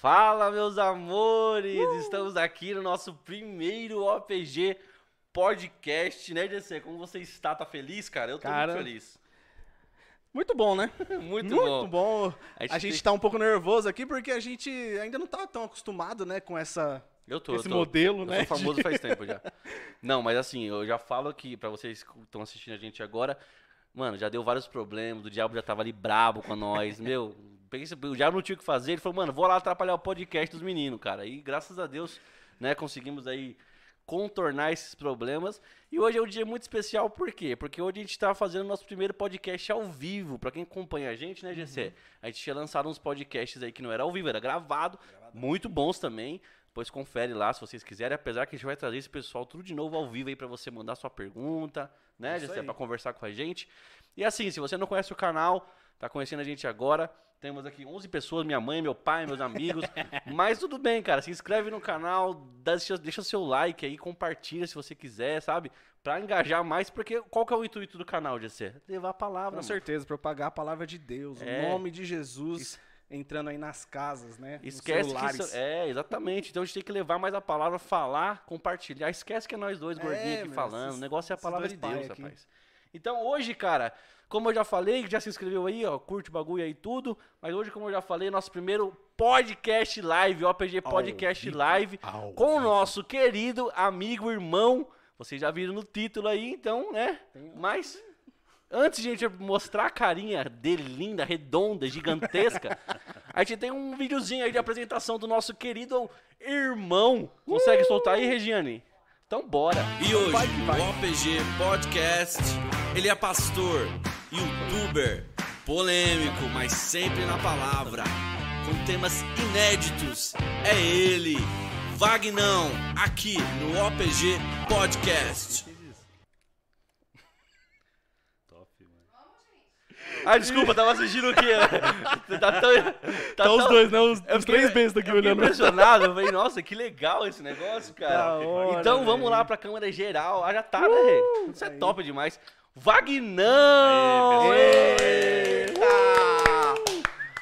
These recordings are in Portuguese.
Fala, meus amores! Estamos aqui no nosso primeiro OPG podcast, né, DC? Como você está? Tá feliz, cara? Eu tô Cara, muito feliz. Muito bom, né? Muito, Muito bom. bom. A gente A gente tem- tá um pouco nervoso aqui porque a gente ainda não tá tão acostumado, né, com essa, Eu tô, esse eu tô. modelo, Eu né? sou famoso faz tempo já. Não, mas assim, eu já falo que pra vocês que estão assistindo a gente agora, mano, já deu vários problemas, o diabo já tava ali brabo com nós, meu. Pensa- O diabo não tinha o que fazer, ele falou, mano, vou lá atrapalhar o podcast dos meninos, cara. E graças a Deus, né, conseguimos aí contornar esses problemas. E hoje é um dia muito especial, por quê? Porque hoje a gente tá fazendo nosso primeiro podcast ao vivo. Pra quem acompanha a gente, né, GC? A gente tinha lançado uns podcasts aí que não era ao vivo, era gravado. Muito bons também. Depois confere lá se vocês quiserem. Apesar que a gente vai trazer esse pessoal tudo de novo ao vivo aí pra você mandar sua pergunta, né, Isso GC? Pra conversar com a gente. E assim, se você não conhece o canal, tá conhecendo a gente agora. Temos aqui 11 pessoas, minha mãe, meu pai, meus amigos. Mas tudo bem, cara. Se inscreve no canal, deixa, deixa seu like aí, compartilha se você quiser, sabe? Pra engajar mais, porque qual que é o intuito do canal, GC? Levar a palavra, Com mano. certeza, propagar a palavra de Deus, É. o nome de Jesus entrando aí nas casas, né? Esquece que celulares. isso, É, exatamente. Então a gente tem que levar mais a palavra, falar, compartilhar. Esquece que é nós dois É, gordinhos aqui meu, falando. esses- o negócio é a palavra de Deus, aqui. rapaz. Então hoje, cara, como eu já falei, já se inscreveu aí, ó, curte o bagulho aí tudo. Mas hoje, como eu já falei, nosso primeiro podcast live, OPG Podcast vivo, Live, ao com o nosso querido amigo, irmão. Vocês já viram no título aí, então, né? Mas antes de a gente mostrar a carinha dele, linda, redonda, gigantesca, a gente tem um videozinho aí de apresentação do nosso querido irmão. Consegue soltar aí, Regiane? Então bora. E hoje, Vai vai. o OPG Podcast, ele é pastor, youtuber, polêmico, mas sempre na palavra, com temas inéditos. É ele, Vagnão, aqui no OPG Podcast. Ah, desculpa, tava assistindo o quê? tá tão, tá Tá os tão- dois, né? Os, os três bestas aqui olhando. impressionado, eu falei, nossa, que legal esse negócio, cara. Da hora, então vamos velho. lá pra câmera geral. Ah, já tá, né? Rei? Isso é top demais. Vagnão! Eita!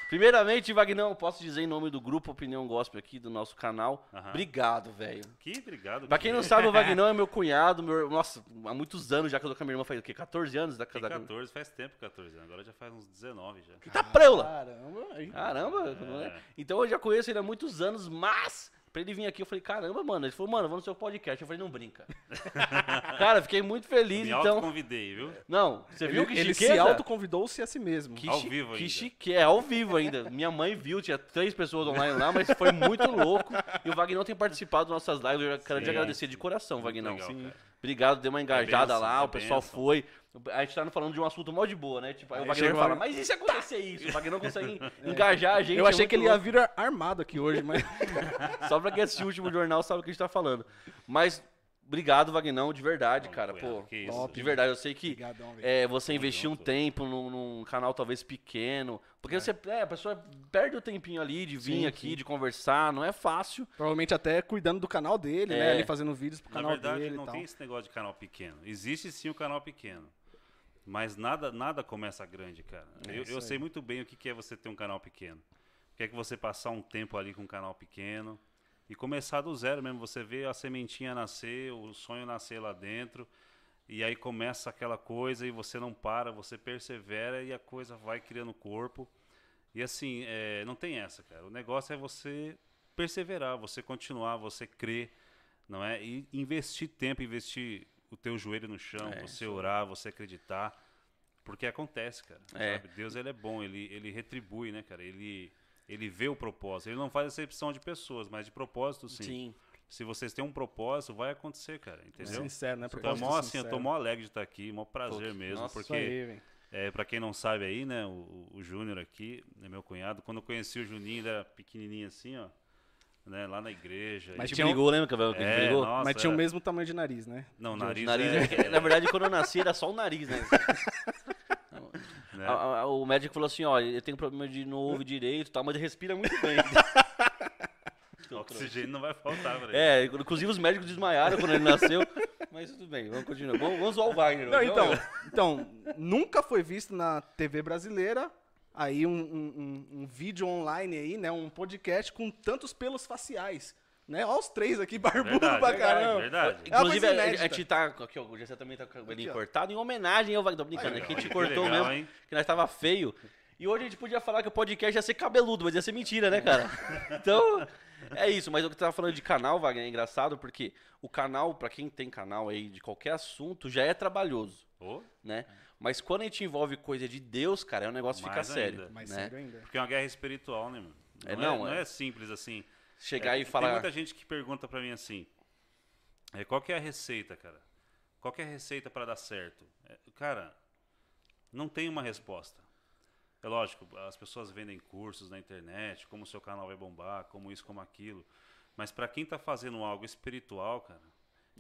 Primeiramente, Vagnão, posso dizer em nome do grupo Opinião Gospel aqui do nosso canal. Aham. Obrigado, velho. Que obrigado. Pra quem não sabe, o Vagnão é meu cunhado, meu, nossa, há muitos anos já que eu tô com a minha irmã, faz o quê? 14 anos da Tem casada? 14, faz tempo 14 anos. Agora já faz uns 19 já. Tá preula! Caramba, aí. Caramba, não? É. Então eu já conheço ele há muitos anos, mas pra ele vir aqui eu falei, caramba, mano. Ele falou, mano, vamos no seu podcast. Eu falei, não brinca. Cara, fiquei muito feliz, Me então. autoconvidei, viu? Não, você viu que ele chiqueza? se autoconvidou-se a si mesmo. Que Ao chi- vivo Que ainda. chique, é ao vivo ainda. Minha mãe viu, tinha três pessoas online lá, mas foi muito louco. E o Vagnão tem participado das nossas lives. Eu quero te Sim, agradecer de coração, Vagnão. legal. Obrigado, deu uma engajada benção, lá, é o pessoal benção. foi. A gente tá falando de um assunto mó de boa, né? Tipo, aí, o Aí o fala, Vag- mas e se acontecer isso? O Vagnão consegue engajar a gente. Eu é achei muito que ele louco. ia vir armado aqui hoje, mas. Só pra quem assistiu o último jornal sabe o que a gente tá falando. Mas, obrigado, Vagnão, de verdade, Não, cara. Pô, que isso, top. de verdade, eu sei que Obrigadão, é, você investiu um tempo num, num canal talvez pequeno. Porque você, é, a pessoa perde o tempinho ali de vir Sim, aqui, sim. de conversar, não é fácil. Provavelmente até cuidando do canal dele, né? É. Ali fazendo vídeos pro Na canal verdade, dele não e tal. tem esse negócio de canal pequeno. Existe sim o canal pequeno. Mas nada, nada começa grande, cara. É eu eu sei muito bem o que que é você ter um canal pequeno. O que é que você passar um tempo ali com um canal pequeno e começar do zero mesmo. Você vê a sementinha nascer, o sonho nascer lá dentro. E aí começa aquela coisa e você não para, você persevera e a coisa vai criando corpo. E assim, é, não tem essa, cara. O negócio é você perseverar, você continuar, você crer, não é? E investir tempo, investir o teu joelho no chão, É, você orar, você acreditar, porque acontece, cara. É. sabe? Deus ele é bom, ele ele retribui, né, cara? Ele ele vê o propósito. Ele não faz exceção de pessoas, mas de propósito sim. Se vocês têm um propósito, vai acontecer, cara, entendeu? Sincero, né? Propósito mó, assim, eu tô mó alegre de estar aqui, mó prazer Pô, mesmo, nossa, porque aí, é, para quem não sabe aí, né, o, o- Júnior aqui, é meu cunhado, quando eu conheci o Juninho, ele era pequenininho assim, ó, né, lá na igreja. Mas tinha um- brigou, lembra, Cabelo? Que a gente É, brigou? nossa, Mas tinha o era- mesmo tamanho de nariz, né? Não, O nariz, nariz é, é- Na verdade, quando eu nasci, era só o nariz, né? né? A- a- o médico falou assim, ó, ele tem um problema de não ouve direito e tal, mas ele respira muito bem. Oxigênio não vai faltar pra ele. É, inclusive os médicos desmaiaram quando ele nasceu. Mas tudo bem, vamos continuar. Vamos, vamos zoar o Wagner. Não, então, então, nunca foi visto na TV brasileira aí um, um- um- um vídeo online aí, né? Um podcast com tantos pelos faciais. Né? Olha os três aqui, barbudo Verdade, pra caramba. verdade. É Inclusive, a, a gente tá. Aqui, ó, o Gessé também tá com o cabelinho cortado, em homenagem ao. Tô brincando, Aí, é que a gente cortou legal, mesmo, hein? que nós tava feio. E hoje a gente podia falar que o podcast ia ser cabeludo, mas ia ser mentira, né, cara? Então, é isso. Mas o que você tava falando de canal, Wagner, é engraçado, porque o canal, pra quem tem canal aí de qualquer assunto, já é trabalhoso, Ô, né? Mas quando a gente envolve coisa de Deus, cara, é um negócio que fica Mais sério. ainda. Mais né? sério ainda. Porque é uma guerra espiritual, né, mano? É, Não, não, é, não é- é simples assim. Chegar É, e falar. Tem muita gente que pergunta pra mim assim: é, qual que é a receita, cara? Qual que é a receita pra dar certo? É, cara, não tem uma resposta. É lógico, as pessoas vendem cursos na internet, como o seu canal vai bombar, como isso, como aquilo. Mas pra quem tá fazendo algo espiritual, cara,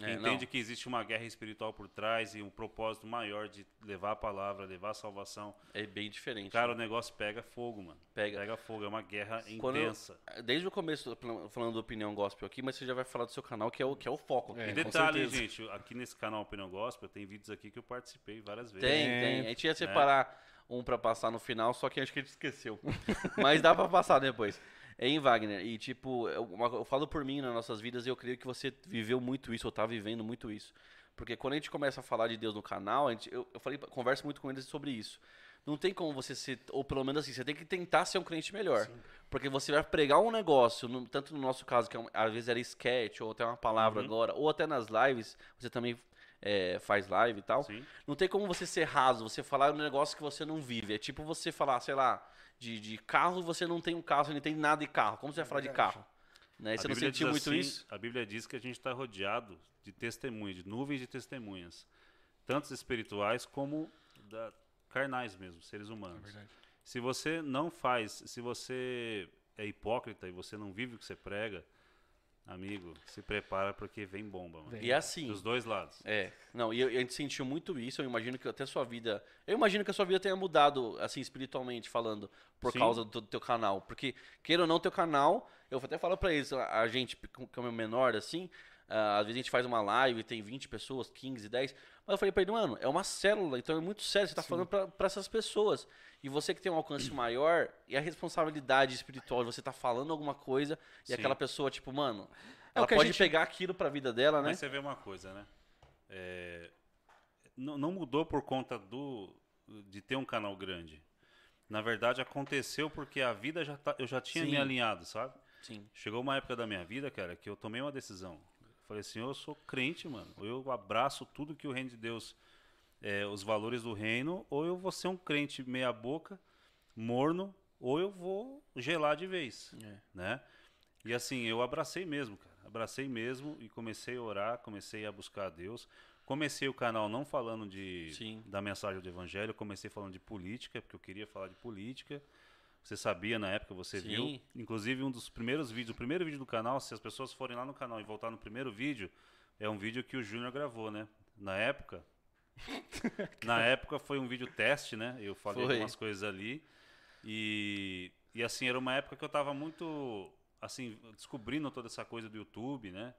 É, entende não. que existe uma guerra espiritual por trás e um propósito maior de levar a palavra, levar a salvação, É bem diferente. cara, o negócio pega fogo, mano. Pega. Pega fogo, é uma guerra Quando eu- intensa. Desde o começo, falando do Opinião Gospel aqui, mas você já vai falar do seu canal, que é o, que é o foco. aqui, É, né? E com detalhe, certeza. gente, aqui nesse canal Opinião Gospel tem vídeos aqui que eu participei várias vezes. Tem, É. tem. A gente ia separar um pra passar no final, só que acho que a gente esqueceu. Mas dá pra passar depois. Hein, Wagner? E tipo, eu, eu falo por mim nas nossas vidas e eu creio que você viveu muito isso, ou tá vivendo muito isso. Porque quando a gente começa a falar de Deus no canal, a gente, eu, eu falei, converso muito com eles sobre isso. Não tem como você ser, ou pelo menos assim, você tem que tentar ser um crente melhor. Porque você vai pregar um negócio, no- tanto no nosso caso, que é um- às vezes era sketch, ou até uma palavra Uhum. agora, ou até nas lives, você também é, faz live e tal. Sim. Não tem como você ser raso, você falar um negócio que você não vive. É tipo você falar, sei lá, de, de carro, você não tem um carro, você não tem nada de carro. Como você vai falar de carro? Né? A Você não Bíblia sentiu diz muito assim- isso? A Bíblia diz que a gente está rodeado de testemunhas, de nuvens de testemunhas, tanto espirituais como da, carnais mesmo, seres humanos. verdade. se você não faz, se você é hipócrita e você não vive o que você prega, amigo, se prepara porque vem bomba, mano. Vem. E assim. Dos dois lados. É, não, e eu- e a gente sentiu muito isso. Eu imagino que até sua vida. Eu imagino que a sua vida tenha mudado, assim, espiritualmente falando, por Sim. causa do teu canal. Porque, queira ou não, teu canal, eu até falo pra eles, a, a gente, como é menor, assim, às vezes a gente faz uma live, tem 20 pessoas, 15, 10. Mas eu falei pra ele, mano, é uma célula, então é muito sério, você tá falando pra, pra essas pessoas. E você que tem um alcance maior, e a responsabilidade espiritual de você tá falando alguma coisa, e Sim. aquela pessoa, tipo, mano, É ela a pode gente- pegar aquilo pra vida dela, né? Mas você vê uma coisa, né? É, não, não mudou por conta do de ter um canal grande. Na verdade, aconteceu porque a vida já tá, eu já tinha Sim. me alinhado, sabe? Sim. Chegou uma época da minha vida, cara, que eu tomei uma decisão. Falei assim, eu sou crente, mano. Ou eu abraço tudo que o reino de Deus, é, os valores do reino, ou eu vou ser um crente meia boca, morno, ou eu vou gelar de vez, É. né? E assim, eu abracei mesmo, cara. Abracei mesmo e comecei a orar, comecei a buscar a Deus. Comecei o canal não falando de, Sim. da mensagem do evangelho, comecei falando de política, porque eu queria falar de política. Você sabia na época, você Sim. viu. Inclusive, um dos primeiros vídeos, o primeiro vídeo do canal, se as pessoas forem lá no canal e voltar no primeiro vídeo, é um vídeo que o Júnior gravou, né? Na época. na época foi um vídeo teste, né? Eu falei Foi. algumas coisas ali. E, e assim, era uma época que eu tava muito, assim, descobrindo toda essa coisa do YouTube, né?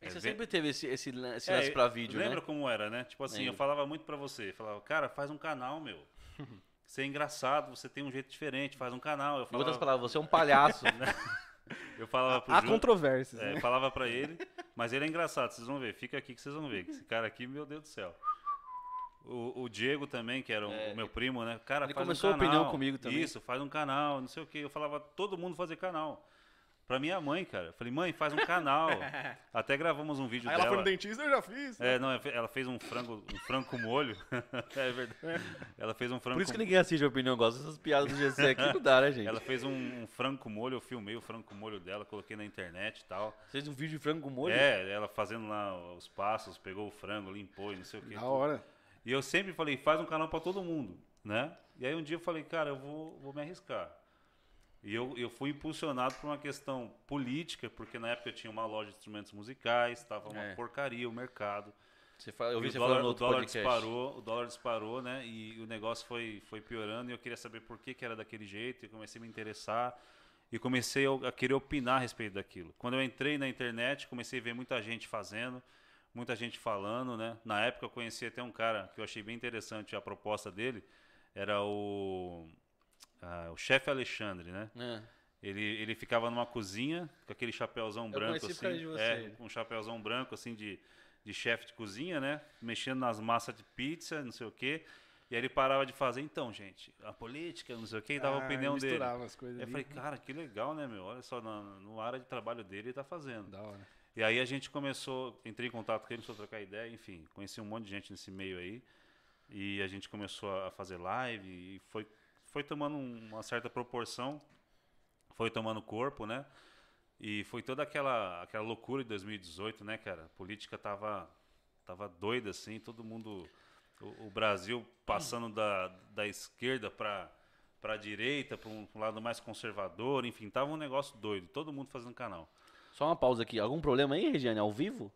É que você sempre teve esse, esse, esse é, lance pra vídeo, lembra né? como era, né? Tipo assim, eu Lembro. falava muito pra você. Falava, cara, faz um canal, meu. Você é engraçado, você tem um jeito diferente, faz um canal. Eu Em outras falava, palavras, você é um palhaço. eu falava pro Há Júnior, controvérsias. é, né? falava pra ele, mas ele é engraçado, vocês vão ver. Fica aqui que vocês vão ver. Esse cara aqui, meu Deus do céu. O, o Diego também, que era o, É. o meu primo, né? Cara, Ele faz começou um a canal. opinião comigo também. Isso, faz um canal, não sei o quê. Eu falava todo mundo fazer canal. Pra minha mãe, cara. Eu falei, mãe, faz um canal. Até gravamos um vídeo Aí ela dela. foi no dentista, eu já fiz. É, não, ela fez um frango, um frango com molho. é verdade. Ela fez um frango Por isso que com... ninguém assiste a opinião gosta dessas piadas do GC aqui, não dá, né, gente? Ela fez um, um frango com molho, eu filmei o frango com molho dela, coloquei na internet e tal. Fez um vídeo de frango com molho? É, ela fazendo lá os passos, pegou o frango, limpou e não sei o que. Da hora. E eu sempre falei, faz um canal pra todo mundo, né? E aí um dia eu falei, cara, eu vou, vou me arriscar. E eu, eu fui impulsionado por uma questão política, porque na época eu tinha uma loja de instrumentos musicais, estava uma É. porcaria o mercado. Você fala, eu vi você o dólar, falando no o outro dólar podcast. disparou, o dólar disparou, né? E o negócio foi, foi piorando e eu queria saber por que, que era daquele jeito. E comecei a me interessar e comecei a, a querer opinar a respeito daquilo. Quando eu entrei na internet, comecei a ver muita gente fazendo, muita gente falando, né? Na época eu conheci até um cara que eu achei bem interessante a proposta dele. Era o ah, o chefe Alexandre, né? É. Ele, ele ficava numa cozinha com aquele chapéuzão branco causa de assim. você. É, com um chapéuzão branco assim de, de chefe de cozinha, né? Mexendo nas massas de pizza, não sei o quê. E aí ele parava de fazer, então, gente, a política, não sei o quê, e dava a Ah, opinião dele. misturava as coisas eu ali. falei, cara, que legal, né, meu? Olha só, na, no área de trabalho dele ele tá fazendo. Da hora. E aí a gente começou, entrei em contato com ele, começou a trocar ideia, enfim, conheci um monte de gente nesse meio aí. E a gente começou a fazer live e foi, foi tomando um- uma certa proporção, foi tomando corpo, né? E foi toda aquela, aquela loucura de 2018, né, cara? A política tava, tava doida, assim, todo mundo. O, o Brasil passando da, da esquerda para para direita, para um, pra um lado mais conservador, enfim, tava um negócio doido, todo mundo fazendo canal. Só uma pausa aqui. Algum problema aí, Regiane? Ao vivo?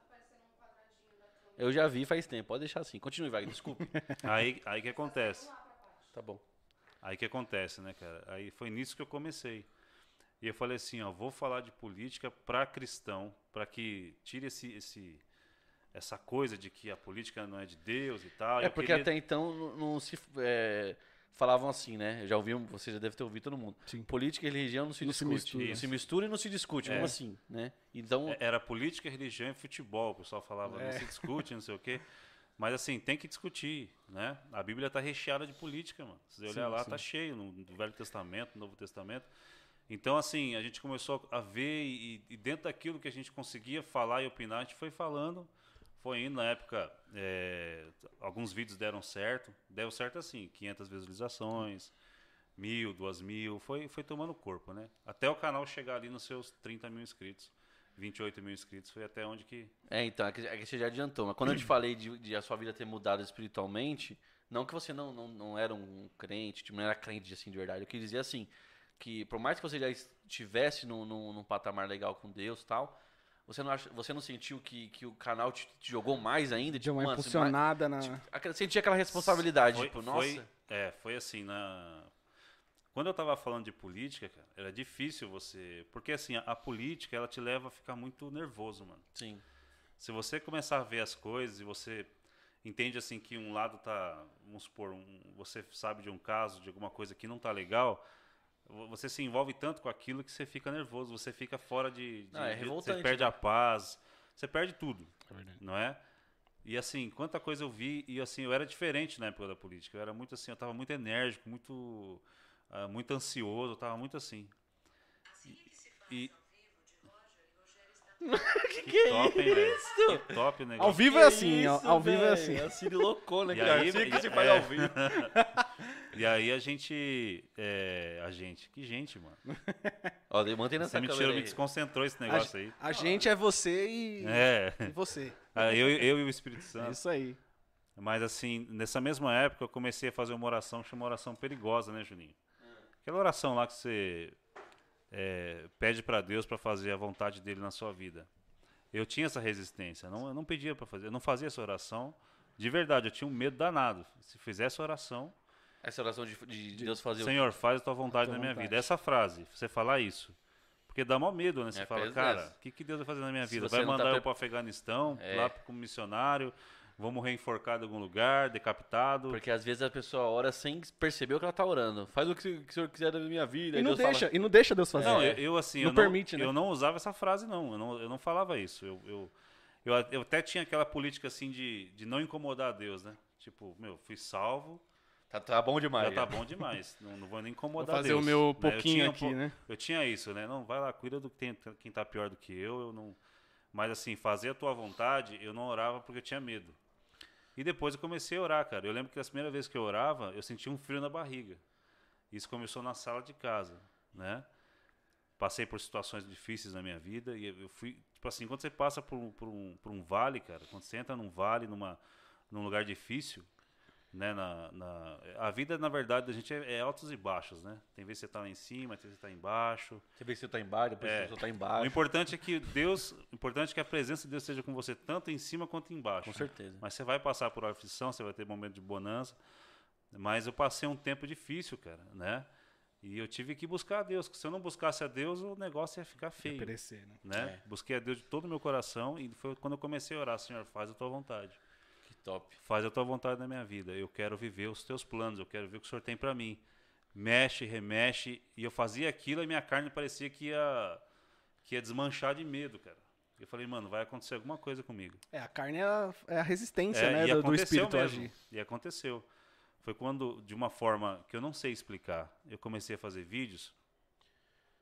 Eu já vi faz tempo. Pode deixar assim. Continue, Wagner. Desculpe. Aí aí que acontece. tá bom. Aí que acontece, né, cara? Aí foi nisso que eu comecei. E eu falei assim, ó, vou falar de política para cristão, para que tire esse, esse essa coisa de que a política não é de Deus e tal. É Eu porque queria- até então não, não se é, falavam assim, né? Já ouvi, você já deve ter ouvido todo mundo. Sim. Política e religião não se Não se discute. mistura. Não se mistura e não se discute. É. Como assim, né? Então, É, Era política, religião e futebol. O pessoal falava, É. não se discute, não sei o quê. Mas assim, tem que discutir, né? A Bíblia tá recheada de política, mano. Se você olhar Sim, lá, sim. tá cheio, no, no Velho Testamento, no Novo Testamento. Então, assim, a gente começou a ver e, e dentro daquilo que a gente conseguia falar e opinar, a gente foi falando, foi indo. Na época, é, alguns vídeos deram certo. Deu certo assim, 500 visualizações, mil, duas mil, foi, foi tomando corpo, né? Até o canal chegar ali nos seus 30 mil inscritos. 28 mil inscritos foi até onde que. É, então, é que, é que você já adiantou. Mas quando eu te falei de, de a sua vida ter mudado espiritualmente, não que você não, não, não era um crente, tipo, não era crente assim de verdade. Eu quis dizer assim, que por mais que você já estivesse num, num, num patamar legal com Deus e tal, você não, acha, você não sentiu que, que o canal te, te jogou mais ainda? Deu Tipo, uma mano, você impulsionada na. tipo, sentia aquela responsabilidade, Foi, tipo, foi- nossa. é, foi assim, na. Quando eu tava falando de política, cara, era difícil você. Porque assim, a, a política ela te leva a ficar muito nervoso, mano. Sim. Se você começar a ver as coisas e você entende assim que um lado tá, vamos supor, um- você sabe de um caso, de alguma coisa que não tá legal, vo- você se envolve tanto com aquilo que você fica nervoso, você fica fora de, de- Não, é de- você perde né? a paz, você perde tudo, É verdade. não é? E assim, quanta coisa eu vi e assim, eu era diferente na época da política, eu era muito assim, eu tava muito enérgico, muito ah, muito ansioso, eu tava muito assim. E, que, top, hein, velho? Que top o negócio. Ao vivo é assim, ó. Ao vivo é assim. A Siri loucona, E cara. aí, Assim que se faz é. ao vivo. E aí a gente. é, a gente. Que gente, mano. Ó, mantém nessa Você me tirou, me desconcentrou esse negócio aí. A gente é você e, É. e você. Ah, Eu, eu e o Espírito É Santo. isso aí. Mas assim, nessa mesma época eu comecei a fazer uma oração que chama oração perigosa, né, Juninho? Aquela oração lá que você é, pede pra Deus pra fazer a vontade dele na sua vida. Eu tinha essa resistência, não, eu não pedia pra fazer, eu não fazia essa oração. De verdade, eu tinha um medo danado. Se fizesse oração, Essa oração de, de Deus fazer o Senhor, faz a tua vontade tua na minha vontade. vida. Essa frase, você falar isso. Porque dá mó medo, né? Você É, fala, cara, o que, que Deus vai fazer na minha Se vida? Vai tá mandar eu pre- pro Afeganistão, É. lá como missionário, vou morrer enforcado em algum lugar, decapitado. Porque às vezes a pessoa ora sem perceber o que ela tá orando. Faz o que o que o senhor quiser da minha vida. E não Deus fala- deixa, e não deixa Deus fazer. Não, eu, eu, assim, Não eu, permite, não, né? eu não usava essa frase, não. Eu não, eu não falava isso. Eu, eu, eu, eu até tinha aquela política, assim, de, de não incomodar a Deus, né? Tipo, meu, fui salvo, Tá, tá bom demais. já tá bom demais. não, não vou nem Vou incomodar fazer Deus. o meu né? Eu pouquinho tinha um aqui, po- né? Eu tinha isso, né? Não, vai lá, cuida do que tem, quem tá pior do que eu, eu não... Mas assim, fazer a tua vontade, eu não orava porque eu tinha medo. E depois eu comecei a orar, cara. Eu lembro que a primeira vez que eu orava, eu sentia um frio na barriga. Isso começou na sala de casa, né? Passei por situações difíceis na minha vida e eu fui, tipo assim, quando você passa por, um- por um, por um vale, cara, quando você entra num vale, numa, num lugar difícil, né, na, na- a vida, na verdade, da gente é, é altos e baixos, né? Tem vezes que você tá lá em cima, tem vezes que você tá embaixo. Vê que você tá embaixo, depois É. você tá O embaixo. importante é que Deus, o importante é que a presença de Deus seja com você tanto em cima quanto embaixo. Com certeza. Mas você vai passar por aflição, você vai ter momento de bonança. Mas eu passei um tempo difícil, cara, né? E eu tive que buscar a Deus. porque Se eu não buscasse a Deus, o negócio ia ficar feio, Perecer, né? né? Busquei a Deus de todo o meu coração e foi quando eu comecei a orar, Senhor, faz a tua vontade. Top. Faz a tua vontade na minha vida. Eu quero viver os teus planos, eu quero ver o que o Senhor tem pra mim. mexe, remexe, e eu fazia aquilo e minha carne parecia que ia, que ia desmanchar de medo, cara. Eu falei, mano, vai acontecer alguma coisa comigo. É, a carne é a, é a resistência, É, né, do, do espírito mesmo. agir. E aconteceu. Foi quando, de uma forma que eu não sei explicar, eu comecei a fazer vídeos.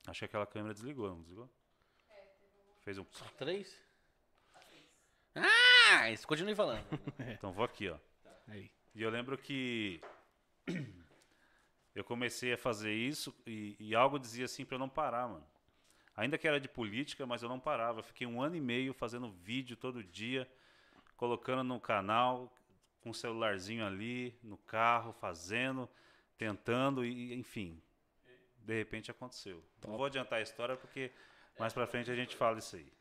Acho que aquela câmera desligou, não desligou? Fez um. Três? Ah, isso, continue falando. Então vou aqui, ó. Aí. E eu lembro que eu comecei a fazer isso e, e algo dizia assim pra eu não parar, mano. Ainda que era de política, mas eu não parava. Eu fiquei um ano e meio fazendo vídeo todo dia, colocando no canal, com o celularzinho ali, no carro, fazendo, tentando e, enfim. De repente aconteceu. Não vou adiantar a história porque mais pra frente a gente fala isso aí.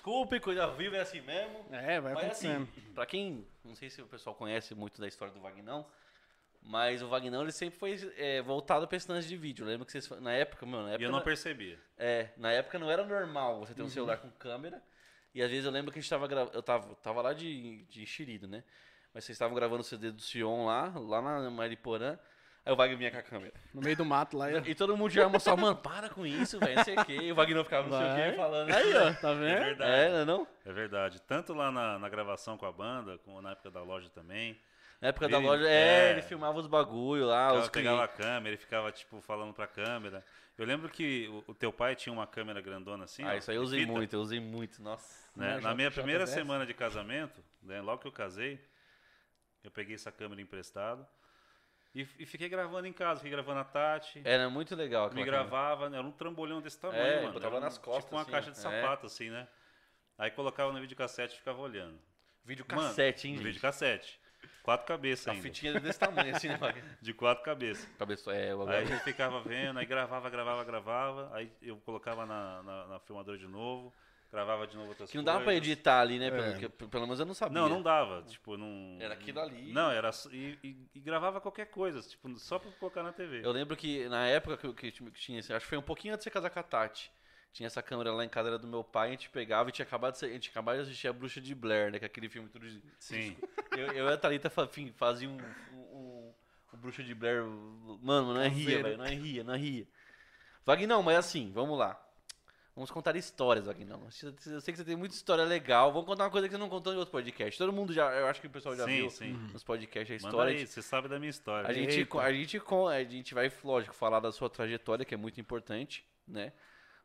Desculpe, coisa viva é assim mesmo. É, vai Mas assim, pra quem, não sei se o pessoal conhece muito da história do Vagnão, mas o Vagnão ele sempre foi é, voltado pra esse lance de vídeo. Eu lembro que vocês, na época, meu, na E época, eu não percebia. é, na época não era normal você ter um celular com câmera. E às vezes eu lembro que a gente tava gravando, eu tava, tava lá de, de enxerido, né? Mas vocês estavam gravando o CD do Sion lá, lá na Mariporã. Aí o Wagner vinha com a câmera. No meio do mato lá. E todo mundo já mostrava, mano, para com isso, velho, não sei o quê. E o Wagner ficava não sei o quê falando. Aí, ó, tá É vendo? verdade. É, não é não? É verdade. Tanto lá na, na gravação com a banda, como na época da loja também. Na época da Ele- loja, é, é. ele filmava os bagulho lá, os pegava a câmera e ficava, tipo, falando pra câmera. Eu lembro que o, o teu pai tinha uma câmera grandona assim. Ah, ó, isso aí eu usei fita, muito, eu usei muito, nossa. né? Uma Na minha primeira semana de casamento, né, logo que eu casei, eu peguei essa câmera emprestada e, e fiquei gravando em casa. Fiquei gravando a Tati. Era muito legal. me gravava, né, era um trambolhão desse tamanho, É, mano. botava um- nas costas, Tipo uma assim, caixa de é. sapato, assim, né? Aí colocava no videocassete e ficava olhando. Vídeo Mano, cassete, hein, gente? videocassete. Quatro cabeças A ainda. fitinha desse tamanho, assim, né? De quatro cabeças. Cabeça, é, o Aí eu ficava vendo, aí gravava, gravava, gravava, aí eu colocava na, na, na filmadora de novo, gravava de novo outras Que não dava pra coisas. editar ali, né? É. Pelo, que- pelo menos eu não sabia. Não, não dava, tipo, não... Era aquilo ali. Não, era... só- E, e- e gravava qualquer coisa, tipo, só pra colocar na TV. Eu lembro que na época que, eu- que tinha- que tinha, assim, acho que foi um pouquinho antes de você casar com a Tati. Tinha essa câmera lá em casa, era do meu pai, a gente pegava e tinha acabado de, ser- a gente acabava de assistir A Bruxa de Blair, né? Que é aquele filme tudo de... Sim. Eu, eu e a Thalita fa- enfim, fazia um, um, um, um Bruxa de Blair. Mano, não é ria, Caseiro. velho. Não é ria, não é ria. Vagnão, mas assim, vamos lá. Vamos contar histórias, Vagnão. Eu sei que você tem muita história legal. Vamos contar uma coisa que você não contou em outro podcast. Todo mundo já, eu acho que o pessoal já sim, viu sim. nos podcasts a Manda história. aí, você sabe da minha história. A gente, Eita. a, gente, a gente vai, lógico, falar da sua trajetória, que é muito importante, né?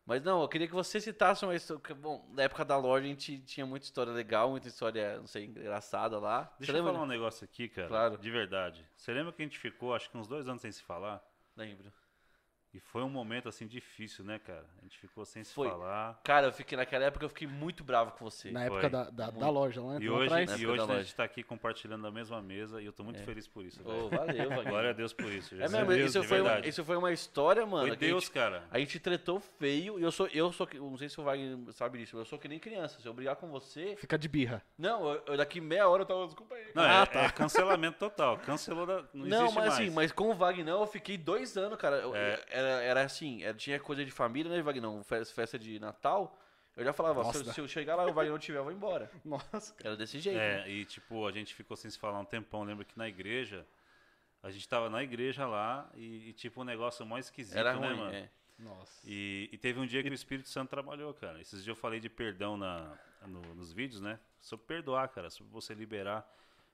Mas não, eu queria que você citasse uma história. Bom, na época da loja a gente tinha muita história legal, muita história, não sei, engraçada lá. Deixa você eu lembra? falar um negócio aqui, cara. Claro. De verdade. Você lembra que a gente ficou, acho que uns dois anos sem se falar? Lembro. E foi um momento, assim, difícil, né, cara? A gente ficou sem se Foi. falar. Cara, eu fiquei naquela época, eu fiquei muito bravo com você. Na época Foi. da, da, da loja lá, E lá hoje, e época hoje a gente tá aqui compartilhando a mesma mesa e eu tô muito feliz por isso. Ô, valeu, Wagner. Glória a Deus por isso. É Jesus. mesmo, Deus, isso foi, uma, isso foi uma história, mano. Foi que a Deus, gente- cara. A gente tretou feio e eu sou, eu sou, não sei se o Wagner sabe disso, eu sou que nem criança. Se eu brigar com você. Fica de birra. Não, eu, eu daqui meia hora eu tava. Desculpa aí. Não, Ah, é, é cancelamento total. Cancelou da. Não, Não, existe mas mais. assim, mas com o Wagner eu fiquei dois anos, cara. Eu- É. Era, era assim, era- tinha coisa de família, né, Wagner? Fe- Festa de Natal. Eu já falava, se eu, se eu chegar lá e o Wagner não tiver, eu vou embora. Nossa, cara. Era desse jeito. né? É, e tipo, a gente ficou sem se falar um tempão. Lembro que na igreja, a gente tava na igreja lá e, e, tipo, um negócio mais esquisito, Era né, ruim, mano? é. Nossa. E, e teve um dia que o Espírito Santo trabalhou, cara. Esses dias eu falei de perdão na, no- nos vídeos, né? Sobre perdoar, cara, sobre você liberar.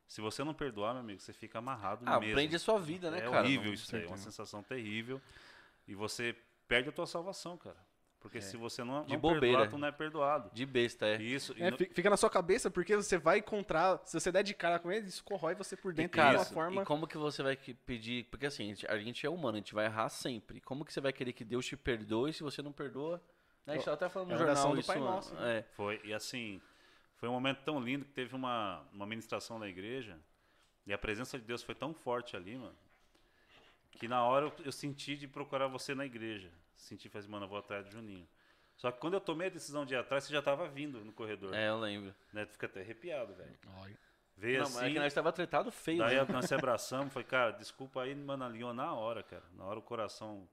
Se você não perdoar, meu amigo, você fica amarrado Ah, mesmo. prende a sua vida, né, é cara? horrível Não- isso daí, é uma sensação terrível. E você perde a tua salvação, cara. Porque se você não, É. De não bobeira. perdoar, tu não é perdoado. De besta, é. Isso, e É, fica na sua cabeça porque você vai encontrar. Se você der de cara com ele, isso corrói você por dentro cara, de uma forma. e como que você vai pedir? Porque assim, a gente, a gente é humano, a gente vai errar sempre. Como que você vai querer que Deus te perdoe se você não perdoa? Né, A gente tava até falando no É jornal do isso, Pai. Nosso, né? É. Foi, e assim, foi um momento tão lindo que teve uma, uma ministração na igreja e a presença de Deus foi tão forte ali, mano, que na hora eu, eu senti de procurar você na igreja. Senti, falei, assim, mano, eu vou atrás do Juninho. Só que quando eu tomei a decisão de ir atrás, você já tava vindo no corredor. É, eu lembro. Né? Tu fica até arrepiado, velho. Olha. Veio não, mas é assim, que nós tava tretado feio, daí né? nós se abraçamos, falei, cara, desculpa aí, mano, alinhou na hora, cara. Na hora o coração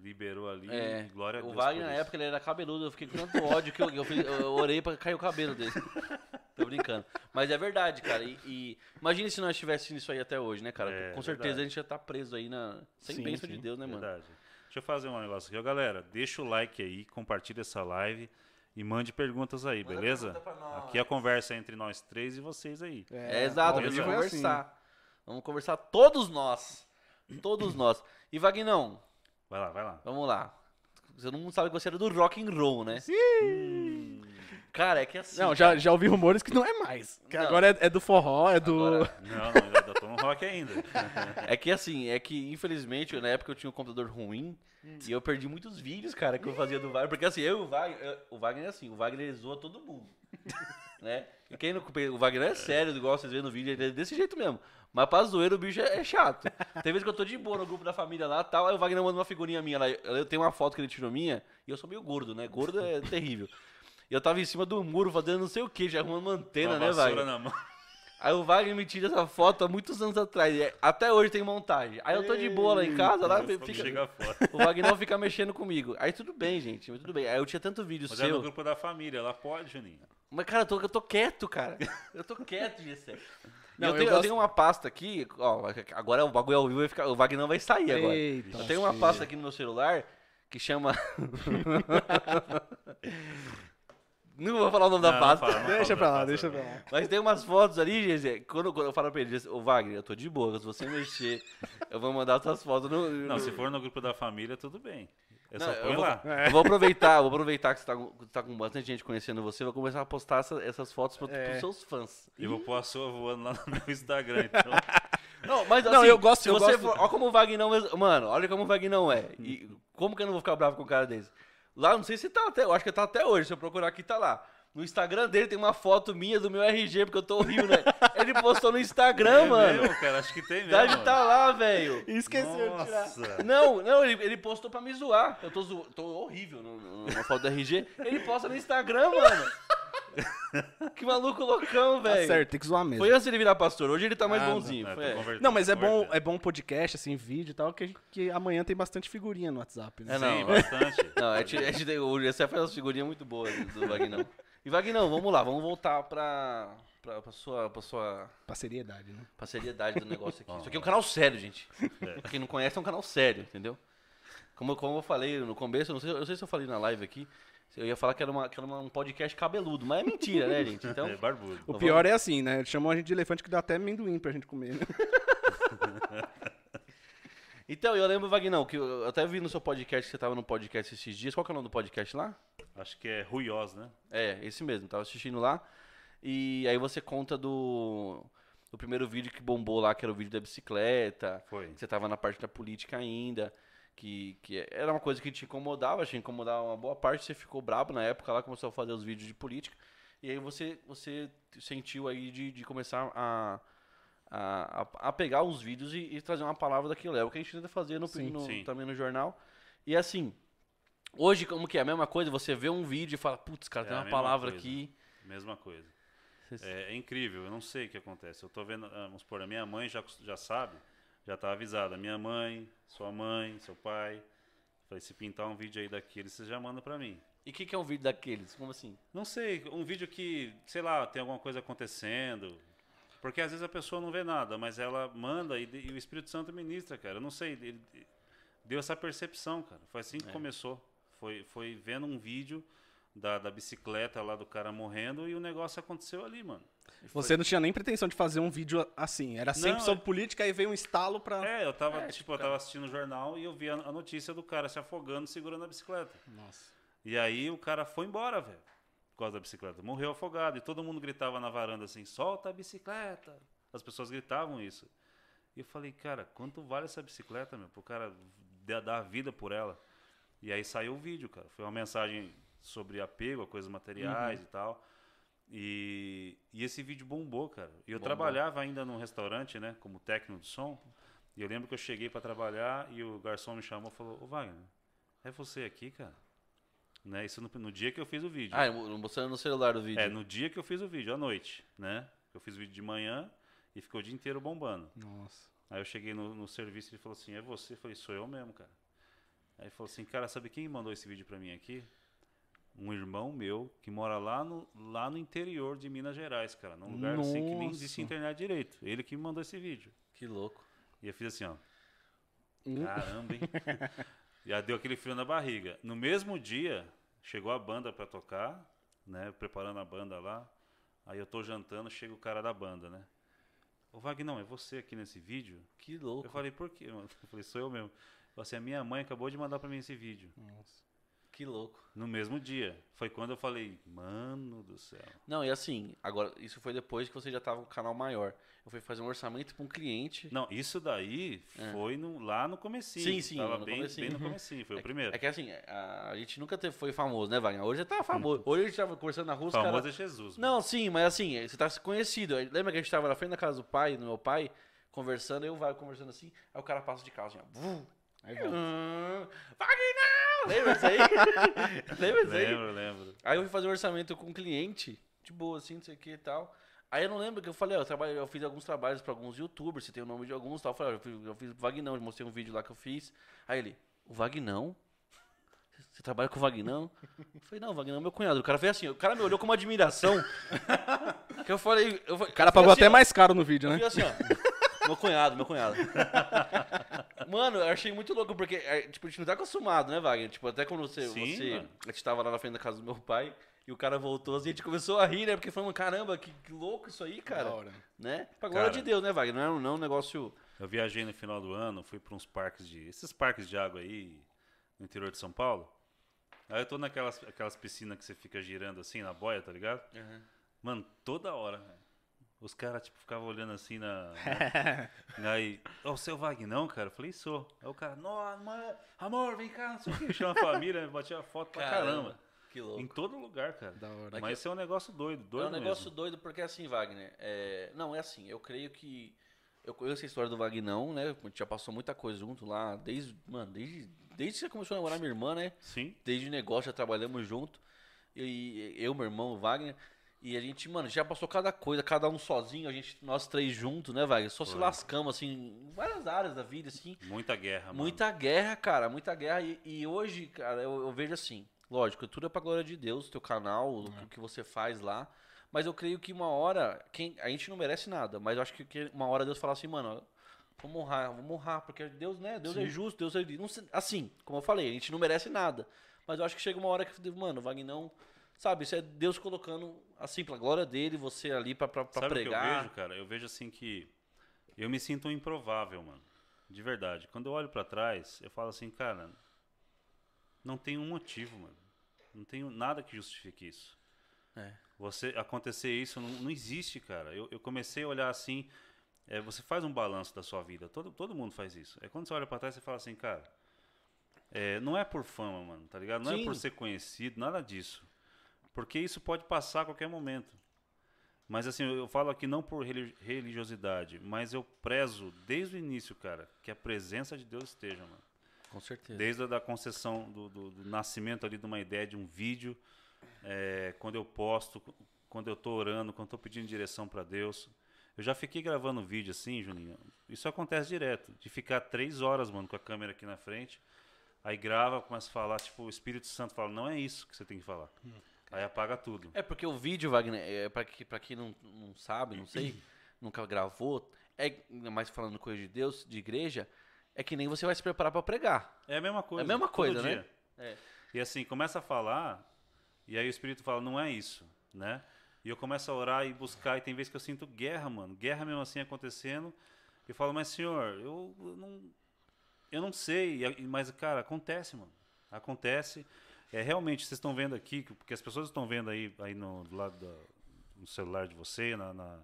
liberou ali, É, glória a o Deus Wagner por na isso. época ele era cabeludo, eu fiquei com tanto ódio que eu, eu, eu orei pra cair o cabelo dele. Tô brincando. Mas é verdade, cara. E, e imagine se nós estivéssemos isso aí até hoje, né, cara? É, Com certeza verdade. a gente já tá preso aí na. Sem Sim, bênção sim. de Deus, né, mano? Verdade. Deixa eu fazer um negócio aqui. Ó, galera, deixa o like aí, compartilha essa live e mande perguntas aí, Manda beleza? pergunta. Aqui a conversa é entre nós três e vocês aí. É, exato, ao vamos é assim. conversar. Vamos conversar todos nós. Todos nós. E Vagnão, Vai lá, vai lá. vamos lá. Você não sabe que você era do rock and roll, né? Hum, Cara, é que assim. Não, já, já ouvi rumores que não é mais. Que Não. agora é, é do forró, é do. Agora- não, não, ainda tô no rock ainda. É que assim, é que infelizmente na época eu tinha um computador ruim e eu perdi muitos vídeos, cara, que eu fazia do Wagner. Porque assim, eu e o Wagner, eu- o Wagner é assim, o Wagner zoa todo mundo. né? E quem não, o Wagner é sério, igual vocês veem no vídeo, ele é desse jeito mesmo. Mas pra zoeira o bicho é, é chato. Tem vezes que eu tô de boa no grupo da família lá tal, aí o Wagner manda uma figurinha minha lá. Eu tenho uma foto que ele tirou minha e eu sou meio gordo, né? Gordo é terrível. E eu tava em cima do muro fazendo não sei o que, já arrumando uma antena, Uma né, Wagner? na mão. Aí o Wagner me tira essa foto há muitos anos atrás. e é- Até hoje tem montagem. Aí eu tô de boa lá em casa, lá fica, chegar fora. o Wagner fica mexendo comigo. Aí tudo bem, gente, tudo bem. Aí eu tinha tanto vídeo Mas é no seu. grupo da família, ela pode, Juninho. Mas, cara, eu tô, eu tô quieto, cara. Eu tô quieto, Gessé. Não, eu, eu tenho, eu gosto- tenho uma pasta aqui, ó, agora o bagulho ao vivo vai ficar, o Wagner vai sair agora. Eita, eu tenho uma pasta aqui no meu celular que chama. Não vou falar o nome da Não, não pasta. fala, não Deixa pra da lá, pasta, deixa não. pra lá. Mas tem umas fotos ali, Gessé, quando, quando eu falo pra ele, ô Wagner, eu tô de boa, se você mexer, eu vou mandar outras fotos. No, Não, no- se for no grupo da família, tudo bem. Eu Não, só eu põe vou- lá. Eu vou aproveitar, vou aproveitar que você tá, com- tá com bastante gente conhecendo você, vou começar a postar essa- essas fotos pra, É. pros seus fãs. E vou pôr a sua voando lá no meu Instagram. Então, Não, mas Não, assim, eu gosto- se eu você gosto- for, olha como o Vagnão, é- mano, olha como o Vagnão é. E como que eu não vou ficar bravo com um cara desse? Lá, não sei se tá até, eu acho que tá até hoje, se eu procurar aqui tá lá. No Instagram dele tem uma foto minha do meu RG, porque eu tô horrível, né? Ele postou no Instagram, é mano. mesmo, cara, acho que tem mesmo. Deve tá lá, velho. Esqueceu de tirar. Nossa. Não, não, ele, ele postou pra me zoar. Eu tô, zo... tô horrível na foto do RG. Ele posta no Instagram, mano. que maluco loucão, Tá velho. certo, tem que zoar mesmo. Foi antes dele virar pastor. Hoje ele tá mais Ah, bonzinho. Foi, tô é. Não, mas é bom, é bom podcast, assim, vídeo e tal, que, gente- que amanhã tem bastante figurinha no WhatsApp. Né? É, não. Sim, bastante. Não, a gente, a gente tem, o Gessé faz umas figurinhas muito boas do Vagnão. E Vagnão, vamos lá, vamos voltar pra, pra, pra, sua, pra sua Pra seriedade, né? pra seriedade do negócio aqui. Isso aqui é um canal sério, gente. É. Pra quem não conhece, é um canal sério, entendeu? Como, como eu falei no começo, eu não sei, eu não sei se eu falei na live aqui, eu ia falar que era, uma, que era um podcast cabeludo, mas é mentira, né, gente? Então, É barbudo. O pior é assim, né? Chamam a gente de elefante que dá até amendoim pra gente comer, né? então eu lembro, Vagnão, que eu até vi no seu podcast, que você tava no podcast esses dias. Qual que é o nome do podcast lá? Acho que é Ruiós, né? É, esse mesmo, tava assistindo lá. E aí você conta do, do primeiro vídeo que bombou lá, que era o vídeo da bicicleta. Foi. que Você tava na parte da política ainda. Que, que era uma coisa que te incomodava, te incomodava uma boa parte. Você ficou brabo na época lá, começou a fazer os vídeos de política. E aí você, você sentiu aí de, de começar a, a, a- pegar os vídeos e, e trazer uma palavra daquilo. É o que a gente tenta fazer no, Sim, no- sim. também no jornal. E assim, hoje como que é a mesma coisa? Você vê um vídeo e fala, putz, cara, É tem uma palavra coisa. aqui. Mesma coisa. É, é incrível, eu não sei o que acontece. Eu tô vendo, ah, vamos supor, a minha mãe já, já sabe, já tá avisada. Minha mãe, sua mãe, seu pai. Falei, se pintar um vídeo aí daquele, você já manda pra mim. E o que, que é um vídeo daqueles? Como assim? Não sei, um vídeo que, sei lá, tem alguma coisa acontecendo. Porque às vezes a pessoa não vê nada, mas ela manda e, e o Espírito Santo ministra, cara. Eu não sei, ele deu essa percepção, cara. Foi assim que É. começou. Foi, foi vendo um vídeo da, da bicicleta lá do cara morrendo e o negócio aconteceu ali, mano. Você não tinha nem pretensão de fazer um vídeo assim. Era sempre Não, sobre política, aí veio um estalo pra. É, eu tava, É, tipo, tipo, eu tava assistindo o jornal e eu vi a, a notícia do cara se afogando segurando a bicicleta. Nossa. E aí o cara foi embora, velho. Por causa da bicicleta. Morreu afogado. E todo mundo gritava na varanda assim: solta a bicicleta. As pessoas gritavam isso. E eu falei, cara, quanto vale essa bicicleta, meu? Pro cara dar dar a vida por ela. E aí saiu o vídeo, cara. Foi uma mensagem sobre apego a coisas materiais e tal. E, e esse vídeo bombou, cara. E eu Bombou. trabalhava ainda num restaurante, né? Como técnico de som. E eu lembro que eu cheguei para trabalhar e o garçom me chamou e falou: Ô Wagner, é você aqui, cara? Né? Isso no, no dia que eu fiz o vídeo. Ah, mostrando no celular o vídeo. É, no dia que eu fiz o vídeo, à noite, né? Eu fiz o vídeo de manhã e ficou o dia inteiro bombando. Nossa. Aí eu cheguei no, no serviço e ele falou assim, é você? Eu falei, sou eu mesmo, cara. Aí ele falou assim, cara, sabe quem mandou esse vídeo pra mim aqui? Um irmão meu que mora lá no, lá no interior de Minas Gerais, cara. Num lugar assim que nem existe Nossa. internet direito. Ele que me mandou esse vídeo. Que louco. E eu fiz assim, ó. Hum. Caramba, hein? Já deu aquele frio na barriga. No mesmo dia, chegou a banda pra tocar, né? Preparando a banda lá. Aí eu tô jantando, chega o cara da banda, né? Ô Vagnão, é você aqui nesse vídeo? Que louco. Eu falei, por quê, mano? Eu falei, sou eu mesmo. Eu falei assim, a minha mãe acabou de mandar pra mim esse vídeo. Que louco. No mesmo dia. Foi quando eu falei, mano do céu. Não, e assim, agora, isso foi depois que você já tava com o canal maior. Eu fui fazer um orçamento pra um cliente. Não, isso daí foi no- lá no comecinho. Sim, sim, Tava no bem, comecinho. bem no comecinho, foi o primeiro. É que assim, a, a gente nunca teve, foi famoso, né, Wagner? Hoje já tá famoso. Hoje a gente tava conversando na rua, os Famoso cara... é Jesus. mano. Não, sim, mas assim, você tá conhecido. Lembra que a gente tava na frente da casa do pai, do meu pai, conversando, eu vai conversando assim, aí o cara passa de carro assim, ó. Aí volta. Hum, Wagner! Lembra isso aí? Lembra isso aí? Lembro, lembro. Aí eu fui fazer um orçamento com um cliente, de boa, assim, não sei o que e tal. Aí eu não lembro que eu falei, ó, eu, trabalho, eu fiz alguns trabalhos pra alguns youtubers, você tem o nome de alguns e tal. Eu falei, ó, eu fiz, eu fiz Vagnão, eu mostrei um vídeo lá que eu fiz. Aí ele, o Vagnão? Você trabalha com o Vagnão? Eu falei, não, o Vagnão é meu cunhado. O cara fez assim, o cara me olhou com uma admiração. que eu falei. Eu, O cara pagou até mais caro no vídeo, eu né? fiz assim, ó. Meu cunhado, meu cunhado. Mano, eu achei muito louco, porque, é, tipo, a gente não tá acostumado, né, Wagner? Tipo, até quando você, Sim, você mano. a gente tava lá na frente da casa do meu pai, e o cara voltou assim, a gente começou a rir, né? Porque falando, caramba, que, que louco isso aí, cara. Da hora. Né? Pra glória Cara. de Deus, né, Wagner? Não é, um- não é um negócio... Eu viajei no final do ano, fui para uns parques de. Esses parques de água aí, no interior de São Paulo. Aí eu tô naquelas aquelas piscinas que você fica girando assim na boia, tá ligado? Mano, toda hora, velho. Os caras, tipo, ficavam olhando assim na. na aí, ó, o seu Vagnão, cara? Eu falei, sou. Aí o cara, nossa, amor, vem cá, não sei o que. Chama a família, batia foto pra caramba. Que louco. Em todo lugar, cara. Da hora. Mas esse é um negócio doido, É doido um negócio mesmo. doido porque assim, Wagner. é, Não, é assim, eu creio que. Eu conheço a história do Vagnão, né? A gente já passou muita coisa junto lá, desde. Mano, desde, desde que você começou a namorar minha irmã, né? Sim. Desde o negócio, já trabalhamos junto. E eu, meu irmão, o Wagner. E a gente, mano, já passou cada coisa, cada um sozinho, a gente, nós três juntos, né, Wagner? Só se Foi. lascamos, assim, em várias áreas da vida, assim. Muita guerra, mano. Muita guerra, cara, muita guerra. E, e hoje, cara, eu, eu vejo assim, lógico, tudo é pra glória de Deus, teu canal, o que- o que você faz lá. Mas eu creio que uma hora, quem, a gente não merece nada, mas eu acho que, que uma hora Deus fala assim, mano, vamos honrar, vamos honrar, porque Deus, né, Deus é justo, Deus é... Não, assim, como eu falei, a gente não merece nada. Mas eu acho que chega uma hora que, mano, Vagnão, sabe, isso é Deus colocando, assim, pra glória dele, você ali pra, pra, pra Sabe que eu pregar. vejo, cara? Eu vejo assim que eu me sinto um improvável, mano. De verdade. Quando eu olho pra trás, eu falo assim, cara, não tem um motivo, mano. Não tem nada que justifique isso. É. Você acontecer isso não, não existe, cara. Eu, eu comecei a olhar assim, é, você faz um balanço da sua vida. Todo, todo mundo faz isso. É quando você olha pra trás, você fala assim, cara, é, não é por fama, mano, tá ligado? Não Sim. é por ser conhecido, nada disso. Porque isso pode passar a qualquer momento. Mas assim, eu falo aqui não por reli- religiosidade, mas eu prezo desde o início, cara, que a presença de Deus esteja, mano. Com certeza. Desde a da concessão do, do- do nascimento ali de uma ideia, de um vídeo, é, quando eu posto, quando eu tô orando, quando eu tô pedindo direção para Deus. Eu já fiquei gravando vídeo assim, Juninho. Isso acontece direto, de ficar três horas, mano, com a câmera aqui na frente. Aí grava, começa a falar, tipo, o Espírito Santo fala, não é isso que você tem que falar. Aí apaga tudo. É porque o vídeo, Wagner, é, pra, que, pra quem não, não sabe, não sei, nunca gravou, é mais falando coisa de Deus, de igreja, é que nem você vai se preparar pra pregar. É a mesma coisa. É a mesma coisa, né? É. E assim, começa a falar, e aí o Espírito fala, não é isso, né? E eu começo a orar e buscar, e tem vezes que eu sinto guerra, mano. Guerra mesmo assim acontecendo. E eu falo, mas senhor, eu não. Eu não sei. Mas, cara, acontece, mano. Acontece. É, realmente, vocês estão vendo aqui, que- porque as pessoas estão vendo aí, aí no, do lado da, no celular de você, na, na-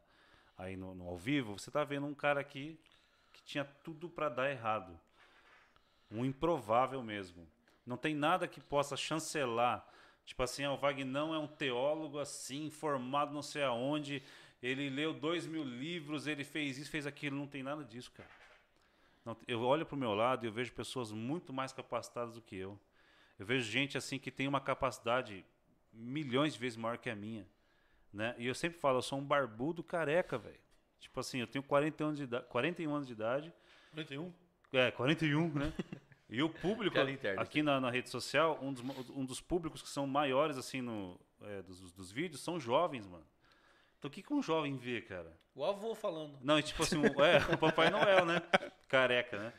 aí no, no ao vivo, você tá vendo um cara aqui que tinha tudo para dar errado. Um improvável mesmo. Não tem nada que possa chancelar. Tipo assim, ah, o Vagnão é um teólogo assim, formado não sei aonde, ele leu dois mil livros, ele fez isso, fez aquilo. Não tem nada disso, cara. Não- eu olho pro meu lado e eu vejo pessoas muito mais capacitadas do que eu. Eu vejo gente assim que tem uma capacidade milhões de vezes maior que a minha. Né? E eu sempre falo, eu sou um barbudo careca, velho. Tipo assim, eu tenho 40 anos de idade, 41 anos de idade. 41? É, 41, né? E o público, interna, aqui na, na rede social, um dos, um dos públicos que são maiores, assim, no, é, dos, dos vídeos, são jovens, mano. Então o que, que um jovem vê, cara? O avô falando. Não, e tipo assim, é, o Papai Noel, né? Careca, né?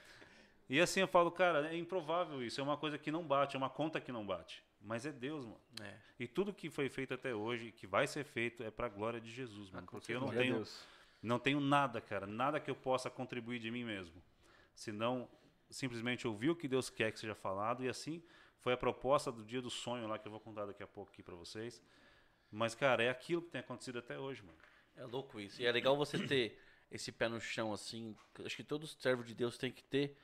E assim eu falo, cara, é improvável isso. É uma coisa que não bate, é uma conta que não bate. Mas é Deus, mano. É. E tudo que foi feito até hoje, que vai ser feito, é pra glória de Jesus, mano. Porque eu não a tenho, Deus. não tenho nada, cara. Nada que eu possa contribuir de mim mesmo. Senão, simplesmente ouvir o que Deus quer que seja falado. E assim foi a proposta do dia do sonho lá, que eu vou contar daqui a pouco aqui pra vocês. Mas, cara, é aquilo que tem acontecido até hoje, mano. É louco isso. E é legal você ter esse pé no chão, assim. Acho que todo servo de Deus tem que ter.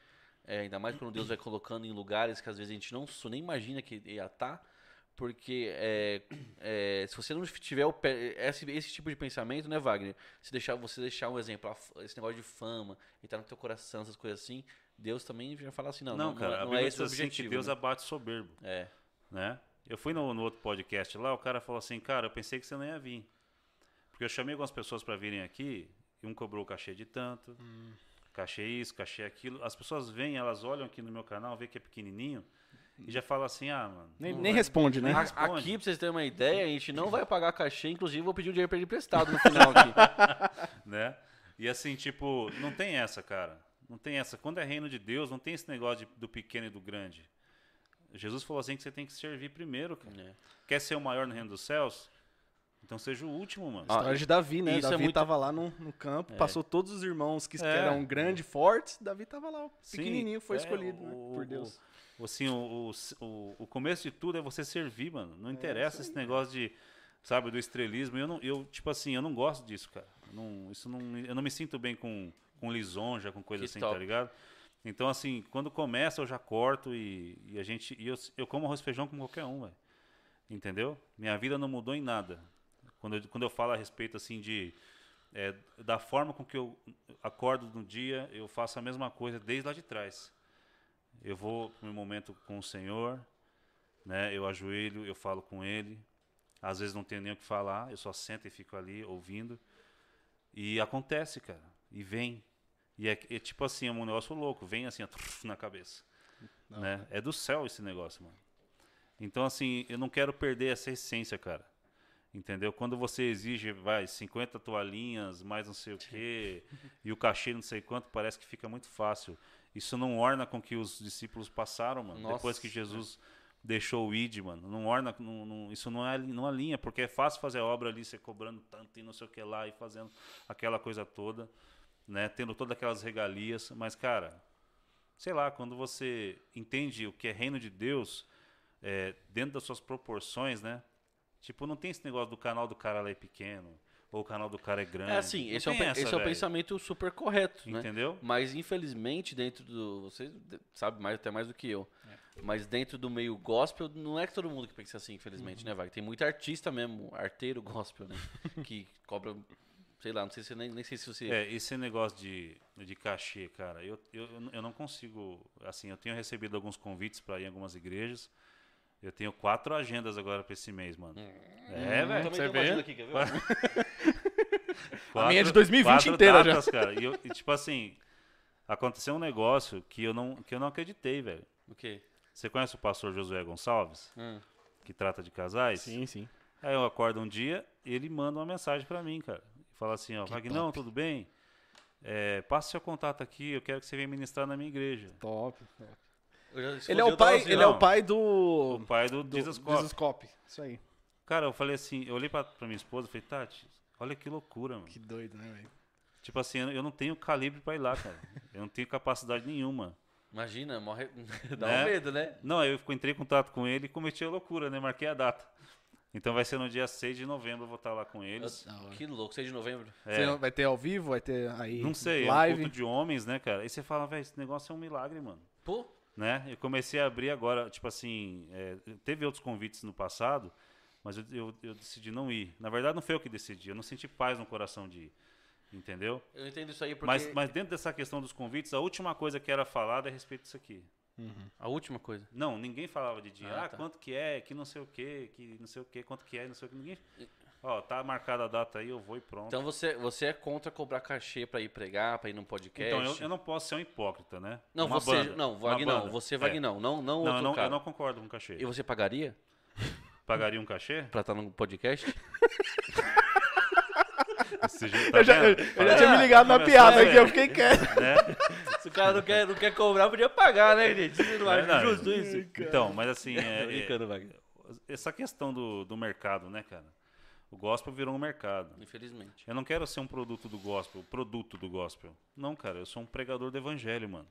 É, ainda mais quando Deus vai colocando em lugares que às vezes a gente não nem imagina que ia estar. Porque é, é, se você não tiver o pé, esse, esse tipo de pensamento, né, Wagner? Se deixar, você deixar um exemplo, esse negócio de fama, entrar no teu coração, essas coisas assim, Deus também já fala assim, não, não, cara, não, é- não é esse o assim objetivo. que Deus né? abate soberbo, É. né? Eu fui no, no outro podcast lá, o cara falou assim, cara, eu pensei que você não ia vir. Porque eu chamei algumas pessoas para virem aqui, e um cobrou o cachê de tanto, Hum. Cachê isso, cachê aquilo. As pessoas vêm, elas olham aqui no meu canal, vê que é pequenininho, e já falam assim, ah, mano... Nem, nem responde, né? Responde. Aqui, pra vocês terem uma ideia, a gente não vai pagar cachê, inclusive vou pedir o dinheiro pra ele emprestado no final aqui. né? E assim, tipo, não tem essa, cara. Não tem essa. Quando é reino de Deus, não tem esse negócio de- do pequeno e do grande. Jesus falou assim que você tem que servir primeiro, cara. É. Quer ser o maior no reino dos céus? Então seja o último, mano. Ah, História de Davi, né? isso é Davi muito- tava lá no, no campo, passou todos os irmãos que É. eram grandes, fortes. Davi tava lá, o Sim, pequenininho, foi é, escolhido né, o- por Deus. o- Assim, o, o, o- começo de tudo é você servir, mano. Não interessa esse negócio de, sabe, do estrelismo. Eu, não, eu tipo assim, eu não gosto disso, cara. Eu não, isso não, eu não me sinto bem com, com lisonja, com coisa Que assim, top. tá ligado? Então, assim, quando começa eu já corto e, e a gente. E eu, eu como arroz e feijão como qualquer um, velho. Entendeu? Minha vida não mudou em nada. Quando eu, quando eu falo a respeito, assim, de. é, da forma com que eu acordo no dia, eu faço a mesma coisa desde lá de trás. Eu vou pro meu momento com o Senhor, né? Eu ajoelho, eu falo com Ele. Às vezes não tenho nem o que falar, eu só sento e fico ali ouvindo. E acontece, cara. E vem. E é, é tipo assim, é um negócio louco. Vem assim, na cabeça. Né? É do céu esse negócio, mano. Então, assim, eu não quero perder essa essência, cara. Entendeu? Quando você exige, vai, 50 toalhinhas, mais não sei o quê, e o cachê não sei quanto, parece que fica muito fácil. Isso não orna com que os discípulos passaram, mano. Nossa, Depois que Jesus deixou o id, mano. Não orna, não, não- isso não, é, não alinha, porque é fácil fazer a obra ali, você cobrando tanto e não sei o que lá, e fazendo aquela coisa toda, né? Tendo todas aquelas regalias. Mas, cara, sei lá, quando você entende o que é reino de Deus, é, dentro das suas proporções, né? Tipo, não tem esse negócio do canal do cara lá é pequeno, ou o canal do cara é grande. É assim, esse, é, essa, esse é pensamento super correto, né? Entendeu? Mas infelizmente dentro do, você de- sabe mais até mais do que eu. É. Mas dentro do meio gospel não é que todo mundo que pensa assim, Uhum. infelizmente, né, vai? Tem muito artista mesmo, arteiro gospel, né, que cobra, sei lá, não sei se nem, nem sei se você É, esse negócio de, de cachê, cara, eu, eu, eu não consigo. Assim, eu tenho recebido alguns convites para ir em algumas igrejas. Eu tenho quatro agendas agora para esse mês, mano. É, Eu velho. também uma agenda aqui, quer ver? A minha é de 2020 inteira já. datas, Cara. E, eu- e, tipo assim, aconteceu um negócio que eu não, que eu não acreditei, velho. O quê? Você conhece o pastor Josué Gonçalves, Hum. que trata de casais? Sim, sim. Aí eu acordo um dia e ele manda uma mensagem pra mim, cara. Fala assim, ó, Vagnão, tudo bem? É, passa seu contato aqui, eu quero que você venha ministrar na minha igreja. Top. Já- se Ele é fosse o eu, tava pai, assim, ele é o pai O do, pai do, do Jesus Cop. Jesus Cop. Isso aí. Cara, eu falei assim, eu olhei pra, pra minha esposa e falei, Tati, olha que loucura, mano. Que doido, né, velho? Tipo assim, eu eu não tenho calibre pra ir lá, cara. Eu não tenho capacidade nenhuma. Imagina, morre dá Né? um medo, né? Não, aí eu entrei em contato com ele e cometi a loucura, né? Marquei a data. Então vai ser no dia 6 de novembro, eu vou estar lá com eles. Da hora. Que louco, 6 de novembro. É. Você vai ter ao vivo, vai ter aí Não sei, é um live. culto de homens, né, cara? E você fala, velho, esse negócio é um milagre, mano. Pô, Né? Eu comecei a abrir agora, tipo assim, é, teve outros convites no passado, mas eu, eu, eu decidi não ir. Na verdade, não foi eu que decidi, eu não senti paz no coração de ir. Entendeu? eu entendo isso aí porque Mas, mas dentro dessa questão dos convites, a última coisa que era falada é a respeito disso aqui. a última coisa. Não, ninguém falava de dinheiro. Ah, Ah, tá. quanto que é, que não sei o que, que não sei o que, quanto que é, não sei o que. Ninguém... Ó, tá marcada a data aí, eu vou e pronto. Então você, você é contra cobrar cachê pra ir pregar, pra ir num podcast? Então, eu, eu não posso ser um hipócrita, né? Não, Uma você. banda, não, Vag não. banda. Você, É. Vag não. Não, não Não, outro eu não, cara. eu não concordo com cachê. E você pagaria Pagaria um cachê? pra estar num podcast? Jeito, tá Eu já, eu, eu já tinha me ligado na piada aqui, eu fiquei quieto. Né? Se o cara não quer, não quer cobrar, podia pagar, né, gente? Você não acha Verdade. justo isso? Então, mas assim, é- Tô brincando, Wagner. é- essa questão do, do mercado, né, cara? O gospel virou um mercado. Infelizmente. Eu não quero ser um produto do gospel, produto do gospel. Não, cara, eu sou um pregador do evangelho, mano.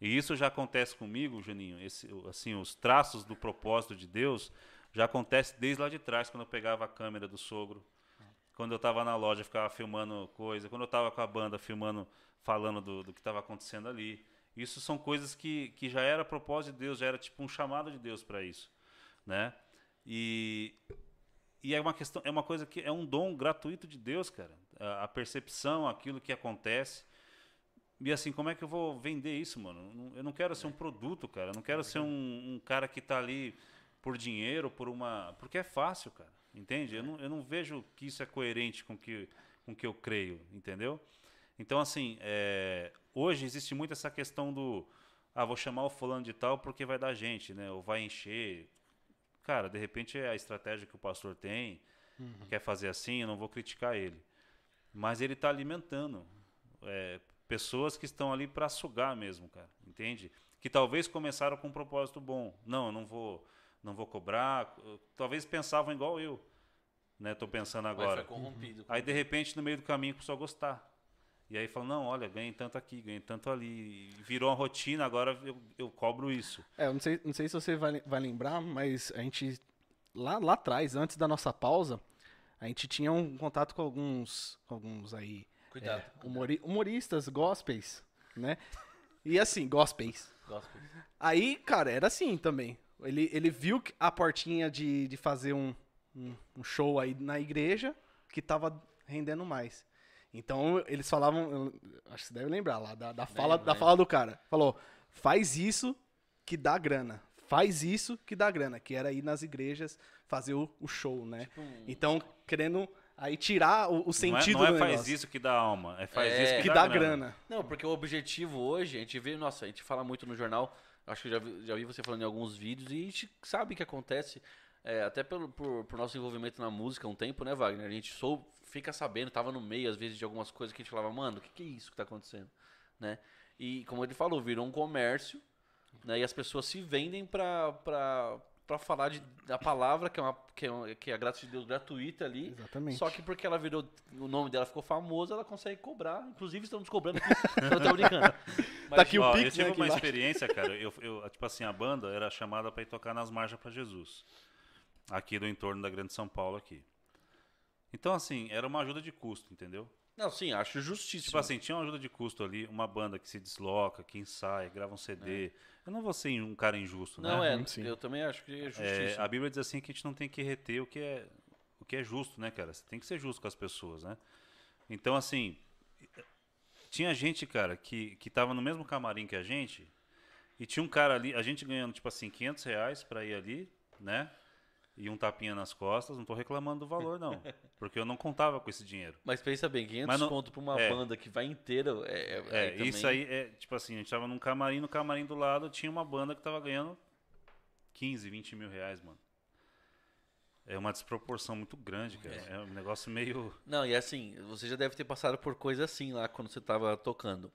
E isso já acontece comigo, Juninho. Esse, assim, os traços do propósito de Deus já acontece desde lá de trás, quando eu pegava a câmera do sogro. Quando eu estava na loja, ficava filmando coisa. Quando eu estava com a banda, filmando, falando do, do que estava acontecendo ali. Isso são coisas que, que já era propósito de Deus, já era tipo um chamado de Deus para isso, né? E, e é uma questão, é uma coisa que é um dom gratuito de Deus, cara. A, a percepção, aquilo que acontece. E assim, como é que eu vou vender isso, mano? Eu não- quero ser um produto, cara. Eu não quero ser um, um cara que tá ali por dinheiro, por uma. Porque é fácil, cara. Entende? Eu não, eu não vejo que isso é coerente com que, com que eu creio, entendeu? Então, assim, é, hoje existe muito essa questão do. Ah, vou chamar o fulano de tal porque vai dar gente, né? Ou vai encher. Cara, de repente é a estratégia que o pastor tem, quer fazer assim, eu não vou criticar ele. Mas ele está alimentando é, pessoas que estão ali para sugar mesmo, cara, entende? Que talvez começaram com um propósito bom. Não, eu não vou, não vou cobrar. Talvez pensavam igual eu, né? Tô pensando Mas agora. foi corrompido. Aí de repente no meio do caminho começou a gostar. E aí falou, não, olha, ganhei tanto aqui, ganhei tanto ali. Virou uma rotina, agora eu, eu cobro isso. É, eu não sei, não sei se você vai, vai lembrar, mas a gente, lá, lá atrás, antes da nossa pausa, a gente tinha um contato com alguns, com alguns aí, Cuidado. é, humori- humoristas, gospels, né? E assim, gospels. Gospel. Aí, cara, era assim também. Ele, ele viu a portinha de, de fazer um, um, um show aí na igreja que tava rendendo mais. Então, eles falavam, acho que você deve lembrar lá, da, da, fala, Lembro, da lembro. fala do cara. Falou, faz isso que dá grana. Faz isso que dá grana. Que era ir nas igrejas fazer o, o show, né? Tipo um- Então, querendo aí tirar o, o sentido não é, não do é faz negócio. isso que dá alma, é faz É. isso que, que dá, dá grana. Não, porque o objetivo hoje, a gente vê, nossa, a gente fala muito no jornal, acho que eu já vi, já vi você falando em alguns vídeos, e a gente sabe que acontece, é, até pelo, por, por nosso envolvimento na música há um tempo, né, Wagner? A gente sou, fica sabendo, tava no meio, às vezes, de algumas coisas que a gente falava, mano, o que, que é isso que tá acontecendo? Né? E, como ele falou, virou um comércio, né, e as pessoas se vendem pra, pra, pra falar de, da palavra, que é, uma, que, é uma- que é a graça de Deus gratuita ali, Exatamente. só que porque ela virou. O nome dela ficou famoso, ela consegue cobrar. Inclusive, estamos cobrando aqui. eu tô brincando. Mas, Tá aqui o Ó, Pix, eu tive né, uma embaixo. experiência, cara. Eu, eu, tipo assim, a banda era chamada para ir tocar nas marchas para Jesus. Aqui do entorno da Grande São Paulo aqui. Então, assim, era uma ajuda de custo, entendeu? Não, sim, acho justíssimo. Tipo assim, tinha uma ajuda de custo ali, uma banda que se desloca, que ensaia, grava um CD. Eu não vou ser um cara injusto, Não, né? é, Uhum, sim. eu também acho que é É, justíssimo. a Bíblia diz assim que a gente não tem que reter o que é o que é justo, né, cara? Você tem que ser justo com as pessoas, né? Então, assim, tinha gente, cara, que, que tava no mesmo camarim que a gente e tinha um cara ali, a gente ganhando, tipo assim, 500 reais pra ir ali, né? E um tapinha nas costas, não tô reclamando do valor, não. Porque eu não contava com esse dinheiro. Mas pensa bem, 500 Mas não- conto pra uma é. banda que vai inteira. É, é, É, isso aí é, tipo assim, a gente tava num camarim, no camarim do lado tinha uma banda que tava ganhando 15, 20 mil reais, mano. É uma desproporção muito grande, cara. É, um negócio meio. Não, e assim, você já deve ter passado por coisa assim lá quando você tava tocando.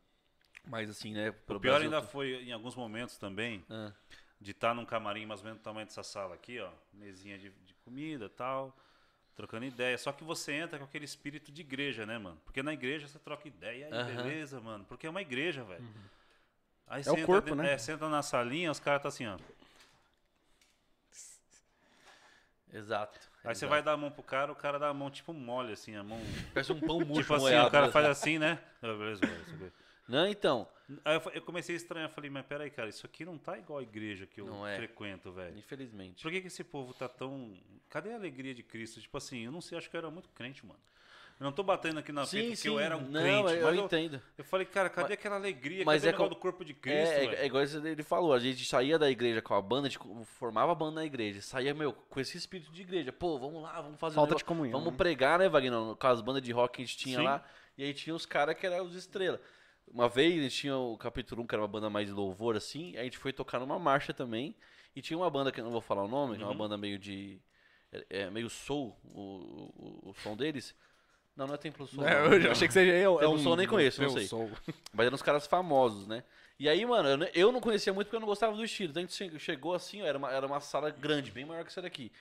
Mas assim, né? O pior Brasil ainda foi, em alguns momentos também, Ah, de estar num camarim mais ou menos do tamanho dessa sala aqui, ó. Mesinha de, de comida tal, trocando ideia. Só que você entra com aquele espírito de igreja, né, mano? Porque na igreja você troca ideia, aí Aham. beleza, mano. Porque é uma igreja, velho. Aí É você o entra corpo, né? É, você entra na salinha, os caras tá assim, ó. exato. Aí você exato. vai dar a mão pro cara, o cara dá a mão tipo mole, assim, a mão. Parece um pão murcho tipo assim, o cara né? faz assim, né? Ah, beleza, beleza, beleza. Não, então. Aí eu, comecei a estranhar, falei, mas peraí, cara, isso aqui não tá igual a igreja que eu Não é. frequento, velho. Infelizmente. Por que, que esse povo tá tão. Cadê a alegria de Cristo? Tipo assim, eu não sei, acho que eu era muito crente, mano. Eu não tô batendo aqui na Sim, peito porque sim. eu era um não, crente. eu, mas eu, entendo. eu falei, cara, cadê Mas- aquela alegria? mas cadê é o negócio com- do corpo de Cristo, É, é, é igual ele falou, a gente saía da igreja com a banda, a gente formava a banda na igreja, saía, meu, com esse espírito de igreja. Pô, vamos lá, vamos fazer um Falta negócio, de comunhão, Vamos né? pregar, né, Wagner? Com as bandas de rock que a gente tinha Sim. lá. E aí tinha os caras que eram os estrelas. Uma vez a gente tinha o Capítulo 1, que era uma banda mais de louvor, assim, a gente foi tocar numa marcha também. E tinha uma banda que eu não vou falar o nome, que é uma Uhum. banda meio de. É, é meio soul, o, o, o som deles. Não, não é Templo Soul. É, eu achei que você é, é Eu um... sou, nem conheço, não eu sei. sou. Mas eram uns caras famosos, né? E aí, mano, eu, eu não conhecia muito porque eu não gostava do estilo. Então a gente che- chegou assim, ó, era uma, era uma sala grande, bem maior que essa daqui.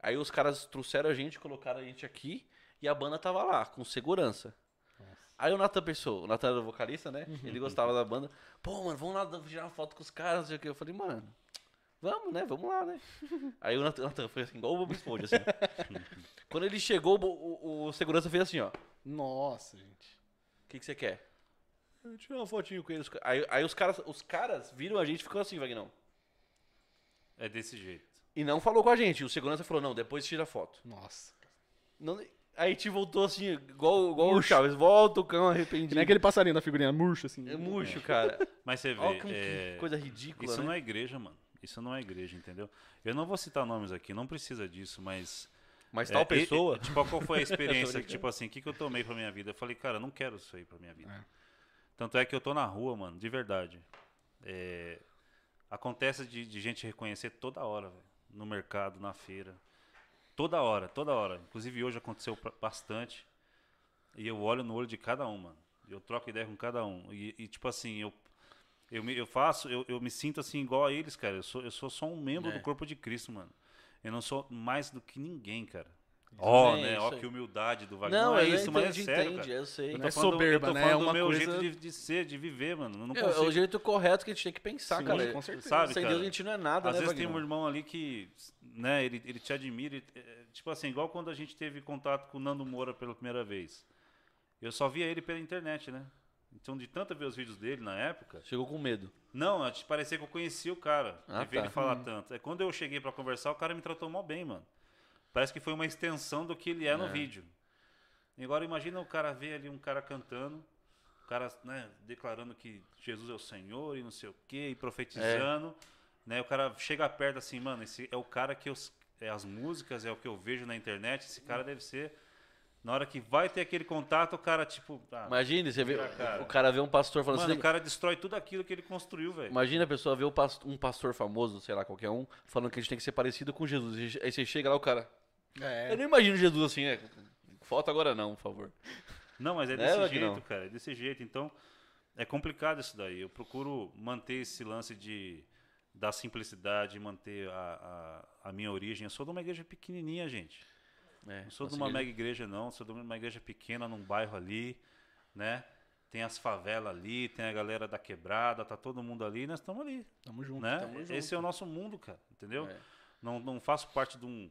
Aí os caras trouxeram a gente, colocaram a gente aqui e a banda tava lá, com segurança. Aí o Nathan pensou, o Nathan era o vocalista, né? Ele gostava da banda. Pô, mano, vamos lá tirar uma foto com os caras, não sei o que. Eu falei, mano, vamos, né? Vamos lá, né? Aí o Nathan, Nathan foi assim, igual o Bob Esponja, assim. Quando ele chegou, o, o- o segurança fez assim, ó. Nossa, gente. O que, que você quer? Eu tirei uma fotinho com eles. Aí, aí os, caras, os caras viram a gente e ficou assim, Vagnão. É desse jeito. E não falou com a gente. O segurança falou, não, depois tira a foto. Nossa. Não- a gente voltou assim, igual, igual o Chaves. Volta o cão Que arrependido. nem aquele passarinho da figurinha murcha, assim. É murcho, cara. Mas você vê, Olha que, é, que coisa ridícula, isso né? não é igreja, mano. Isso não é igreja, entendeu? Eu não vou citar nomes aqui, não precisa disso, mas... Mas é, tal pessoa... e, tipo, qual foi a experiência? brincando. tipo assim, o que, que eu tomei pra minha vida? Eu falei, cara, eu não quero isso aí pra minha vida. É. Tanto é que eu tô na rua, mano, de verdade. É, acontece de, de gente reconhecer toda hora, velho. No mercado, na feira. Toda hora, toda hora. Inclusive hoje aconteceu bastante. E eu olho no olho de cada um, mano. Eu troco ideia com cada um. E, e, tipo assim, eu, eu, me, eu faço, eu, eu me sinto assim igual a eles, cara. Eu sou, eu sou só um membro É. do corpo de Cristo, mano. Eu não sou mais do que ninguém, cara. Ó, É, né? Ó aí. que humildade do Wagner. Não, é eu isso, mas é entendi, sério, entendi, cara. eu sei. Eu Não tô é falando, soberba, eu né? É do uma meu coisa- jeito de, de ser, de viver, mano. Eu não É, é consigo. o jeito correto que a gente tem que pensar, Sim, cara. com certeza. Sabe, Sem cara? Deus a gente não é nada, Às né, vezes tem um irmão ali que, né, ele, ele te admira. ele- é, tipo assim, igual quando a gente teve contato com o Nando Moura pela primeira vez. Eu só via ele pela internet, né? Então, de tanto ver os vídeos dele na época, Chegou com medo. não, parecia que eu conhecia o cara. Ah, de ver tá. ele falar tanto. É quando eu cheguei pra conversar, o cara me tratou mal bem, mano. Parece que foi uma extensão do que ele é no vídeo. E agora imagina o cara ver ali um cara cantando, o cara, né, declarando que Jesus é o Senhor e não sei o quê, e profetizando, né? O cara chega perto assim, mano, esse é o cara que eu, é as músicas, é o que eu vejo na internet, esse cara deve ser na hora que vai ter aquele contato, o cara tipo, ah, Imagina, você vê, cara. o cara vê um pastor falando mano, assim. o cara destrói tudo aquilo que ele construiu, velho. Imagina a pessoa ver um pastor famoso, sei lá, qualquer um, falando que a gente tem que ser parecido com Jesus. Aí você chega lá, o cara. É. Eu não imagino Jesus assim, né? Foto agora não, por favor. Não, mas é Né, desse jeito, cara. É desse jeito. Então, é complicado isso daí. Eu procuro manter esse lance de da simplicidade, manter a, a, a minha origem. Eu sou de uma igreja pequenininha, gente. É, Não sou de uma mega igreja, não. Sou de uma igreja pequena, num bairro ali, né? Tem as favelas ali, tem a galera da quebrada, tá todo mundo ali, nós estamos ali, Tamo junto. né? tamo junto. Esse é o nosso mundo, cara, entendeu? É. Não, não faço parte de, um,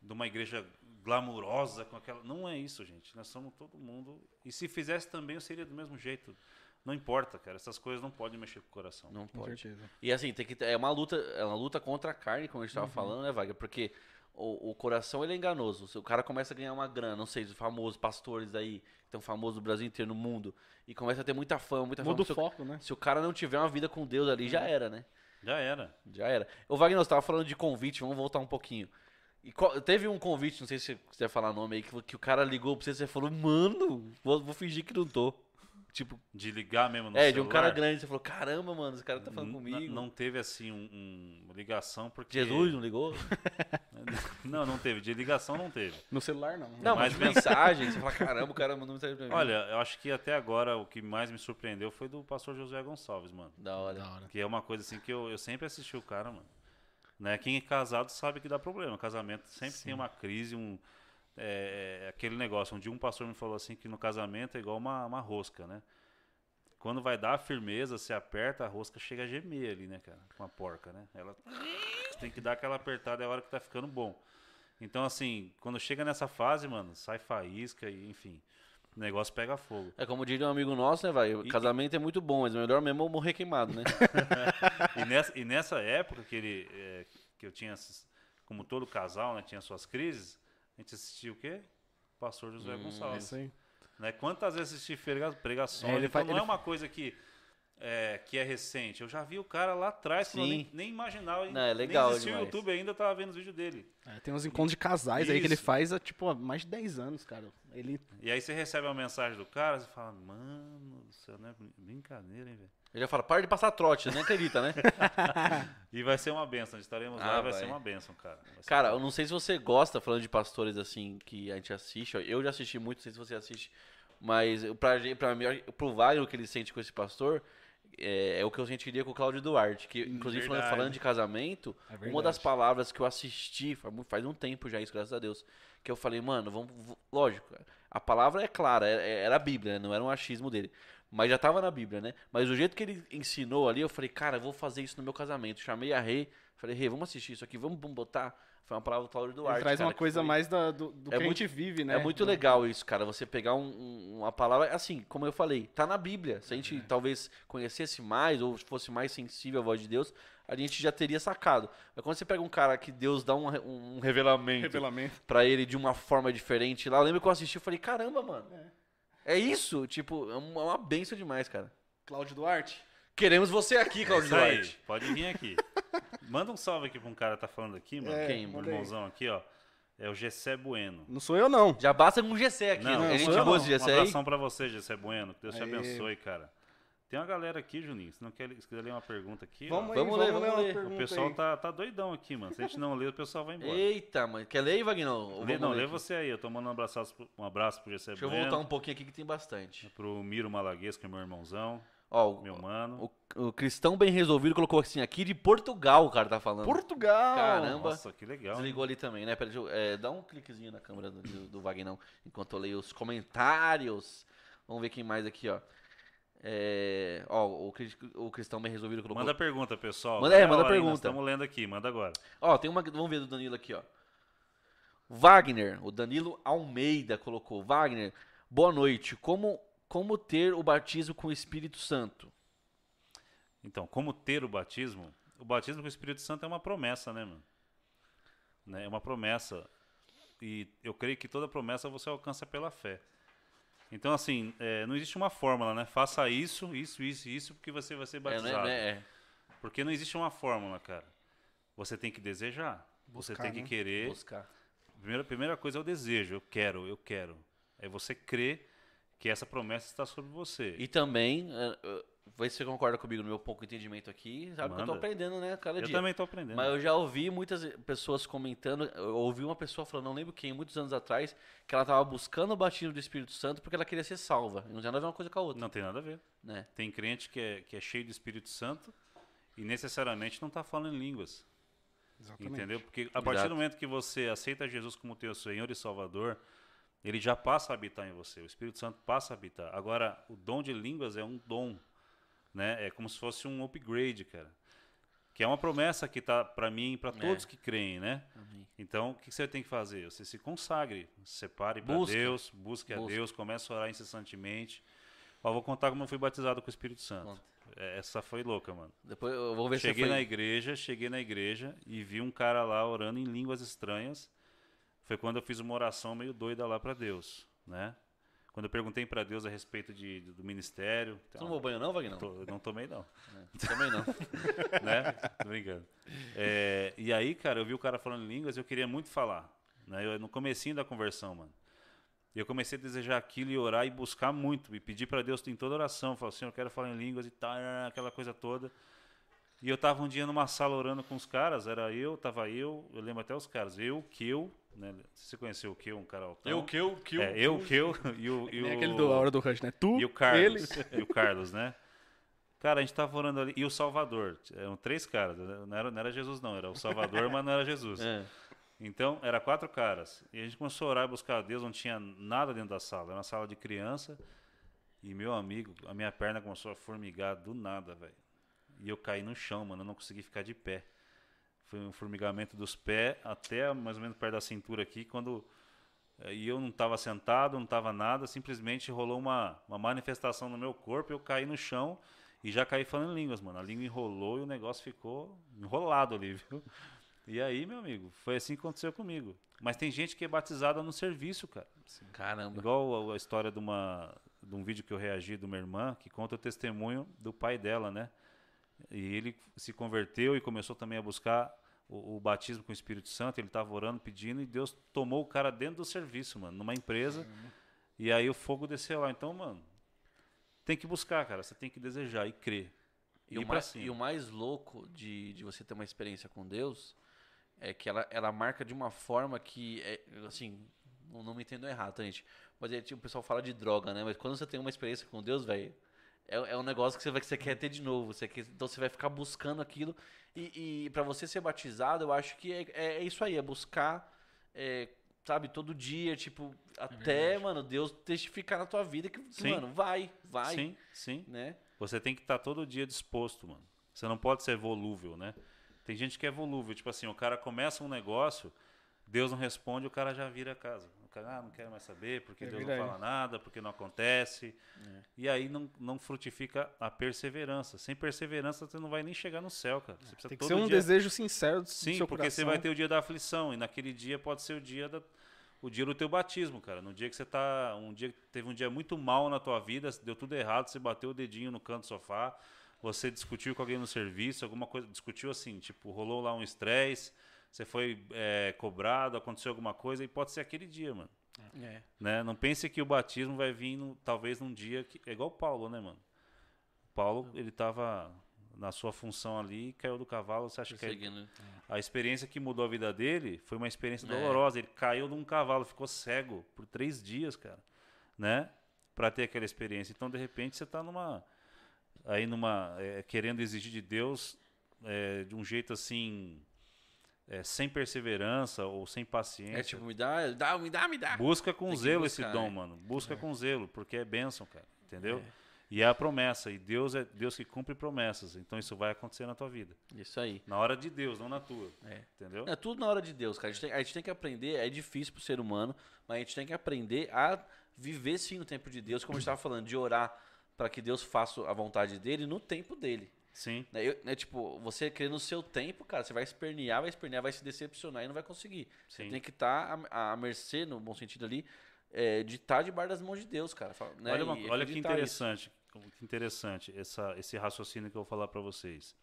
de uma igreja glamurosa com aquela. Não é isso, gente. Nós somos todo mundo. E se fizesse também, eu seria do mesmo jeito. Não importa, cara. Essas coisas não podem mexer com o coração. Não Com pode. certeza. E assim, tem que é uma luta, é uma luta contra a carne, como a gente tava Uhum. falando, né, Wagner? Porque o, o coração ele é enganoso. Se O cara começa a ganhar uma grana, não sei, os famosos pastores aí, que estão famosos no Brasil inteiro, no mundo, e começa a ter muita fama, muita Muda fama. o Se o, foco, né? se o cara não tiver uma vida com Deus ali, já era, né? Já era. Já era. Ô, Wagner, você tava falando de convite, vamos voltar um pouquinho. E qual- teve um convite, não sei se você vai falar nome aí, que, que o cara ligou pra você e você falou, mano, vou, vou fingir que não tô. Tipo, De ligar mesmo no é, celular. de um cara grande, você falou, caramba, mano, esse cara tá falando N- comigo. Não teve assim um, um- uma ligação porque. Jesus não ligou? Não, não teve. De ligação não teve. No celular, não. Não, mas Mas mensagem, você fala, caramba, o cara mandou mensagem pra mim. Olha, eu acho que até agora o que mais me surpreendeu foi do pastor José Gonçalves, mano. Da hora. Da hora. Que é uma coisa assim que eu, eu sempre assisti o cara, mano. Né? Quem é casado sabe que dá problema. Casamento sempre tem uma crise, um. é, aquele negócio. Um dia um pastor me falou assim que no casamento é igual uma, uma rosca, né? Quando vai dar a firmeza, você aperta, a rosca chega a gemer ali, né, cara? Com a porca, né? Ela você tem que dar aquela apertada, é a hora que tá ficando bom. Então, assim, quando chega nessa fase, mano, sai faísca e, enfim, o negócio pega fogo. É como diria um amigo nosso, né, vai? E- Casamento é muito bom, mas melhor mesmo é morrer queimado, né? E nessa, e nessa época que ele é, que eu tinha, como todo casal, né, tinha suas crises, a gente assistia o quê? pastor Josué Hum, É Gonçalves. isso aí. Né? Quantas vezes assisti prega- pregações? É, ele então fa- não ele é uma coisa que é, que é recente. Eu já vi o cara lá atrás, quando eu Sim. nem, nem imaginava. Não, é legal nem existia o. YouTube ainda, eu tava vendo os vídeos dele. É, tem uns encontros de casais aí que ele Isso. faz há, tipo, há mais de 10 anos, cara. Ele E aí você recebe uma mensagem do cara, você fala, mano do céu, não é brin- brincadeira, hein, velho? Ele já fala, para de passar trote, você nem acredita, né? E vai ser uma benção, estaremos Ah, lá, vai, vai. ser uma benção, cara. Cara, eu não sei se você gosta, falando de pastores assim, que a gente assiste. Eu já assisti muito, não sei se você assiste. Mas eu- pra, pra mim, pro Wagner, o que ele sente com esse pastor é, é o que eu sentiria com o Cláudio Duarte. Que, inclusive, falando, falando de casamento, É uma das palavras que eu assisti, faz um tempo já isso, graças a Deus, que eu falei, mano, vamos. Lógico, a palavra é clara, é- era a Bíblia, né, não era um achismo dele. Mas já tava na Bíblia, né? Mas o jeito que ele ensinou ali, eu falei, cara, eu vou fazer isso no meu casamento. Chamei a Rei, falei, Rei, vamos assistir isso aqui, vamos, botar. Foi uma palavra do Cláudio Duarte. Ele traz cara, uma coisa foi- mais da- do, do É que muito- a gente vive, né? É muito legal isso, cara. Você pegar um- um- uma palavra, assim, como eu falei, tá na Bíblia. Se a gente talvez conhecesse mais ou fosse mais sensível à voz de Deus, a gente já teria sacado. Mas quando você pega um cara que Deus dá um, um revelamento Revelamento. pra ele de uma forma diferente lá, eu lembro que eu assisti e falei, caramba, mano. É. isso, tipo, é uma, é uma benção demais, cara. Cláudio Duarte. Queremos você aqui, É Claudio aí, Duarte. pode vir aqui. Manda um salve aqui pra um cara que tá falando aqui, mano. É, Quem, Um irmãozão aqui, ó. É o Gessé Bueno. Não sou eu, não. Já basta com um GC aqui, Não, né? não A gente eu, não. esse Um abração pra você, Gessé Bueno. Que Deus te Aê. abençoe, cara. Tem uma galera aqui, Juninho. Se não quer, se quiser ler uma pergunta aqui, Vamos ó. aí, Vamos vamos ler, ler, vamos uma ler. O O pessoal aí. tá, tá doidão aqui, mano. Se a gente não ler, o pessoal vai embora. Eita, mano. Quer ler Vagnão? Lê, não, ler lê aqui? você aí. Eu tô mandando um abraço, um abraço pro Gessé Deixa eu Bueno. voltar um pouquinho aqui que tem bastante. Pro Miro Malaguês, que é meu irmãozão. Ó, o- Meu mano. O, o Cristão Bem Resolvido colocou assim, aqui de Portugal o cara tá falando. Portugal! Caramba. Nossa, que legal. hein? Desligou ali também, né? Pera, deixa eu, é, dá um cliquezinho na câmera do, do, Vagnão, enquanto eu leio os comentários. Vamos ver quem mais aqui, ó. É, ó, o, o Cristão Bem Resolvido colocou... Manda pergunta, pessoal. Manda- é, manda pergunta. Estamos lendo aqui, manda agora. Ó, tem uma... Vamos ver do Danilo aqui, ó. Wagner, o Danilo Almeida colocou. Wagner, boa noite. Como, como ter o batismo com o Espírito Santo? Então, como ter o batismo? O batismo com o Espírito Santo é uma promessa, né, mano? Né, É uma promessa. E eu creio que toda promessa você alcança pela fé. Então, assim, é, não existe uma fórmula, né? Faça isso, isso, isso, isso, porque você vai ser É, batizado. né, né, é. Porque não existe uma fórmula, cara. Você tem que desejar. você Buscar, tem que né? querer. Buscar. Primeira, primeira coisa é o desejo. Eu quero, eu quero. Aí você crê que essa promessa está sobre você. E também, eh, vê se você concorda comigo no meu pouco entendimento aqui, sabe que eu tô Manda. aprendendo, né, cada eu dia. também estou aprendendo. Mas eu já ouvi muitas pessoas comentando, eu ouvi uma pessoa falando, não lembro quem, muitos anos atrás, que ela tava buscando o batismo do Espírito Santo porque ela queria ser salva. Não tem nada a ver uma coisa com a outra, Não tem nada a ver. né? Tem crente que é, que é cheio do Espírito Santo e necessariamente não está falando em línguas. Exatamente. Entendeu? Porque a partir Exato. do momento que você aceita Jesus como teu Senhor e Salvador, ele já passa a habitar em você. O Espírito Santo passa a habitar. Agora, o dom de línguas é um dom, né? É como se fosse um upgrade, cara. Que é uma promessa que tá para mim e para todos que creem, né? Amém. Então, o que você tem que fazer? Você se consagre, se separe para. Deus, busque a. Deus, comece a orar incessantemente. Ó, vou contar como eu fui batizado com o Espírito Santo. Conta. É, Essa foi louca, mano. Depois eu vou ver Cheguei se na foi... igreja, cheguei na igreja e vi um cara lá orando em línguas estranhas. Foi quando eu fiz uma oração meio doida lá para Deus, né? Quando eu perguntei para Deus a respeito de, do ministério, Você não tomou banho não, Wagner? Eu não tomei não, É, Também não. né? Tô brincando. É, e aí, cara, eu vi o cara falando em línguas e eu queria muito falar, né? Eu, no comecinho da conversão, mano. E eu comecei a desejar aquilo e orar e buscar muito. E pedir para Deus em toda oração. Falar assim, eu quero falar em línguas e tal, aquela coisa toda. E eu tava um dia numa sala orando com os caras. Era eu, tava eu, eu lembro até os caras. Eu, Keu, né? Você conheceu o Keu, um cara altão. que eu, que É, eu, Keu e o... E É o aquele da hora do Rush, né? Tu, e o Carlos. ele. E o Carlos, né? Cara, a gente tava orando ali. E o Salvador. Eram três caras. Não era, não era Jesus, não. Era o Salvador, mas não era Jesus. É. Então, era quatro caras. E a gente começou a orar e buscar a Deus. Não tinha nada dentro da sala. Era uma sala de criança. E meu amigo, a minha perna começou a formigar do nada, velho. E eu caí no chão, mano. Eu não consegui ficar de pé. Foi um formigamento dos pés até mais ou menos perto da cintura aqui. Quando. eh, E eu não estava sentado, não estava nada. Simplesmente rolou uma, uma manifestação no meu corpo. Eu caí no chão e já caí falando línguas, mano. A língua enrolou e o negócio ficou enrolado ali, viu? E aí, meu amigo, foi assim que aconteceu comigo. Mas tem gente que é batizada no serviço, cara. Caramba. Igual a, a história de, uma, de um vídeo que eu reagi de uma irmã que conta o testemunho do pai dela, né? E ele se converteu e começou também a buscar o, o batismo com o Espírito Santo. Ele estava orando, pedindo, e Deus tomou o cara dentro do serviço, mano, numa empresa. E aí o fogo desceu lá. Então, mano, tem que buscar, cara. Você tem que desejar e crer. E, ir o mais, e o mais louco de, de você ter uma experiência com Deus é que ela, ela marca de uma forma que, é, assim, não, não me entendo errado, tá, gente? Mas é, tipo, o pessoal fala de droga, né? Mas quando você tem uma experiência com Deus, velho, é, é um negócio que você, vai, que você quer ter de novo. Você quer, então você vai ficar buscando aquilo. E, e para você ser batizado, eu acho que é, é, é isso aí, é buscar, é, sabe, todo dia, tipo, até, mano, Deus testificar na tua vida que, Sim. mano, vai, vai, Sim, sim. né? Você tem que estar todo dia disposto, mano. Você não pode ser volúvel, né? Tem gente que é volúvel, tipo assim, o cara começa um negócio, Deus não responde, o cara já vira a casa. Cara, ah, não quero mais saber, porque É Deus verdade. não fala nada, porque não acontece. É. E aí não, não frutifica a perseverança. Sem perseverança você não vai nem chegar no céu, cara. Você precisa Tem que ser um dia... desejo sincero do Sim, seu porque coração. você vai ter o dia da aflição e naquele dia pode ser o dia da o dia do teu batismo, cara. No dia que você tá, um dia teve um dia muito mal na tua vida, deu tudo errado, você bateu o dedinho no canto do sofá, você discutiu com alguém no serviço, alguma coisa, discutiu assim, tipo, rolou lá um estresse, você foi é, cobrado, aconteceu alguma coisa e pode ser aquele dia, mano. É. Né? Não pense que o batismo vai vir no- talvez num dia que é igual o Paulo, né, mano? Paulo, ele tava na sua função ali, e caiu do cavalo, você acha que é Perseguindo. a experiência que mudou a vida dele foi uma experiência É. dolorosa. Ele caiu de um cavalo, ficou cego por três dias, cara, né? Pra ter aquela experiência. Então, de repente, você tá numa. Aí, numa. é, querendo exigir de Deus é, de um jeito assim. É, sem perseverança ou sem paciência. É tipo, me dá, dá, me dá, me dá. Busca com zelo buscar, esse dom, é. mano. Busca com zelo, porque é bênção, cara. Entendeu? É. E é a promessa. E Deus é Deus que cumpre promessas. Então isso vai acontecer na tua vida. Isso aí. Na hora de Deus, não na tua. É. Entendeu? É tudo na hora de Deus, cara. A gente, tem, a gente tem que aprender, é difícil pro ser humano, mas a gente tem que aprender a viver sim no tempo de Deus, como a gente estava falando, de orar para que Deus faça a vontade dele no tempo dele. Sim. Né, né, tipo, você querer no seu tempo, cara, você vai espernear, vai espernear, vai se decepcionar e não vai conseguir. Você Sim. tem que estar à, à mercê, no bom sentido ali, é, de estar debaixo das mãos de Deus, cara. Né, olha, uma- olha que interessante, que interessante essa, esse raciocínio que eu vou falar para vocês.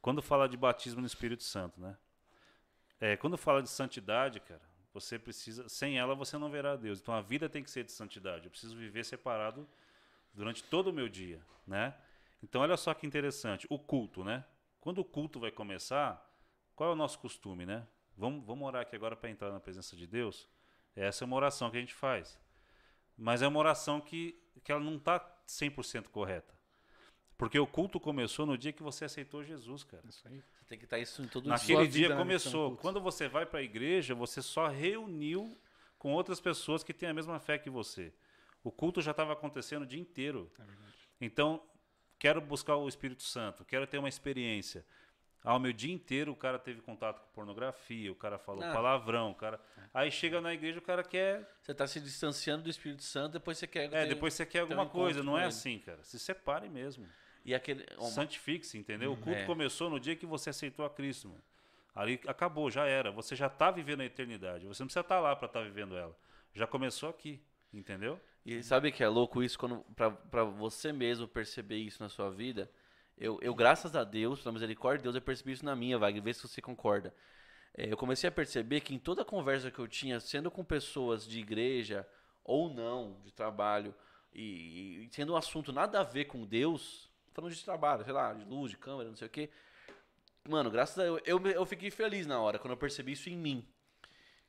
Quando fala de batismo no Espírito Santo, né? É, quando fala de santidade, cara, você precisa, sem ela você não verá Deus. Então a vida tem que ser de santidade. Eu preciso viver separado durante todo o meu dia, né? Então olha só que interessante, o culto, né? Quando o culto vai começar, qual é o nosso costume, né? Vamos, vamos orar aqui agora para entrar na presença de Deus? Essa é uma oração que a gente faz. Mas é uma oração que, que ela não está 100% correta. Porque o culto começou no dia que você aceitou Jesus, cara. Isso aí. Você tem que estar isso em todo. Naquele dia né, começou. é. Quando você vai para a igreja, você só reuniu com outras pessoas que têm a mesma fé que você. O culto já estava acontecendo o dia inteiro. Então, quero buscar o Espírito Santo, quero ter uma experiência. Ao meu dia inteiro, o cara teve contato com pornografia, o cara falou Ah. palavrão, o cara. Aí chega na igreja, o cara quer Você está se distanciando do Espírito Santo, depois você quer. É, ter- depois você quer ter um alguma coisa, não é ele. assim, cara. Se separe mesmo. E aquele. Santifique-se, entendeu? O culto é. começou no dia que você aceitou a Cristo, mano. Ali acabou, já era. Você já está vivendo a eternidade. Você não precisa estar lá para estar vivendo ela. Já começou aqui, entendeu? E sabe que é louco isso quando pra você mesmo perceber isso na sua vida? Eu, eu graças a Deus, pela misericórdia de Deus, eu percebi isso na minha, Wagner, vê se você concorda. É, eu comecei a perceber que em toda conversa que eu tinha, sendo com pessoas de igreja ou não, de trabalho, e, e sendo um assunto nada a ver com Deus, falando de trabalho, sei lá, de luz, de câmera, não sei o quê. Mano, graças a Deus, eu, eu fiquei feliz na hora, quando eu percebi isso em mim.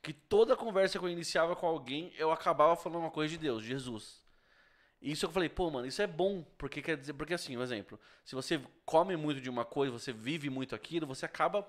Que toda conversa que eu iniciava com alguém, eu acabava falando uma coisa de Deus, de Jesus. E isso eu falei, pô, mano, isso é bom, porque quer dizer, porque assim, um exemplo, se você come muito de uma coisa, você vive muito aquilo, você acaba é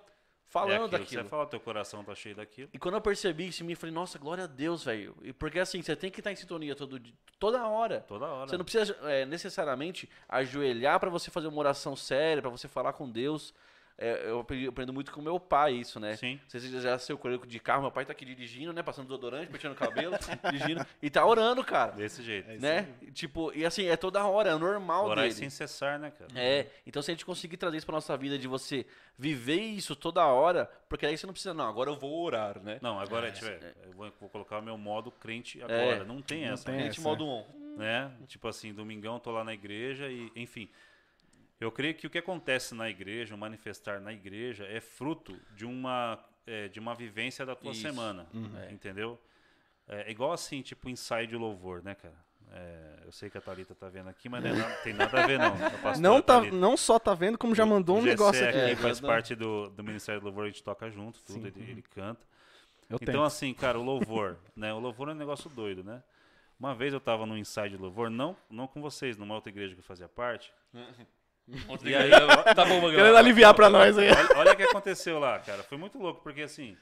falando aquilo que daquilo. Você fala, teu coração tá cheio daquilo. E quando eu percebi isso em mim, eu falei, nossa, glória a Deus, velho. E porque assim, você tem que estar em sintonia todo dia, toda hora. Toda hora. Você não precisa é, necessariamente ajoelhar para você fazer uma oração séria, para você falar com Deus. É, eu aprendo muito com meu pai isso, né? Sim. Não sei se você já seu colega de carro, meu pai tá aqui dirigindo, né? Passando desodorante, penteando o cabelo, dirigindo, e tá orando, cara. Desse jeito. né? Tipo, e assim, é toda hora, é normal Orar dele. sem cessar, né, cara? É, então se a gente conseguir trazer isso pra nossa vida, de você viver isso toda hora, porque aí você não precisa, não, agora eu vou orar, né? Não, agora É, tiver, eu vou, vou colocar o meu modo crente agora. Não tem Não essa. tem né? Gente, essa, modo on. né? Tipo assim, domingão tô lá na igreja e, enfim. Eu creio que o que acontece na igreja, o manifestar na igreja, é fruto de uma, é, de uma vivência da tua Isso. semana, É. entendeu? É igual assim, tipo ensaio de louvor, né, cara? É, eu sei que a Thalita tá vendo aqui, mas não é tem nada a ver, não. Não, tá, não só tá vendo, como já mandou um O negócio aqui. aqui É, faz parte do, do Ministério do Louvor, a gente toca junto, tudo, ele, ele canta. Eu Então, tenho. assim, cara, o louvor, né? O louvor é um negócio doido, né? Uma vez eu tava num ensaio de louvor, não, não com vocês, numa outra igreja que eu fazia parte. E aí, tá bom, Magrão. Querendo aliviar pra nós aí. Olha, olha o que aconteceu lá, cara. Foi muito louco, porque assim.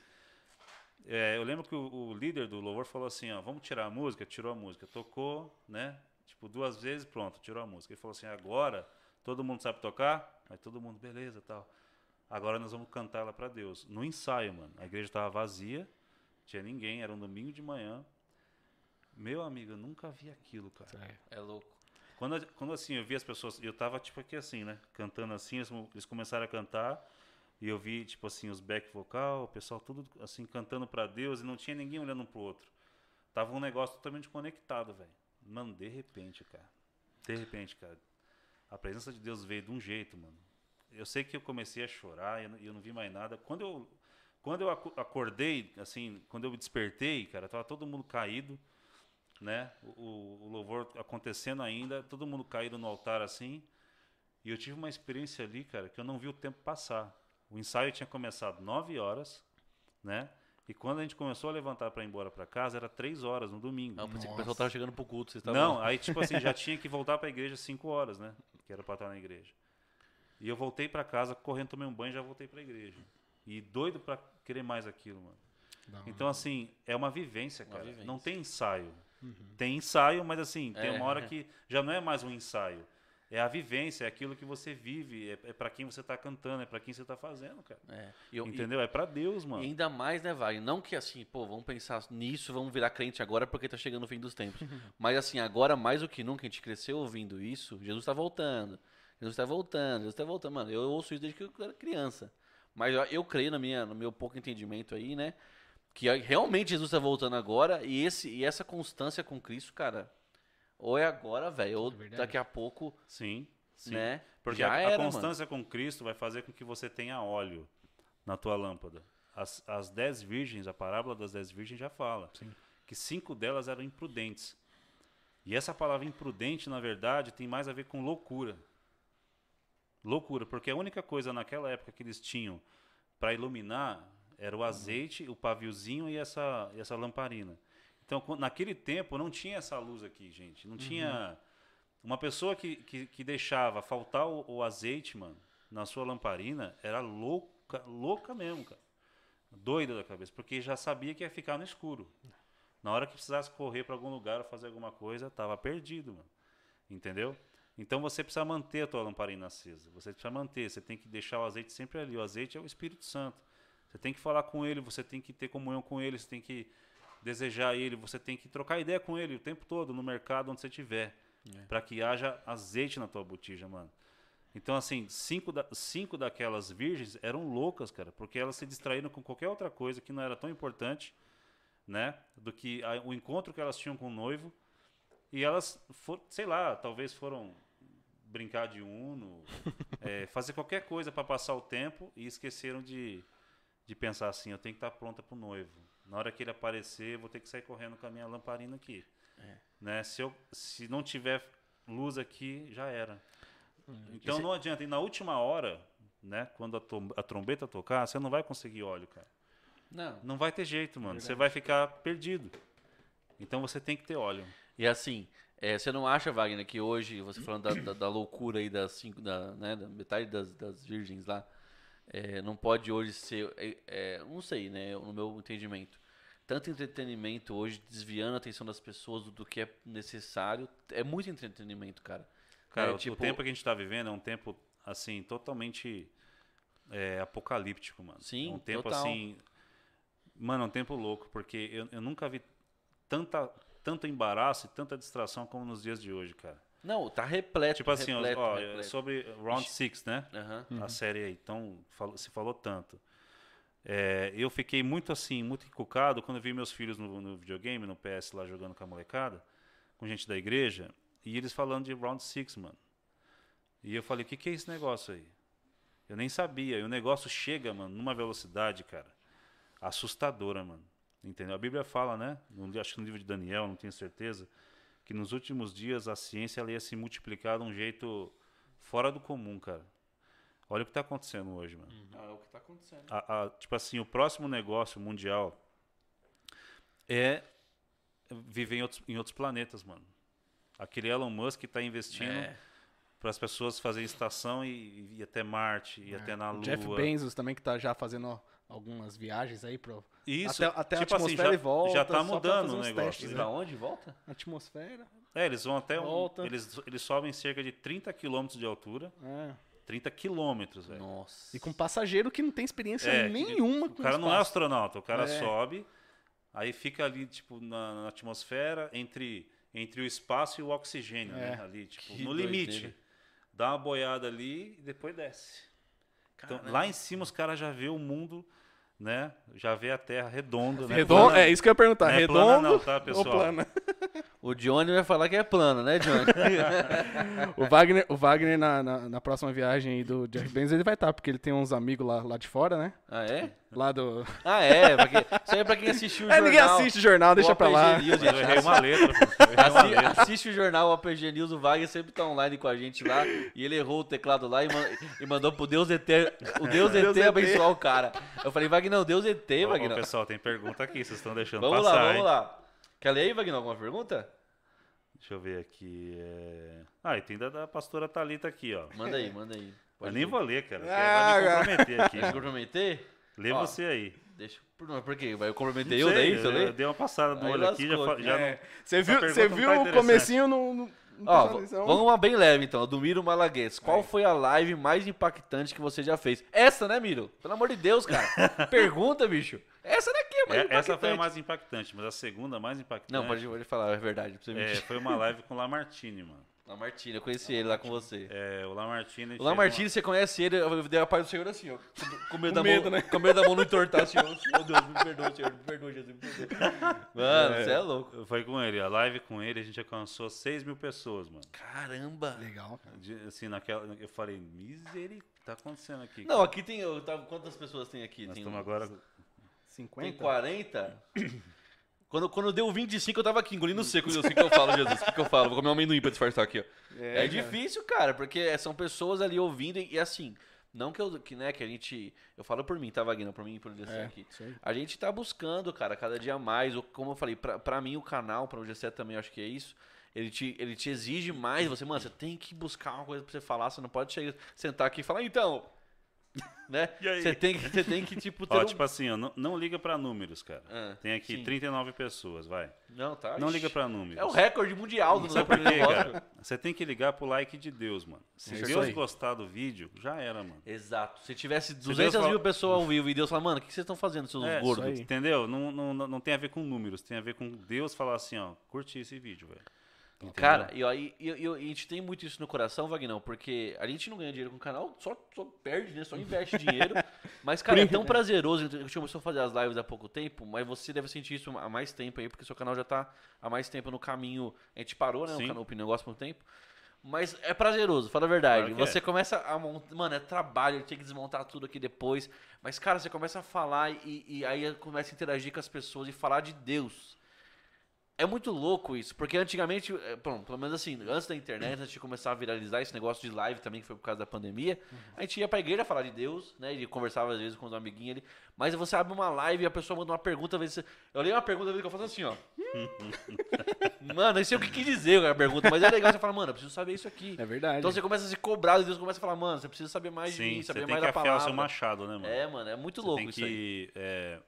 é, eu lembro que o, o líder do louvor falou assim: ó, vamos tirar a música. Tirou a música. Tocou, né? Tipo, duas vezes, pronto, tirou a música. Ele falou assim: agora todo mundo sabe tocar? Aí todo mundo, beleza tal. Agora nós vamos cantar ela pra Deus. No ensaio, mano. A igreja tava vazia, tinha ninguém, era um domingo de manhã. Meu amigo, eu nunca vi aquilo, cara. É louco. Quando, quando assim, eu vi as pessoas, eu tava tipo aqui assim, né? Cantando assim, eles, começaram a cantar e eu vi, tipo assim, os back vocal, o pessoal tudo assim, cantando pra Deus e não tinha ninguém olhando um pro outro. Tava um negócio totalmente conectado, velho. Mano, de repente, cara. De repente, cara. A presença de Deus veio de um jeito, mano. Eu sei que eu comecei a chorar e eu, eu não vi mais nada. Quando eu, quando eu aco- acordei, assim, quando eu me despertei, cara, tava todo mundo caído né? O, o- louvor acontecendo ainda, todo mundo caído no altar assim. E eu tive uma experiência ali, cara, que eu não vi o tempo passar. O ensaio tinha começado 9 horas, né? E quando a gente começou a levantar para ir embora para casa, era 3 horas no domingo. Não, pensei que o pessoal tava chegando pro culto, vocês estavam... Não, aí tipo assim, já tinha que voltar para a igreja 5 horas, né? Que era para estar na igreja. E eu voltei para casa, correndo, tomei um banho e já voltei para a igreja. E doido para querer mais aquilo, mano. Então, assim, é uma vivência, Uma cara. vivência. Não tem ensaio. Tem ensaio, mas assim, tem É. uma hora que já não é mais um ensaio. É a vivência, é aquilo que você vive, é, é para quem você tá cantando, é para quem você tá fazendo, cara. É. E eu- e- Entendeu? É para Deus, mano. E ainda mais, né, Wagner? Não que assim, pô, vamos pensar nisso, vamos virar crente agora porque tá chegando o fim dos tempos. Mas assim, agora mais do que nunca, a gente cresceu ouvindo isso, Jesus tá voltando. Jesus tá voltando, Jesus tá voltando. Mano, eu ouço isso desde que eu era criança. Mas eu, eu creio na minha, no meu pouco entendimento aí, né? Que realmente Jesus tá voltando agora e, esse, e essa constância com Cristo, cara, ou é agora, velho, ou verdade. daqui a pouco, Sim, sim. né? Porque já a, a era, mano. constância com Cristo vai fazer com que você tenha óleo na tua lâmpada. As, as dez virgens, a parábola das dez virgens já fala que cinco delas eram imprudentes. E essa palavra imprudente, na verdade, tem mais a ver com loucura. Loucura, porque a única coisa naquela época que eles tinham para iluminar era o azeite, o paviozinho e essa, essa lamparina. Então, naquele tempo, não tinha essa luz aqui, gente. Não tinha. Uma pessoa que, que, que deixava faltar o, o azeite, mano, na sua lamparina, era louca, louca mesmo, cara. Doida da cabeça, porque já sabia que ia ficar no escuro. Na hora que precisasse correr para algum lugar ou fazer alguma coisa, tava perdido, mano. Entendeu? Então você precisa manter a tua lamparina acesa. Você precisa manter, você tem que deixar o azeite sempre ali. O azeite é o Espírito Santo. Você tem que falar com ele, você tem que ter comunhão com ele, você tem que desejar ele, você tem que trocar ideia com ele o tempo todo no mercado onde você estiver, para que haja azeite na tua botija, mano. Então, assim, cinco, da, cinco daquelas virgens eram loucas, cara, porque elas se distraíram com qualquer outra coisa que não era tão importante, né, do que a- o encontro que elas tinham com o noivo. E elas, for, sei lá, talvez foram brincar de uno, é, fazer qualquer coisa para passar o tempo e esqueceram de, de pensar assim, eu tenho que estar pronta para o noivo. Na hora que ele aparecer, eu vou ter que sair correndo com a minha lamparina aqui. Né? Se, eu, se não tiver luz aqui, já era. Então Esse- não adianta. E na última hora, né, quando a, a trombeta tocar, você não vai conseguir óleo, cara. Não. Não vai ter jeito, mano. Você vai ficar perdido. Então você tem que ter óleo. E assim, é, você não acha, Wagner, que hoje, você falando da, da- da loucura aí das cinco, da, né, da metade das, das virgens lá, é, não pode hoje ser, é, é, não sei, né, no meu entendimento, tanto entretenimento hoje desviando a atenção das pessoas do, que é necessário, é muito entretenimento, cara. Cara, É, o- tipo- o tempo que a gente está vivendo é um tempo, assim, totalmente é, apocalíptico, mano. Sim, É um tempo total. assim. Mano, é um tempo louco, porque eu, eu nunca vi tanta, tanto embaraço e tanta distração como nos dias de hoje, cara. Não, tá repleto. Tipo assim, ó, repleto, ó, repleto. sobre Round 6, né? Uhum. A série aí. Então, se falou tanto. É, eu fiquei muito assim, muito encucado quando eu vi meus filhos no, no videogame, no PS lá jogando com a molecada, com gente da igreja, e eles falando de Round 6, mano. E eu falei, o que, que é esse negócio aí? Eu nem sabia. E o negócio chega, mano, numa velocidade, cara, assustadora, mano. Entendeu? A Bíblia fala, né? No, acho que no livro de Daniel, não tenho certeza, que nos últimos dias a ciência ela ia se multiplicar de um jeito fora do comum, cara. Olha o que está acontecendo hoje, mano. Ah, é o que tá acontecendo. A- a- tipo assim, o próximo negócio mundial é viver em outros, em outros planetas, mano. Aquele Elon Musk está investindo É. para as pessoas fazerem estação e, e ir até Marte, e até na O Lua. Jeff Bezos também, que tá já fazendo algumas viagens aí pro Isso, até, até tipo a assim, atmosfera já, e volta. já tá mudando o negócio. testes, né? Pra onde? Volta? Atmosfera. É, eles vão até um, Volta. eles, eles sobem cerca de 30 quilômetros de altura. É. 30 quilômetros, velho. Nossa. E com passageiro que não tem experiência É, que- nenhuma O com cara não é espaço. astronauta, o cara É. sobe, aí fica ali, tipo, na, na atmosfera, entre, entre o espaço e o oxigênio, É. né? Ali, tipo, Que no doideira. limite. Dá uma boiada ali e depois desce. Então, lá em cima os caras já vê o mundo, né? Já vê a Terra redonda, né? Redondo, Plana- é isso que eu ia perguntar. não é Redondo plana não, tá, ou pessoal? plana? O Johnny vai falar que é plano, né, Johnny? O Wagner, o Wagner na, na, na próxima viagem aí do Jeff Bezos, ele vai estar, porque ele tem uns amigos lá, lá de fora, né? ah, é? Lá do... Ah, é. Pra quem- Isso aí é pra quem assistiu o É, jornal. ninguém assiste o jornal, deixa O pra lá. News, Eu errei uma letra. Eu errei uma letra. assiste o jornal o APG News, o Wagner sempre tá online com a gente lá. E ele errou o teclado lá e, man- e mandou pro Deus ET. O Deus, Deus ET ET. abençoar o cara. Eu falei, Wagner, não, Deus ET, Ô, ô, Wagner. pessoal, tem pergunta aqui, vocês estão deixando Vamos passar, lá, vamos lá. Quer ler aí, Wagner, alguma pergunta? Deixa eu ver aqui. é- Ah, e tem da, da pastora Thalita aqui, ó. Manda aí, manda aí. Eu Pode nem ler. vou ler, cara. Ah, vai me comprometer aqui. Eu comprometer? Lê Ó, você aí. Deixa. Por, não, por quê? Vai comprometer Não eu daí, eu eu dei uma passada no Aí olho aqui, já, lascou, fa- já É. não- Você viu, você não viu tá o comecinho no... no não Ó, atenção. vamos uma bem leve então. Do Miro Malaguês. Qual foi a live mais impactante que você já fez? Essa, né, Miro? Pelo amor de Deus, cara. Pergunta, bicho. Essa daqui é mais É, impactante. essa foi a mais impactante, mas a segunda mais impactante Não, pode, pode falar, é verdade. Pra você é, foi uma live com o Lamartine, mano. Lamartine, eu conheci ele lá com você. É, o Lamartine. O Lamartine, você conhece ele, eu dei a paz do Senhor assim, ó. Com medo, da medo, mão, né? Com medo da mão não entortar, assim, ó. Meu Deus, me perdoa, Senhor, me perdoa, Jesus, me perdoa. Mano, você é louco. Foi com ele. A live com ele, a gente alcançou 6 mil pessoas, mano. Caramba. Legal, cara. De- assim, naquela. Eu falei, misericórdia, o que tá acontecendo aqui? Não, aqui tem. eu tava- Quantas pessoas tem aqui? Nós tem estamos um- agora. 50? Tem 40? Quando, quando deu 25, eu tava aqui, engolindo seco. Assim que eu falo, Jesus. O que, que eu falo? Vou comer um amendoim pra disfarçar aqui, ó. É, cara. difícil, cara, porque são pessoas ali ouvindo e, e assim. Não que eu, que, né, que a gente. Eu falo por mim, tá, Wagner? Por mim e por você É, aqui. aí. A gente tá buscando, cara, cada dia mais. o- Como eu falei, pra, pra mim o canal, pra o G7 também, eu acho que é isso. Ele te, ele te exige mais. Você, mano, você tem que buscar uma coisa pra você falar. Você não pode chegar, sentar aqui e falar, então. Né? Você tem, que- você tem que, tipo, ter. Ó, um- tipo assim, ó, não, não liga pra números, cara. Ah, Tem aqui sim. 39 pessoas, vai. Não, tá. Não liga pra números. É o recorde mundial do Sabe por quê, negócio. cara? Você tem que ligar pro like de Deus, mano. Se É Deus gostar do vídeo, já era, mano. Exato. Se tivesse Deus 200 fala- mil pessoas ao vivo e Deus fala, mano, o que vocês estão fazendo, seus É, gordos? Entendeu? Não, não, não não tem a ver com números, tem a ver com Deus falar assim, ó, curti esse vídeo, velho. Entendeu? Cara, e, aí, a gente tem muito isso no coração, Vagnão, porque a gente não ganha dinheiro com o canal, só, só perde, né? Só investe dinheiro. Mas, cara, é tão prazeroso. A gente começou a fazer as lives há pouco tempo, mas você deve sentir isso há mais tempo aí, porque seu canal já tá há mais tempo no caminho. A gente parou, né? O Sim. canal Opinião Gosta por um tempo. Mas é prazeroso, fala a verdade. Claro é. você começa a montar. Mano, é trabalho, tem que desmontar tudo aqui depois. Mas, cara, você começa a falar e, e aí começa a interagir com as pessoas e falar de Deus. É muito louco isso, porque antigamente, é, bom, pelo menos assim, antes da internet, antes de começar a viralizar esse negócio de live também, que foi por causa da pandemia, a gente ia pra igreja falar de Deus, né? E conversava às vezes com os amiguinhos ali. Mas você abre uma live e a pessoa manda uma pergunta, às vezes. você- Eu leio uma pergunta, às vezes que eu faço assim, ó. mano, eu sei o que quis dizer a pergunta, mas é legal você falar, mano, eu preciso saber isso aqui. É verdade. Então você começa a se cobrar e Deus começa a falar, mano, você precisa saber mais de Sim, mim, você saber tem mais que da afiar o palavra. seu machado, né, mano? É, mano, é muito Você louco tem isso aí. que. é,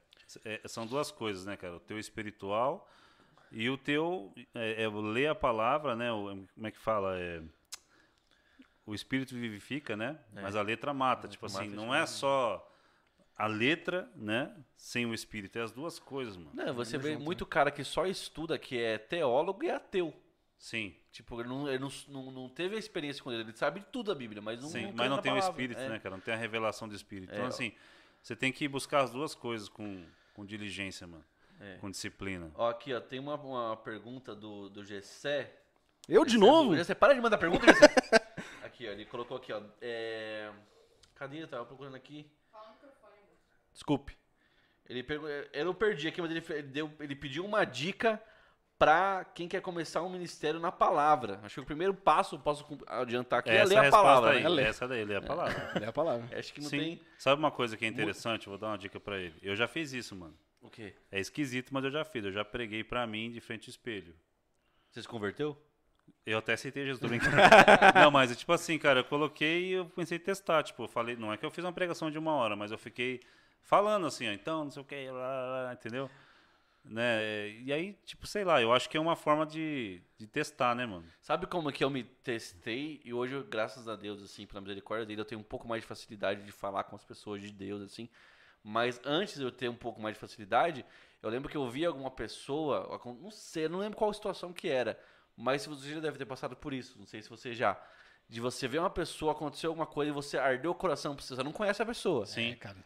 é, são duas coisas, né, cara? O teu espiritual e o teu. É, é o ler a palavra, né? O, como é que fala? É, o espírito vivifica, né? É. Mas a letra mata. tipo mata, assim, não é só a letra, né? Sem o espírito. É as duas coisas, mano. Não, você vê junto, muito cara que só estuda, que é teólogo e ateu. Sim, Tipo, ele não, ele não, não, não teve a experiência com ele. Ele sabe tudo da Bíblia, mas não sim. não Mas não tem o a palavra. espírito, É. né, cara? Não tem a revelação do espírito. Então, É, ó. assim, você tem que buscar as duas coisas com, com diligência, mano. É. Com disciplina. Ó, aqui, ó, tem uma, uma pergunta do, do Gessé. Eu de Gessé, novo? Gessé, para de mandar pergunta, Gessé. aqui, ó, ele colocou aqui, ó. É... Cadê? Eu tava procurando aqui. Desculpe. Ele pergu... Eu não perdi aqui, mas ele, deu... ele pediu uma dica pra quem quer começar um ministério na palavra. Acho que o primeiro passo, posso adiantar aqui, é Essa ler a resposta palavra. aí. né? ler. Essa daí, lê a palavra. É a palavra. Acho que não Sim. tem. Sabe uma coisa que é interessante? Eu vou dar uma dica pra ele. Eu já fiz isso, mano. O quê? É esquisito, mas eu já fiz. Eu já preguei pra mim de frente ao espelho. Você se converteu? Eu até aceitei Jesus, tô brincando. não, mas é tipo assim, cara, eu coloquei e eu pensei em testar. Tipo, eu falei, não é que eu fiz uma pregação de uma hora, mas eu fiquei falando assim, ó, então, não sei o que, entendeu? Né? E aí, tipo, sei lá, eu acho que é uma forma de, de testar, né, mano? Sabe como que eu me testei e hoje, eu, graças a Deus, assim, pela misericórdia dele, eu tenho um pouco mais de facilidade de falar com as pessoas de Deus, assim. Mas antes de eu ter um pouco mais de facilidade, eu lembro que eu vi alguma pessoa, não sei, eu não lembro qual situação que era, mas você já deve ter passado por isso, não sei se você já. De você ver uma pessoa, aconteceu alguma coisa e você ardeu o coração pra você, você não conhece a pessoa. Sim. É, cara.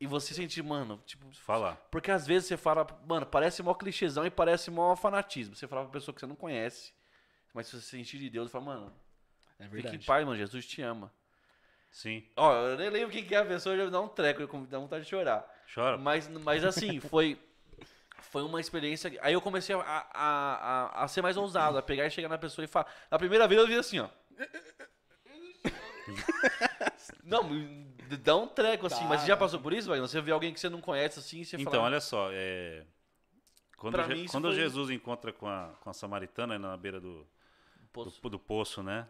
E você sentir, mano, tipo, Falar. porque às vezes você fala, mano, parece mó clichêzão e parece mó fanatismo. Você fala pra pessoa que você não conhece, mas se você sentir de Deus, você fala, mano, É fique verdade. em paz, mano, Jesus te ama. Sim. Ó, eu nem lembro quem que é a pessoa, já me dá um treco, eu dá vontade de chorar. Chora. Mas, mas assim, foi, foi uma experiência. Aí eu comecei a, a, a, a ser mais ousado, a pegar e chegar na pessoa e falar. Na primeira vez eu vi assim, ó. Não, dá um treco assim, mas você já passou por isso, Wagner? Você vê alguém que você não conhece assim e você Então, fala. olha só, é... Quando, Je- mim, quando foi- Jesus encontra com a, com a samaritana na beira do, Poço. do, do poço, né?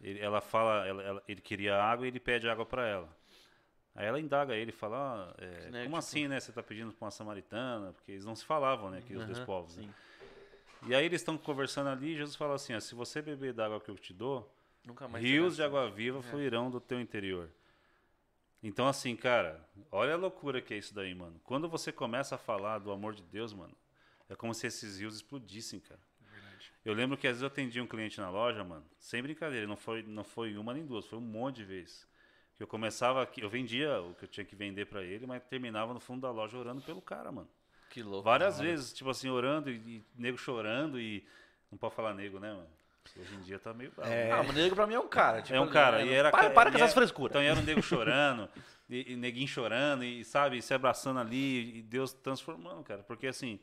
Ele, ela fala, ela- ela- ele queria água e ele pede água para ela. Aí ela indaga ele, fala, ah, é, Né, como tipo- assim, né? Você tá pedindo para uma samaritana? Porque eles não se falavam, né? Aqui, os dois Aham, povos. né? E aí eles estão conversando ali e Jesus fala assim, ó, se você beber da água que eu te dou, rios de água viva fluirão do teu interior. Então, assim, cara, olha a loucura que é isso daí, mano. Quando você começa a falar do amor de Deus, mano, é como se esses rios explodissem, cara. Eu lembro que às vezes eu atendia um cliente na loja, mano, sem brincadeira, não foi, não foi uma nem duas, foi um monte de vezes. Que eu começava, aqui- eu vendia o que eu tinha que vender pra ele, mas terminava no fundo da loja orando pelo cara, mano. Que louco. Várias vezes, tipo assim, orando e, e nego chorando e. Não pode falar nego, né, mano? Hoje em dia tá meio bravo. né? Ah, mas negro pra mim é um cara. tipo, É um cara, né? e era Para, para e com essas era- frescuras. Então era um nego chorando, e, e neguinho chorando, e sabe, se abraçando ali, e Deus transformando, cara. Porque assim,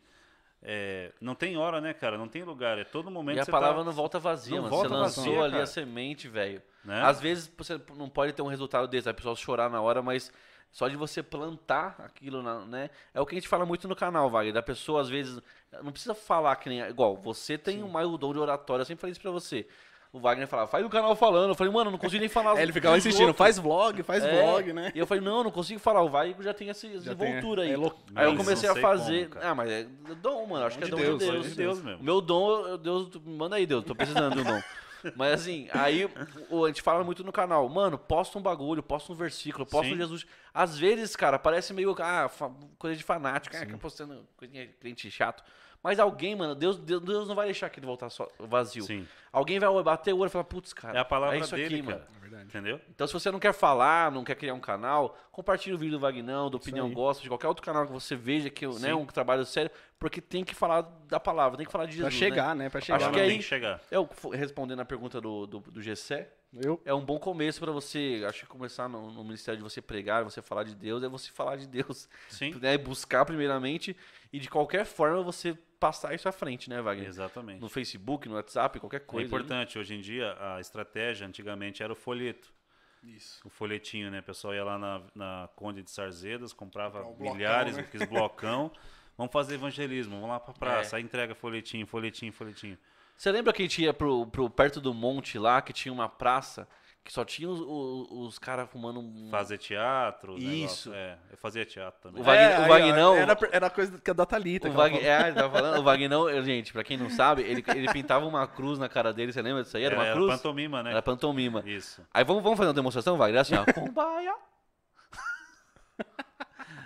é, não tem hora, né, cara? Não tem lugar, é todo momento E a você palavra tá, não volta vazia, não mano. volta você lançou vazia, ali cara. a semente, velho. né? Às vezes você não pode ter um resultado desse, a pessoa chorar na hora, mas só de você plantar aquilo, na- né? É o que a gente fala muito no canal, Wagner. Da pessoa, às vezes, não precisa falar que nem. Igual, você tem mais o dom de oratória, eu sempre falei isso pra você. O Wagner falava, faz o canal falando. Eu falei, mano, não consigo nem falar. É, ele ficava insistindo, outros. faz vlog, faz É, vlog, né? E eu falei, não, não consigo falar. O Wagner já tem essa desenvoltura aí. é louco. Aí eu comecei a fazer. como, ah, mas é dom, mano. Acho que é dom Deus, de dom Deus. de Deus mesmo. meu dom, eu- Deus, manda aí, Deus. Tô precisando de um dom. Mas assim, aí a gente fala muito no canal, mano, posta um bagulho, posta um versículo, posta um. Jesus. Às vezes, cara, parece meio, ah, coisa de fanático, ah, que postando coisinha de cliente chato. Mas alguém, mano, Deus, Deus, Deus não vai deixar aquele voltar só, vazio. Sim. Alguém vai bater o olho e falar, putz, cara, É a palavra isso dele, aqui, cara. mano. É verdade. Entendeu? Então, se você não quer falar, não quer criar um canal, compartilhe o vídeo do Vagnão, do Opinião. Gosta, de qualquer outro canal que você veja que né, Sim. um trabalho sério, porque tem que falar da palavra, tem que falar de Pra Jesus. chegar, né? né? Pra chegar. Acho que tem aí- que chegar. Eu, respondendo a pergunta do, do, do Gessé, Eu, é um bom começo pra você, acho que começar no, no ministério de você pregar, você falar de Deus, é você falar de Deus, Sim. né, buscar primeiramente e de qualquer forma você passar isso à frente, né, Wagner? Exatamente. No Facebook, no WhatsApp, qualquer É coisa. importante, hoje em dia, a estratégia antigamente era o folheto. Isso. O folhetinho, né? O pessoal ia lá na, na Conde de Sarzedas, comprava um blocão, milhares, né? aqueles blocão. Vamos fazer evangelismo, vamos lá pra praça. É. Aí entrega folhetinho, folhetinho, folhetinho. Você lembra que a gente ia pro, pro perto do monte lá, que tinha uma praça, que só tinha os, os, os caras fumando um... Fazer teatro. Isso. negócio, É, eu fazia teatro também. O Wagner- É, ó, Vagnão- Era, era coisa que- da Thalita. O falou. é, tava falando, o Vagnão, gente, pra quem não sabe, ele, ele pintava uma cruz na cara dele, você lembra disso aí? Era uma era cruz? pantomima, né? Era pantomima. Isso. Aí vamos, vamos fazer uma demonstração, Wagner? Era assim, ó. Pombaia.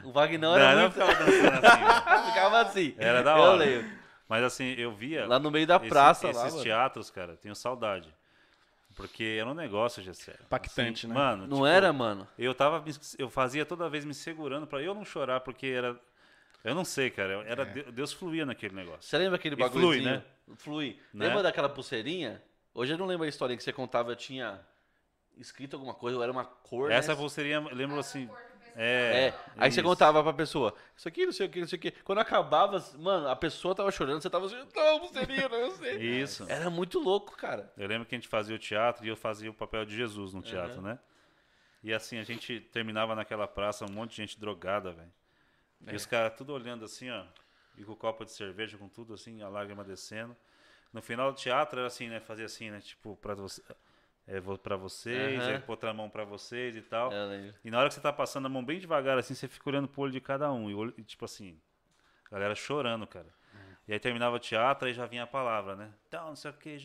O Vagnão Não, era não muito... ficava dançando assim. mano. Ficava assim. Era da Eu hora. Mas assim, eu via. Lá no meio da esse- praça, esses lá, mano. teatros, cara, tenho saudade. Porque era um negócio, Gessé. Impactante, né? Mano, Não tipo, era, mano? Eu tava. me- Eu fazia toda vez me segurando pra eu não chorar, porque era. Eu não sei, cara. Era, É. De- Deus fluía naquele negócio. Você lembra aquele bagulhozinho? flui, né? Flui. Né? Lembra daquela pulseirinha? Hoje eu não lembro a história que você contava, eu tinha escrito alguma coisa, ou era uma cor, Essa né? pulseirinha, eu lembro assim. É, É. aí você isso. contava pra pessoa, isso aqui, não sei o que, não sei o que. Quando acabava, mano, a pessoa tava chorando, você tava assim, não, pulseirinha, não sei. Isso. Era muito louco, cara. Eu lembro que a gente fazia o teatro e eu fazia o papel de Jesus no teatro, né? E assim, a gente terminava naquela praça, um monte de gente drogada, velho. É. E os caras tudo olhando assim, ó. E com o copo de cerveja, com tudo assim, a lágrima descendo. No final do teatro era assim, né? Fazia assim, né? Tipo, pra, você, é, vou pra vocês, Aham. é, outra mão pra vocês e tal. Eu. E na hora que você tá passando a mão bem devagar, assim, você fica olhando pro olho de cada um. E, olho- e, tipo assim, a galera chorando, cara. E aí terminava o teatro, aí já vinha a palavra, né? Então, não sei o que,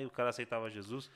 e o cara aceitava Jesus.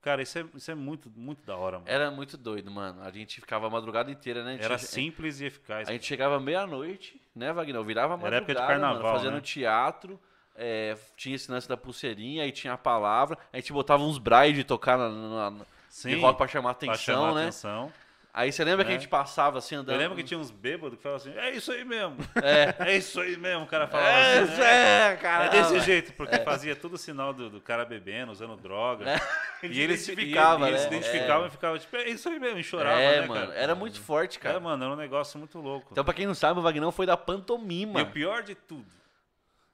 Cara, isso é, isso é muito, muito da hora, mano. Era muito doido, mano. A gente ficava a madrugada inteira, né? Era simples e eficaz. A gente chegava meia-noite, né, Wagner? Virava a Era época de madrugada, carnaval, mano, fazendo né? teatro. É, tinha esse lance da pulseirinha, aí tinha a palavra. A gente botava uns braille de tocar na, na, na- Sim, rock pra chamar pra atenção, chamar né? atenção. Aí você lembra que a É. gente passava assim, andando... Eu lembro que tinha uns bêbados que falavam assim, é isso aí mesmo. É. É isso aí mesmo, o cara falava É, assim. né? é, cara. É desse jeito, porque fazia todo o sinal do, do cara bebendo, usando droga. Ele E eles se se identificava, e eles né? se identificavam e ficavam tipo, é isso aí mesmo, e chorava, É, né, mano, cara? era muito forte, cara. É, mano, era um negócio muito louco. Então, pra quem não sabe, o Vagnão foi da E pantomima. o pior de tudo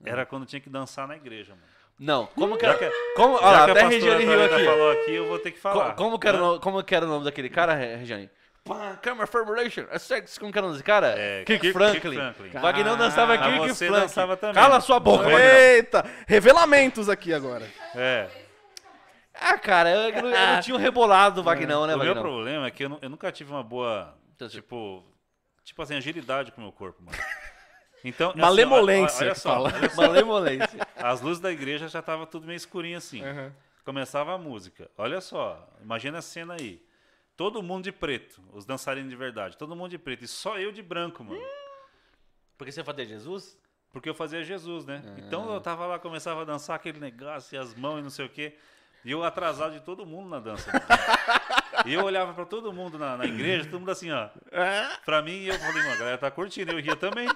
era quando tinha que dançar na igreja, mano. Não, como que era... que, Como, olha lá, a até a Regiane riu aqui. falou aqui, eu vou ter que falar. Co- Como que, era, né? como que era o nome daquele cara, Re- Regiane? Pá, Camera Formulation, é sex, como que era o nome desse cara? É, Kirk, Kirk- Franklin. Franklin. Vagnão dançava Ah, Kirk você Franklin. dançava também. Cala sua boca, Vagnão. Eita! Revelamentos aqui agora. É. Ah, cara, eu, eu não, eu não tinha um rebolado do Vagnão, né, o meu Vagnão? problema é que eu, eu nunca tive uma boa, Então, tipo, tipo assim, agilidade com o meu corpo, mano. Então, assim, Malemolência, olha, olha fala. olha só, Malemolência. as luzes da igreja já tava tudo meio escurinho assim. Começava a música. Olha só, imagina a cena aí. Todo mundo de preto, os dançarinos de verdade, todo mundo de preto e só eu de branco, mano. Porque você fazia Jesus? Porque eu fazia Jesus, né? Então eu tava lá, começava a dançar aquele negócio e as mãos e não sei o quê. E eu atrasado de todo mundo na dança. e eu olhava pra todo mundo na, na igreja, todo mundo assim, ó. Pra mim, e eu falei, mano, a galera tá curtindo, eu ria também.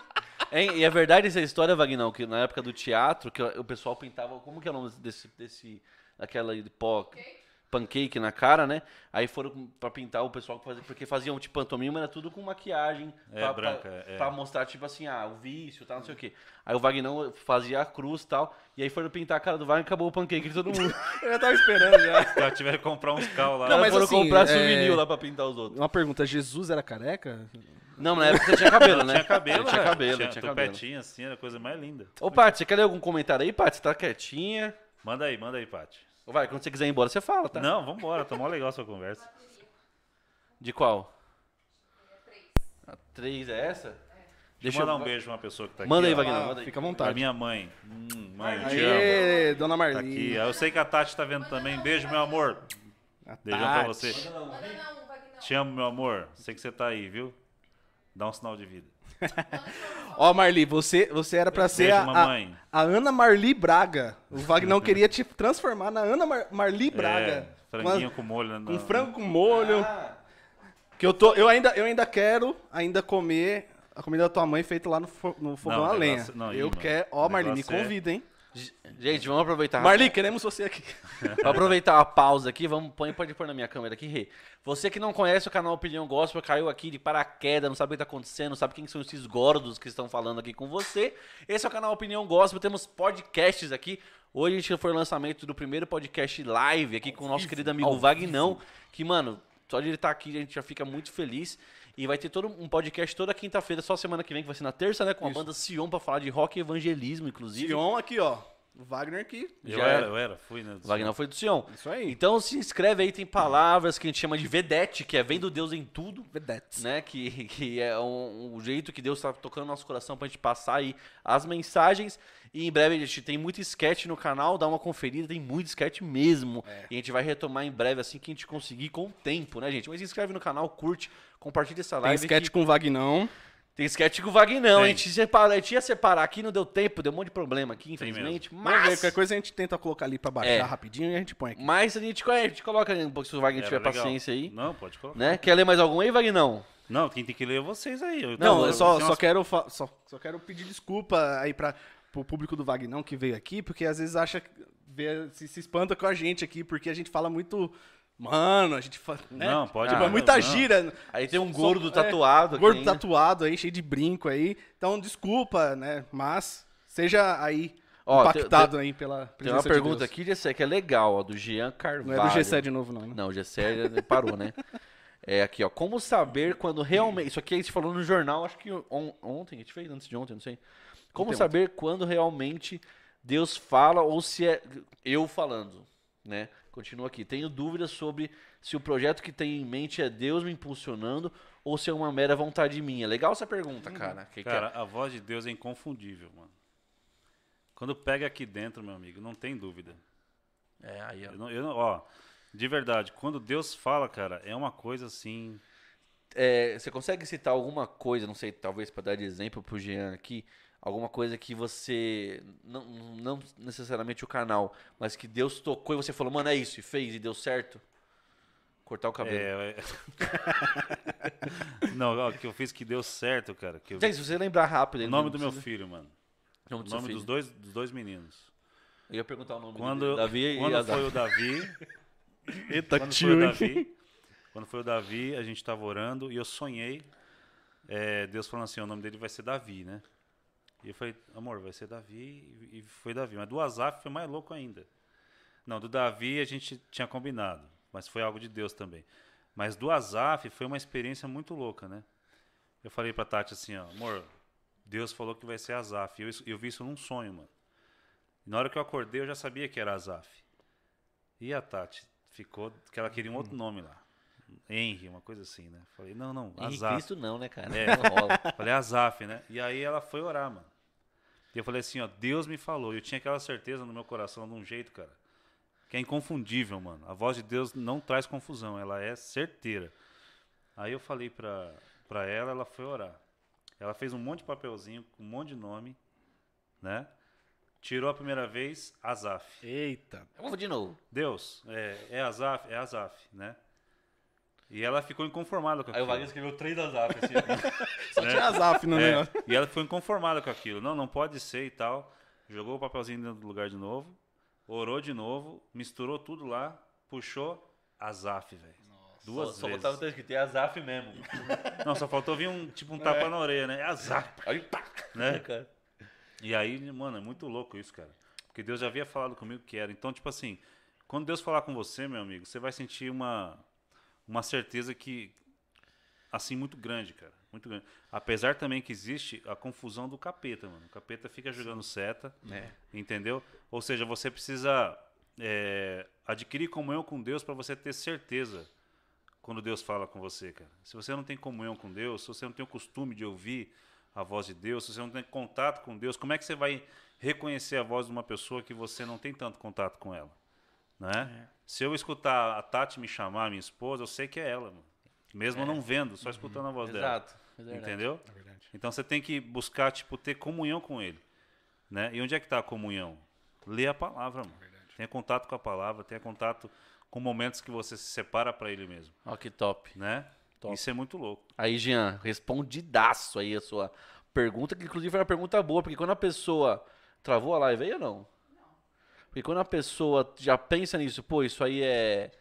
Hein, e é verdade essa história, Vagnão, que na época do teatro, que o pessoal pintava. Como que é o nome desse. desse daquela de pó. Pancake na cara, né? Aí foram pra pintar o pessoal que fazia, porque faziam tipo pantomima, era tudo com maquiagem. É, pra, branca, pra, é. pra mostrar, tipo assim, ah, o vício, tal, não sei o quê. Aí o Vagnão fazia a cruz e tal. E aí foram pintar a cara do Wagner e acabou o pancake de todo mundo. Eu já tava esperando já. Já tiveram que comprar uns cal lá. Não, mas foram assim, comprar é- souvenir lá pra pintar os outros. Uma pergunta, Jesus era careca? Não, na época você tinha cabelo, né? Tinha cabelo, tinha velho. cabelo, tinha, tinha cabelo. assim, era a coisa mais linda. Ô, Paty, você quer ler algum comentário aí, Paty? Você tá quietinha. Manda aí, manda aí, Paty. Vai, quando você quiser ir embora, você fala, tá? Não, vambora, tá mó legal a sua conversa. De qual? A 3 é essa? Deixa eu mandar um beijo pra uma pessoa que tá aqui. Manda aí, ó. Wagner, manda aí. fica à Pra vontade. minha mãe. Hum, mãe, eu te amo. Aê, dona Tá aqui. Eu sei que a Tati tá vendo também. Beijo, meu amor. Beijão pra Tati. você. Te amo, meu amor. Sei que você tá aí, viu? Dá um sinal de vida. Ó, Marli, você, você era pra ser a, a, a Ana Marli Braga. O Vagnão queria te transformar na Ana Mar- Marli Braga. É, franguinho com molho. Com na- frango com molho. Que eu, tô, eu, ainda, eu ainda quero ainda comer a comida da tua mãe feita lá no, no fogão Não, a lenha. negócio- não, eu quero. Ó, Marli, me é- convida, hein? Gente, vamos aproveitar. Marli, queremos você aqui. Pra aproveitar a pausa aqui, vamos, põe, pode pôr na minha câmera aqui, Rê. Você que não conhece o canal Opinião Gospel, caiu aqui de paraquedas, não sabe o que tá acontecendo, não sabe quem são esses gordos que estão falando aqui com você. Esse é o canal Opinião Gospel, temos podcasts aqui. Hoje a gente foi o lançamento do primeiro podcast live aqui com o nosso querido amigo Vagnão, que, mano, só de ele estar aqui a gente já fica muito feliz. E vai ter todo um podcast toda quinta-feira, só semana que vem, que vai ser na terça, né? Com a banda Sion pra falar de rock e evangelismo, inclusive. Sion aqui, ó. O Wagner aqui. Eu Já era, era. eu era, fui, né? O Wagner foi do Sion. Isso aí. Então se inscreve aí, tem palavras que a gente chama de vedete, que é vendo Deus em tudo. Vedettes. né? Que, que é um, um jeito que Deus está tocando no nosso coração pra gente passar aí as mensagens. E em breve a gente tem muito sketch no canal, dá uma conferida, tem muito sketch mesmo. E a gente vai retomar em breve assim que a gente conseguir com o tempo, né, gente? Mas se inscreve no canal, curte, compartilha essa Tem live. sketch que- com o Vagnão. Tem sketch com o Vagnão. A gente, separa, a gente ia separar aqui, não deu tempo, deu um monte de problema aqui, infelizmente. Vamos ver, Mas, qualquer coisa a gente tenta colocar ali pra baixar É. rapidinho e a gente põe aqui. mas a, gente, a gente coloca um pouco se o Wagner Era tiver legal. paciência aí. Não, pode colocar. Né? Quer ler mais algum aí, Vagnão? Não, quem tem que ler é vocês aí. Eu- Não, eu só, só, umas- quero, só, só quero pedir desculpa aí pra, pro público do Vagnão que veio aqui, porque às vezes acha, vê, se, se espanta com a gente aqui, porque a gente fala muito. Mano, a gente fala. Né? Não, pode Tipo, Ah, é muita não. gíria. Aí tem um gordo é, tatuado. aqui Gordo tatuado aí, cheio de brinco aí. Então, desculpa, né? Mas seja aí Ó, impactado aí pela Tem uma de pergunta Deus. aqui, Gessé, que é legal, ó, do Jean Não Carvalho. é do G7 de novo, não, né? Não, o Gessé parou, né? É aqui, ó. Como saber quando realmente. Isso aqui a gente falou no jornal, acho que on- ontem, a gente fez antes de ontem, não sei. Como Ontem, saber quando realmente Deus fala ou se é eu falando, né? Continua aqui. Tenho dúvidas sobre se o projeto que tenho em mente é Deus me impulsionando ou se é uma mera vontade minha. Legal essa pergunta, cara. Que que é? Cara, a voz de Deus é inconfundível, mano. Quando pega aqui dentro, meu amigo, não tem dúvida. É, aí, ó. Eu não, eu não- ó, de verdade, quando Deus fala, cara, é uma coisa assim. É, você consegue citar alguma coisa, não sei, talvez para dar de exemplo pro Jean aqui, alguma coisa que você, não, não necessariamente o canal, mas que Deus tocou e você falou, mano, é isso, e fez e deu certo? Cortar o cabelo. É, é... não, ó, que eu fiz que deu certo, cara. Que eu- Gente, se você lembrar rápido. O nome do meu filho, mano. O nome O do nome dos dois, dos dois meninos. Eu ia perguntar o nome Quando, dele. Davi e quando Azar. foi o Davi, Eita, quando foi tio, o hein? Davi, quando foi o Davi, a gente tava orando e eu sonhei, é, Deus falando assim, o nome dele vai ser Davi, né? E eu falei, amor, vai ser Davi, e foi Davi. Mas do Azaf foi mais louco ainda. Não, do Davi a gente tinha combinado, mas foi algo de Deus também. Mas do Azaf foi uma experiência muito louca, né? Eu falei pra Tati assim, ó, amor, Deus falou que vai ser Azaf. Eu, eu vi isso num sonho, mano. E na hora que eu acordei, eu já sabia que era Azaf. E a Tati ficou que ela queria um outro nome lá. Henry, uma coisa assim, né? Falei, não, não, Henrique Azaf. Cristo não, né, cara? É. Não rola. Falei, Azaf, né? E aí ela foi orar, mano. E eu falei assim, ó, Deus me falou. Eu tinha aquela certeza no meu coração de um jeito, cara, que é inconfundível, mano. A voz de Deus não traz confusão, ela é certeira. Aí eu falei pra, pra ela, ela foi orar. Ela fez um monte de papelzinho, com um monte de nome, né? Tirou a primeira vez, Azaf. Eita. Vamos de novo. Deus, é, é Azaf, é Azaf, né? E ela ficou inconformada com Aí o aquilo. Wagner escreveu três Azaf, assim. Só tinha Azaf no É, negócio. e ela ficou inconformada com aquilo. Não, não pode ser e tal. Jogou o papelzinho dentro do lugar de novo. Orou de novo. Misturou tudo lá. Puxou. Azaf, velho. Duas só, só vezes. botava escrito, é Azaf mesmo. Não, só faltou vir um, tipo, um tapa na orelha, né? É Azaf, Aí, pá, né? cara. E aí, mano, é muito louco isso, cara. Porque Deus já havia falado comigo que era. Então, tipo assim, quando Deus falar com você, meu amigo, você vai sentir uma, uma certeza que, assim, muito grande, cara. Muito grande. Apesar também que existe a confusão do capeta, mano. O capeta fica jogando seta, É. entendeu? Ou seja, você precisa é, adquirir comunhão com Deus para você ter certeza quando Deus fala com você, cara. Se você não tem comunhão com Deus, se você não tem o costume de ouvir a voz de Deus, se você não tem contato com Deus, como é que você vai reconhecer a voz de uma pessoa que você não tem tanto contato com ela? Né? Se eu escutar a Tati me chamar, minha esposa, eu sei que é ela, mano. mesmo eu não vendo, só escutando a voz dela. Exato. é verdade. Entendeu? Então você tem que buscar, tipo, ter comunhão com ele. Né? E onde é que está a comunhão? Lê a palavra, mano. Tenha contato com a palavra, tenha contato com momentos que você se separa para ele mesmo. Ó, que top. Né? Top. Isso é muito louco. Aí, Jean, respondidaço aí a sua pergunta, que inclusive foi uma pergunta boa, porque quando a pessoa travou a live aí ou não? Porque quando a pessoa já pensa nisso, pô, isso aí é,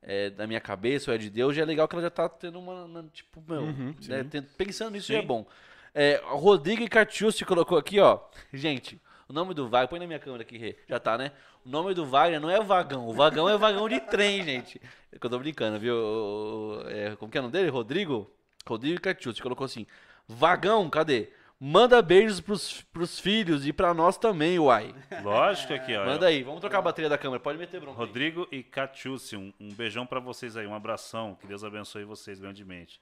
é da minha cabeça ou é de Deus, já é legal que ela já tá tendo uma, uma, tipo, meu, né, ten- pensando nisso já é bom. É, Rodrigo Icatiusti colocou aqui, ó, gente, o nome do Wagner, põe na minha câmera aqui, já tá, né? O nome do Wagner não é vagão, o vagão é vagão de trem, gente. É eu tô brincando, viu? O- o- é, como que é o nome dele? Rodrigo? Rodrigo Catiucci colocou assim: Vagão, cadê? Manda beijos pros, pros filhos e pra nós também, uai. Lógico aqui, ó. Manda aí, vamos trocar a bateria da câmera. Pode meter bronca. aí. Rodrigo e Catiúcio, um, um beijão pra vocês aí, um abração. Que Deus abençoe vocês grandemente.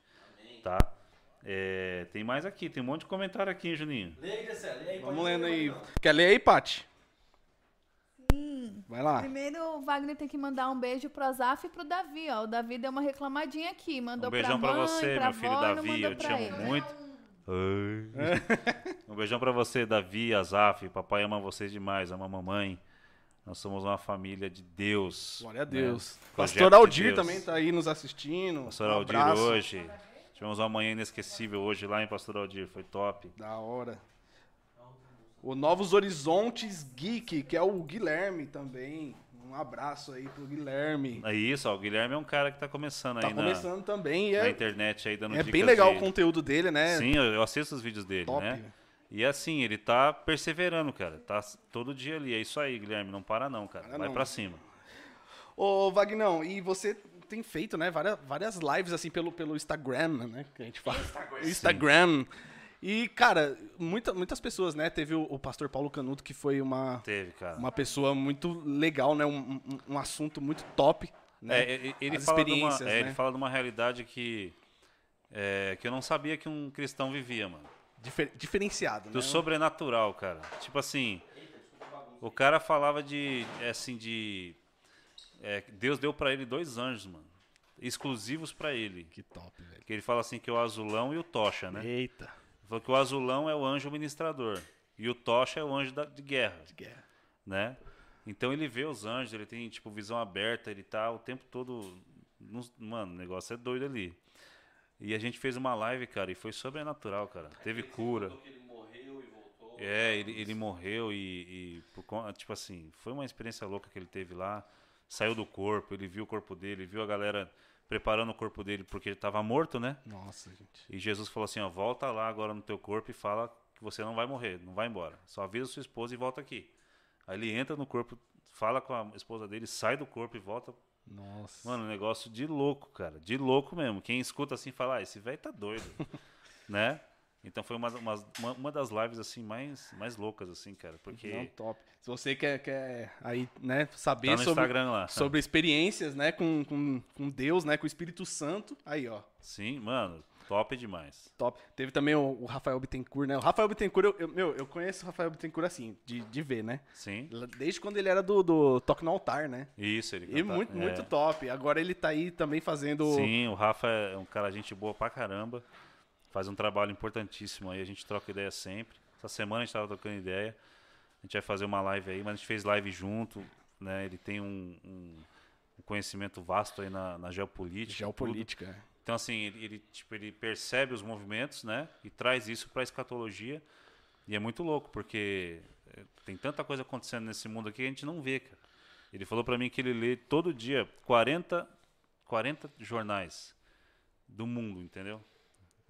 Tá? É, tem mais aqui, tem um monte de comentário aqui, hein, Juninho. Lê aí, Gessé, lê aí, pode Vamos ler lendo aí, pode Quer ler aí, Paty? Vai lá. Primeiro, o Wagner tem que mandar um beijo pro Azaf e pro Davi, ó. O Davi deu uma reclamadinha aqui. Mandou Um beijão pra pra mãe, você, pra meu filho avó, e não Davi, mandou eu te pra amo ele. muito. um beijão pra você, Davi, Azaf. Papai ama vocês demais, ama a mamãe. Nós somos uma família de Deus. Glória a né? Deus. Projeto Pastor de Aldir Deus. também tá aí nos assistindo. Pastor um Aldir abraço. hoje. Tivemos uma manhã inesquecível hoje lá em Pastor Aldir, foi top. Da hora. O Novos Horizontes Geek, que é o Guilherme também. Um abraço aí pro Guilherme. É isso, ó, o Guilherme é um cara que tá começando Tá aí na, começando também e na é, internet aí dando é dicas bem legal de- o conteúdo dele, né? Sim, eu, eu assisto os vídeos dele, Top. né? E assim, ele tá perseverando, cara. Tá todo dia ali. É isso aí, Guilherme. Não para não, cara. Para Vai não. pra cima. Ô, Vagnão, e você tem feito, né, várias, várias lives assim pelo, pelo Instagram, né? Que a gente fala. Instagram. E, cara, muita, muitas pessoas, né? Teve o, o pastor Paulo Canuto, que foi uma, Teve, cara. uma pessoa muito legal, né? Um, um, um assunto muito top. Né? É, ele, As fala de uma, experiências, é, né? ele fala de uma realidade que, é, que eu não sabia que um cristão vivia, mano. Difer- diferenciado, Do né? sobrenatural, cara. Tipo assim, o cara falava de, é, assim, de... é, Deus deu pra ele dois anjos, mano. Exclusivos pra ele. Que top, velho. Que ele fala assim que é o azulão e o tocha, né? Eita. Ele falou que o azulão é o anjo ministrador. E o tocha é o anjo da- de guerra. De guerra. né? Então ele vê os anjos, ele tem tipo visão aberta, ele tá o tempo todo, mano, o negócio é doido ali. E a gente fez uma live, cara, e foi sobrenatural, cara. Teve cura. É, ele, ele morreu e, e por tipo assim, foi uma experiência louca que ele teve lá. Saiu do corpo, ele viu o corpo dele, viu a galera preparando o corpo dele porque ele estava morto, né? Nossa, gente. E Jesus falou assim, ó, volta lá agora no teu corpo e fala que você não vai morrer, não vai embora. Só avisa sua esposa e volta aqui. Aí ele entra no corpo, fala com a esposa dele, sai do corpo e volta. Nossa. Mano, um negócio de louco, cara. De louco mesmo. Quem escuta assim fala, ah, esse velho tá doido. né? Então foi uma, uma, uma- das lives assim mais, mais loucas, assim, cara. Porque Não, top. Se você quer, quer aí, né, saber tá no sobre, Instagram lá. sobre experiências, né, com, com, com Deus, né, com o Espírito Santo, aí, ó, Sim, mano, top demais. top. Teve também o, o Rafael Bittencourt, né? O Rafael Bittencourt, eu, eu- meu, eu conheço o Rafael Bittencourt assim, de, de ver, né? Sim. Desde quando ele era do, do Toque no Altar, né? Isso, ele E muito, é. muito top. Agora ele tá aí também fazendo... Sim, o Rafa é um cara gente boa pra caramba. Faz um trabalho importantíssimo aí, a gente troca ideia sempre. Essa semana a gente tava trocando ideia. A gente vai fazer uma live aí, mas a gente fez live junto, né? Ele tem um, um- um conhecimento vasto aí na, na geopolítica. tudo. Geopolítica. Então, assim, ele, ele, tipo, ele percebe os movimentos, né? E traz isso pra escatologia. E é muito louco, porque é, tem tanta coisa acontecendo nesse mundo aqui que a gente não vê, cara. Ele falou pra mim que ele lê todo dia 40, 40 jornais do mundo, entendeu?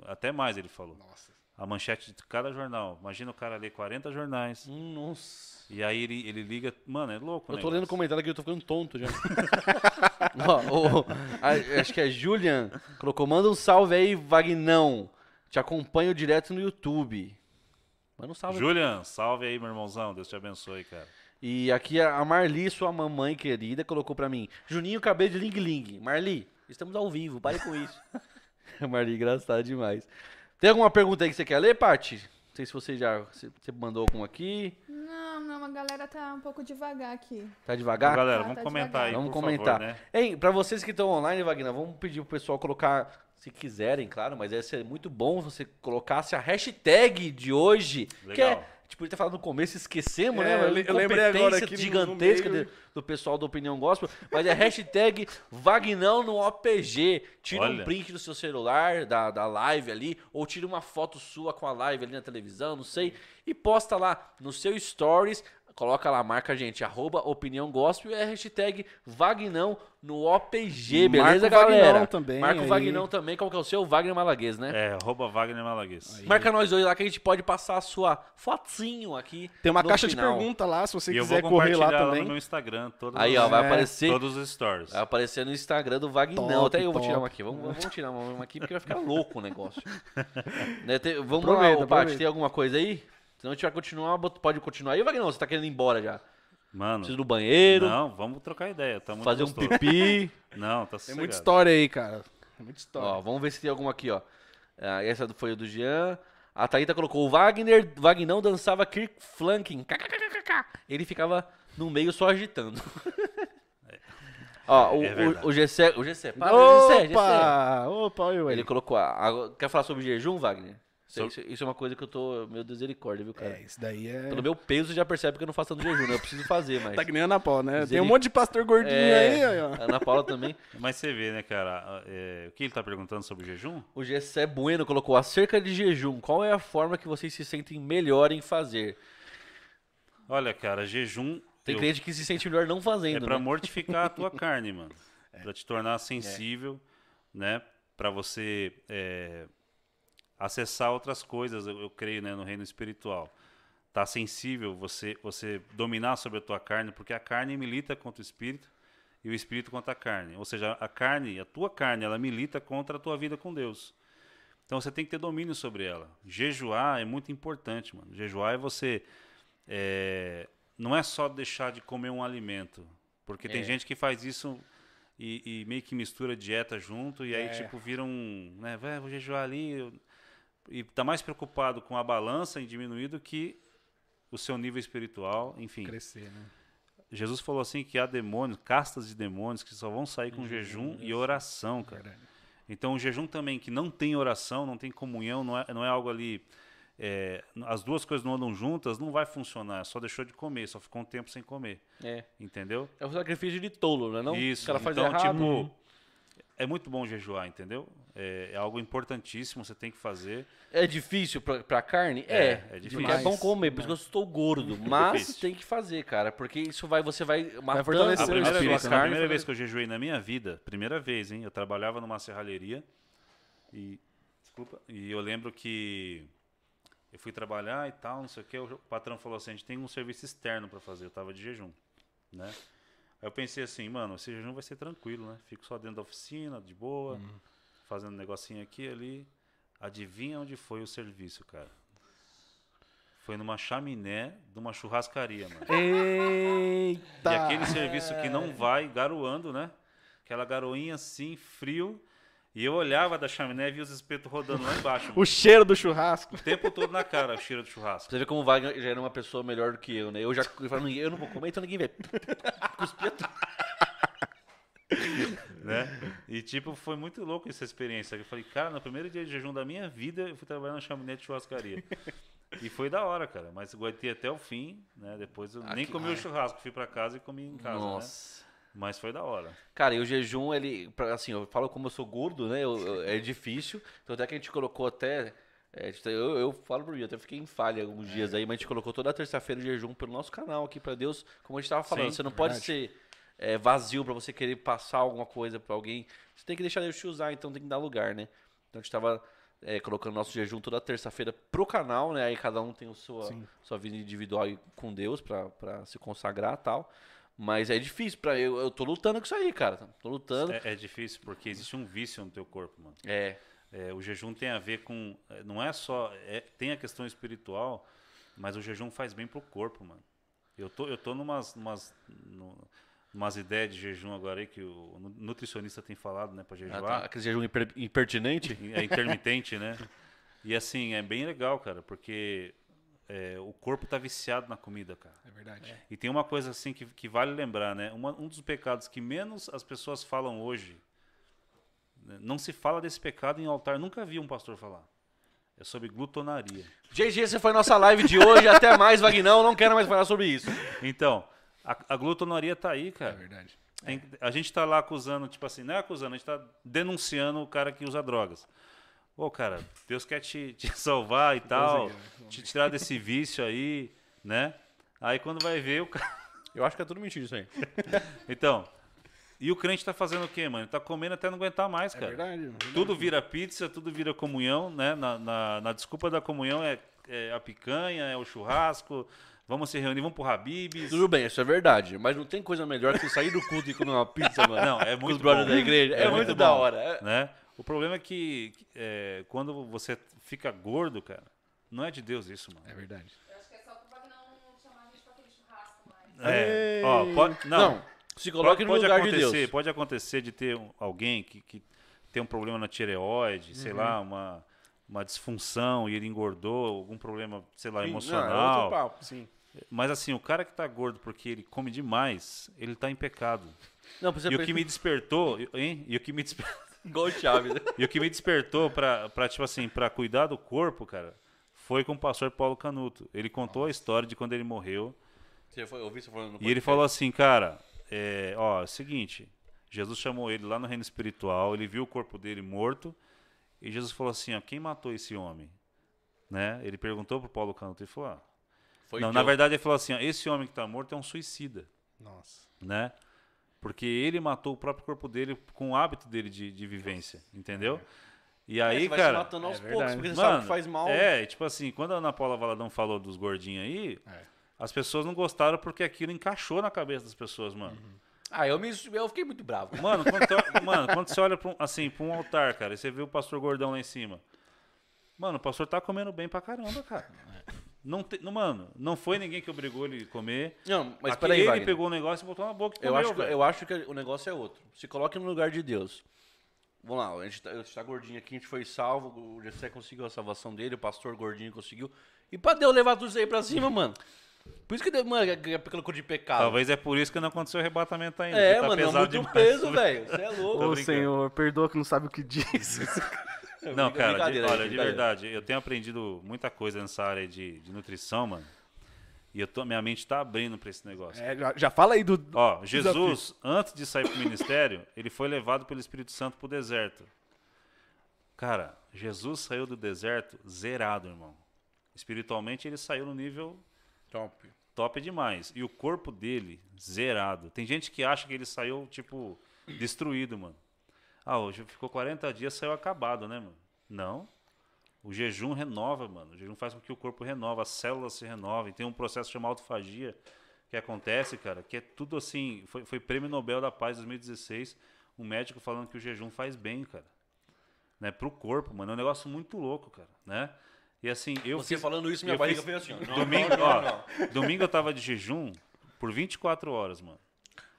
Até mais, ele falou. Nossa. A manchete de cada jornal. Imagina o cara ler 40 jornais. Nossa. E aí ele, ele liga. Mano, é louco, Eu né? tô lendo comentário aqui, eu tô ficando tonto já. Ó, o- a- acho que é Julian. Colocou, manda um salve aí, Vagnão. Te acompanho direto no YouTube. Manda um salve. Julian, salve aí, meu irmãozão. Deus te abençoe, cara. E aqui a Marli, sua mamãe querida, colocou pra mim: Juninho, cabelo de Ling Ling. Marli, estamos ao vivo, pare com isso. Marli, engraçado demais. Tem alguma pergunta aí que você quer ler, Paty? Não sei se você já você mandou alguma aqui. Não, não, a galera tá um pouco devagar aqui. Tá devagar? Galera, Tá, vamos tá comentar devagar. aí, Vamos por comentar. favor, né? Hein, pra vocês que estão online, Wagner, vamos pedir pro pessoal colocar, se quiserem, claro, mas ia ser muito bom se você colocasse a hashtag de hoje. Que Legal. é, tipo, ele ter falado no começo, esquecemos, É, né? eu le- eu lembrei agora Incompetência aqui gigantesca no meio. do pessoal da Opinião Gospel, mas é hashtag Vagnão no OPG. Tira um Olha. print do seu celular, da, da live ali, ou tira uma foto sua com a live ali na televisão, não sei, e posta lá no seu stories Coloca lá, marca a gente, arroba Opinião Gospel e a hashtag Vagnão no OPG, beleza, Marca o Vagnão galera? também Marca o aí. Vagnão também, qual que é o seu? Wagner Malaguês, né? É, arroba Wagner Malaguês. Marca nós dois lá que a gente pode passar a sua fotinho aqui. Tem uma no caixa final. de pergunta lá, se você E quiser correr compartilhar lá lá, também. no meu Instagram todos, Aí, os, ó, vai É, aparecer. todos os stories. Vai aparecer no Instagram do Vagnão. Top, Até eu vou tirar top. uma aqui. Vamos, vamos tirar uma, aqui porque vai ficar louco o negócio. Né, tem- vamos Aproveita, lá, ô, Paty, aproveita. tem alguma coisa aí? Se não a gente vai continuar, pode continuar aí, Vagnão? Você tá querendo ir embora já? Mano, Precisa ir no banheiro, não, vamos trocar ideia. Tá muito fazer um gostoso. pipi. Não, tá Tem muita história aí, cara. Tem muita história. ó, vamos ver se tem alguma aqui, ó. Ah, essa foi o do Jean. A Thaíta colocou o Wagner, Vagnão dançava Kirk Flanking. Ele ficava no meio só agitando. Ó, o, É o, o Gessé, o Gessé, para, Gessé, Gessé. opa! Opa, olha aí. Ele colocou. a- a- quer falar sobre jejum, Wagner? Isso, So- isso- isso é uma coisa que eu tô. Meu misericórdia, viu, cara? É, isso daí é... Pelo meu peso, você já percebe que eu não faço tanto jejum, né? Eu preciso fazer, mas. Tá que nem a Ana Paula, né? Tem Miseric- um monte de pastor gordinho É, aí, ó. a Ana Paula também. Mas você vê, né, cara? é, o que ele tá perguntando sobre o jejum? O Gessé Bueno colocou acerca de jejum. Qual é a forma que vocês se sentem melhor em fazer? Olha, cara, jejum Tem eu- cliente que se sente melhor não é fazendo. pra né? mortificar a tua carne, mano. Pra te tornar sensível, né? Pra você é, acessar outras coisas, eu, eu creio, né, no reino espiritual. Tá sensível, você, você dominar sobre a tua carne, porque a carne milita contra o espírito e o espírito contra a carne. Ou seja, a carne, a tua carne, ela milita contra a tua vida com Deus. Então você tem que ter domínio sobre ela. Jejuar é muito importante, mano. Jejuar é você. é, não é só deixar de comer um alimento. Porque tem É. gente que faz isso e, e meio que mistura dieta junto, e aí, É. tipo, vira um. Né, "Vai, vou jejuar ali. eu-" E tá mais preocupado com a balança em diminuir do que o seu nível espiritual, enfim. Crescer, né? Jesus falou assim que há demônios, castas de demônios que só vão sair com jejum e oração, cara. Verdade. Então o jejum também que não tem oração, não tem comunhão, não é, não é algo ali. é, as duas coisas não andam juntas, não vai funcionar. Só deixou de comer, só ficou um tempo sem comer. É. Entendeu? É o sacrifício de tolo, né? Não? Isso. O cara faz então, errado. tipo, é muito bom jejuar, entendeu? É, é algo importantíssimo, você tem que fazer. É difícil pra, pra carne? É, É. é Porque difícil. é bom comer, por isso que eu estou gordo. Mas difícil. tem que fazer, cara. Porque isso vai, você vai matando fortalecer A é primeira, espírito, vez, né? a primeira vez que eu jejuei na minha vida, primeira vez, hein? Eu trabalhava numa serralheria e desculpa, e eu lembro que eu fui trabalhar e tal, não sei o que, o patrão falou assim, a gente tem um serviço externo para fazer, eu tava de jejum, né? Aí eu pensei assim, mano, esse jejum vai ser tranquilo, né? Fico só dentro da oficina, de boa, fazendo um negocinho aqui e ali. Adivinha onde foi o serviço, cara? Foi numa chaminé de uma churrascaria, mano. Eita! E aquele serviço que não vai garoando, né? Aquela garoinha assim, frio. E eu olhava da chaminé e via os espetos rodando lá embaixo. O cheiro do churrasco. O tempo todo na cara, o cheiro de churrasco. Você vê como o Wagner já era uma pessoa melhor do que eu, né? Eu já falo, eu não vou comer, então ninguém vê. Cuspia tudo. Né? E tipo, foi muito louco essa experiência. Eu falei, cara, no primeiro dia de jejum da minha vida, eu fui trabalhar na chaminé de churrascaria. E foi da hora, cara. Mas aguentei até o fim, né? Depois eu nem Aqui- comi o churrasco, fui pra casa e comi em casa, né? Mas foi da hora. Cara, e o jejum, ele, assim, eu falo como eu sou gordo, né? eu- eu- é difícil. Então até que a gente colocou até. é, eu, eu falo por mim, eu até fiquei em falha alguns dias aí, mas a gente colocou toda a terça-feira o jejum pelo nosso canal aqui pra Deus, como a gente tava falando. Sim, você não é pode verdade. ser é, vazio pra você querer passar alguma coisa pra alguém. Você tem que deixar Deus te usar, então tem que dar lugar, né? Então a gente tava é, colocando nosso jejum toda terça-feira pro canal, né? Aí cada um tem o sua, Sim. sua vida individual com Deus pra se consagrar e tal. Mas é difícil, pra, eu, eu tô lutando com isso aí, cara. Tô lutando. É, é difícil porque existe um vício no teu corpo, mano. É, É, o jejum tem a ver com. é, Não é só. é, tem a questão espiritual, mas o jejum faz bem pro corpo, mano. Eu tô, eu tô numas, numas, nu- numas ideias de jejum agora aí que o nu- nutricionista tem falado, né, Ah, jejuar. tá. Aquele jejum imper- impertinente? É intermitente, né? E assim, é bem legal, cara, porque é, o corpo tá viciado na comida, cara. É verdade. E tem uma coisa assim que, que vale lembrar, né? Uma- um dos pecados que menos as pessoas falam hoje, né? não se fala desse pecado em altar, nunca vi um pastor falar. É sobre glutonaria. GG, essa foi nossa live de hoje. Até mais, Vagnão. Não quero mais falar sobre isso. Então, a, a glutonaria tá aí, É cara. verdade. Tem- a gente tá lá acusando, tipo assim, não é acusando, a gente tá denunciando o cara que usa drogas. Ô, cara, Deus quer te, te salvar e tal, é, te tirar desse vício aí, né? Aí quando vai ver, o cara. Eu acho que é tudo mentira isso aí. Então. E o crente tá fazendo o quê, mano? Tá comendo até não aguentar mais, É cara. verdade. verdade. Tudo vira pizza, tudo vira comunhão, né? Na, na, na desculpa da comunhão é, é a picanha, é o churrasco. Vamos se reunir, vamos pro Habibs. Tudo bem, isso é verdade. Mas não tem coisa melhor que você sair do culto e comer uma pizza, mano. Não, é Com os muito brothers bom. da igreja. É, É muito, muito da bom. hora. É- né? O problema é que é, quando você fica gordo, cara, não é de Deus isso, mano. É verdade. Eu acho que é só que não chamar a gente pra aquele churrasco mais. É, ó, pode, não, Não, se coloque pode, no pode lugar de acontecer, Deus. pode acontecer de ter um- alguém que, que tem um problema na tireoide, sei Uhum. lá, uma, uma disfunção e ele engordou, algum problema, sei lá, Sim, não, é emocional. outro papo. Sim. Mas assim, o cara que tá gordo porque ele come demais, ele tá em pecado. Não, pra E o que me despertou, hein? E o que me despertou, Igual o Chaves. né? e o que me despertou pra, pra, tipo assim, pra cuidar do corpo, cara, foi com o pastor Paulo Canuto. Ele contou a história de quando ele morreu. Você foi, eu ouvi você falando no E ele falou assim, cara, é, ó, é o seguinte, Jesus chamou ele lá no reino espiritual, ele viu o corpo dele morto, e Jesus falou assim, ó, quem matou esse homem? Né? Ele perguntou pro Paulo Canuto e falou, ah, Foi não, na eu- verdade ele falou assim, ó, esse homem que tá morto é um suicida, Nossa. né? Porque ele matou o próprio corpo dele com o hábito dele de, de vivência, entendeu? E É, aí, você vai se cara, matando aos é poucos, verdade. porque você Mano, sabe que faz mal. É, tipo assim, quando a Ana Paula Valadão falou dos gordinhos aí, É. as pessoas não gostaram porque aquilo encaixou na cabeça das pessoas, mano. Ah, eu, me, eu fiquei muito bravo. Mano, quando, tu- mano, quando você olha pra um, assim, pra um altar, cara, e você vê o pastor gordão lá em cima. Mano, o pastor tá comendo bem pra caramba, cara. Não te, não, mano, não foi ninguém que obrigou ele a comer. Não, mas Aqui peraí, ele Wagner. pegou o negócio e botou na boca e Eu comeu, acho, que, velho. eu acho que o negócio é outro. Se coloque no lugar de Deus. Vamos lá, a gente tá, a gente tá gordinho aqui, a gente foi salvo, o Jessé conseguiu a salvação dele, o pastor gordinho conseguiu. E pra Deus levar tudo isso aí pra cima, mano. Por isso que, deu- mano, é aquela coisa de pecado. Talvez é por isso que não aconteceu o arrebatamento ainda. É, tá mano, é muito demais. peso, velho. Você é louco. Ô. Senhor, perdoa que não sabe o que diz. Não, Brinca- cara, de, brincadeira, olha, de verdade, eu tenho aprendido muita coisa nessa área de, de nutrição, mano. E eu tô, minha mente tá abrindo pra esse negócio. É, já, já fala aí do. do Ó, desafio. Jesus, antes de sair pro ministério, ele foi levado pelo Espírito Santo pro deserto. Cara, Jesus saiu do deserto zerado, irmão. Espiritualmente ele saiu no nível Top. top demais. E o corpo dele, zerado. Tem gente que acha que ele saiu, tipo, destruído, mano. Ah, hoje ficou 40 dias, saiu acabado, né, mano? Não. O jejum renova, mano. O jejum faz com que o corpo renova, as células se renovem. Tem um processo chamado autofagia que acontece, cara, que é tudo assim. Foi, foi prêmio Nobel da Paz 2016. Um médico falando que o jejum faz bem, cara. Né, pro corpo, mano. É um negócio muito louco, cara, né? E assim, eu Você fiz- falando isso, minha barriga fiz- fez assim. ó. Domingo, não, não, ó, domingo eu tava de jejum por 24 horas, mano.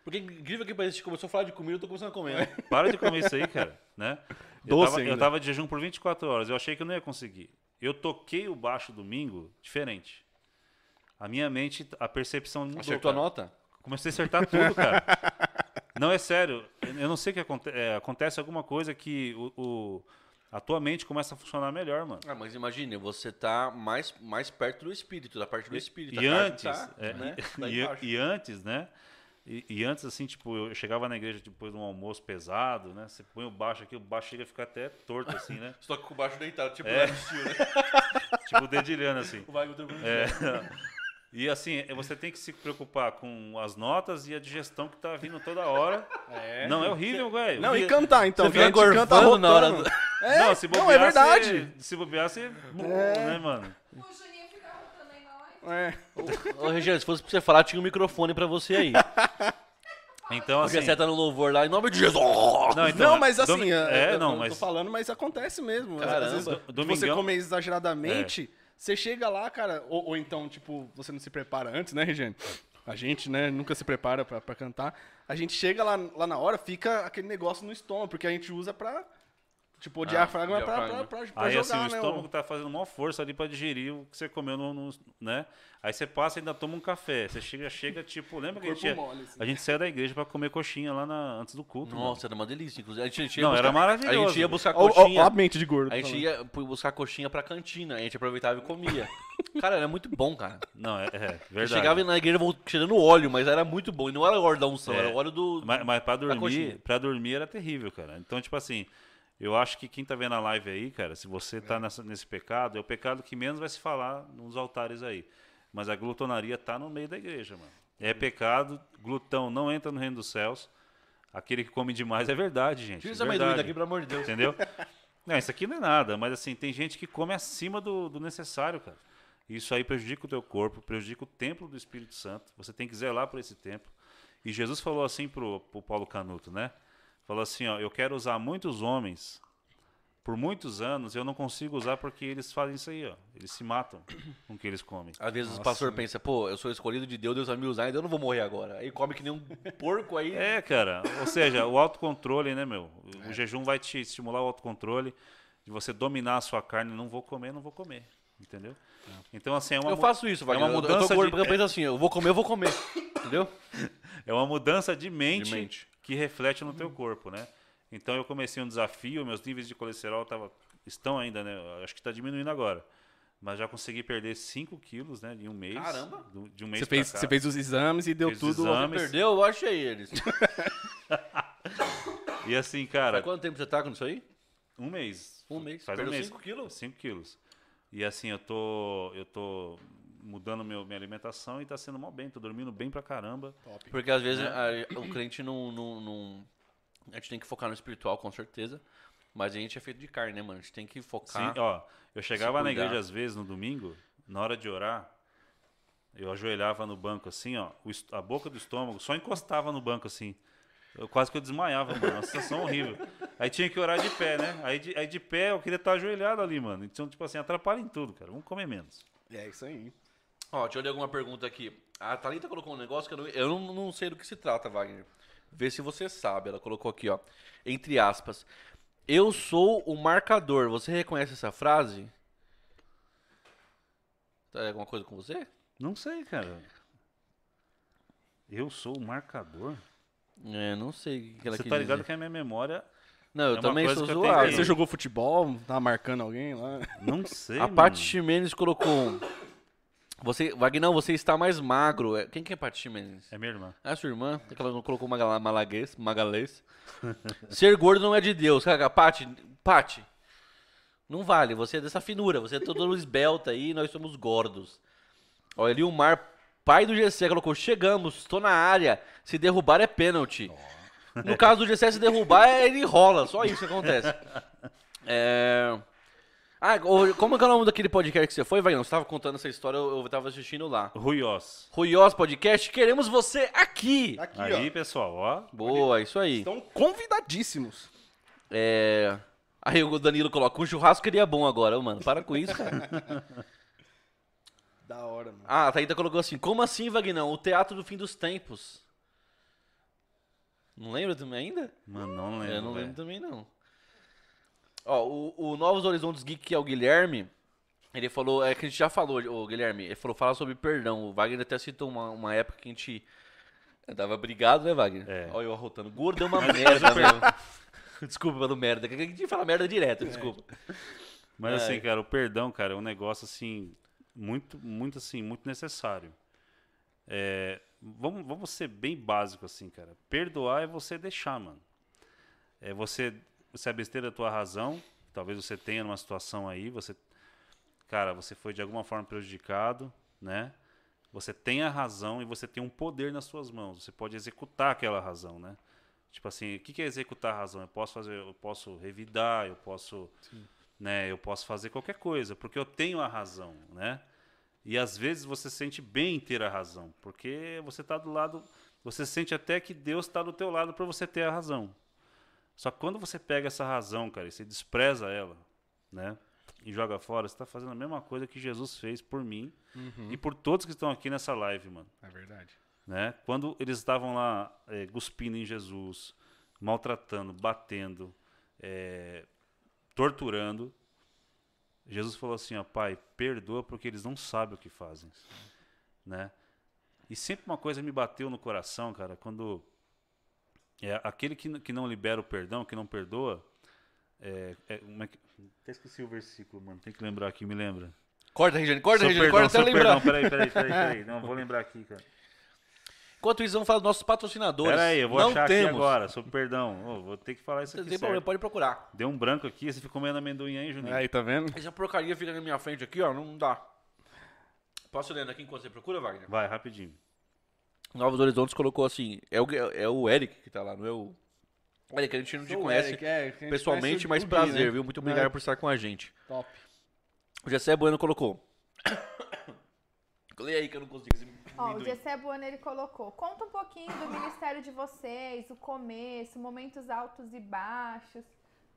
Porque incrível que parece que começou a falar de comida, eu tô começando a comer. né? Para de comer isso aí, cara, né? Eu Doce tava, eu ainda. tava de jejum por 24 horas, eu achei que eu não ia conseguir. Eu toquei o baixo domingo diferente. A minha mente, a percepção mudou, Acertou a cara. nota? Comecei a acertar tudo, cara. Não, é sério. Eu não sei o que acontece. acontece alguma coisa que o, o- a tua mente começa a funcionar melhor, mano. Ah, mas imagine, você tá mais, mais perto do espírito, da parte do espírito. E a antes, tá, é, né, e, embaixo. e antes, né? E, e antes, assim, tipo, eu chegava na igreja depois de um almoço pesado, né? Você põe o baixo aqui, o baixo chega a ficar até torto, assim, né? Só que com o baixo deitado, tipo É. estilo, né? tipo, dedilhando, assim. O Wagner tranquilo. É. E assim, você tem que se preocupar com as notas e a digestão que tá vindo toda hora. É. Não, é horrível, velho. Não, e cantar então. Você que a fica gente canta na hora do... É, não, se não, bobear, é verdade. Você, se bobear, você... Né, mano Juninho fica rotando aí na live. É. Ô, Regiane, se fosse pra você falar, tinha um microfone pra você aí. Então, Porque assim... você tá no louvor lá, em nome de Jesus! Não, então, não, mas assim, domi- é, É, eu não, tô mas... falando, mas acontece mesmo. Às Caramba. vezes, Do- você domingão- comer exageradamente, você chega lá, cara, ou, ou então, tipo, você não se prepara antes, né, Regiane? A gente, né, nunca se prepara pra, pra cantar. A gente chega lá, lá na hora, fica aquele negócio no estômago, porque a gente usa pra, tipo, o diafragma pra, pra, diafragma. pra, pra Aí jogar, assim, o né? estômago tá fazendo uma força ali pra digerir o que você comeu no, no- né? Aí você passa e ainda toma um café. Você chega, chega tipo, lembra que a gente, mole, assim. a gente saía da igreja pra comer coxinha lá na- antes do culto. mano. Nossa, era uma delícia, inclusive. A gente, a gente ia Não, buscar, era maravilhoso. A gente ia buscar Ó, ó, coxinha. ó a mente de gordo. a gente ia buscar coxinha pra cantina. A gente aproveitava e comia. Cara, era muito bom, cara. Não, é, é Eu verdade. chegava na igreja cheirando óleo, mas era muito bom. E não era o óleo da unção, É. era o óleo do. Mas, mas pra coxinha. dormir, pra dormir era terrível, cara. Então, tipo assim, eu acho que quem tá vendo a live aí, cara, se você É. tá nessa, nesse pecado, é o pecado que menos vai se falar nos altares aí. Mas a glutonaria tá no meio da igreja, mano. É pecado, glutão não entra no reino dos céus. Aquele que come demais é verdade, gente. Tira é esse amendoim verdade. daqui, pelo amor de Deus. Entendeu? Não, isso aqui não é nada, mas assim, tem gente que come acima do, do necessário, cara. Isso aí prejudica o teu corpo, prejudica o templo do Espírito Santo. Você tem que zelar por esse templo. E Jesus falou assim pro, pro Paulo Canuto, né? Falou assim, ó, eu quero usar muitos homens por muitos anos, eu não consigo usar porque eles fazem isso aí, ó. Eles se matam com o que eles comem. Às vezes o pastor pensa, pô, eu sou escolhido de Deus, Deus vai me usar, então eu não vou morrer agora. Aí come que nem um porco aí. É, cara. Ou seja, o autocontrole, né, meu? O jejum vai te estimular o autocontrole de você dominar a sua carne. Não vou comer, não vou comer. Entendeu? Então, assim, é uma, eu faço isso, é Wagner. uma Eu- eu mudança tô gordo de- porque eu penso assim, eu vou comer, eu vou comer. Entendeu? é uma mudança de mente, De mente. Que reflete no teu corpo, né? Então, eu comecei um desafio, meus níveis de colesterol tava, estão ainda, né? Acho que está diminuindo agora. Mas já consegui perder 5 quilos, né? Em um mês. Caramba! Do- De um mês Você fez, cá. você fez os exames e deu Fez tudo. exame. Mas- Perdeu, eu achei eles. E assim, cara, Faz quanto tempo você tá com isso aí? um mês. Um mês. Faz Perdeu um mês. cinco quilos? 5 quilos. E assim, eu tô, eu tô mudando meu, minha alimentação e tá sendo mal bem. Tô dormindo bem pra caramba. Porque às vezes a- o crente não, não, não- A gente tem que focar no espiritual, com certeza. Mas a gente é feito de carne, né, mano? A gente tem que focar. Sim, ó, eu chegava na igreja às vezes no domingo, na hora de orar, eu ajoelhava no banco assim, ó, a boca do estômago só encostava no banco assim. Eu quase que eu desmaiava, mano, uma sensação horrível. Aí tinha que orar de pé, né? Aí de, aí de pé eu queria estar ajoelhado ali, mano. Então, tipo assim, atrapalha em tudo, cara. Vamos comer menos. É isso aí. Ó, deixa eu ler alguma pergunta aqui. A Thalita colocou um negócio que eu não, eu não, não sei do que se trata, Wagner. Vê se você sabe. Ela colocou aqui, ó. Entre aspas. Eu sou o marcador. Você reconhece essa frase? Tá alguma coisa com você? Não sei, cara. Eu sou o marcador. É, não sei o que ela Você quis tá ligado dizer. que a minha memória. Não, eu é uma também coisa sou que eu tenho zoado. que- Você jogou futebol, tava marcando alguém lá. Não sei. A mano. Paty Ximenes colocou. um. Você, Wagner, você está mais magro. É- Quem que é Paty Ximenes? É minha irmã. Ah, sua irmã, é que ela não colocou magala- malaguês, magalês. Ser gordo não é de Deus. Cara, Pati, Pati, não vale. Você é dessa finura. Você é todo esbelta aí, nós somos gordos. Olha ali o Mar, pai do GC, colocou: Chegamos, estou na área. Se derrubar é pênalti. No caso do GC, se derrubar, ele rola. Só isso que acontece. É. Ah, como é que é o nome daquele podcast que você foi, Wagner? Você estava contando essa história, eu, eu tava assistindo lá. Ruiós. Ruiós Podcast, queremos você aqui! Aqui, Aí, pessoal, ó. Boa, isso aí. Estão convidadíssimos. É. Aí o Danilo coloca, um churrasco seria bom agora, mano. Para com isso, cara. Da hora, mano. Ah, a Thaíta colocou assim, como assim, Vagnão? O teatro do fim dos tempos. Não lembra também ainda? Mano, não lembro. Eu não velho. lembro também, não. Ó, o, o Novos Horizontes Geek, que é o Guilherme, ele falou, é que a gente já falou, o Guilherme, ele falou falar sobre perdão. O Wagner até citou uma, uma época que a gente tava brigado, né, Wagner? É. Olha eu arrotando. Gordo é uma merda, meu. Desculpa pelo merda, que a gente fala merda direto, desculpa. Mas É. assim, cara, o perdão, cara, é um negócio assim muito, muito assim, muito necessário. É, vamos, vamos ser bem básico assim, cara. Perdoar é você deixar, mano. É você se abster da tua razão. Talvez você tenha numa situação aí, você, cara, você foi de alguma forma prejudicado, né? Você tem a razão e você tem um poder nas suas mãos. Você pode executar aquela razão, né? Tipo assim, o que é executar a razão? Eu posso fazer, eu posso revidar, eu posso né? Eu posso fazer qualquer coisa, porque eu tenho a razão, né? E às vezes você sente bem ter a razão, porque você está do lado, você sente até que Deus está do teu lado para você ter a razão. Só que quando você pega essa razão, cara, e você despreza ela, né? E joga fora, você está fazendo a mesma coisa que Jesus fez por mim e por todos que estão aqui nessa live, mano É verdade. né? Quando eles estavam lá eh, cuspindo em Jesus, maltratando, batendo, eh, torturando, Jesus falou assim, ó, Pai, perdoa porque eles não sabem o que fazem, né? E sempre uma coisa me bateu no coração, cara, quando é, aquele que, que não libera o perdão, que não perdoa, é, é, como é que- até esqueci o versículo, mano, tem que lembrar aqui, me lembra. Corta, Regiane, corta, Seu Regiane, perdão, corta até seu lembrar. perdão, peraí, peraí, peraí, peraí, não, vou lembrar aqui, cara. Enquanto isso, vamos falar dos nossos patrocinadores. Pera aí, eu vou Não achar temos. aqui agora, sobre perdão. Ô, vou ter que falar isso Não aqui tem certo. problema, pode procurar. Deu um branco aqui, você ficou comendo amendoim aí, Juninho. Aí, tá vendo? Essa porcaria fica na minha frente aqui, ó, não dá. Posso ler aqui enquanto você procura, Wagner? Vai, rapidinho. Novos Horizontes colocou assim. É o, é o Eric que tá lá, não é o. Eric, a gente não te Sou o conhece Eric, é, gente pessoalmente, conhece mas o prazer, né? viu? Muito obrigado É. por estar com a gente. Top. O Gessé Bueno colocou. Lê aí que eu não consigo. Ó, o amendoim. Gessé Bueno, ele colocou. Conta um pouquinho do ministério de vocês, o começo, momentos altos e baixos.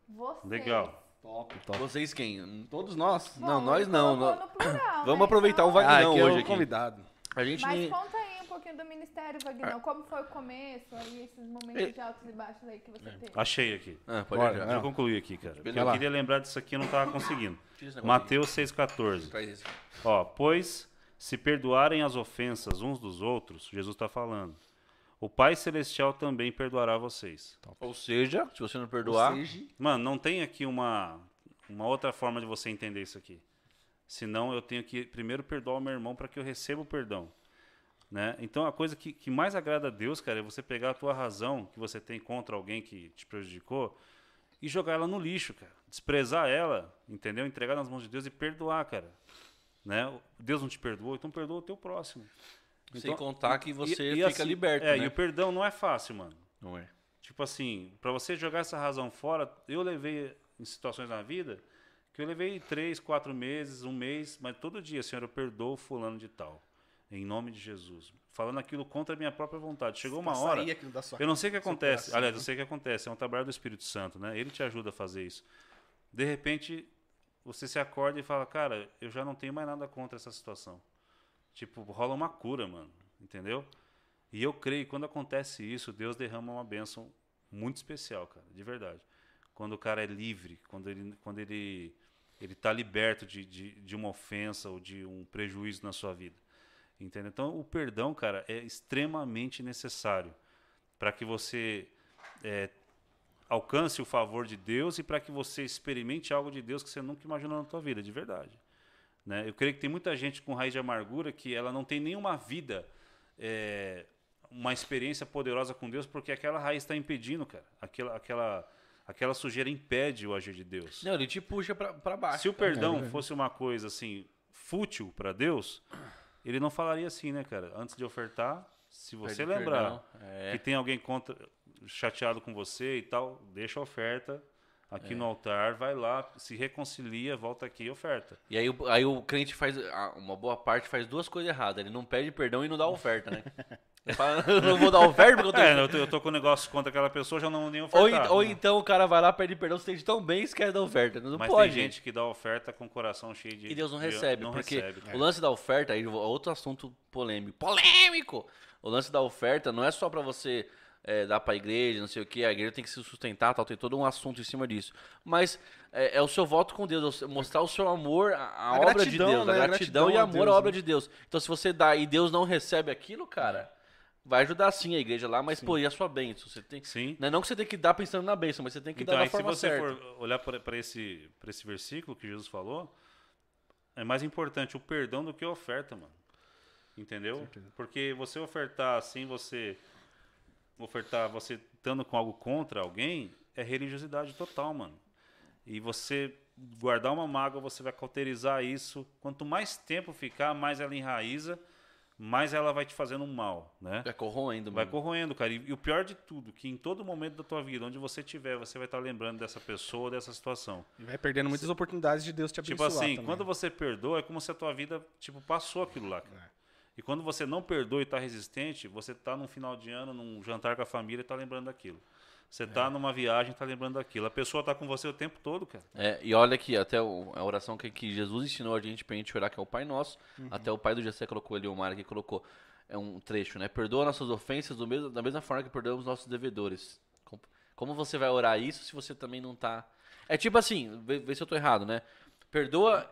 Vocês. Legal. Top, top. Vocês quem? Todos nós. Bom, Não, nós não, plural, Vamos né? aproveitar o Então-. Ah, Vagnão aqui é hoje o aqui. convidado. A gente Mas nem- conta aí pouquinho do ministério, Vagnão. Como foi o começo, aí, esses momentos Ele- de altos e baixos aí que você teve. Achei aqui. Ah, pode Bora. Deixa eu concluir aqui, cara. Eu lá. queria lembrar disso aqui, eu não tava conseguindo. Mateus 6,14. aqui. Traz esse. Ó, pois se perdoarem as ofensas uns dos outros, Jesus está falando, o Pai Celestial também perdoará vocês. Ou seja, se você não perdoar, Mano, não tem aqui uma, uma outra forma de você entender isso aqui. Senão eu tenho que primeiro perdoar o meu irmão para que eu receba o perdão. Né? Então a coisa que, que mais agrada a Deus, cara, é você pegar a tua razão que você tem contra alguém que te prejudicou e jogar ela no lixo, cara. Desprezar ela, entendeu? Entregar nas mãos de Deus e perdoar, cara. Né? Deus não te perdoou, então perdoa o teu próximo. sem Então, contar que você e fica assim, liberto, É, né? e o perdão não é fácil, mano. Não é. Tipo assim, pra você jogar essa razão fora, eu levei em situações na vida que eu levei três, quatro meses, um mês, mas todo dia, Senhor, eu perdoo fulano de tal. Em nome de Jesus. Falando aquilo contra a minha própria vontade. Chegou uma hora. Eu não sei o que acontece. Aliás, né? eu sei o que acontece. É um trabalho do Espírito Santo, né? Ele te ajuda a fazer isso. De repente, você se acorda e fala, cara, eu já não tenho mais nada contra essa situação. Tipo, rola uma cura, mano. Entendeu? E eu creio que quando acontece isso, Deus derrama uma bênção muito especial, cara, de verdade. Quando o cara é livre, quando ele, quando ele, ele tá liberto de, de, de uma ofensa ou de um prejuízo na sua vida. Entendeu? Então, o perdão, cara, é extremamente necessário para que você é, alcance o favor de Deus e para que você experimente algo de Deus que você nunca imaginou na tua vida, de verdade. Né? Eu creio que tem muita gente com raiz de amargura que ela não tem nenhuma vida, é, uma experiência poderosa com Deus, porque aquela raiz está impedindo, cara. Aquela, aquela, aquela sujeira impede o agir de Deus. Não, ele te puxa pra baixo. Se o perdão fosse uma coisa assim fútil para Deus, ele não falaria assim, né, cara? Antes de ofertar, se você lembrar é. que tem alguém contra, chateado com você e tal, deixa a oferta aqui no altar, vai lá, se reconcilia, volta aqui e oferta. E aí, o- aí o crente faz. Uma boa parte faz duas coisas erradas. Ele não pede perdão e não dá oferta, né? Não vou dar oferta porque eu tô. É, eu tô, eu tô com um negócio contra aquela pessoa, já não vou nem ou, ofertar. en- ou então o cara vai lá, pede perdão, você tão bem e esquece da oferta. Não Mas pode. tem gente que dá oferta com o coração cheio de... E Deus não recebe, não porque recebe. o lance da oferta, aí é outro assunto polêmico. Polêmico! O lance da oferta não é só pra você é, dar pra igreja, não sei o que, a igreja tem que se sustentar, tal, tem todo um assunto em cima disso. Mas é, é o seu voto com Deus, é o seu- mostrar o seu amor à, obra gratidão, de Deus, né? a A gratidão, gratidão e amor Deus, à obra né? de Deus. Então se você dá e Deus não recebe aquilo, cara, vai ajudar sim a igreja lá, mas pô, e a sua bênção? Você tem, Sim. não é não que você tem que dar pensando na bênção, mas você tem que Então, dar da se forma você certa. for olhar para esse, pra esse versículo que Jesus falou, é mais importante o perdão do que a oferta, mano. Entendeu? Porque você ofertar assim, você ofertar você estando com algo contra alguém, é religiosidade total, mano. E você guardar uma mágoa, você vai cauterizar isso. Quanto mais tempo ficar, mais ela enraiza, mais ela vai te fazendo um mal, né? Vai corroendo, Vai mano. corroendo, cara. E, e o pior de tudo, que em todo momento da tua vida, onde você estiver, você vai estar lembrando dessa pessoa, dessa situação. E vai perdendo muitas oportunidades de Deus te Tipo abençoar assim, também. quando você perdoa, é como se a tua vida, tipo, passou aquilo lá, cara. É. E quando você não perdoa e tá resistente, você tá num final de ano, num jantar com a família e tá lembrando daquilo. Você É. tá numa viagem e tá lembrando daquilo. A pessoa tá com você o tempo todo, cara. É, e olha aqui, até o- a oração que, que Jesus ensinou a gente pra gente orar, que é o Pai Nosso. Uhum. Até o pai do Jessé colocou ali, o Mar aqui colocou. É um trecho, né? Perdoa nossas ofensas do mesmo, da mesma forma que perdoamos nossos devedores. Com- Como você vai orar isso se você também não tá. É tipo assim, vê, vê se eu tô errado, né? Perdoa.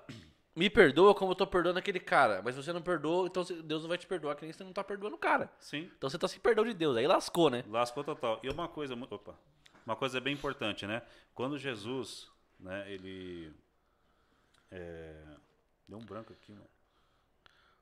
Me perdoa como eu tô perdoando aquele cara. Mas se você não perdoa, então Deus não vai te perdoar, que nem você não tá perdoando o cara. Sim. Então você tá sem perdão de Deus. Aí lascou, né? Lascou total. E uma coisa, opa, uma coisa bem importante, né? Quando Jesus, né, ele é, deu um branco aqui, mano.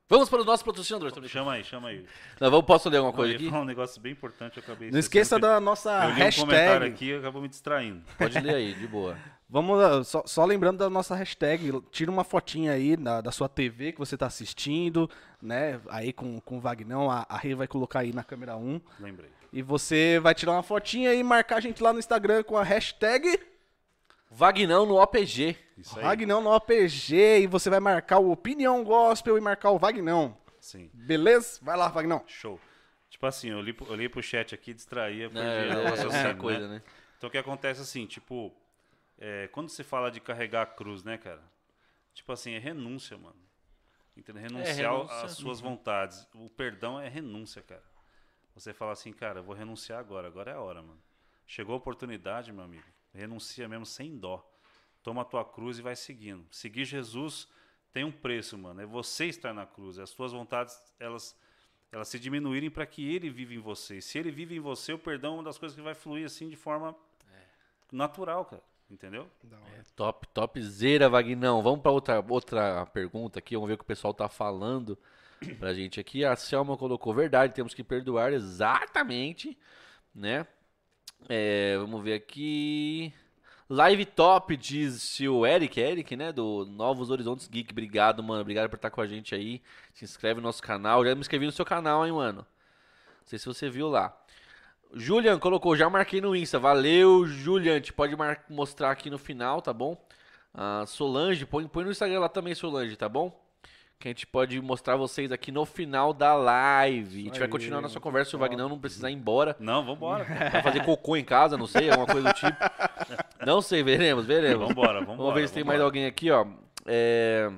Vamos para o nosso patrocinador. tô brincando. Chama aí, chama aí. Não, vamos, posso ler alguma Não, coisa eu ia aqui? falar um negócio bem importante, eu acabei Não esqueça da nossa Eu li um comentário hashtag. aqui e acabou me distraindo. Pode ler aí, de boa. Vamos lá, só, só lembrando da nossa hashtag, tira uma fotinha aí da, da sua TV que você tá assistindo, né? Aí com, com o Vagnão, a, a Rê vai colocar aí na câmera 1. Lembrei. E você vai tirar uma fotinha e marcar a gente lá no Instagram com a hashtag Vagnão no OPG. Isso aí. Vagnão no OPG e você vai marcar o Opinião Gospel e marcar o Vagnão. Sim. Beleza? Vai lá, Vagnão. Show. Tipo assim, eu li, pro- eu li pro chat aqui, distraía, perdi É, é, é coisa, né? Então o que acontece assim, tipo, é, quando você fala de carregar a cruz, né, cara? Tipo assim, é renúncia, mano. Entendeu? Renunciar renúncia. às suas vontades. O perdão é renúncia, cara. Você fala assim, cara, eu vou renunciar agora, agora é a hora, mano. Chegou a oportunidade, meu amigo. Renuncia mesmo sem dó. Toma a tua cruz e vai seguindo. Seguir Jesus tem um preço, mano. É você estar na cruz. As suas vontades, elas elas se diminuírem para que ele viva em você. Se ele vive em você, o perdão é uma das coisas que vai fluir assim de forma natural, cara. Entendeu? Top, topzera, Vagnão. Vamos para outra, outra pergunta aqui. Vamos ver o que o pessoal tá falando pra gente aqui. A Selma colocou verdade, temos que perdoar exatamente, né? É, vamos ver aqui. Live top, diz o Eric, Eric, né? Do Novos Horizontes Geek. Obrigado, mano. Obrigado por estar com a gente aí. Se inscreve no nosso canal. Já me inscrevi no seu canal, hein, mano. Não sei se você viu lá. Julian colocou, já marquei no Insta. Valeu, Julian. Gente pode mostrar aqui no final, tá bom? Ah, Solange, põe, põe no Instagram lá também, Solange, tá bom? Que a gente pode mostrar vocês aqui no final da live. A gente vai continuar nossa conversa se o Vagnão não precisar ir embora. Não, vambora. Vai fazer cocô em casa, não sei, alguma coisa do tipo. Não sei, veremos, veremos. Vambora, vambora. Vamos ver se tem mais vambora. alguém aqui, ó. É...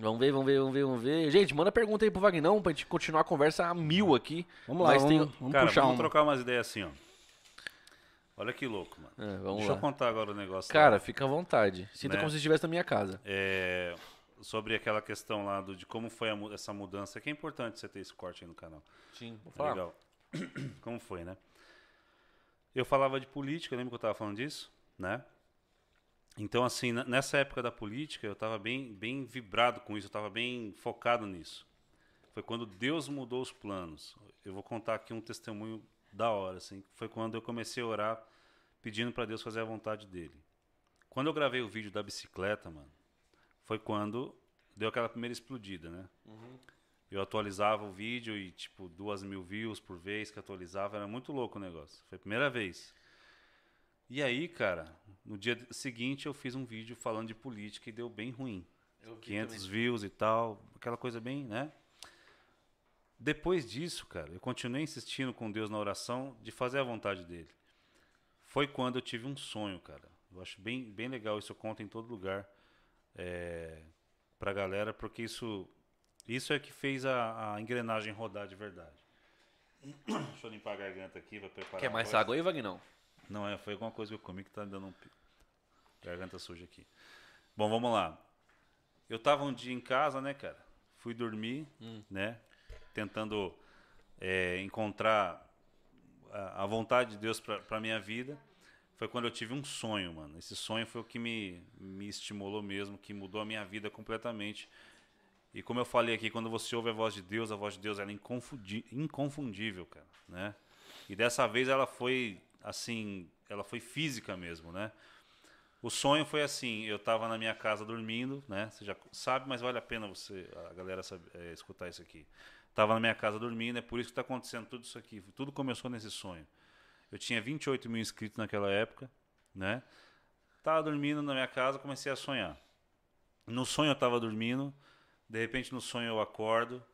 Vamos ver, vamos ver, vamos ver, vamos ver. Gente, manda pergunta aí pro Vagnão pra gente continuar a conversa a mil aqui. Vamos lá, Mas vamos, tem- vamos Cara, puxar vamos um. trocar umas ideias assim, ó. Olha que louco, mano. É, vamos Deixa eu lá. contar agora o negócio. Cara, lá. fica à vontade. Sinta Né? como se estivesse na minha casa. É, sobre aquela questão lá do, de como foi a essa mudança, que é importante você ter esse corte aí no canal. Sim, vou Tá Legal. Como foi, né? Eu falava de política, lembra que eu tava falando disso? Né? Então, assim, nessa época da política, eu estava bem, bem vibrado com isso, eu estava bem focado nisso. Foi quando Deus mudou os planos. Eu vou contar aqui um testemunho da hora, assim. Foi quando eu comecei a orar pedindo para Deus fazer a vontade dele. Quando eu gravei o vídeo da bicicleta, mano, foi quando deu aquela primeira explodida, né? Eu atualizava o vídeo e, tipo, duas mil views por vez que atualizava. Era muito louco o negócio. Foi a primeira vez. E aí, cara, no dia seguinte eu fiz um vídeo falando de política e deu bem ruim. 500 views e tal. Aquela coisa bem, né? Depois disso, cara, eu continuei insistindo com Deus na oração de fazer a vontade dele. Foi quando eu tive um sonho, cara. Eu acho bem, bem legal isso, eu conto em todo lugar é, pra galera, porque isso, isso é que fez a, a engrenagem rodar de verdade. Deixa eu limpar a garganta aqui, vai preparar. Quer a mais água aí, Vagnão? Não, é, foi alguma coisa que eu comi que tá dando um garganta suja aqui. Bom, vamos lá. Eu tava um dia em casa, né, cara? Fui dormir, né? Tentando é, encontrar a, a vontade de Deus pra minha vida. Foi quando eu tive um sonho, mano. Esse sonho foi o que me, me estimulou mesmo, que mudou a minha vida completamente. E como eu falei aqui, quando você ouve a voz de Deus, a voz de Deus ela é inconfundível, cara, né? E dessa vez ela foi assim, ela foi física mesmo, né? O sonho foi assim, eu estava na minha casa dormindo, né? Você já sabe, mas vale a pena você, a galera sabe, é, escutar isso aqui. Tava na minha casa dormindo, é por isso que está acontecendo tudo isso aqui. Tudo começou nesse sonho. Eu tinha 28 mil inscritos naquela época, né? Tava dormindo na minha casa, comecei a sonhar. No sonho eu estava dormindo, de repente no sonho eu acordo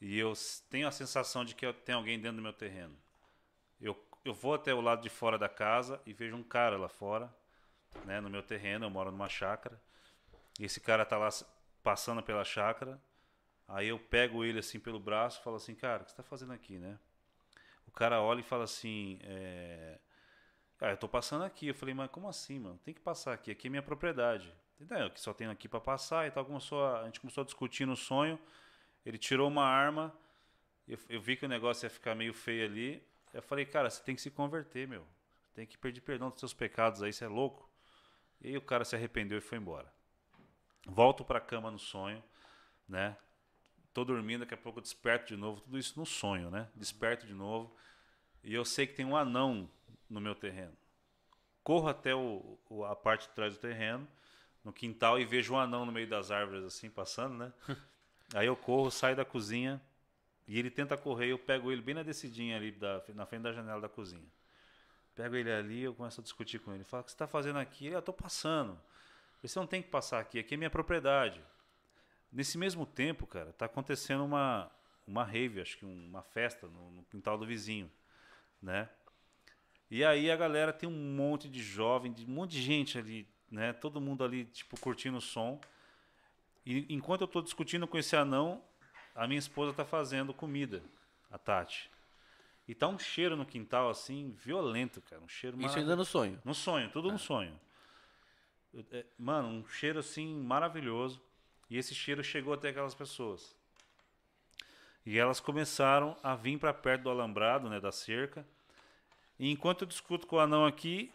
e eu tenho a sensação de que tem alguém dentro do meu terreno. Eu, eu vou até o lado de fora da casa e vejo um cara lá fora, né, no meu terreno, eu moro numa chácara. E esse cara tá lá passando pela chácara. Aí eu pego ele assim pelo braço e falo assim, cara, o que você tá fazendo aqui, né? O cara olha e fala assim, é... Ah, eu tô passando aqui. Eu falei, mas como assim, mano? Tem que passar aqui, aqui é minha propriedade. Eu que só tenho aqui para passar e tal. Começou a, a gente começou a discutir no sonho. Ele tirou uma arma. Eu, eu vi que o negócio ia ficar meio feio ali. Eu falei, cara, você tem que se converter, meu. Tem que pedir perdão dos seus pecados aí, você é louco. E aí o cara se arrependeu e foi embora. Volto pra cama no sonho, né? Tô dormindo, daqui a pouco eu desperto de novo. Tudo isso no sonho, né? Desperto de novo. E eu sei que tem um anão no meu terreno. Corro até o, o- a parte de trás do terreno, no quintal, e vejo um anão no meio das árvores, assim, passando, né? Aí eu corro, saio da cozinha, e ele tenta correr, eu pego ele bem na descidinha ali, da, na frente da janela da cozinha. Pego ele ali, eu começo a discutir com ele. Fala, o que você está fazendo aqui? Ele, eu estou passando. Você não tem que passar aqui, aqui é minha propriedade. Nesse mesmo tempo, cara, tá acontecendo uma, uma rave, acho que uma festa no, no quintal do vizinho, né? E aí a galera tem um monte de jovem, de um monte de gente ali, né? Todo mundo ali, tipo, curtindo o som. E enquanto eu estou discutindo com esse anão, a minha esposa está fazendo comida, a Tati. E tá um cheiro no quintal, assim, violento, cara. Um cheiro Isso ainda no sonho. no sonho, tudo no sonho. Eu- é, Mano, um cheiro assim maravilhoso. E esse cheiro chegou até aquelas pessoas. E elas começaram a vir para perto do alambrado, né, da cerca. E enquanto eu discuto com o anão aqui,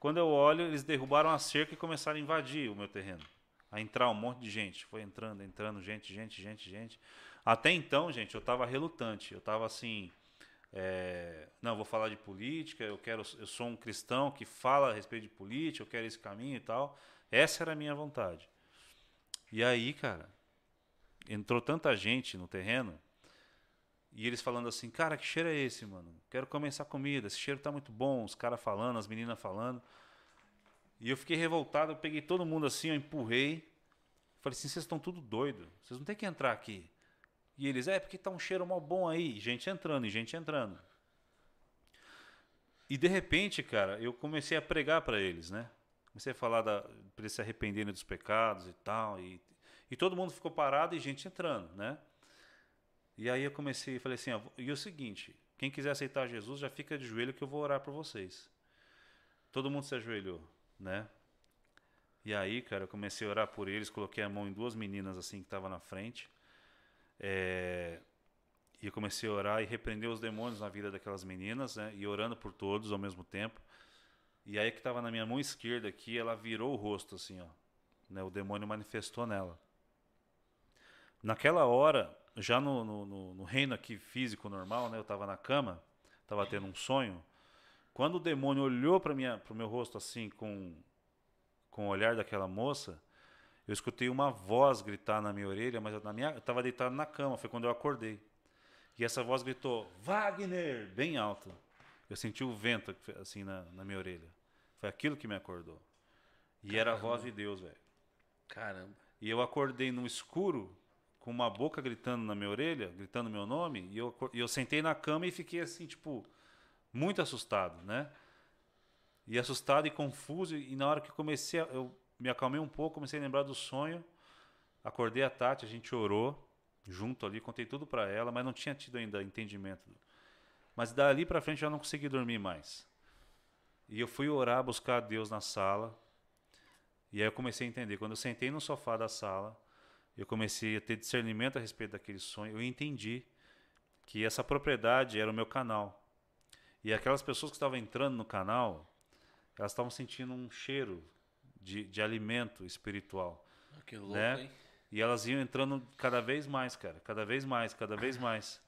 quando eu olho, eles derrubaram a cerca e começaram a invadir o meu terreno. A entrar um monte de gente. Foi entrando, entrando, gente, gente, gente, gente. Até então, gente, eu tava relutante. Eu tava assim. é, não, vou falar de política, eu quero, eu sou um cristão que fala a respeito de política, eu quero esse caminho e tal. Essa era a minha vontade. E aí, cara, entrou tanta gente no terreno e eles falando assim, cara, que cheiro é esse, mano? Quero essa comida, esse cheiro tá muito bom, os caras falando, as meninas falando. E eu fiquei revoltado, eu peguei todo mundo assim, eu empurrei. Falei assim, vocês estão tudo doido, vocês não tem que entrar aqui. E eles, é, porque tá um cheiro mal bom aí, e gente entrando, e gente entrando. E de repente, cara, eu comecei a pregar para eles, né? Comecei a falar da, para eles se arrependerem dos pecados e tal. E, e todo mundo ficou parado e gente entrando, né? E aí eu comecei, falei assim, ó, e o seguinte, quem quiser aceitar Jesus já fica de joelho que eu vou orar por vocês. Todo mundo se ajoelhou, né? E aí, cara, eu comecei a orar por eles, coloquei a mão em duas meninas assim que estavam na frente. É, e eu comecei a orar e repreender os demônios na vida daquelas meninas, né? E orando por todos ao mesmo tempo. E aí que estava na minha mão esquerda aqui, ela virou o rosto assim, ó. Né? O demônio manifestou nela. Naquela hora, já no, no, no- no reino aqui físico normal, né? Eu estava na cama, estava tendo um sonho. Quando o demônio olhou para o meu rosto assim, com, com o olhar daquela moça, eu escutei uma voz gritar na minha orelha, mas eu na minha, eu estava deitado na cama, foi quando eu acordei. E essa voz gritou, Wagner, bem alto. Eu senti o vento assim na, na minha orelha. Foi aquilo que me acordou. E era a voz de Deus, velho. Caramba. E eu acordei no escuro, com uma boca gritando na minha orelha, gritando meu nome, e eu, e eu sentei na cama e fiquei assim, tipo, muito assustado, né? E assustado e confuso, e na hora que comecei, a, eu me acalmei um pouco, comecei a lembrar do sonho, acordei a Tati, a gente orou junto ali, contei tudo para ela, mas não tinha tido ainda entendimento. Mas dali para frente eu já não consegui dormir mais. E eu fui orar, buscar a Deus na sala, e aí eu comecei a entender. Quando eu sentei no sofá da sala, eu comecei a ter discernimento a respeito daquele sonho. Eu entendi que essa propriedade era o meu canal. E aquelas pessoas que estavam entrando no canal, elas estavam sentindo um cheiro de, de alimento espiritual. Que louco, Né? hein? E elas iam entrando cada vez mais, cara. Cada vez mais, cada vez mais.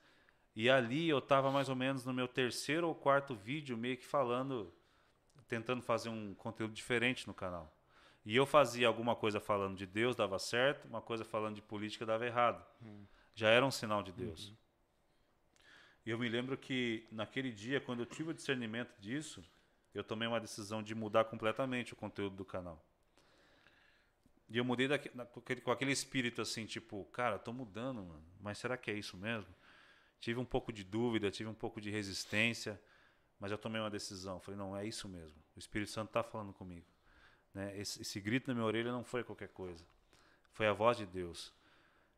E ali eu tava mais ou menos no meu terceiro ou quarto vídeo, meio que falando, tentando fazer um conteúdo diferente no canal. E eu fazia alguma coisa falando de Deus, dava certo, uma coisa falando de política dava errado. Já era um sinal de Deus. E eu me lembro que naquele dia, quando eu tive o discernimento disso, eu tomei uma decisão de mudar completamente o conteúdo do canal. E eu mudei daque- na- com, aquele, com aquele espírito assim, tipo, cara, tô mudando, mano, mas será que é isso mesmo? Tive um pouco de dúvida, tive um pouco de resistência, mas eu tomei uma decisão. Falei, não, é isso mesmo. O Espírito Santo está falando comigo. Né? Esse, esse grito na minha orelha não foi qualquer coisa. Foi a voz de Deus.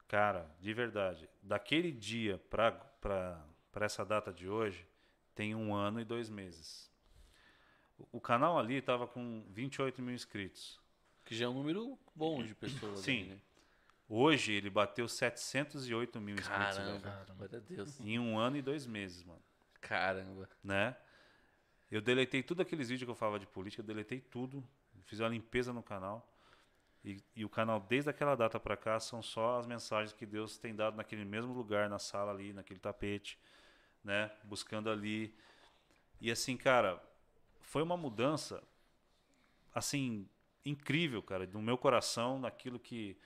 Cara, de verdade, daquele dia para essa data de hoje, tem um ano e dois meses. O, canal ali estava com 28 mil inscritos. Que já é um número bom de pessoas. Sim. ali, né? Hoje ele bateu 708 mil inscritos. Caramba. Deus. Em um ano e dois meses, mano. Caramba. Né? Eu deletei tudo aqueles vídeos que eu falava de política, eu deletei tudo. Fiz uma limpeza no canal. E, e o canal, desde aquela data para cá, são só as mensagens que Deus tem dado naquele mesmo lugar, na sala ali, naquele tapete, né? Buscando ali. E assim, cara, foi uma mudança, assim, incrível, cara, no meu coração, naquilo que.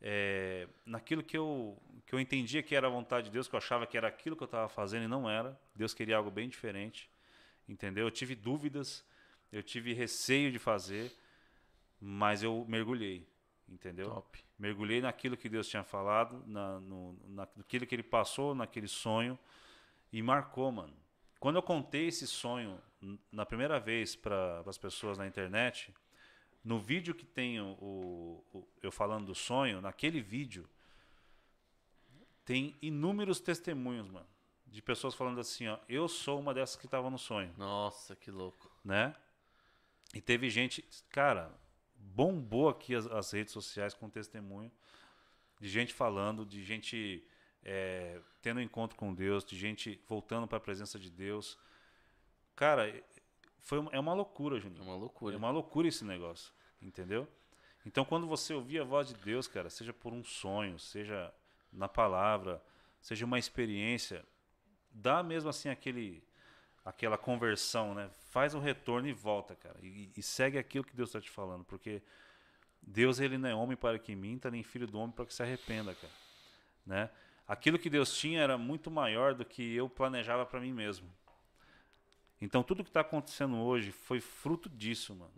É, naquilo que eu, que eu entendia que era a vontade de Deus, que eu achava que era aquilo que eu estava fazendo e não era. Deus queria algo bem diferente, entendeu? Eu tive dúvidas, eu tive receio de fazer, mas eu mergulhei, entendeu? Top. Mergulhei naquilo que Deus tinha falado, na, no, naquilo que ele passou, naquele sonho, e marcou, mano. Quando eu contei esse sonho na primeira vez para as pessoas na internet, no vídeo que tem o- o- eu falando do sonho, naquele vídeo, tem inúmeros testemunhos, mano, de pessoas falando assim, ó, eu sou uma dessas que estava no sonho Nossa, que louco. né? E teve gente, cara, bombou aqui as, as redes sociais com testemunho de gente falando, de gente é, tendo encontro com Deus, de gente voltando para a presença de Deus. Cara, é- foi uma- é uma loucura, É Juninho. uma loucura. É uma loucura esse negócio, entendeu? Então, quando você ouvir a voz de Deus, cara, seja por um sonho, seja na palavra, seja uma experiência, dá mesmo assim aquele, aquela conversão, né? Faz o retorno e volta, cara, e, e segue aquilo que Deus está te falando, porque Deus ele não é homem para que minta, nem filho do homem para que se arrependa, cara, né? Aquilo que Deus tinha era muito maior do que eu planejava para mim mesmo. Então tudo que está acontecendo hoje foi fruto disso, mano.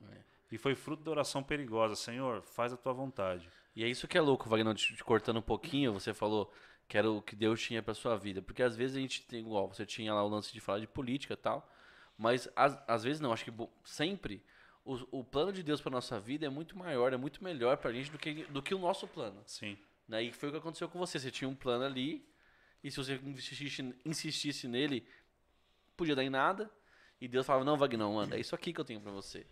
E foi fruto da oração perigosa. Senhor, faz a tua vontade. E é isso que é louco, Wagner, te, te cortando um pouquinho, você falou que era o que Deus tinha pra sua vida. Porque às vezes a gente tem, igual, você tinha lá o lance de falar de política e tal, mas às, às vezes não, acho que sempre o, o plano de Deus pra nossa vida é muito maior, é muito melhor pra gente do que, do que o nosso plano. Sim. Né? E foi o que aconteceu com você. Você tinha um plano ali, e se você insistisse, insistisse nele, podia dar em nada. E Deus falava, não, Wagner, mano, é isso aqui que eu tenho pra você.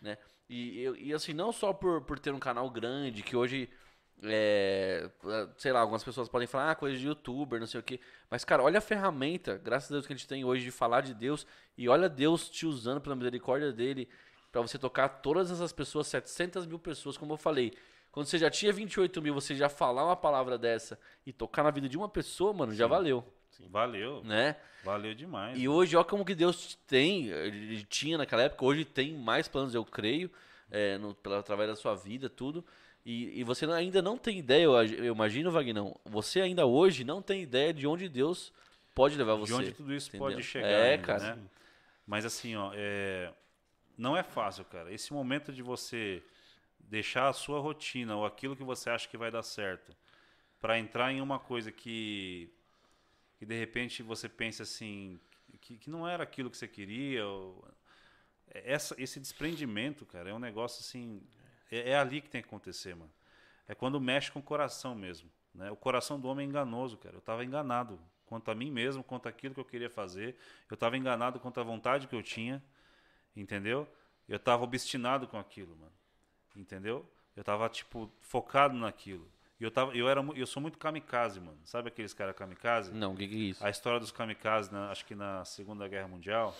Né? E, eu- e assim, não só por, por ter um canal grande, que hoje, é, sei lá, algumas pessoas podem falar, ah, coisa de youtuber, não sei o quê. Mas, cara, olha a ferramenta, graças a Deus, que a gente tem hoje de falar de Deus. E olha Deus te usando pela misericórdia dele pra você tocar todas essas pessoas, 700 mil pessoas, como eu falei. Quando você já tinha 28 mil, você já falar uma palavra dessa e tocar na vida de uma pessoa, mano, já valeu, Valeu. né? Valeu demais. E hoje, olha como que Deus tem, ele tinha naquela época, hoje tem mais planos, eu creio, é, no- pela, através da sua vida, tudo. E, e você ainda não tem ideia, eu, eu imagino, Vagnão, você ainda hoje não tem ideia de onde Deus pode levar você. de onde tudo isso entendeu? pode chegar. É, ainda, cara. né? Mas assim, ó, é... não é fácil, cara. Esse momento de você deixar a sua rotina ou aquilo que você acha que vai dar certo para entrar em uma coisa que que de repente você pensa assim que, que não era aquilo que você queria ou... essa esse desprendimento cara é um negócio assim é, é ali que tem que acontecer mano. É quando mexe com o coração mesmo né? O coração do homem é enganoso cara. Eu estava enganado quanto a mim mesmo quanto aquilo que eu queria fazer. Eu estava enganado quanto à vontade que eu tinha entendeu? Eu estava obstinado com aquilo mano entendeu? Eu estava tipo focado naquilo. E eu tava eu era eu sou muito kamikaze mano. Sabe aqueles caras kamikaze? Não, o que, que é isso? a história dos kamikazes, na- acho que na Segunda Guerra Mundial,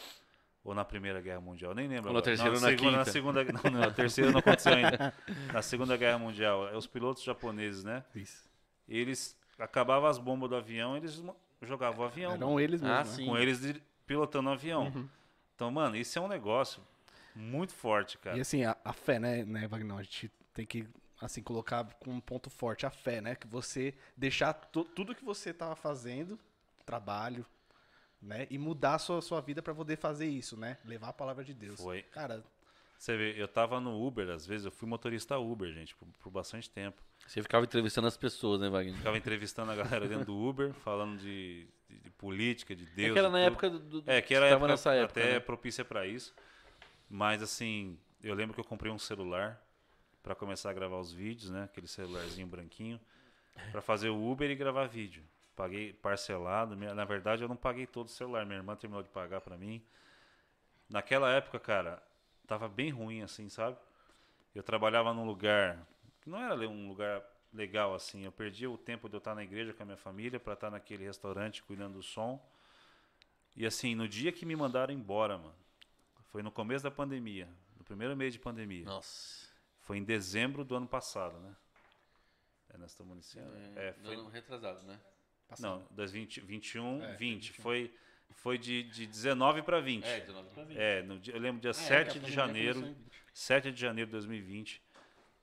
ou na Primeira Guerra Mundial, nem lembro. Ou na agora. terceira não, ou na segunda, quinta. segunda, não, não, na terceira não aconteceu ainda. Na Segunda Guerra Mundial, é os pilotos japoneses, né? Isso. Eles acabavam as bombas do avião, eles jogavam o avião. Eram mano, eles mesmo, Ah, né? sim. com eles de- pilotando o avião. Então, mano, isso é um negócio muito forte, cara. E assim, a, a fé, né, né, Wagner? A gente tem que, assim, colocar como um ponto forte a fé, né? Que você deixar tu- tudo que você tava fazendo, trabalho, né? E mudar a sua, sua vida pra poder fazer isso, né? Levar a palavra de Deus. Foi. Cara, Você vê, eu tava no Uber, às vezes, eu fui motorista Uber, gente, por, por bastante tempo. Você ficava entrevistando as pessoas, né, Wagner? Ficava entrevistando a galera dentro do Uber, falando de, de- de política, de Deus. é que era na tudo. época do, do- É, que era época, nessa época. até né? propícia para isso. Mas assim, eu lembro que eu comprei um celular para começar a gravar os vídeos, né? Aquele celularzinho branquinho, para fazer o Uber e gravar vídeo. Paguei parcelado, na verdade eu não paguei todo o celular, minha irmã terminou de pagar para mim. Naquela época, cara, tava bem ruim assim, sabe? Eu trabalhava num lugar que não era um lugar legal assim. Eu perdia o tempo de eu estar na igreja com a minha família para estar naquele restaurante cuidando do som. E assim, no dia que me mandaram embora, mano, foi no começo da pandemia, no primeiro mês de pandemia. Nossa. Foi em dezembro do ano passado, né? É, nós estamos iniciando. É, foi, Ano retrasado, né? Não, 2021, É, 20. Foi, foi de, de 19 para 20. É, 19 pra 20. É, no dia- eu lembro dia Ah, é, 7 que a de janeiro. começou em 20. 7 de janeiro de 2020.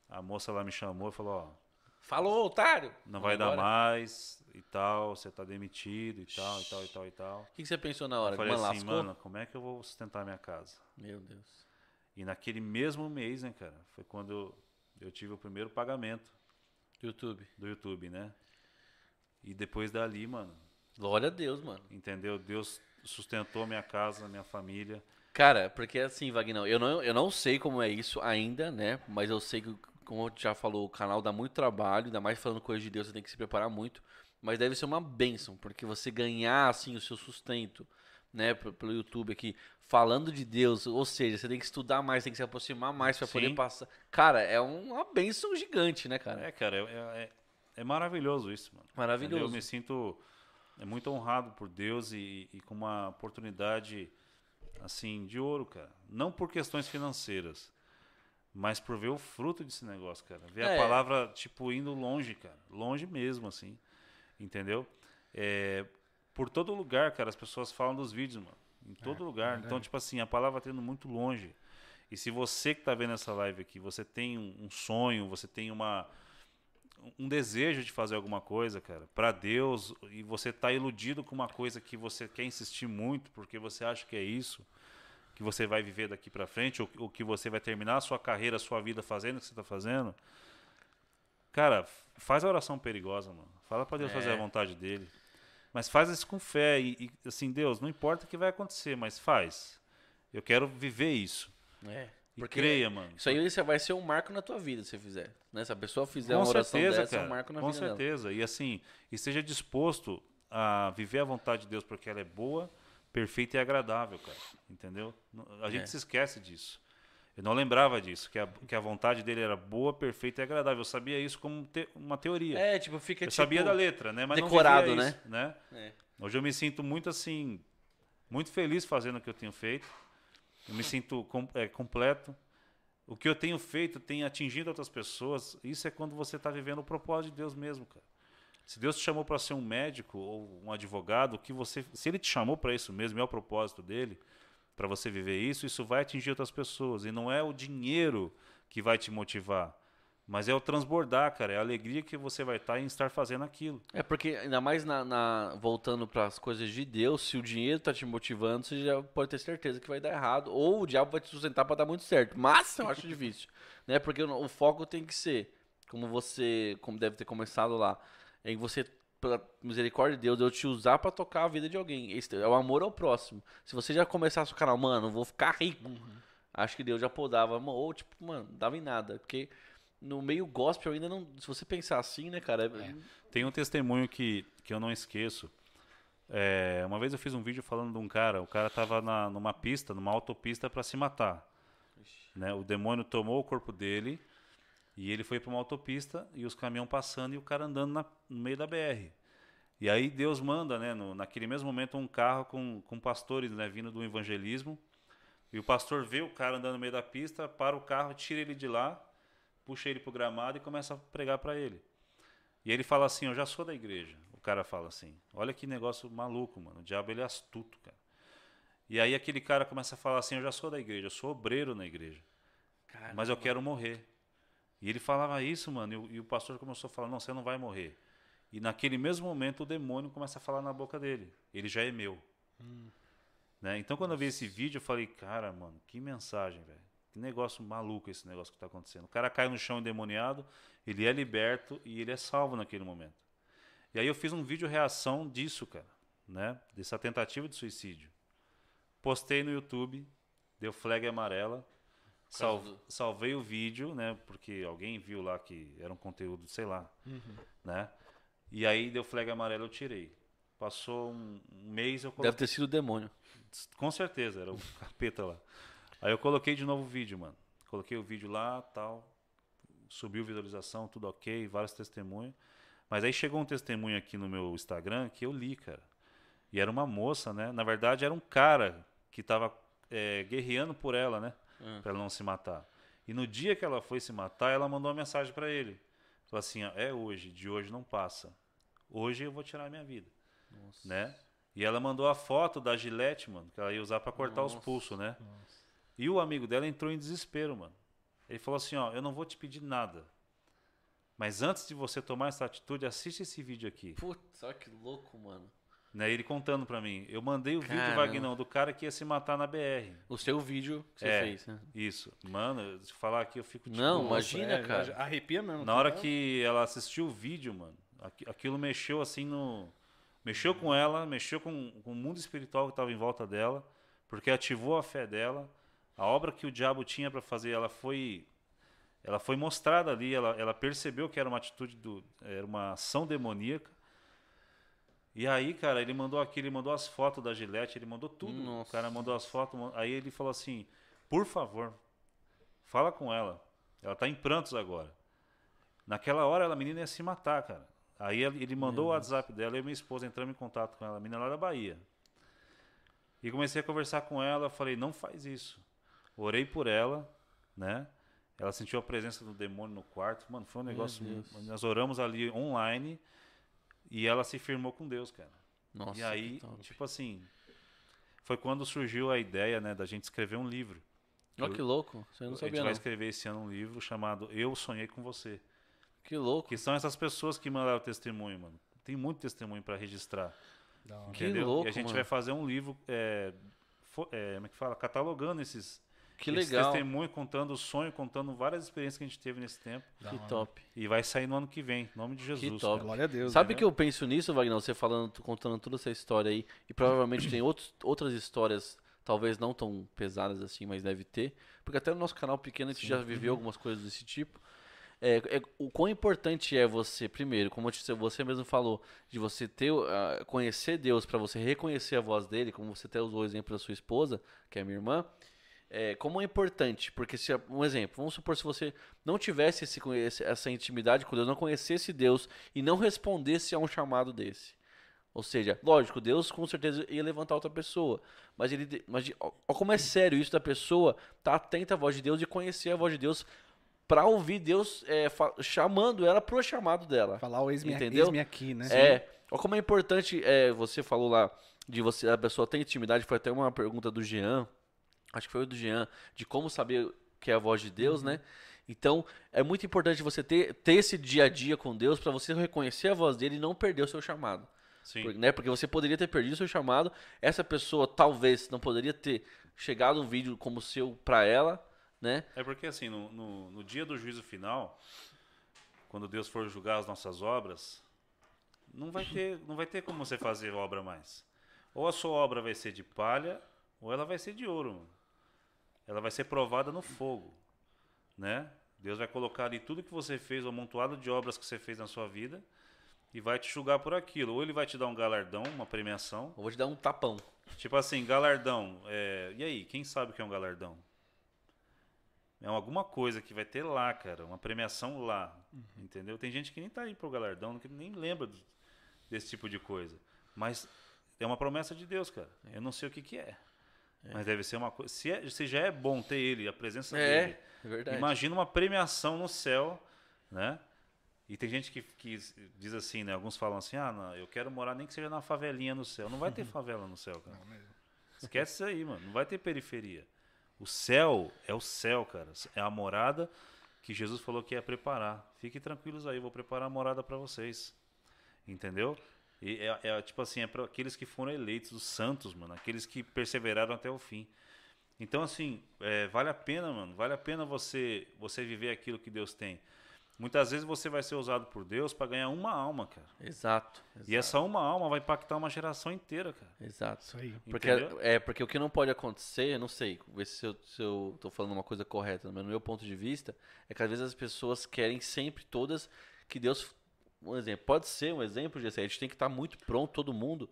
A moça lá me chamou e falou, ó, Falou, otário! não vai dar Agora. mais e tal, você tá demitido e tal, e tal, e tal, e tal. O que, que você pensou na hora? Eu falei assim, mano, como é que eu vou sustentar minha casa? Meu Deus. E naquele mesmo mês, né, cara, foi quando eu tive o primeiro pagamento YouTube. do YouTube, né? E depois dali, mano, Glória a Deus, mano. entendeu? Deus sustentou minha casa, minha família. Cara, porque assim, Vagnão, eu não, eu não sei como é isso ainda, né? Mas eu sei que, como eu já falou, o canal dá muito trabalho, ainda mais falando coisa de Deus, você tem que se preparar muito. Mas deve ser uma bênção, porque você ganhar, assim, o seu sustento, né, pelo YouTube aqui, falando de Deus, ou seja, você tem que estudar mais, tem que se aproximar mais pra poder passar. Cara, é uma bênção gigante, né, cara? É, cara, é, é, é maravilhoso isso, mano. Entendeu? Maravilhoso. Eu me sinto é, muito honrado por Deus e, e com uma oportunidade, assim, de ouro, cara. Não por questões financeiras, mas por ver o fruto desse negócio, cara. Ver É. a palavra, tipo, indo longe, cara. Longe mesmo, assim. Entendeu? É, por todo lugar, cara, as pessoas falam dos vídeos, mano. Em todo lugar. Então, tipo assim, a palavra tá indo muito longe. E se você que tá vendo essa live aqui, você tem um, um sonho, você tem uma um desejo de fazer alguma coisa, cara, para Deus, e você tá iludido com uma coisa que você quer insistir muito, porque você acha que é isso, que você vai viver daqui para frente, ou, ou que você vai terminar a sua carreira, a sua vida fazendo o que você tá fazendo, cara, faz a oração perigosa, mano. Fala para Deus É. fazer a vontade dele. Mas faz isso com fé e, e, assim, Deus, não importa o que vai acontecer, mas faz. Eu quero viver isso. É. E Porque creia, mano. Isso aí você vai ser um marco na tua vida, se você fizer. Né? Se a pessoa fizer Com uma oração certeza, dessa, é cara. um marco na com vida dela. certeza. E assim, esteja disposto a viver a vontade de Deus porque ela é boa, perfeita e agradável, cara. Entendeu? A gente É. se esquece disso. Eu não lembrava disso, que a, que a vontade dele era boa, perfeita e agradável. Eu sabia isso como te- uma teoria. É, tipo, fica eu tipo... sabia da letra, né? Mas decorado, não vivia isso, né? É. Hoje eu me sinto muito assim, muito feliz fazendo o que eu tenho feito. Eu me sinto com- é, completo. O que eu tenho feito tem atingido outras pessoas. Isso é quando você está vivendo o propósito de Deus mesmo, cara. Se Deus te chamou para ser um médico ou um advogado, que você, se Ele te chamou para isso mesmo, é o propósito dele, para você viver isso, isso vai atingir outras pessoas. E não é o dinheiro que vai te motivar, mas é o transbordar, cara. É a alegria que você vai estar em estar fazendo aquilo. É porque, ainda mais na, na- voltando para as coisas de Deus, se o dinheiro tá te motivando, você já pode ter certeza que vai dar errado. Ou o diabo vai te sustentar para dar muito certo. Mas eu acho difícil. Né? Porque o, o foco tem que ser, como você como deve ter começado lá, em você, pela misericórdia de Deus, eu te usar para tocar a vida de alguém. Esse é o amor ao próximo. Se você já começasse o canal, mano, vou ficar rico. Acho que Deus já podava, ou tipo, mano, dava em nada. Porque no meio gospel ainda não. Se você pensar assim, né, cara? é- Tem um testemunho que, que eu não esqueço. É, uma vez eu fiz um vídeo falando de um cara, o cara tava na, numa pista, numa autopista para se matar. Né? O demônio tomou o corpo dele e ele foi para uma autopista e os caminhões passando e o cara andando na- no meio da BR. E aí Deus manda, né, no- naquele mesmo momento, um carro com, com pastores né, vindo do evangelismo. E o pastor vê o cara andando no meio da pista, para o carro, tira ele de lá, puxa ele pro gramado e começa a pregar para ele. E ele fala assim, eu já sou da igreja. O cara fala assim, olha que negócio maluco, mano. O diabo ele é astuto, cara. E aí aquele cara começa a falar assim, eu já sou da igreja, eu sou obreiro na igreja. Mas eu quero morrer. E ele falava isso, mano, e o, e o pastor começou a falar, não, você não vai morrer. E naquele mesmo momento o demônio começa a falar na boca dele, ele já é meu. Né? Então quando eu vi esse vídeo eu falei, cara, mano, que mensagem, velho. Que negócio maluco esse negócio que está acontecendo. O cara cai no chão endemoniado, ele é liberto e ele é salvo naquele momento. E aí eu fiz um vídeo reação disso, cara, né? Dessa tentativa de suicídio. Postei no YouTube, deu flag amarela, sal- do- salvei o vídeo, né? Porque alguém viu lá que era um conteúdo, sei lá, né? E aí deu flag amarela, eu tirei. Passou um, um mês, eu coloquei. Deve ter sido o demônio. Com certeza, era o capeta lá. Aí eu coloquei de novo o vídeo, mano. Coloquei o vídeo lá, tal. Subiu visualização, tudo ok, vários testemunhos. Mas aí chegou um testemunho aqui no meu Instagram que eu li, cara. E era uma moça, né? Na verdade, era um cara que tava é, guerreando por ela, né? Hum. Pra ela não se matar. E no dia que ela foi se matar, ela mandou uma mensagem para ele. Falou assim, ó, é hoje, de hoje não passa. Hoje eu vou tirar a minha vida, né? E ela mandou a foto da gilete, mano, que ela ia usar para cortar os Nossa. pulsos, né? E o amigo dela entrou em desespero, mano. Ele falou assim, ó, eu não vou te pedir nada. Mas antes de você tomar essa atitude, assiste esse vídeo aqui. Putz, olha que louco, mano. Né, ele contando pra mim. Eu mandei o vídeo, Caramba. Vagnão, do cara que ia se matar na BR. O seu vídeo que você É. fez, né? Isso. Mano, se falar aqui, eu fico tipo, Não, imagina, É, cara. Arrepia mesmo. Na hora que ela assistiu o vídeo, mano, aqui- aquilo mexeu assim no. Mexeu com ela, mexeu com, com o mundo espiritual que estava em volta dela, porque ativou a fé dela. A obra que o diabo tinha para fazer, ela foi. Ela foi mostrada ali, ela, ela percebeu que era uma atitude do. Era uma ação demoníaca. E aí, cara, ele mandou aquilo, ele mandou as fotos da Gillette, ele mandou tudo. O Nossa. cara mandou as fotos. Aí ele falou assim: por favor, fala com ela. Ela tá em prantos agora. Naquela hora, a menina ia se matar, cara. Aí ele mandou o WhatsApp dela e minha esposa entramos em contato com ela, a menina lá da Bahia. E comecei a conversar com ela, falei, não faz isso. Orei por ela, né? Ela sentiu a presença do demônio no quarto. Mano, foi um negócio. Nós oramos ali online e ela se firmou com Deus, cara. Nossa, e aí, que top. tipo assim, foi quando surgiu a ideia, né, da gente escrever um livro. Olha que louco. Você não a gente sabia, vai não. escrever esse ano um livro chamado Eu Sonhei com Você. Que louco. Que são essas pessoas que mandaram testemunho, mano. Tem muito testemunho para registrar. Que entendeu? louco, e a gente mano. vai fazer um livro, é, é, como é que fala? Catalogando esses, Que legal. testemunhos, contando o sonho, contando várias experiências que a gente teve nesse tempo. Que top. E vai sair no ano que vem, em nome de Jesus. top. cara. Glória a Deus. Sabe né? que eu penso nisso, Wagner? Você falando, contando toda essa história aí, e provavelmente tem outros, outras histórias, talvez não tão pesadas assim, mas deve ter, porque até no nosso canal pequeno a gente já viveu algumas coisas desse tipo. É, é, o quão importante é você, primeiro, como você você mesmo falou, de você ter, ah, conhecer Deus para você reconhecer a voz dele, como você até usou o exemplo da sua esposa, que é minha irmã, é, como é importante, porque se um exemplo, vamos supor se você não tivesse esse, essa intimidade com Deus, não conhecesse Deus e não respondesse a um chamado desse. Ou seja, lógico, Deus com certeza ia levantar outra pessoa, mas ele, mas ó, como é sério isso da pessoa estar atenta à voz de Deus e conhecer a voz de Deus para ouvir Deus é, chamando ela pro chamado dela. Falar o ex-me ex aqui, né? É, ó como é importante, é, você falou lá de você, a pessoa ter intimidade, foi até uma pergunta do Jean, acho que foi o do Jean, de como saber que é a voz de Deus, né? Então, é muito importante você ter, ter esse dia a dia com Deus para você reconhecer a voz dele e não perder o seu chamado. Sim. Por- né? Porque você poderia ter perdido o seu chamado, essa pessoa talvez não poderia ter chegado um vídeo como seu para ela, né? É porque assim, no, no, no dia do juízo final, quando Deus for julgar as nossas obras, não vai ter, não vai ter como você fazer obra mais. Ou a sua obra vai ser de palha, ou ela vai ser de ouro. Ela vai ser provada no fogo, né? Deus vai colocar ali tudo que você fez, o amontoado de obras que você fez na sua vida, e vai te julgar por aquilo. Ou ele vai te dar um galardão, uma premiação, Eu vou te dar um tapão. Tipo assim, galardão. é, E aí, quem sabe o que é um galardão? É alguma coisa que vai ter lá, cara. Uma premiação lá. Entendeu? Tem gente que nem tá aí pro galardão, que nem lembra desse tipo de coisa. Mas é uma promessa de Deus, cara. Eu não sei o que, que é. Mas deve ser uma coisa. Se, é- se já é bom ter ele, a presença É, dele. é verdade. Imagina uma premiação no céu, né? E tem gente que, que diz assim, né? Alguns falam assim, ah, não, eu quero morar nem que seja na favelinha no céu. Não vai ter favela no céu, cara. Esquece isso aí, mano. Não vai ter periferia. O céu é o céu, cara. É a morada que Jesus falou que ia preparar. Fiquem tranquilos aí, eu vou preparar a morada para vocês. Entendeu? E é, é, tipo assim, é para aqueles que foram eleitos, os santos, mano, aqueles que perseveraram até o fim. Então, assim, é, vale a pena, mano, vale a pena você você viver aquilo que Deus tem. Muitas vezes você vai ser usado por Deus para ganhar uma alma, cara. Exato. E essa uma alma vai impactar uma geração inteira, cara. Exato. Isso aí. Porque, Entendeu? é, porque o que não pode acontecer, eu não sei, ver se eu, se eu tô falando uma coisa correta, mas no meu ponto de vista, é que às vezes as pessoas querem sempre todas que Deus. Um exemplo, pode ser um exemplo, Jesse, a gente tem que estar muito pronto, todo mundo,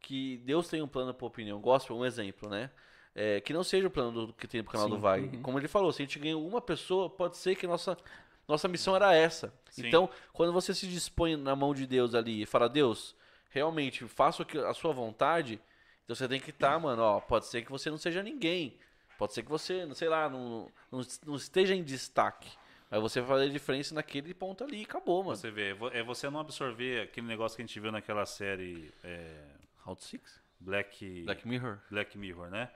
que Deus tem um plano para opinião. Gospel, um exemplo, né? É, que não seja o plano do, que tem pro canal do Vai. Como ele falou, se a gente ganha uma pessoa, pode ser que nossa, nossa missão era essa. Sim. Então, quando você se dispõe na mão de Deus ali e fala, Deus, realmente, faça a sua vontade, então você tem que estar, mano, ó, pode ser que você não seja ninguém, Pode ser que você, sei lá, não, não, não esteja em destaque. Mas você vai fazer diferença naquele ponto ali e acabou, mano. Você vê, é é você não absorver aquele negócio que a gente viu naquela série é, Round 6? Black, Black Mirror. Black Mirror, né?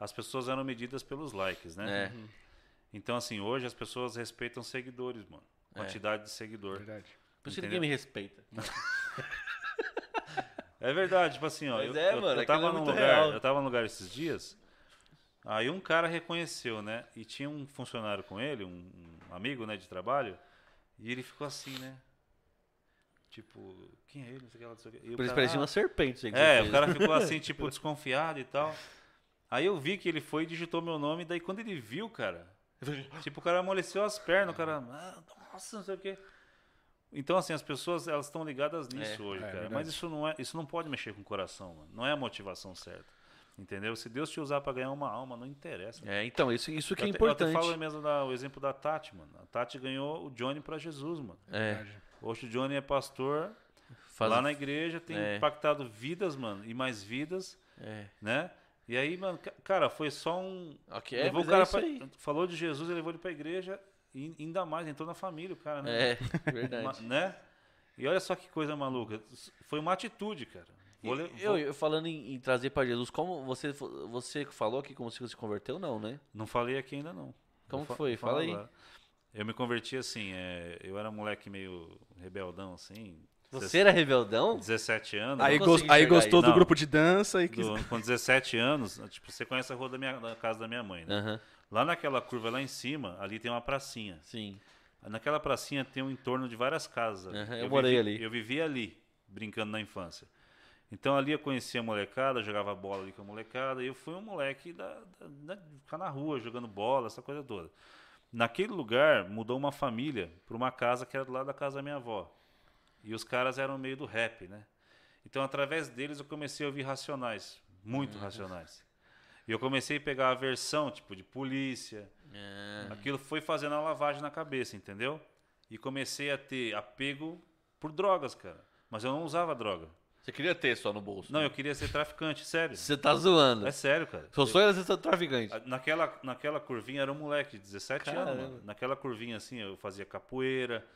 As pessoas eram medidas pelos likes, né? É. Então, assim, hoje as pessoas respeitam seguidores, mano. É. Quantidade de seguidor. Verdade. Por isso que ninguém me respeita. É verdade, tipo assim, ó. Mas eu, é, eu, mano, eu tava é num lugar, real. eu tava num lugar esses dias, aí um cara reconheceu, né? E tinha um funcionário com ele, um, um amigo, né, de trabalho, e ele ficou assim, né? Tipo, quem é ele? Não sei o que lá, não sei o que. E o Por isso cara, parecia "Ah, uma serpente. sei que É, você o cara ficou assim, tipo, desconfiado e tal. Aí eu vi que ele foi e digitou meu nome, daí quando ele viu, cara, tipo, o cara amoleceu as pernas, o cara, ah, nossa, não sei o quê. Então, assim, as pessoas, elas estão ligadas nisso É, hoje, é cara. Mas isso não, é, isso não pode mexer com o coração, mano. Não é a motivação certa. Entendeu? Se Deus te usar pra ganhar uma alma, não interessa. É, então, isso, isso que é Eu Eu importante. até falo mesmo da, o exemplo da Tati, mano. A Tati ganhou o Johnny pra Jesus, mano. É, Hoje o Johnny é pastor faz- lá na igreja, tem É. impactado vidas, mano, e mais vidas é. né? E aí, mano, ca- cara, foi só um. Ok, é, levou o cara é isso pra- falou de Jesus, ele levou ele pra igreja e ainda mais entrou na família, o cara, né? É, verdade. Né? E olha só que coisa maluca. Foi uma atitude, cara. Vou E eu, vou- eu falando em, em trazer pra Jesus, como você, você falou aqui como você se converteu, não, né? Não falei aqui ainda não. Como Vou que fa- foi? vou Fala aí. Eu me converti assim, é, eu era moleque meio rebeldão, assim. Você era rebeldão? 17 anos. Aí, consegui aí gostou isso. do Não. grupo de dança e quis... do- com 17 anos, tipo, você conhece a rua da, minha, da casa da minha mãe, né? Aham, Lá naquela curva lá em cima, ali tem uma pracinha. sim. Naquela pracinha tem um entorno de várias casas. ali. Aham, eu morei vivi- ali. Eu vivia ali, brincando na infância. Então ali eu conhecia a molecada, jogava bola ali com a molecada, e eu fui um moleque da, da, da- ficar na rua jogando bola, essa coisa toda. Naquele lugar mudou uma família para uma casa que era do lado da casa da minha avó. E os caras eram meio do rap, né? Então através deles eu comecei a ouvir racionais, muito Uhum. racionais. E eu comecei a pegar a versão, tipo, de polícia, É. Aquilo foi fazendo a lavagem na cabeça, entendeu? E comecei a ter apego por drogas, cara. Mas eu não usava droga. Você queria ter só no bolso. Não, né? eu queria ser traficante, sério. Você tá zoando. É sério, cara. Seu sonho era ser traficante. Naquela, naquela curvinha era um moleque de 17 anos, Caramba. mano. Naquela curvinha assim, eu fazia capoeira,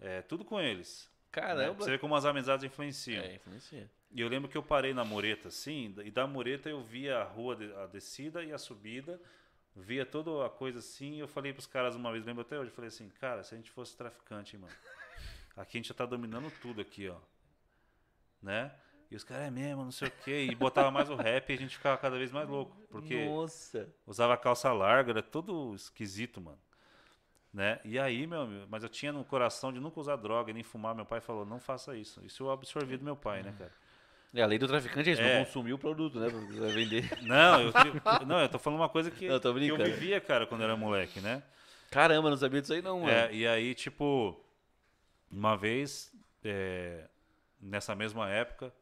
é, tudo com eles. né? Caramba. Você vê como as amizades influenciam. É, influencia. E eu lembro que eu parei na mureta, assim, e da mureta eu via a rua, a descida e a subida, via toda a coisa assim, e eu falei pros caras uma vez, lembro até hoje, eu falei assim, cara, se a gente fosse traficante, hein, mano, aqui a gente já tá dominando tudo aqui, ó, né? E os caras, é mesmo, não sei o quê, e botava mais o rap e a gente ficava cada vez mais louco, porque Nossa. usava calça larga, era todo esquisito, mano. Né? E aí, meu amigo, mas eu tinha no coração de nunca usar droga, nem fumar. Meu pai falou: não faça isso. Isso eu absorvi do meu pai, né, cara? É, a lei do traficante é isso, É. não consumir o produto, né? Vai vender. Não, eu, não, eu tô falando uma coisa que, Não, que eu vivia, cara, quando eu era moleque, né? Caramba, não sabia disso aí não, mano. É, e aí, tipo, uma vez, é, nessa mesma época,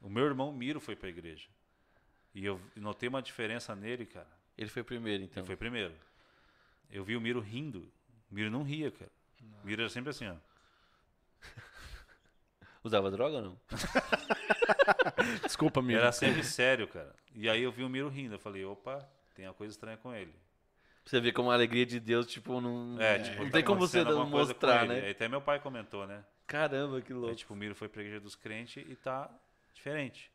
o meu irmão Miro foi pra igreja. E eu notei uma diferença nele, cara. Ele foi primeiro, então. Ele foi primeiro. Eu vi o Miro rindo. O Miro não ria, cara. O Miro era sempre assim, ó. Usava droga ou não? Desculpa, Miro. era sempre sério, cara. E aí eu vi o Miro rindo. Eu falei, opa, tem uma coisa estranha com ele. Você vê como a alegria de Deus, tipo, não, É, tipo, não tá tem como você com mostrar, né? Aí até meu pai comentou, né? Caramba, que Aí, louco. tipo, o Miro foi pra igreja dos crentes e tá diferente.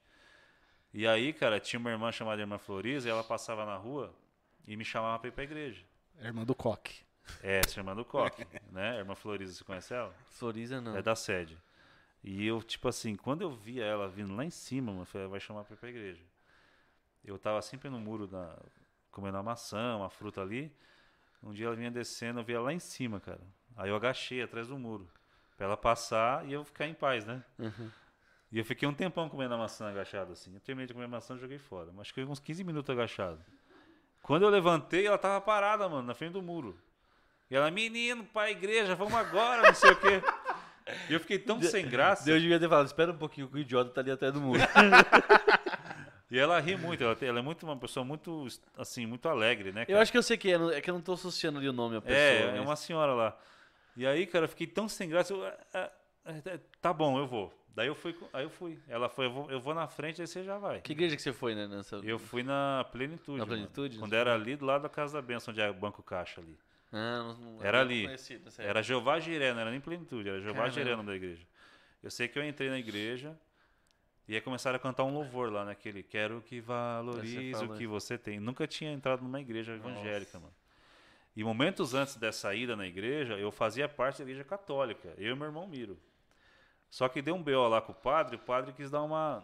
E aí, cara, tinha uma irmã chamada Irmã Floriza e ela passava na rua e me chamava pra ir pra igreja. Irmã do Coque. É, se chamando Coque, né? Irmã Floriza, você conhece ela? Floriza não. É da sede. E eu, tipo assim, quando eu via ela vindo lá em cima, mano, eu falei, vai chamar pra ir pra igreja. Eu tava sempre no muro, da, comendo uma maçã, uma fruta ali. Um dia ela vinha descendo, eu via lá em cima, cara. Aí eu agachei atrás do muro. Pra ela passar e eu ficar em paz, né? E eu fiquei um tempão comendo a maçã agachado assim. Eu terminei de comer a maçã e joguei fora. Mas acho que eu fiquei uns 15 minutos agachado. Quando eu levantei, ela tava parada, mano, na frente do muro. E ela, menino, pra igreja, vamos agora, não sei o quê. E eu fiquei tão sem graça. Deus devia ter falado, espera um pouquinho que o idiota tá ali atrás do muro. E ela ri muito, ela, ela é muito uma pessoa muito, assim, muito alegre, né? eu cara? acho que eu sei que é, é que eu não tô associando ali o nome à pessoa. É, é mas- uma senhora lá. E aí, cara, eu fiquei tão sem graça. eu, ah, ah, ah, tá bom, eu vou. Daí eu fui, aí eu fui. Ela foi, eu vou, eu vou na frente, aí você já vai. Que igreja que você foi, né? Nessa... Eu fui na Plenitude. Na mano. Plenitude? Quando era ali do lado da Casa da Bênção, onde é o Banco Caixa ali. Ah, não- não- Era eu ali. Era Jeová Jiré, não era nem Plenitude, era Jeová. Jiré o nome da igreja. Eu sei que eu entrei na igreja e aí começaram a cantar um louvor lá naquele Quero que valorize o que você tem. Nunca tinha entrado numa igreja evangélica, mano. E momentos antes dessa ida na igreja, eu fazia parte da igreja católica, eu e meu irmão Miro. Só que deu um BO lá com o padre, o padre quis dar uma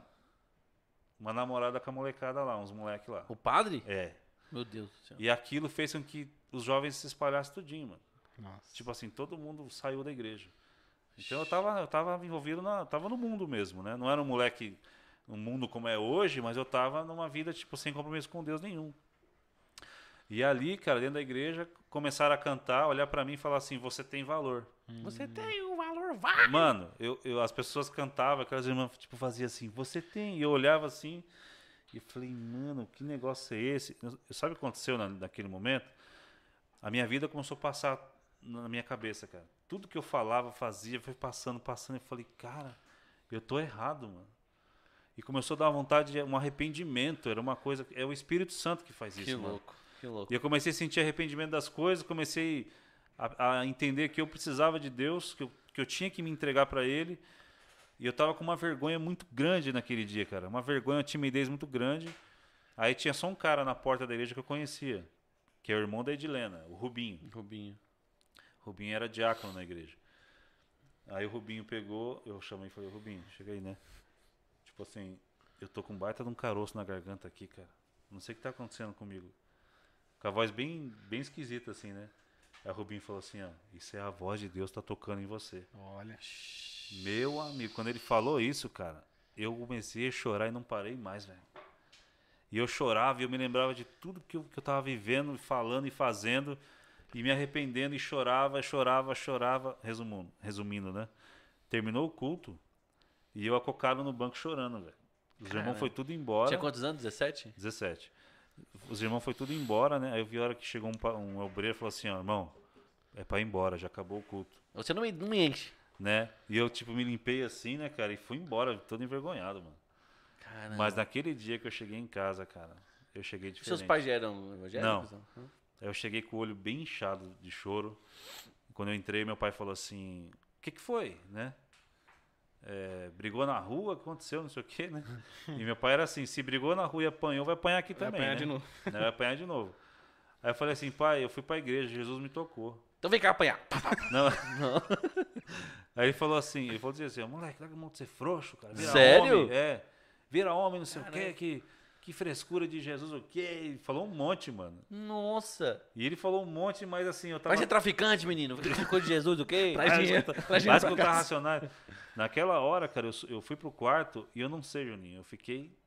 uma namorada com a molecada lá, uns moleques lá. O padre? É. Meu Deus do céu. E aquilo fez com que os jovens se espalhassem tudinho, mano. Nossa. Tipo assim, todo mundo saiu da igreja. Então eu tava, eu tava envolvido na. tava no mundo mesmo, né? Não era um moleque, um mundo como é hoje, mas eu tava numa vida, tipo, sem compromisso com Deus nenhum. E ali, cara, dentro da igreja, começaram a cantar, olhar pra mim e falar assim, você tem valor. Você tem um valor, vai! Mano, eu, eu- as pessoas cantavam, aquelas irmãs, tipo, faziam assim, você tem. E eu olhava assim e falei, mano, que negócio é esse? Eu- sabe o que aconteceu na, naquele momento? A minha vida começou a passar na minha cabeça, cara. Tudo que eu falava, fazia, foi passando, passando. Eu falei, cara, eu tô errado, mano. E começou a dar vontade, de um arrependimento. Era uma coisa. É o Espírito Santo que faz isso, Que mano. louco, que louco. E eu comecei a sentir arrependimento das coisas, comecei a, a entender que eu precisava de Deus, que eu, que eu tinha que me entregar para Ele. E eu tava com uma vergonha muito grande naquele dia, cara. Uma vergonha, uma timidez muito grande. Aí tinha só um cara na porta da igreja que eu conhecia, que é o irmão da Edilena, o Rubinho. Rubinho. Rubinho era diácono na igreja. Aí o Rubinho pegou, eu chamei e falei, Rubinho, chega aí, né? Tipo assim, eu tô com um baita de um caroço na garganta aqui, cara. Não sei o que tá acontecendo comigo. Com a voz bem, bem esquisita, assim, né? Aí o Rubinho falou assim, ó, isso é a voz de Deus tá tocando em você. Olha. Meu amigo, quando ele falou isso, cara, eu comecei a chorar e não parei mais, velho. E eu chorava e eu me lembrava de tudo que eu, que eu tava vivendo, falando e fazendo, e me arrependendo, e chorava, chorava, chorava. Resumindo, resumindo né? Terminou o culto e eu acocado no banco chorando, velho. Os irmãos foi tudo embora. Tinha quantos anos? 17? 17. Os irmãos foi tudo embora, né? Aí eu vi a hora que chegou um, um obreiro e falou assim, ó, irmão, é pra ir embora, já acabou o culto Você não me, não me enche. né? E eu, tipo, me limpei assim, né, cara? E fui embora, todo envergonhado, mano. Caramba. Mas naquele dia que eu cheguei em casa, cara, eu cheguei diferente. Seus pais já eram evangélicos? Não. Eu cheguei com o olho bem inchado de choro. Quando eu entrei, meu pai falou assim: O que, que foi, né? É, brigou na rua, aconteceu, não sei o quê, né? E meu pai era assim: se brigou na rua e apanhou, vai apanhar aqui Vai também. apanhar né? de novo. Vai apanhar de novo. Aí eu falei assim: pai, eu fui pra igreja, Jesus me tocou. Então vem cá apanhar. Não. Aí ele falou assim, ele falou assim, moleque, larga a mão de ser frouxo, cara. Vira Sério? Homem. É. Vira homem, não sei o quê, que, que frescura de Jesus, o quê? Ele falou um monte, mano. Nossa. E ele falou um monte, mas assim, eu tava... Vai ser traficante, menino. Ficou de Jesus, o quê? Traz dinheiro. Traz dinheiro Mas racionais. Naquela hora, cara, eu, eu fui pro quarto e eu não sei, Juninho, eu fiquei...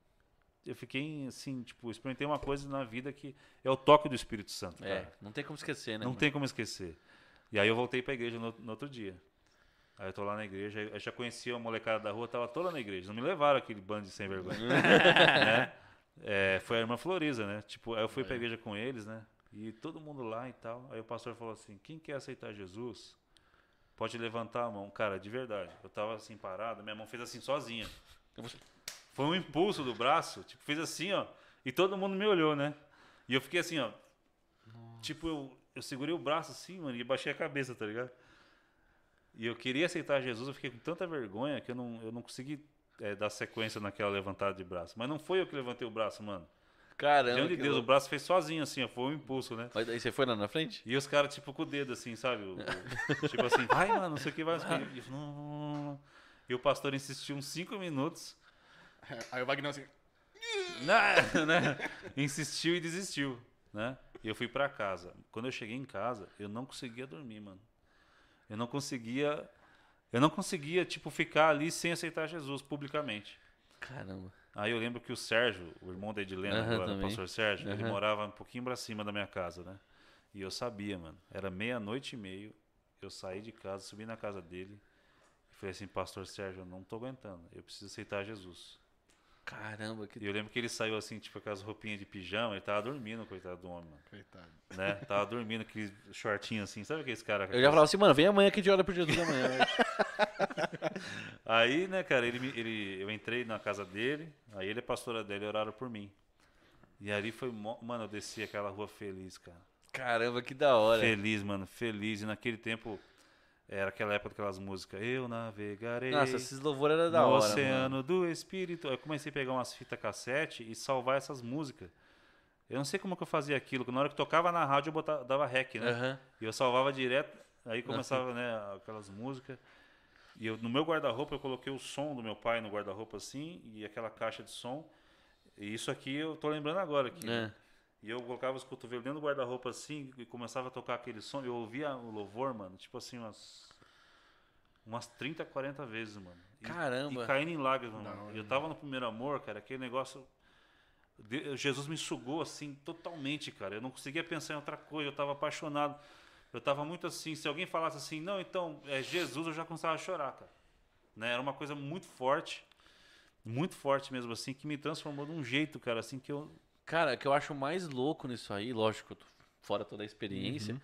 Eu fiquei, assim, tipo, experimentei uma coisa na vida que é o toque do Espírito Santo, É, cara. não tem como esquecer, né? Não mano? tem como esquecer. E aí eu voltei pra igreja no, no outro dia. Aí eu tô lá na igreja, eu já conhecia a molecada da rua, tava toda na igreja. Não me levaram aquele bando de sem vergonha. né? É, foi a irmã Floriza, né? Tipo, aí eu fui pra igreja com eles, né? E todo mundo lá e tal. Aí o pastor falou assim: quem quer aceitar Jesus, pode levantar a mão. Cara, de verdade. Eu tava assim parado, minha mão fez assim sozinha. Foi um impulso do braço, tipo, fez assim, ó. E todo mundo me olhou, né? E eu fiquei assim, ó. Tipo, eu, eu segurei o braço assim, mano, e baixei a cabeça, tá ligado? E eu queria aceitar Jesus, eu fiquei com tanta vergonha que eu não, eu não consegui é, dar sequência naquela levantada de braço. Mas não foi eu que levantei o braço, mano. Caramba. Diante de Deus, o louco. braço fez sozinho, assim, ó, foi um impulso, né? Mas daí você foi lá na frente? E os caras, tipo, com o dedo, assim, sabe? O- o- tipo assim, vai, mano, não sei o que, vai. não o quê. E eu, não, não, não, não. E o pastor insistiu uns cinco minutos. Aí o Wagner assim. né, né? Insistiu e desistiu, né? E eu fui pra casa. Quando eu cheguei em casa, eu não conseguia dormir, mano. Eu não conseguia, eu não conseguia tipo ficar ali sem aceitar Jesus publicamente. Caramba. Aí eu lembro que o Sérgio, o irmão da Edilena, agora, o pastor Sérgio, ele morava um pouquinho pra cima da minha casa, né? E eu sabia, mano. Era meia-noite e meio. Eu saí de casa, subi na casa dele e falei assim, pastor Sérgio, eu não tô aguentando. Eu preciso aceitar Jesus. Caramba, que E eu lembro que ele saiu assim, tipo, com as roupinhas de pijama, ele tava dormindo, coitado do homem, mano. Coitado. Né? Tava dormindo, aquele shortinho assim, sabe aquele cara? Eu já falava assim, mano, vem amanhã que a gente olha pro Jesus amanhã. Aí, né, cara, ele, me- ele, eu entrei na casa dele, aí ele e a pastora dele oraram por mim. E ali foi, mano, eu desci aquela rua feliz, cara. Caramba, que da hora. Feliz, mano, feliz. E naquele tempo, era aquela época daquelas músicas, eu navegarei Nossa, esses louvores eram da no hora. oceano mano. do espírito. Eu comecei a pegar umas fitas cassete e salvar essas músicas. Eu não sei como que eu fazia aquilo, que na hora que tocava na rádio eu botava, dava rec, né? Aham. E eu salvava direto, aí começava, né, aquelas músicas. E eu, no meu guarda-roupa eu coloquei o som do meu pai no guarda-roupa assim, e aquela caixa de som. E isso aqui eu tô lembrando agora aqui. né? É. E eu colocava os cotovelos dentro do guarda-roupa assim e começava a tocar aquele som. Eu ouvia o louvor, mano, tipo assim, umas. Umas 30, 40 vezes, mano. E, Caramba. E caindo em lágrimas, mano. E eu tava no primeiro amor, cara, aquele negócio. Jesus me sugou assim totalmente, cara. Eu não conseguia pensar em outra coisa, eu tava apaixonado. Eu tava muito assim, se alguém falasse assim, não, então, é Jesus, eu já começava a chorar, cara. Né? Era uma coisa muito forte, muito forte mesmo assim, que me transformou de um jeito, cara, assim, que eu, Cara, o que eu acho mais louco nisso aí, lógico, fora toda a experiência, Uhum.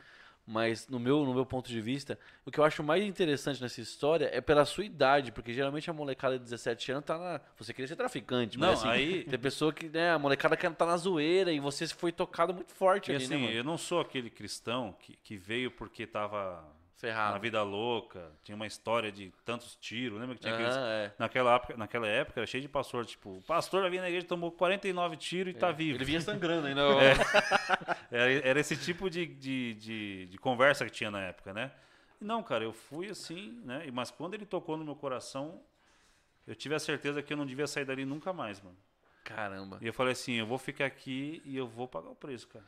mas no meu, no meu ponto de vista, o que eu acho mais interessante nessa história é pela sua idade, porque geralmente a molecada de 17 anos tá na. Você queria ser traficante, Não, mas assim, aí- tem pessoa que, né, a molecada que tá na zoeira e você foi tocado muito forte E ali, assim, né, eu não sou aquele cristão que, que veio porque tava Ferrado. na vida louca, tinha uma história de tantos tiros, lembra que tinha aqueles... Aham, é. Naquela época, naquela época era cheio de pastor, tipo, o pastor vai vir na igreja, tomou 49 tiros e tá vivo. Ele vinha sangrando ainda. Era, era esse tipo de, de, de, de conversa que tinha na época, né? Não, cara, eu fui assim, né? Mas quando ele tocou no meu coração, eu tive a certeza que eu não devia sair dali nunca mais, mano. Caramba. E eu falei assim, eu vou ficar aqui e eu vou pagar o preço, cara.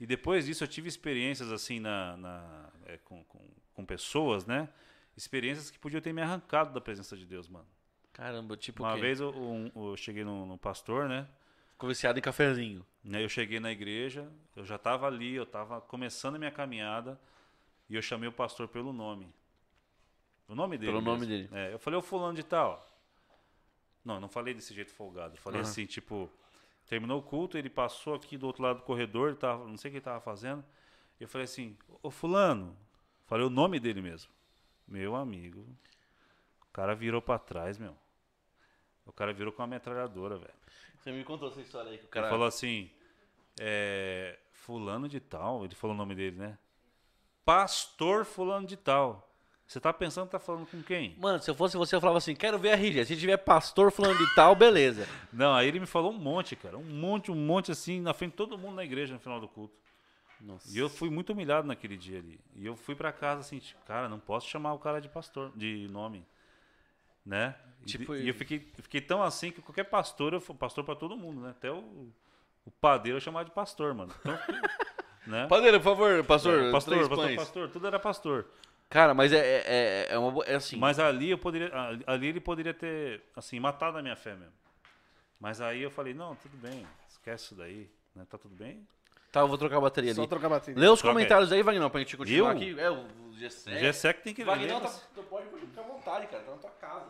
E depois disso eu tive experiências assim na, na- é, com, com, com pessoas, né? Experiências que podiam ter me arrancado da presença de Deus, mano. Caramba, tipo Uma o quê? vez eu, um- eu cheguei no, no pastor, né? Ficou viciado em cafezinho. Né, Eu cheguei na igreja, eu já estava ali, eu estava começando a minha caminhada e eu chamei o pastor pelo nome. O nome dele. Pelo nome mesmo. dele. É, eu falei, o fulano de tal. Não, não falei desse jeito folgado. Eu falei Aham. assim, tipo, terminou o culto, ele passou aqui do outro lado do corredor, ele tava, não sei o que ele estava fazendo. Eu falei assim, ô fulano. Falei o nome dele mesmo. Meu amigo. O cara virou para trás, meu. O cara virou com uma metralhadora, velho. Você me contou essa história aí que o Ele cara. falou assim, é, fulano de tal, ele falou o nome dele, né? Pastor fulano de tal. Você tá pensando tá falando com quem? Mano, se eu fosse você, eu falava assim, quero ver a RG. Se tiver pastor falando de tal, beleza. Não, aí ele me falou um monte, cara. Um monte, um monte assim, na frente de todo mundo na igreja no final do culto. Nossa. E eu fui muito humilhado naquele dia ali. E eu fui pra casa assim, tipo, cara, não posso chamar o cara de pastor, de nome. Né? E, Tipo, e eu fiquei, fiquei tão assim que qualquer pastor, eu fui pastor pra todo mundo, né? Até o, o padeiro eu chamava de pastor, mano. Então, né? Padeiro, por favor, pastor. É, pastor, pastor, pães. pastor, tudo era pastor. Cara, mas é, é, é, é uma boa- é assim. Mas ali eu poderia, ali- ele poderia ter, assim, matado a minha fé mesmo. Mas aí eu falei, não, tudo bem, esquece isso daí, né? Tá tudo bem. Tá, eu vou trocar a bateria Só ali. trocar bateria. Lê os Troca aí. comentários aí, Vagnão, pra gente continuar Eu? aqui. É, o o Gessé. Gessé que tem que ler. Vagnão, tá, tu pode ficar à vontade, cara. Tá na tua casa.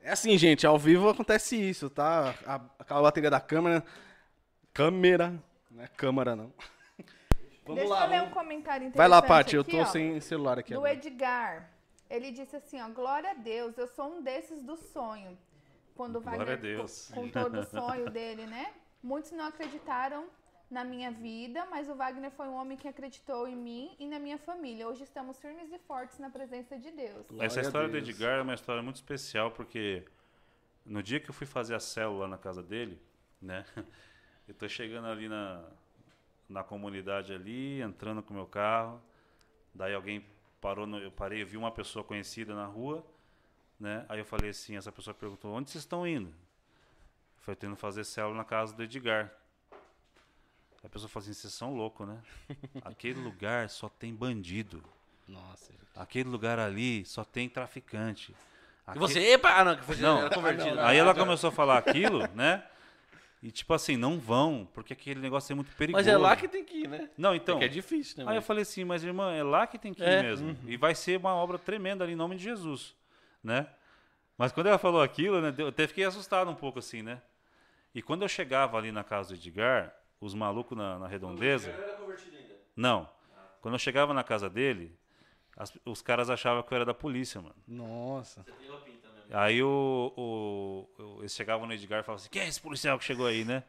É assim, gente, ao vivo acontece isso, tá? A, aquela bateria da câmera. Câmera. Não é câmera, não. Vamos Deixa lá. eu ler um comentário interessante Vai lá, Paty, eu tô ó, sem celular aqui Do agora. Edgar. Ele disse assim, ó, glória a Deus, eu sou um desses do sonho. Quando o Glória Wagner a Deus. co- contou do sonho dele, né? Muitos não acreditaram na minha vida, mas o Wagner foi um homem que acreditou em mim e na minha família. Hoje estamos firmes e fortes na presença de Deus. Glória Essa história do. Edgar é uma história muito especial, porque no dia que eu fui fazer a célula na casa dele, né? Eu tô chegando ali na, na comunidade ali, entrando com o meu carro, daí alguém parou, no- eu parei, eu vi uma pessoa conhecida na rua, né? Aí eu falei assim, essa pessoa perguntou, onde vocês estão indo? Eu falei, tô indo fazer célula na casa do Edgar. A pessoa falou assim, vocês são loucos, né? Aquele lugar só tem bandido. Nossa, gente. Aquele lugar ali só tem traficante. E Aque- você, epa, ah, não, que foi Não. era convertido. Aí ela começou a falar aquilo, né? E tipo assim, não vão, porque aquele negócio é muito perigoso. Mas é lá que tem que ir, né? Não, então. é que é difícil, né? Aí eu falei assim, mas irmã, é lá que tem que ir É, mesmo. E vai ser uma obra tremenda ali em nome de Jesus, né? Mas quando ela falou aquilo, né, eu até fiquei assustado um pouco assim, né? E quando eu chegava ali na casa do Edgar, os malucos na, na redondeza. Não. Quando eu chegava na casa dele, as- os caras achavam que eu era da polícia, mano. Nossa. Aí o, o- eles chegavam no Edgar e falavam assim: quem é esse policial que chegou aí, né?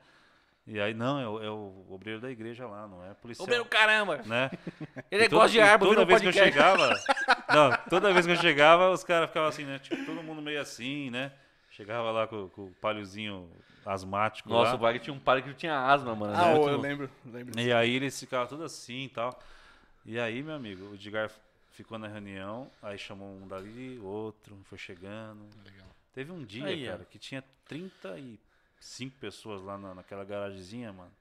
E aí, não, é o, é o obreiro da igreja lá, não é policial. Meu caramba! Né? Ele E toda- gosta de árvore, Toda vez que eu chegava. Não, toda vez que eu chegava, os caras ficavam assim, né? Tipo, todo mundo meio assim, né? Chegava lá com, com o palhozinho asmático. Nossa, lá. o Wagner tinha um pai que tinha asma, mano. Ah, né? Muito- eu lembro. lembro. E aí eles ficavam tudo assim e tal. E aí, meu amigo, o Edgar ficou na reunião, aí chamou um dali, outro, foi chegando. Teve um dia, Aí, cara, que tinha 35 pessoas lá na, naquela garagemzinha, mano.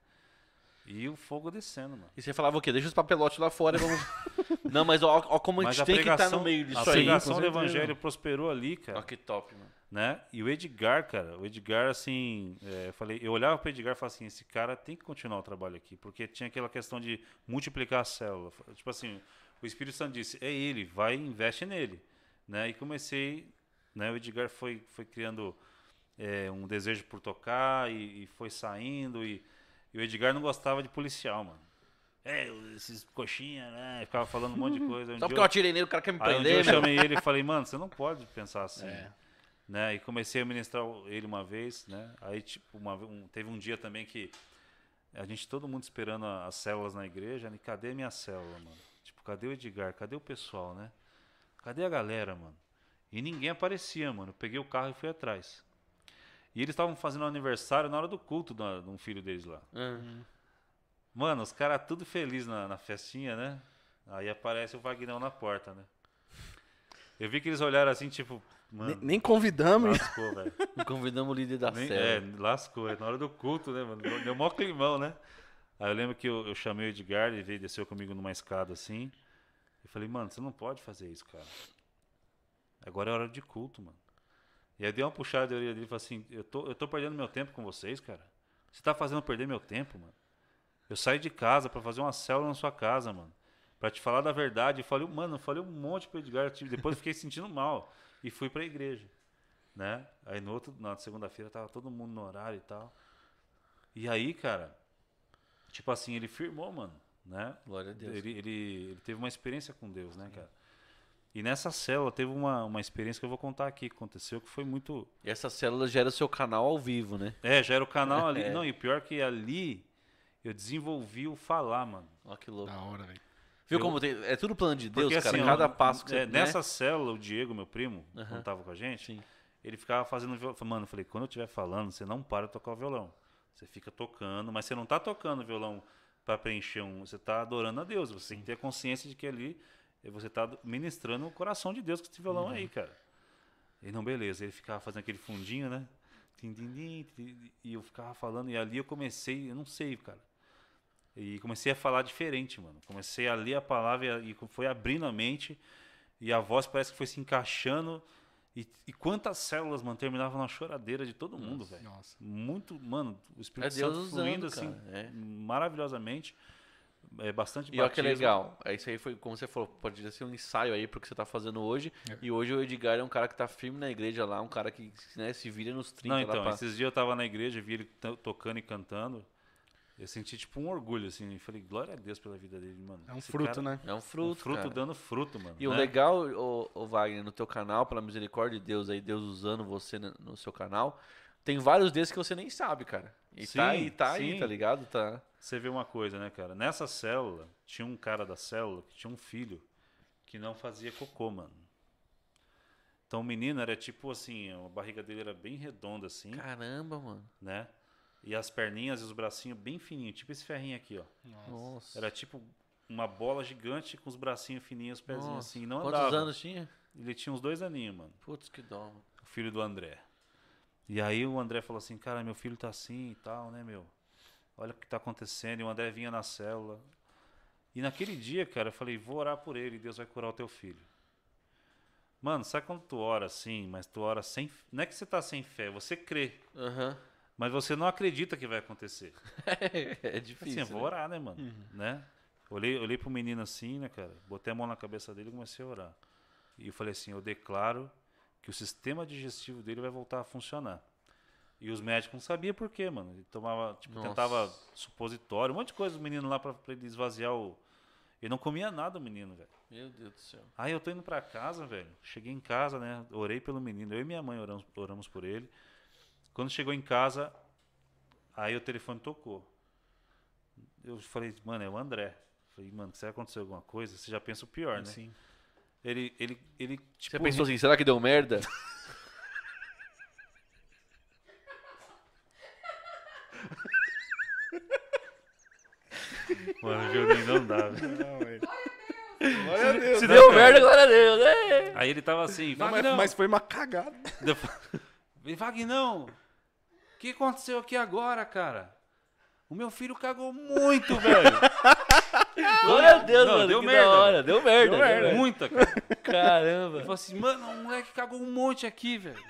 E o fogo descendo, mano. E você falava o quê? Deixa os papelotes lá fora e vamos. Não, mas ó, ó como a Mas gente a tem que estar pregação, no meio a disso aí. pregação com do evangelho prosperou ali, cara. Ó, que top, mano. né? E o Edgar, cara, o Edgar, assim, é, eu falei, eu olhava pro Edgar e falava assim, esse cara tem que continuar o trabalho aqui, porque tinha aquela questão de multiplicar a célula. Tipo assim, o Espírito Santo disse, é ele, vai e investe nele, né? E comecei, né? O Edgar foi, foi criando é, um desejo por tocar e, e foi saindo e, e o Edgar não gostava de policial, mano. É, esses coxinha, né? Ficava falando um monte de coisa. Um Só porque eu atirei nele, o cara quer me Aí um prender, eu meu. chamei ele e falei, mano, você não pode pensar assim. É. Né? E comecei a ministrar ele uma vez, né? Aí, tipo, uma, um- teve um dia também que a gente, todo mundo esperando as células na igreja, e cadê a minha célula, mano? Cadê o Edgar? Cadê o pessoal, né? Cadê a galera, mano? E ninguém aparecia, mano. Eu peguei o carro e fui atrás. E eles estavam fazendo aniversário na hora do culto de um filho deles lá. Uhum. Mano, os caras tudo feliz na, na festinha, né? Aí aparece o Vagnão na porta, né? Eu vi que eles olharam assim, tipo, mano, Nem, nem convidamos. lascou, velho. Convidamos o líder da Nem- célula. É, lascou. É na hora do culto, né, mano? Deu mó climão, né? Aí eu lembro que eu, eu chamei o Edgar, ele veio, desceu comigo numa escada assim. Eu falei, mano, você não pode fazer isso, cara. Agora é hora de culto, mano. E aí dei uma puxada de orelha dele e falei assim, eu tô, eu tô perdendo meu tempo com vocês, cara. Você tá fazendo eu perder meu tempo, mano. Eu saí de casa pra fazer uma célula na sua casa, mano. Pra te falar da verdade. Eu falei, mano, eu falei um monte pro Edgar. tipo, Depois eu fiquei sentindo mal. E fui pra igreja. Né? Aí no outro, na segunda-feira tava todo mundo no horário e tal. E aí, cara, tipo assim, ele firmou, mano. Né? Glória a Deus. Ele, ele, ele teve uma experiência com Deus, né, cara? E nessa célula teve uma, uma experiência que eu vou contar aqui, que aconteceu, que foi muito. E essa célula gera o seu canal ao vivo, né? É, já era o canal ali. É. Não, e o pior que ali eu desenvolvi o falar, mano. Ó, que louco. Da hora, velho. Viu Eu- como tem. É tudo plano de Deus, Porque cara. assim, Cada ó, passo que você é, né? Nessa célula, o Diego, meu primo, Aham. quando tava com a gente, Sim. ele ficava fazendo violão. Mano, eu falei, quando eu estiver falando, você não para de tocar o violão. Você fica tocando, mas você não tá tocando violão para preencher um. Você tá adorando a Deus. Você tem que ter consciência de que ali eh, você tá ministrando o coração de Deus com esse violão Uhum. aí, cara. E não, beleza. Ele ficava fazendo aquele fundinho, né? E eu ficava falando, e ali eu comecei, eu não sei, cara. E comecei a falar diferente, mano. Comecei a ler a palavra e foi abrindo a mente. E a voz parece que foi se encaixando. E, e quantas células, mano, terminavam na choradeira de todo mundo, velho. Nossa. Muito, mano, o É Espírito Deus Santo usando, fluindo assim, é. maravilhosamente. É bastante E olha que legal. É isso aí foi, como você falou, pode ser um ensaio aí pro que você tá fazendo hoje. E hoje o Edgar é um cara que tá firme na igreja lá, um cara que né, se vira nos 30 Não, lá então, pra... esses dias eu tava na igreja, vi ele to- tocando e cantando. Eu senti tipo um orgulho, assim. E falei, glória a Deus pela vida dele, mano. É um Esse fruto, cara- né? É um Um fruto, fruto cara. dando fruto, mano. E o né? legal, o, o Wagner, no teu canal, pela misericórdia de Deus aí, Deus usando você no, no seu canal, tem vários desses que você nem sabe, cara. E tá Sim, aí, tá aí, sim. tá ligado? Tá. Você vê uma coisa, né, cara? Nessa célula, tinha um cara da célula que tinha um filho que não fazia cocô, mano. Então o menino era tipo assim, a barriga dele era bem redonda assim, Caramba, mano. né? E as perninhas e os bracinhos bem fininhos, tipo esse ferrinho aqui, ó. Nossa. Era tipo uma bola gigante com os bracinhos fininhos, os pezinhos Nossa. assim, não Quantos andava. anos tinha? Ele tinha uns dois aninhos, mano. Putz, que dó, mano. O filho do André. E aí o André falou assim, cara, meu filho tá assim e tal, né, meu? Olha o que tá acontecendo. E o André vinha na célula. E naquele dia, cara, eu falei, vou orar por ele, Deus vai curar o teu filho. Mano, sabe quando tu ora assim, mas tu ora sem. Não é que você tá sem fé, você crê. Aham. Mas você não acredita que vai acontecer. é Assim, difícil. eu vou né? orar, né, mano? Né? Olhei, olhei pro menino assim, né, cara? Botei a mão na cabeça dele e comecei a orar. E eu falei assim, eu declaro que o sistema digestivo dele vai voltar a funcionar. E os médicos não sabiam por quê, mano. Ele tomava, tipo, Nossa. tentava supositório, um monte de coisa, o menino lá pra, pra ele esvaziar o. Ele não comia nada, o menino, velho. Meu Deus do céu. Aí eu tô indo pra casa, velho. Cheguei em casa, né? Orei pelo menino. Eu e minha mãe oramos, oramos por ele. Quando chegou em casa, aí o telefone tocou. Eu falei, mano, é o André. Falei, mano, se acontecer alguma coisa, você já pensa o pior, né? Sim. Ele, ele, ele, tipo, Você pensou assim, será que deu merda? Mano, o Juninho não dá, velho. Não, velho. Glória a Deus. Se deu merda, glória a Deus. É. Aí ele tava assim, Não, mas, mas foi uma cagada. Falei, Vagnão, o que aconteceu aqui agora, cara? O meu filho cagou muito, velho. Glória a Deus, Não, mano. deu que merda. da hora. Deu merda. Deu merda. Muita, cara. Caramba. Ele falou assim, mano, o moleque cagou um monte aqui, velho.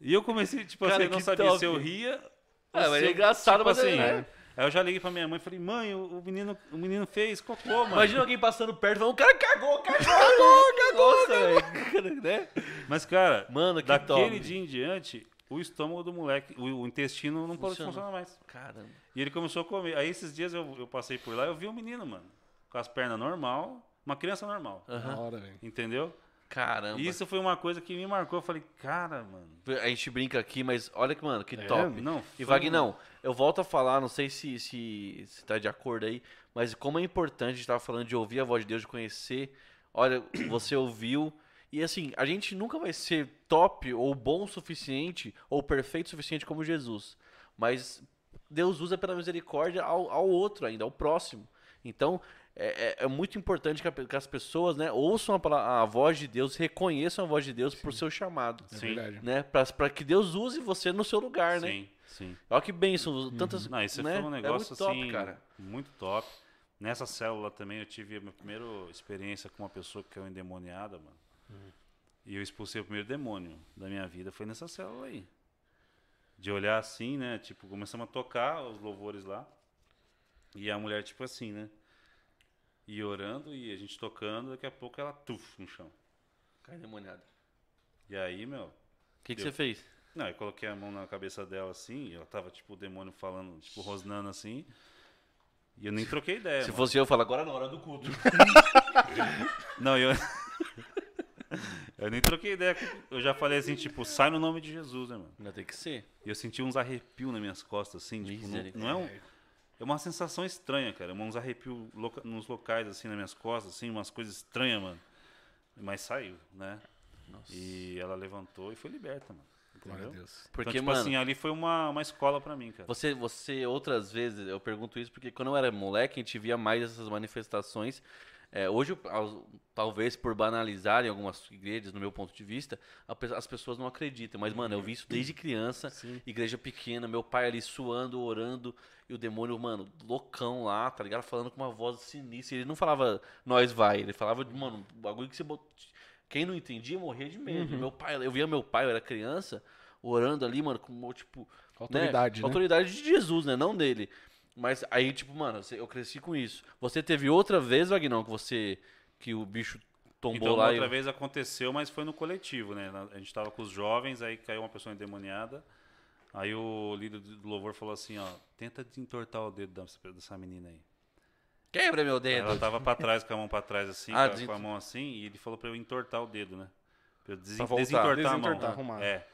E eu comecei, tipo Cara, assim, eu não que sabia top. se eu ria. ou Ah, mas se é eu- engraçado, tipo mas é- assim. né? Aí eu já liguei pra minha mãe e falei, mãe, o, o menino, o menino fez cocô, mano. Imagina alguém passando perto e falando, o cara cagou, cagou, cagou, cagou. Nossa, velho. Né? Mas, cara, Mano, que daquele top. dia em diante, o estômago do moleque, o, o intestino não pode Funciona. funcionar mais. Caramba. E ele começou a comer. Aí esses dias eu, eu passei por lá eu vi um menino, mano. Com as pernas normal, uma criança normal. Aham. hora, velho. Entendeu? Caramba. E isso foi uma coisa que me marcou. Eu falei, cara, mano. A gente brinca aqui, mas olha que, mano, que É, top. Não, E Vagnão, eu volto a falar, não sei se, se, se tá de acordo aí, mas como é importante, a gente tava falando de ouvir a voz de Deus, de conhecer. Olha, você ouviu. E assim, a gente nunca vai ser top ou bom o suficiente ou perfeito o suficiente como Jesus. Mas Deus usa pela misericórdia ao, ao outro ainda, ao próximo. Então, é, é- é muito importante que, a que as pessoas né, ouçam a, a voz de Deus, reconheçam a voz de Deus por seu chamado. É Sim. verdade. Né, para que Deus use você no seu lugar, né? Sim, sim. Olha que bênção, tantas. Não, isso né? foi um É negócio muito top, assim, cara. muito top. Nessa célula também eu tive a minha primeira experiência com uma pessoa que caiu endemoniada, mano. Uhum. E eu expulsei o primeiro demônio da minha vida, foi nessa célula aí. De olhar assim, né? Tipo, começamos a tocar os louvores lá. E a mulher, tipo assim, né? E orando e a gente tocando, daqui a pouco ela tuf no chão. Cai demoniado. E aí, meu, O que, que Deu. você fez? não, eu coloquei a mão na cabeça dela assim, e ela tava, tipo, o demônio falando, tipo, rosnando assim. E eu nem troquei ideia. Se mano. fosse eu, eu falo agora na hora do culto. Não, eu. eu nem troquei ideia. Eu já falei assim, tipo, sai no nome de Jesus, né, mano? Ainda tem que ser. E eu senti uns arrepios nas minhas costas, assim, tipo, não, não é um. É uma sensação estranha, cara. Uns arrepios loca- nos locais, assim, nas minhas costas, assim, umas coisas estranhas, mano. Mas saiu, né? Nossa. E ela levantou e foi liberta, mano. Glória a? Deus. Porque, então, tipo mano, assim, ali foi uma, uma escola pra mim, cara. você, você outras vezes, eu pergunto isso porque quando eu era moleque, a gente via mais essas manifestações. É, hoje, talvez por banalizar em algumas igrejas, no meu ponto de vista, as pessoas não acreditam. Mas, mano, eu vi isso desde criança, igreja pequena, meu pai ali suando, orando, e o demônio, mano, loucão lá, tá ligado? Falando com uma voz sinistra. Ele não falava, nós vai, ele falava, mano, bagulho que você bot... Quem não entendia morria de medo. Meu pai, eu via meu pai, eu era criança, orando ali, mano, com, tipo, Autoridade, né? Autoridade de Jesus, né? Não dele. Mas aí, tipo, mano, eu cresci com isso. Você teve outra vez, Vagnão, que você. que o bicho tombou Então, lá outra e. vez aconteceu, mas foi no coletivo, né? A gente tava com os jovens, aí caiu uma pessoa endemoniada. Aí o líder do louvor falou assim, ó, tenta desentortar o dedo dessa, menina aí. Quebra meu dedo. Ela tava pra trás, com a mão pra trás assim, Ah, com, a, com a mão assim, e ele falou pra eu entortar o dedo, né? Pra eu desen- Pra voltar. desentortar, a Desentortar, mão. arrumar. É.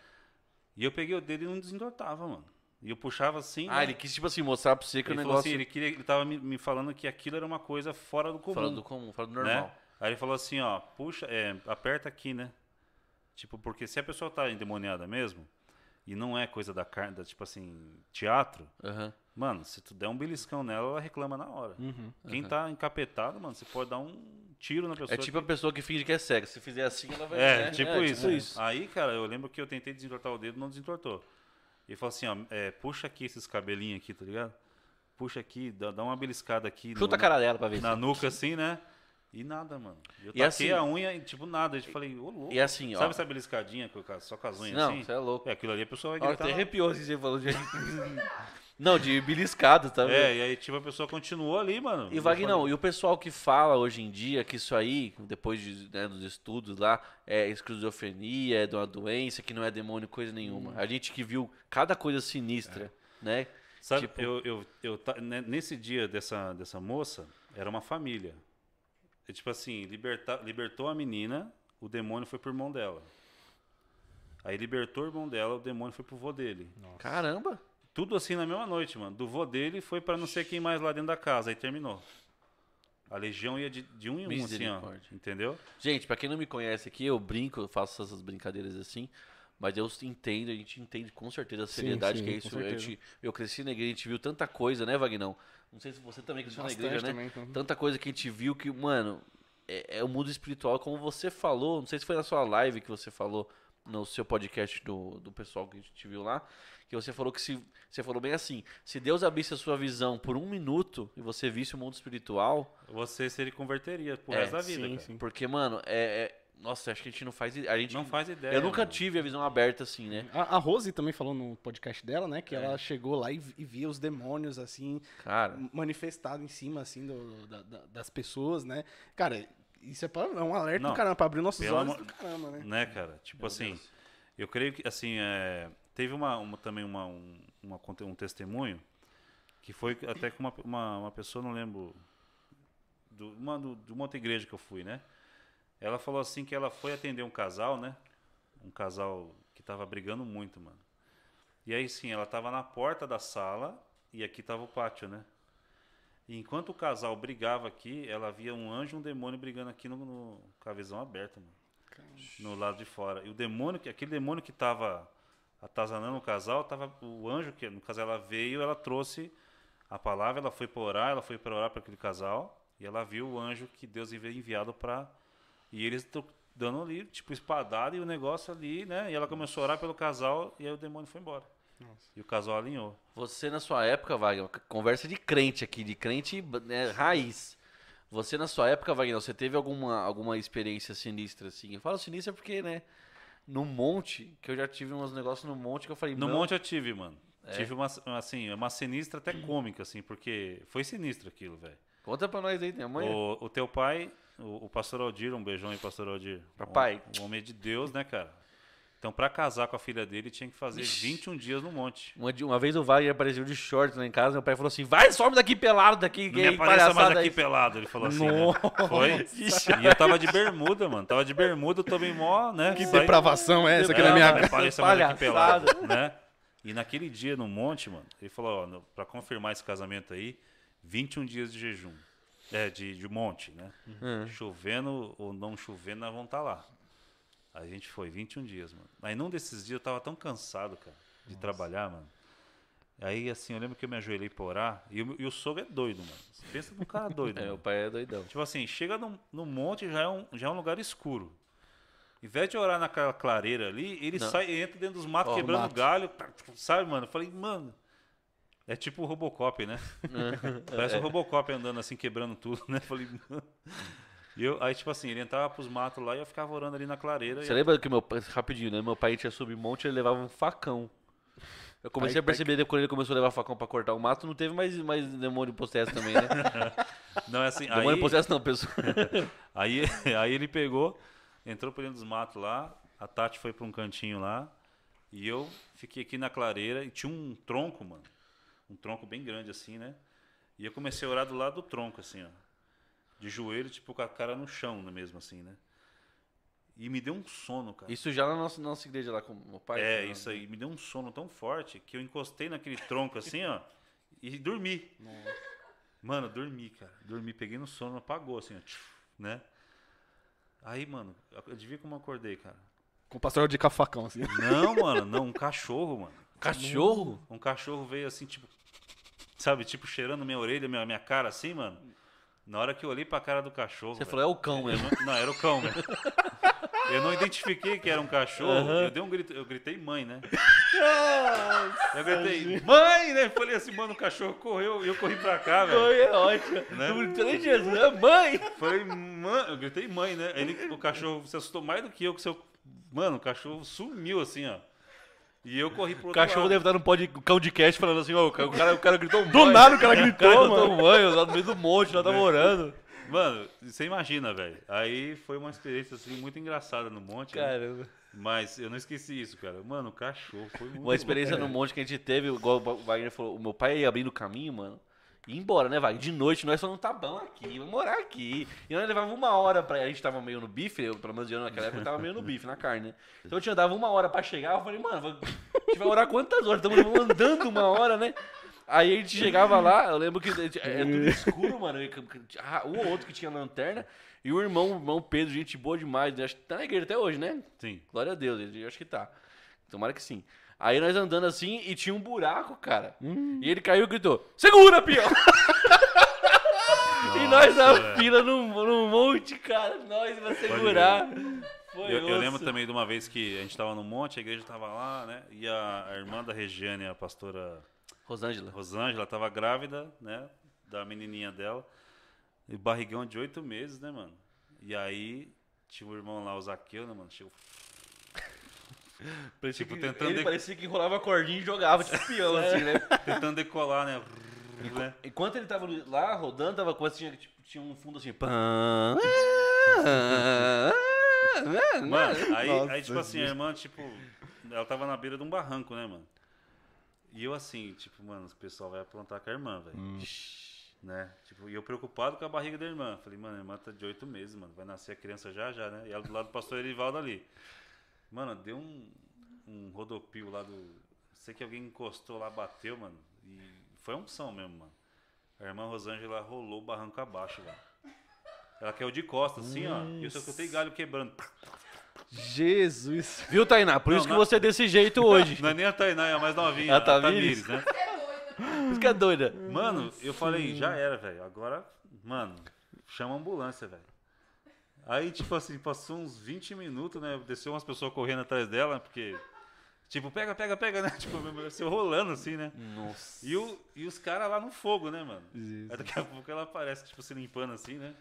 E eu peguei o dedo e não desentortava, mano. E eu puxava assim, Ah, né? ele quis, tipo assim, mostrar pra você que ele o falou negócio. assim, ele, queria, ele tava me, me falando que aquilo era uma coisa fora do comum. Fora do comum, fora do né? normal. Aí ele falou assim, ó, puxa, é, aperta aqui, né? Tipo, porque se a pessoa tá endemoniada mesmo, e não é coisa da carne, da, tipo assim, teatro, Aham. mano, se tu der um beliscão nela, ela reclama na hora. Uhum. Quem tá encapetado, mano, você pode dar um tiro na pessoa. É tipo a pessoa que finge que é cega. Se fizer assim, ela vai. É, né? tipo, É, isso. Aí, cara, eu lembro que eu tentei desentortar o dedo, não desentortou. Ele falou assim, ó, é, puxa aqui esses cabelinhos aqui, tá ligado? Puxa aqui, dá, dá uma beliscada aqui. Chuta no- a cara dela pra ver. Na nuca, assim, né? E nada, mano. Eu E taquei assim- a unha e, tipo, nada. Eu falei, ô, louco. E assim, ó. Sabe essa beliscadinha só com as unhas Não, assim? você é louco. É, aquilo ali a pessoa vai gritar. até arrepiou assim, você falou de. Não, de beliscado, tá vendo? É, e aí, tipo, a pessoa continuou ali, mano. E Vagnão, falei, e o pessoal que fala hoje em dia que isso aí, depois de, né, dos estudos lá, é esquizofrenia, é de uma doença, que não é demônio, coisa nenhuma. A gente que viu cada coisa sinistra, né? Sabe, tipo- eu, eu, eu, né, nesse dia dessa, dessa moça, era uma família. É tipo assim, liberta, libertou a menina, o demônio foi pro irmão dela. Aí libertou o irmão dela, o demônio foi pro vô dele. Caramba! Tudo assim na mesma noite, mano. Do vô dele foi pra não sei quem mais lá dentro da casa. Aí terminou. A legião ia de, de um em um, assim, ó. Entendeu? Gente, pra quem não me conhece aqui, eu brinco, eu faço essas brincadeiras assim, mas eu entendo, a gente entende com certeza a Sim, seriedade sim, que é isso. Certeza. gente- eu cresci na igreja, a gente viu tanta coisa, né, Vagnão? Não sei se você também cresceu na igreja, né? também. Tanta coisa que a gente viu que, mano, é, é o mundo espiritual, como você falou, não sei se foi na sua live que você falou, no seu podcast do, do pessoal que a gente viu lá, que você falou que se. Você falou bem assim, se Deus abrisse a sua visão por um minuto e você visse o mundo espiritual, Você se ele converteria pro É, resto da vida, sim, cara. sim. porque, mano, é. é- nossa, acho que a gente não faz. A gente Não faz ideia. Eu nunca mano. tive a visão aberta assim, né? A, a Rose também falou no podcast dela, né? É. Que ela chegou lá e, e via os demônios, assim, Cara, manifestados em cima, assim, do- da- da- das pessoas, né? Cara, isso é, pra, é um alerta Não, do caramba, pra abrir nossos olhos amor- do caramba, né? Né, cara? Tipo assim, eu creio que, assim, é, teve uma, uma- também uma, um, uma um testemunho que foi até com uma, uma, uma pessoa, não lembro, do, uma, do, de uma outra igreja que eu fui, né? Ela falou assim que ela foi atender um casal, né? Um casal que tava brigando muito, mano. E aí, sim, ela tava na porta da sala e aqui tava o pátio, né? E enquanto o casal brigava aqui, ela via um anjo e um demônio brigando aqui no, no- com a visão aberta, mano no lado de fora. E o demônio, que aquele demônio que estava atazanando o casal, tava o anjo que no caso ela veio, ela trouxe a palavra, ela foi para orar, ela foi para orar para aquele casal e ela viu o anjo que Deus havia enviado para e eles dando ali tipo espadada e o negócio ali, né? E ela começou a orar pelo casal e aí o demônio foi embora. E o casal alinhou. você na sua época, Wagner, conversa de crente aqui, de crente né, raiz. Você na sua época, Wagner, você teve alguma, alguma experiência sinistra assim? Eu falo sinistra porque, né? No monte, que eu já tive uns negócios no monte que eu falei, No não, monte eu tive, mano. É? Tive uma assim, uma sinistra até cômica assim, porque foi sinistro aquilo, velho. Conta pra nós aí, tem amanhã. O, o teu pai, o, o pastor Aldir, um beijão aí, pastor Aldir. Papai. Um, um homem de Deus, né, cara? Então, pra casar com a filha dele, tinha que fazer 21 dias no monte. Uma, uma vez o Wagner apareceu de short lá em casa, meu pai falou assim, vai, some daqui pelado daqui, Não que me apareça mais palhaçada aqui aí." pelado, ele falou assim, né? Foi? E eu tava de bermuda, mano. Tava de bermuda, eu tomei mó, né? Que Saí- depravação é essa aqui na minha casa? apareça mais aqui Palhaçada. pelado, né? E naquele dia no monte, mano, ele falou, pra confirmar esse casamento aí, 21 dias de jejum. É, de, de monte, né? Hum. Chovendo ou não chovendo, nós vamos estar lá. A gente foi 21 dias, mano. Aí num desses dias eu tava tão cansado, cara, de trabalhar, mano. Aí, assim, eu lembro que eu me ajoelhei pra orar. E, o- e o sogro é doido, mano. Você pensa num cara doido, É, mano. o pai é doidão. Tipo assim, chega no, no monte já é, um, já é um lugar escuro. Em vez de orar naquela clareira ali, ele Não. sai, entra dentro dos matos, Ó, quebrando mato. galho, sabe, mano? Eu falei, mano. É tipo o Robocop, né? Parece o Robocop andando assim, quebrando tudo, né? Eu falei, mano. E eu, aí, tipo assim, ele entrava pros matos lá e eu ficava orando ali na clareira. Você e- lembra que meu pai, rapidinho, né? Meu pai tinha subir monte, ele levava um facão. Eu comecei Pai- a perceber que quando ele começou a levar facão pra cortar o mato, não teve mais, mais demônio possesso também, né? Não, é assim. demônio Aí, possesso não, pessoal. Aí, aí ele pegou, entrou por dentro dos matos lá, a Tati foi pra um cantinho lá, e eu fiquei aqui na clareira e tinha um tronco, mano. Um tronco bem grande assim, né? E eu comecei a orar do lado do tronco, assim, ó. De joelho, tipo, com a cara no chão né, mesmo, assim, né? E me deu um sono, cara. Isso já na nossa, nossa igreja lá com o meu pai. é, né? isso aí. Me deu um sono tão forte que eu encostei naquele tronco assim, ó, e dormi. Mano, dormi, cara. Dormi, peguei no sono, apagou assim, ó, né? Aí, mano, eu devia como eu acordei, cara. Com o pastor de cafacão, assim. Não, mano, não, um cachorro, mano. Cachorro? Um cachorro veio assim, tipo, sabe, tipo, cheirando minha orelha, minha, minha cara assim, mano. Na hora que eu olhei pra cara do cachorro. Você falou, é o cão eu mesmo. não, não, era o cão, velho. Eu não identifiquei que era um cachorro. Eu dei um grito, eu gritei mãe, né? eu gritei, mãe, né? Falei assim, mano, o cachorro correu e eu corri pra cá, velho. Mãe é ótimo. Né? Não gritei nem Jesus, é mãe! Falei, mano, eu gritei mãe, né? Ele, o cachorro se assustou mais do que eu, que seu. Mano, o cachorro sumiu assim, ó. E eu corri pro O cachorro lado. deve estar no pod, cão de cast falando assim, ó, o cara, o cara gritou um Do nada o cara O gritou, cara mano. gritou um banho, lá no meio do monte, lá tá morando. Mano, você imagina, velho. Aí foi uma experiência assim muito engraçada no monte. né? Caramba. Mas eu não esqueci isso, cara. Mano, o cachorro foi muito Uma experiência no monte que a gente teve, igual o Wagner falou, o meu pai ia abrindo o caminho, mano. E ia embora, né, Wagner? De noite nós falamos, tá bom aqui, vamos morar aqui. E nós levava uma hora pra. A gente tava meio no bife, eu, pelo menos eu naquela época, eu tava meio no bife, na carne, né? Então eu tinha dava uma hora pra chegar, eu falei, mano, a gente vai orar quantas horas? Estamos andando uma hora, né? Aí a gente chegava lá, eu lembro que é tudo escuro, mano. ah, Um ou outro que tinha lanterna. E o irmão, o irmão Pedro, gente boa demais. né? Acho que tá na igreja até hoje, né? Sim. Glória a Deus, eu acho que tá. Tomara que sim. Aí nós andando assim e tinha um buraco, cara. E ele caiu e gritou: Segura, peão! e nós na fila num, num monte, cara. Nós pra segurar. Foi Eu, eu lembro também de uma vez que a gente tava no monte, a igreja tava lá, né? E a, a irmã da Regiane, a pastora Rosângela. Rosângela, tava grávida, né? Da menininha dela. E barrigão de oito meses, né, mano? E aí tinha o irmão lá, o Zaqueu, né, mano? Chegou. Parecia Tipo, que, tentando ele de- parecia que enrolava a cordinha e jogava, tipo peão, assim, né? tentando decolar, né? né? Enquanto ele tava lá rodando, tava com tinha, tipo, tinha um fundo assim. Mano, aí, Nossa, aí tipo assim, a irmã, tipo, ela tava na beira de um barranco, né, mano? E eu assim, tipo, mano, o pessoal vai aprontar com a irmã, velho. Né? Tipo, e eu preocupado com a barriga da irmã. Falei, mano, a irmã tá de oito meses, mano. Vai nascer a criança já já, né? E ela do lado do pastor Erivaldo ali. Mano, deu um, um rodopio lá do. Sei que alguém encostou lá, bateu, mano. E foi um som mesmo, mano. A irmã Rosângela rolou o barranco abaixo, velho. Ela caiu de costas, assim, ó. E eu só escutei galho quebrando. Jesus. Viu, Tainá? Por Não, isso que não- você é desse jeito hoje. Não é nem a Tainá, é a mais novinha. A a Tamires? Tamires, né? Por isso que é doida. Mano, eu falei, já era, velho. Agora, mano, chama a ambulância, velho. Aí, tipo assim, passou uns 20 minutos, né? Desceu umas pessoas correndo atrás dela, porque. Tipo, pega, pega, pega, né? Tipo, você rolando assim, né? Nossa. E, o, e os caras lá no fogo, né, mano? Aí daqui a pouco ela aparece, tipo, se limpando assim, né?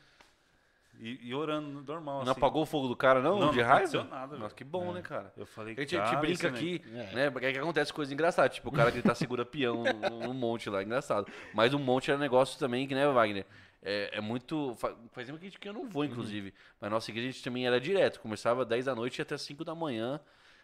E, e orando normal, Não assim. apagou o fogo do cara, não? Não, de não raiva? aconteceu nada. Nossa, que bom, né, cara? Eu falei, A gente, a gente cara, brinca aqui, É. né? Porque é que acontece coisas engraçadas. Tipo, o cara que tá segura peão no, no monte lá, engraçado. Mas o monte é um negócio também que, né, Wagner? É, é muito. fa- Faz tempo que, a gente- que eu não vou, inclusive. Mas nossa igreja a gente também era direto. Começava 10 da noite e até 5 da manhã.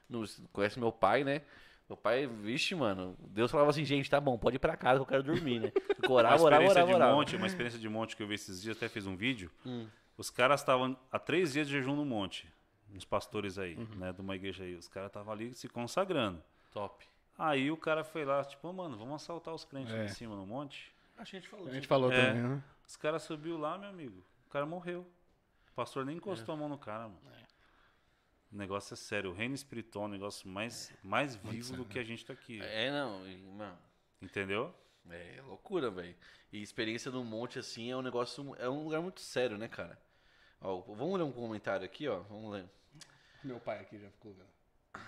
No, conhece meu pai, né? Meu pai, vixe, mano. Deus falava assim, gente, tá bom, pode ir pra casa que eu quero dormir, né? Ficou orava, experiência orava, de orava. monte, uma experiência de monte que eu vi esses dias, até fiz um vídeo. Hum. Os caras estavam há três dias de jejum no monte. Uns pastores aí, Uhum. né? De uma igreja aí. Os caras estavam ali se consagrando. Top. Aí o cara foi lá, tipo, "Ô, mano, vamos assaltar os crentes lá É. em cima no monte. Acho que a gente falou A gente falou É. também, né? Os caras subiu lá, meu amigo. O cara morreu. O pastor nem encostou É. a mão no cara, mano. O negócio é sério. O reino espiritual é um negócio mais, mais vivo do que a gente tá aqui. É, não, mano. Entendeu? É loucura, velho. E experiência no monte, assim, é um negócio. É um lugar muito sério, né, cara? Ó, vamos ler um comentário aqui, ó. Vamos ler. Meu pai aqui já ficou vendo.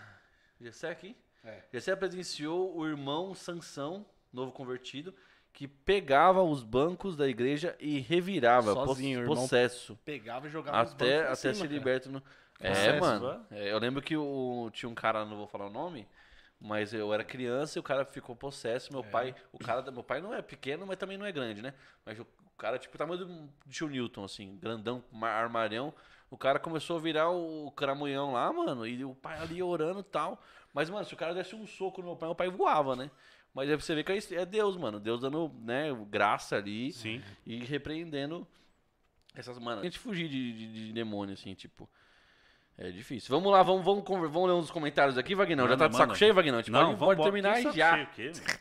Gessé aqui? É. Gessé presenciou o irmão Sansão, novo convertido, que pegava os bancos da igreja e revirava, Sozinho, pos- irmão. possesso. Pegava e jogava os Até, até cima, se cara. liberta no. É, mano. É, eu lembro que o, tinha um cara, não vou falar o nome, mas eu era criança e o cara ficou possesso. É. Meu pai, o cara, meu pai não é pequeno, mas também não é grande, né? Mas o, o cara, tipo, o tamanho do tio Newton, assim, grandão, ma- armário. O cara começou a virar o cramunhão lá, mano, e o pai ali orando e tal. Mas, mano, se o cara desse um soco no meu pai, meu pai voava, né? Mas aí você vê que é- é Deus, mano. Deus dando, né, graça ali Sim. e repreendendo essas mano. A gente fugir de, de, de demônio, assim, tipo. É difícil. Vamos lá, vamos, vamos, vamos ler uns comentários aqui, Vagnão. Já tá de saco manda. cheio, Vagnão? A gente pode, pode terminar e saco já. cheio, o quê, mano?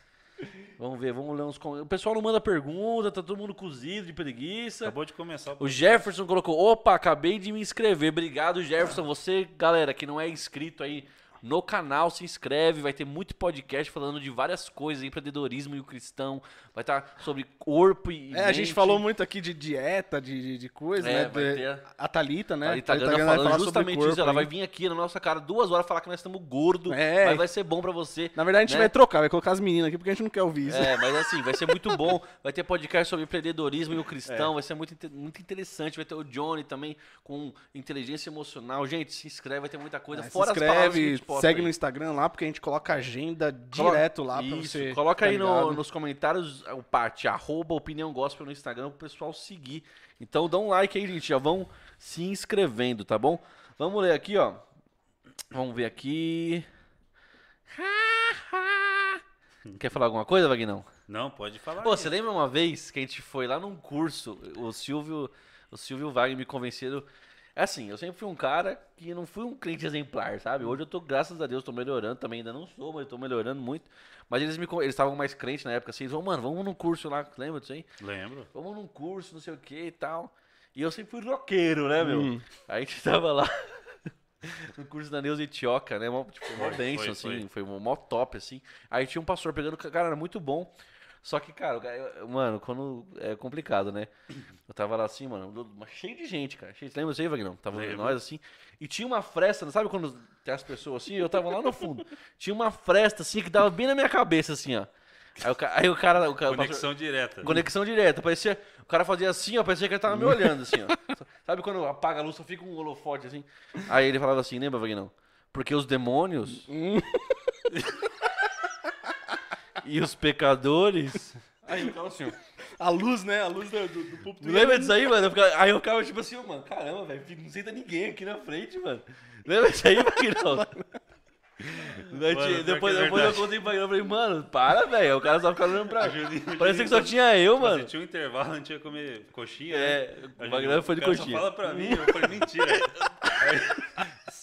Vamos ver, vamos ler uns comentários. O pessoal não manda pergunta, tá todo mundo cozido de preguiça. Acabou de começar o O Jefferson colocou, opa, acabei de me inscrever. Obrigado, Jefferson. Você, galera, que não é inscrito aí no canal, se inscreve. Vai ter muito podcast falando de várias coisas, empreendedorismo e o cristão. Vai estar sobre corpo e É, a gente mente. falou muito aqui de dieta, de, de, de coisa, É, né? vai ter- A Thalita, né? A Italiana Thalita falando falar sobre justamente corpo isso. Ela aí. vai vir aqui na nossa cara duas horas falar que nós estamos gordos. É. Mas vai ser bom pra você. Na verdade, a gente né? vai trocar, vai colocar as meninas aqui porque a gente não quer ouvir isso. É, mas assim, vai ser muito bom. Vai ter podcast sobre empreendedorismo e o É. cristão. Vai ser muito, muito interessante. Vai ter o Johnny também com inteligência emocional. Gente, se inscreve, vai ter muita coisa. É, se Fora as palavras que a inscreve, Segue aí. no Instagram lá, porque a gente coloca agenda Colo- direto lá pra Isso, você. Coloca tá aí no- nos comentários o parte, arroba opinião gospel no Instagram pro pessoal seguir. Então dá um like aí, gente. Já vão se inscrevendo, tá bom? Vamos ler aqui, ó. Vamos ver aqui. Quer falar alguma coisa, Vagnão? Não, pode falar. Pô, você lembra uma vez que a gente foi lá num curso, o Silvio, o Silvio e o Wagner me convenceram. É assim, eu sempre fui um cara que não fui um cliente exemplar, sabe? Hoje eu tô, graças a Deus, tô melhorando, também ainda não sou, mas eu tô melhorando muito. Mas eles me eles estavam mais crentes na época, assim, eles falaram, mano, vamos num curso lá, lembra disso aí? Lembro. Vamos num curso, não sei o que e tal. E eu sempre fui roqueiro, né, meu? Hum. Aí a gente tava lá no curso da Neuza Itioca, né? Mó, tipo, mó Foi, benção, foi, assim, foi mó top, assim. Aí tinha um pastor pegando, cara, era muito bom. Só que, cara, eu- mano, quando é complicado, né? Eu tava lá assim, mano, cheio de gente, cara. Cheio, lembra isso aí, Vagnão? Tava Lembro. nós assim. E tinha uma fresta, sabe quando tem as pessoas assim? Eu tava lá no fundo. Tinha uma fresta assim que dava bem na minha cabeça, assim, ó. Aí o, aí o cara. O cara o pastor- Conexão direta. Conexão direta. Parecia, o cara fazia assim, ó, parecia que ele tava me olhando, assim, ó. Sabe quando apaga a luz, só fica um holofote, assim? Aí ele falava assim, lembra, Vagnão? Porque os demônios e os pecadores... Aí eu ficava assim, ó. A luz, né? A luz do, do, do púlpito. Lembra disso aí, mano? Eu ficava- aí eu ficava tipo assim, mano, caramba, velho, não senta ninguém aqui na frente, mano. Lembra disso aí? Daí Mano, depois, é depois eu contei pra ele, eu falei, mano, para, velho. O cara só ficava olhando pra mim. Parecia que só tinha eu, Tipo assim, mano. tinha um intervalo, a gente ia comer coxinha. É, né? o Aí Wagner foi de cara só coxinha. fala pra mim, eu falei, mentira.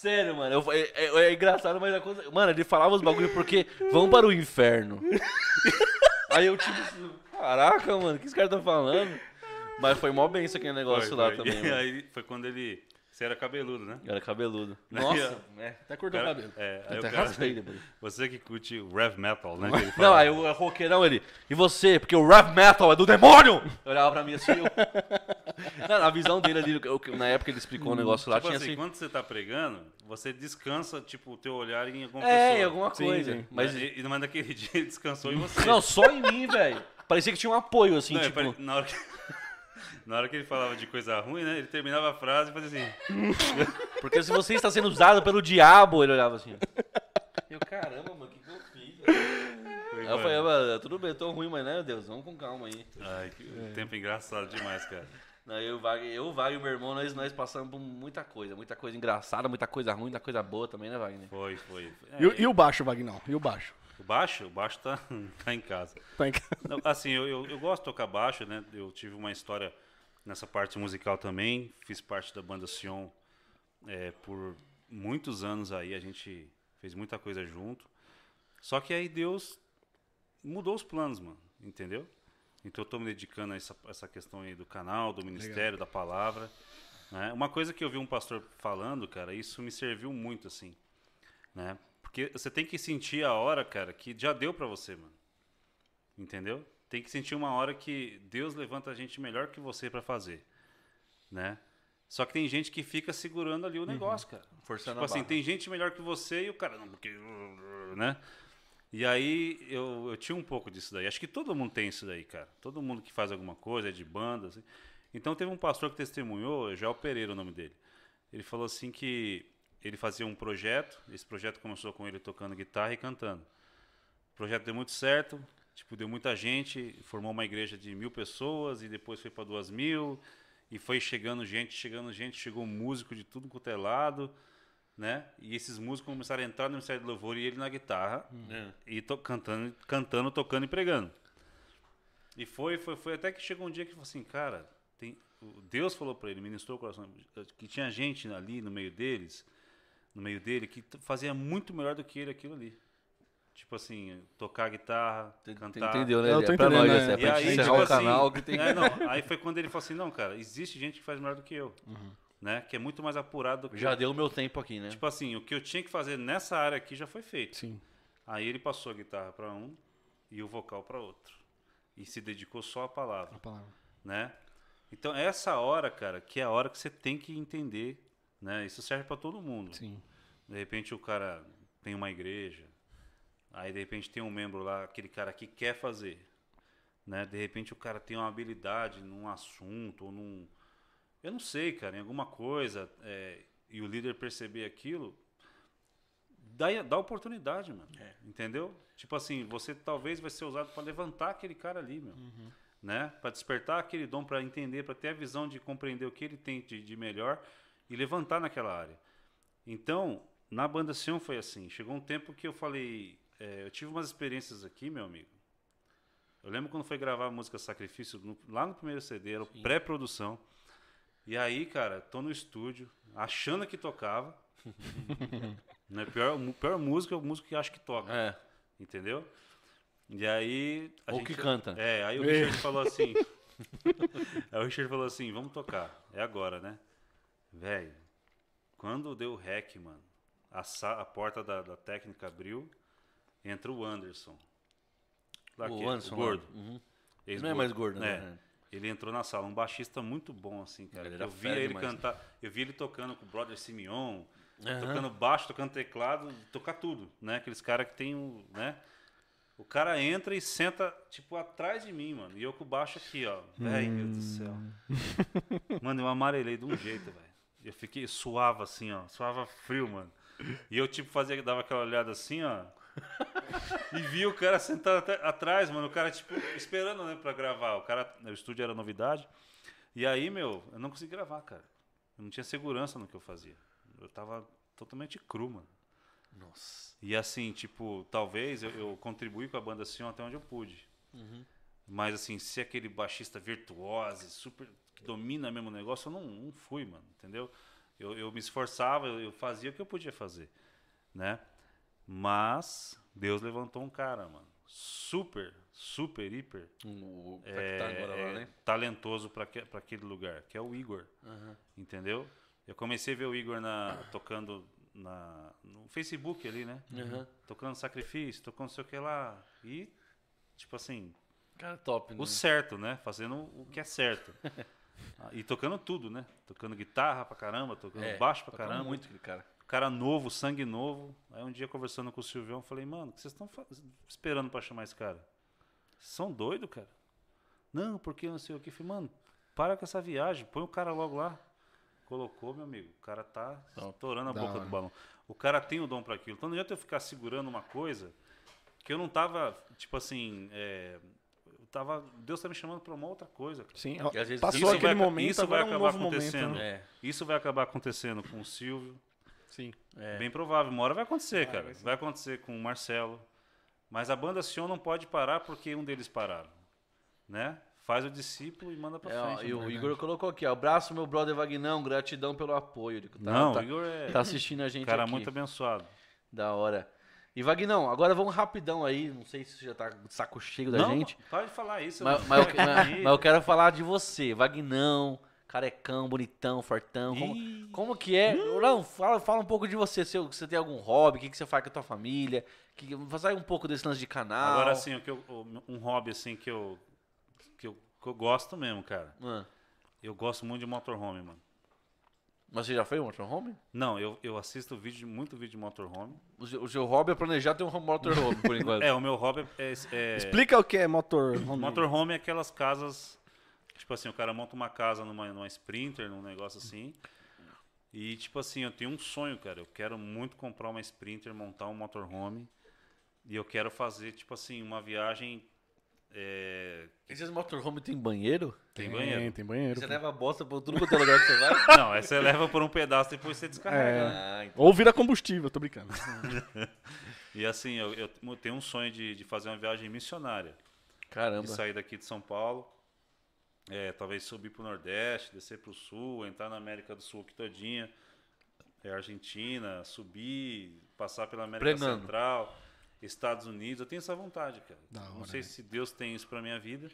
Sério, mano. eu- é, é- é engraçado, mas a coisa. Mano, ele falava os bagulho porque vão para o inferno. Aí eu tipo caraca, mano, o que esse cara tá falando? Mas foi mó bem isso aquele negócio Foi, lá foi. também, E mano. aí foi quando ele. Você era cabeludo, né? Eu era cabeludo. Nossa, é. Até cortou o cabelo. É, até cara, raspei depois. você que curte o rev metal, né? Não, aí o roqueirão ele. E você? Porque o rap metal é do demônio! Eu olhava pra mim assim, eu. Não, na visão dele ali, eu- na época ele explicou um negócio lá, Tipo tinha assim, assim. quando você tá pregando, você descansa, tipo, o teu olhar em alguma É, pessoa. em alguma Sim, coisa. sim. Mas. Mas, mas naquele dia ele descansou em você. Não, só em mim, velho. Parecia que tinha um apoio, assim, Não, é tipo. pare- na, hora que, na hora que ele falava de coisa ruim, né? Ele terminava a frase e fazia assim. Porque se você está sendo usado pelo diabo, ele olhava assim. Eu, caramba, mano, o que, que eu fiz? Foi, Aí eu falei, mano, tudo bem, tô ruim, mas né, meu Deus, vamos com calma aí. Ai, que tempo engraçado demais, cara. Não, eu, o Wagner, eu, o Wagner e meu irmão, nós, nós passamos por muita coisa. Muita coisa engraçada, muita coisa ruim, muita coisa boa também, né, Wagner? Foi, foi. É, E, o- e o baixo, Vagnão? E o baixo? o baixo? O baixo tá, tá em casa. Tá em ca- Não, assim, eu, eu, eu gosto de tocar baixo, né? Eu tive uma história nessa parte musical também. Fiz parte da banda Sion é, por muitos anos aí. A gente fez muita coisa junto. Só que aí Deus mudou os planos, mano. Entendeu? Então eu tô me dedicando a essa, essa questão aí do canal, do ministério, da palavra. né? Uma coisa que eu vi um pastor falando, cara, isso me serviu muito, assim. Né? Porque você tem que sentir a hora, cara, que já deu pra você, mano. Entendeu? Tem que sentir uma hora que Deus levanta a gente melhor que você pra fazer, né? Só que tem gente que fica segurando ali o negócio, cara. Forçando Tipo assim, barra. tem gente melhor que você e o cara não, porque, né? E aí eu, eu tinha um pouco disso daí. Acho que todo mundo tem isso daí, cara. Todo mundo que faz alguma coisa, é de banda, assim. Então teve um pastor que testemunhou, Joel Pereira o nome dele. Ele falou assim que ele fazia um projeto, esse projeto começou com ele tocando guitarra e cantando. O projeto deu muito certo, tipo, deu muita gente, formou uma igreja de mil pessoas e depois foi para duas mil e foi chegando gente, chegando gente, chegou músico de tudo quanto é lado, né? E esses músicos começaram a entrar no Ministério do Louvor e ele na guitarra É. e to- cantando, cantando, tocando e pregando. E foi, foi, foi até que chegou um dia que ele falou assim, cara, tem, Deus falou para ele, ministrou o coração, que tinha gente ali no meio deles, no meio dele, que fazia muito melhor do que ele aquilo ali. Tipo assim, tocar guitarra, cantar. Entendeu, né? Eu tô É pra nós, né? É E pra aí, gente encerrar tipo o canal assim, que tem. é, não, aí foi quando ele falou assim, não, cara, existe gente que faz melhor do que eu. Né? Que é muito mais apurado do que Já eu. deu o meu tempo aqui, né? Tipo assim, o que eu tinha que fazer nessa área aqui já foi feito. Sim. Aí ele passou a guitarra para um e o vocal para outro. E se dedicou só à palavra, A palavra. né? Então, essa hora, cara, que é a hora que você tem que entender, né? Isso serve para todo mundo. Sim. De repente o cara tem uma igreja, aí de repente tem um membro lá, aquele cara que quer fazer, né? De repente o cara tem uma habilidade num assunto ou num, eu não sei, cara, em alguma coisa, é, e o líder perceber aquilo, dá, dá oportunidade, mano. Entendeu? Tipo assim, você talvez vai ser usado para levantar aquele cara ali, meu. Né? Para despertar aquele dom, para entender, para ter a visão de compreender o que ele tem de, de melhor e levantar naquela área. Então, na banda Sion foi assim. Chegou um tempo que eu falei, é, eu tive umas experiências aqui, meu amigo. Eu lembro quando foi gravar a música Sacrifício, no- lá no primeiro CD, era pré-produção. E aí, cara, tô no estúdio, achando que tocava. né? pior, pior música é o músico que acha que toca. É. Entendeu? E aí. a Ou gente- que canta. É, aí o Richard falou assim. aí o Richard falou assim: vamos tocar. É agora, né? Velho, quando deu o rec, mano, a, a porta da, da técnica abriu, entra o Anderson. Lá O Anderson, o gordo. Uhum. ex-gordo. Não é mais gordo, É. né? Ele entrou na sala, um baixista muito bom, assim, cara. Ele Eu via fera ele demais. cantar, eu vi ele tocando com o brother Simeon, Aham. tocando baixo, tocando teclado, tocar tudo, né? Aqueles caras que tem o, né? O cara entra e senta, tipo, atrás de mim, mano. E eu com o baixo aqui, ó. Velho, meu Deus do céu. Mano, eu amarelei de um jeito, velho. Eu fiquei, suava assim, ó. Suava frio, mano. E eu, tipo, fazia, dava aquela olhada assim, ó. E vi o cara sentado atrás, mano. O cara, tipo, esperando, né, pra gravar. O cara, o estúdio era novidade. E aí, meu, eu não consegui gravar, cara. Eu não tinha segurança no que eu fazia. Eu tava totalmente cru, mano. Nossa. E assim, tipo, talvez eu, eu contribuí com a banda assim até onde eu pude. Mas assim, ser aquele baixista virtuoso, super, que domina mesmo o negócio, eu não, não fui, mano, entendeu? Eu, eu me esforçava, eu, eu fazia o que eu podia fazer, né? Mas Deus levantou um cara, mano, super, super, hiper O que é, tá agora lá, é, né? talentoso para aquele lugar, que é o Igor. Entendeu? Eu comecei a ver o Igor na, tocando na, no Facebook ali, né? Aham. Tocando sacrifício, tocando não sei o que lá. E, tipo assim, Cara, top, né? o certo, né? Fazendo o que é certo. Ah, e tocando tudo, né? Tocando guitarra pra caramba, tocando É, baixo pra caramba. muito aquele cara. Cara novo, sangue novo. Aí um dia conversando com o Silvião, eu falei, mano, o que vocês estão esperando pra chamar esse cara? Vocês são doidos, cara? Não, porque não sei o que. Eu Falei, mano, para com essa viagem, põe o cara logo lá. Colocou, meu amigo. O cara tá estourando a Da boca hora. do balão. O cara tem o dom pra aquilo. Então não adianta eu ficar segurando uma coisa que eu não tava, tipo assim, é, eu tava, Deus tá me chamando pra uma outra coisa. cara. Sim, às vezes passou isso aquele vai, momento, isso vai é um acabar momento. acontecendo. né? É. Isso vai acabar acontecendo com o Silvio. Sim. É. Bem provável. Uma hora vai acontecer, cara. vai Vai, acontecer com o Marcelo. Mas a banda Sion não pode parar porque um deles pararam. Né? Faz o discípulo e manda pra É, frente. e o né? Igor colocou aqui, abraço meu brother Vagnão, gratidão pelo apoio. Ele tá, Não, tá, Igor é tá assistindo a gente cara aqui. muito abençoado. Da hora. E Vagnão, agora vamos rapidão aí, não sei se você já tá de saco cheio da não, gente, para de falar isso. mas, eu- mas eu, mas- mas eu quero falar de você, Vagnão, carecão, bonitão, fortão, como, como que é? Não, fala, fala um pouco de você, se você tem algum hobby, o que, que você faz com a tua família, que, sai um pouco desse lance de canal. Agora assim, o que eu- um hobby assim que eu, que eu que eu gosto mesmo, cara. Ah, Eu gosto muito de motorhome, mano. mas você já foi um motorhome? Não, eu, eu assisto vídeo, muito vídeo de motorhome. O seu, o seu hobby é planejar ter um motorhome, por enquanto. É, o meu hobby é, é Explica o que é motor. Motorhome é aquelas casas. Tipo assim, o cara monta uma casa numa, numa Sprinter, num negócio assim. E tipo assim, eu tenho um sonho, cara. Eu quero muito comprar uma Sprinter, montar um motorhome. E eu quero fazer, tipo assim, uma viagem. é, Esses motorhome tem banheiro? Tem banheiro. Tem banheiro. Você pô. leva bosta por tudo quanto é lugar que você vai? Não, aí você leva por um pedaço e depois você descarrega. É. né? Ah, então. Ou vira combustível, tô brincando. E assim, eu, eu tenho um sonho de, de fazer uma viagem missionária. Caramba. de sair daqui de São Paulo, é, talvez subir para o Nordeste, descer para o Sul, entrar na América do Sul aqui todinha, é, Argentina, subir, passar pela América Pregando. Central, Estados Unidos. Eu tenho essa vontade, cara. Da Não hora, sei né? se Deus tem isso para minha vida,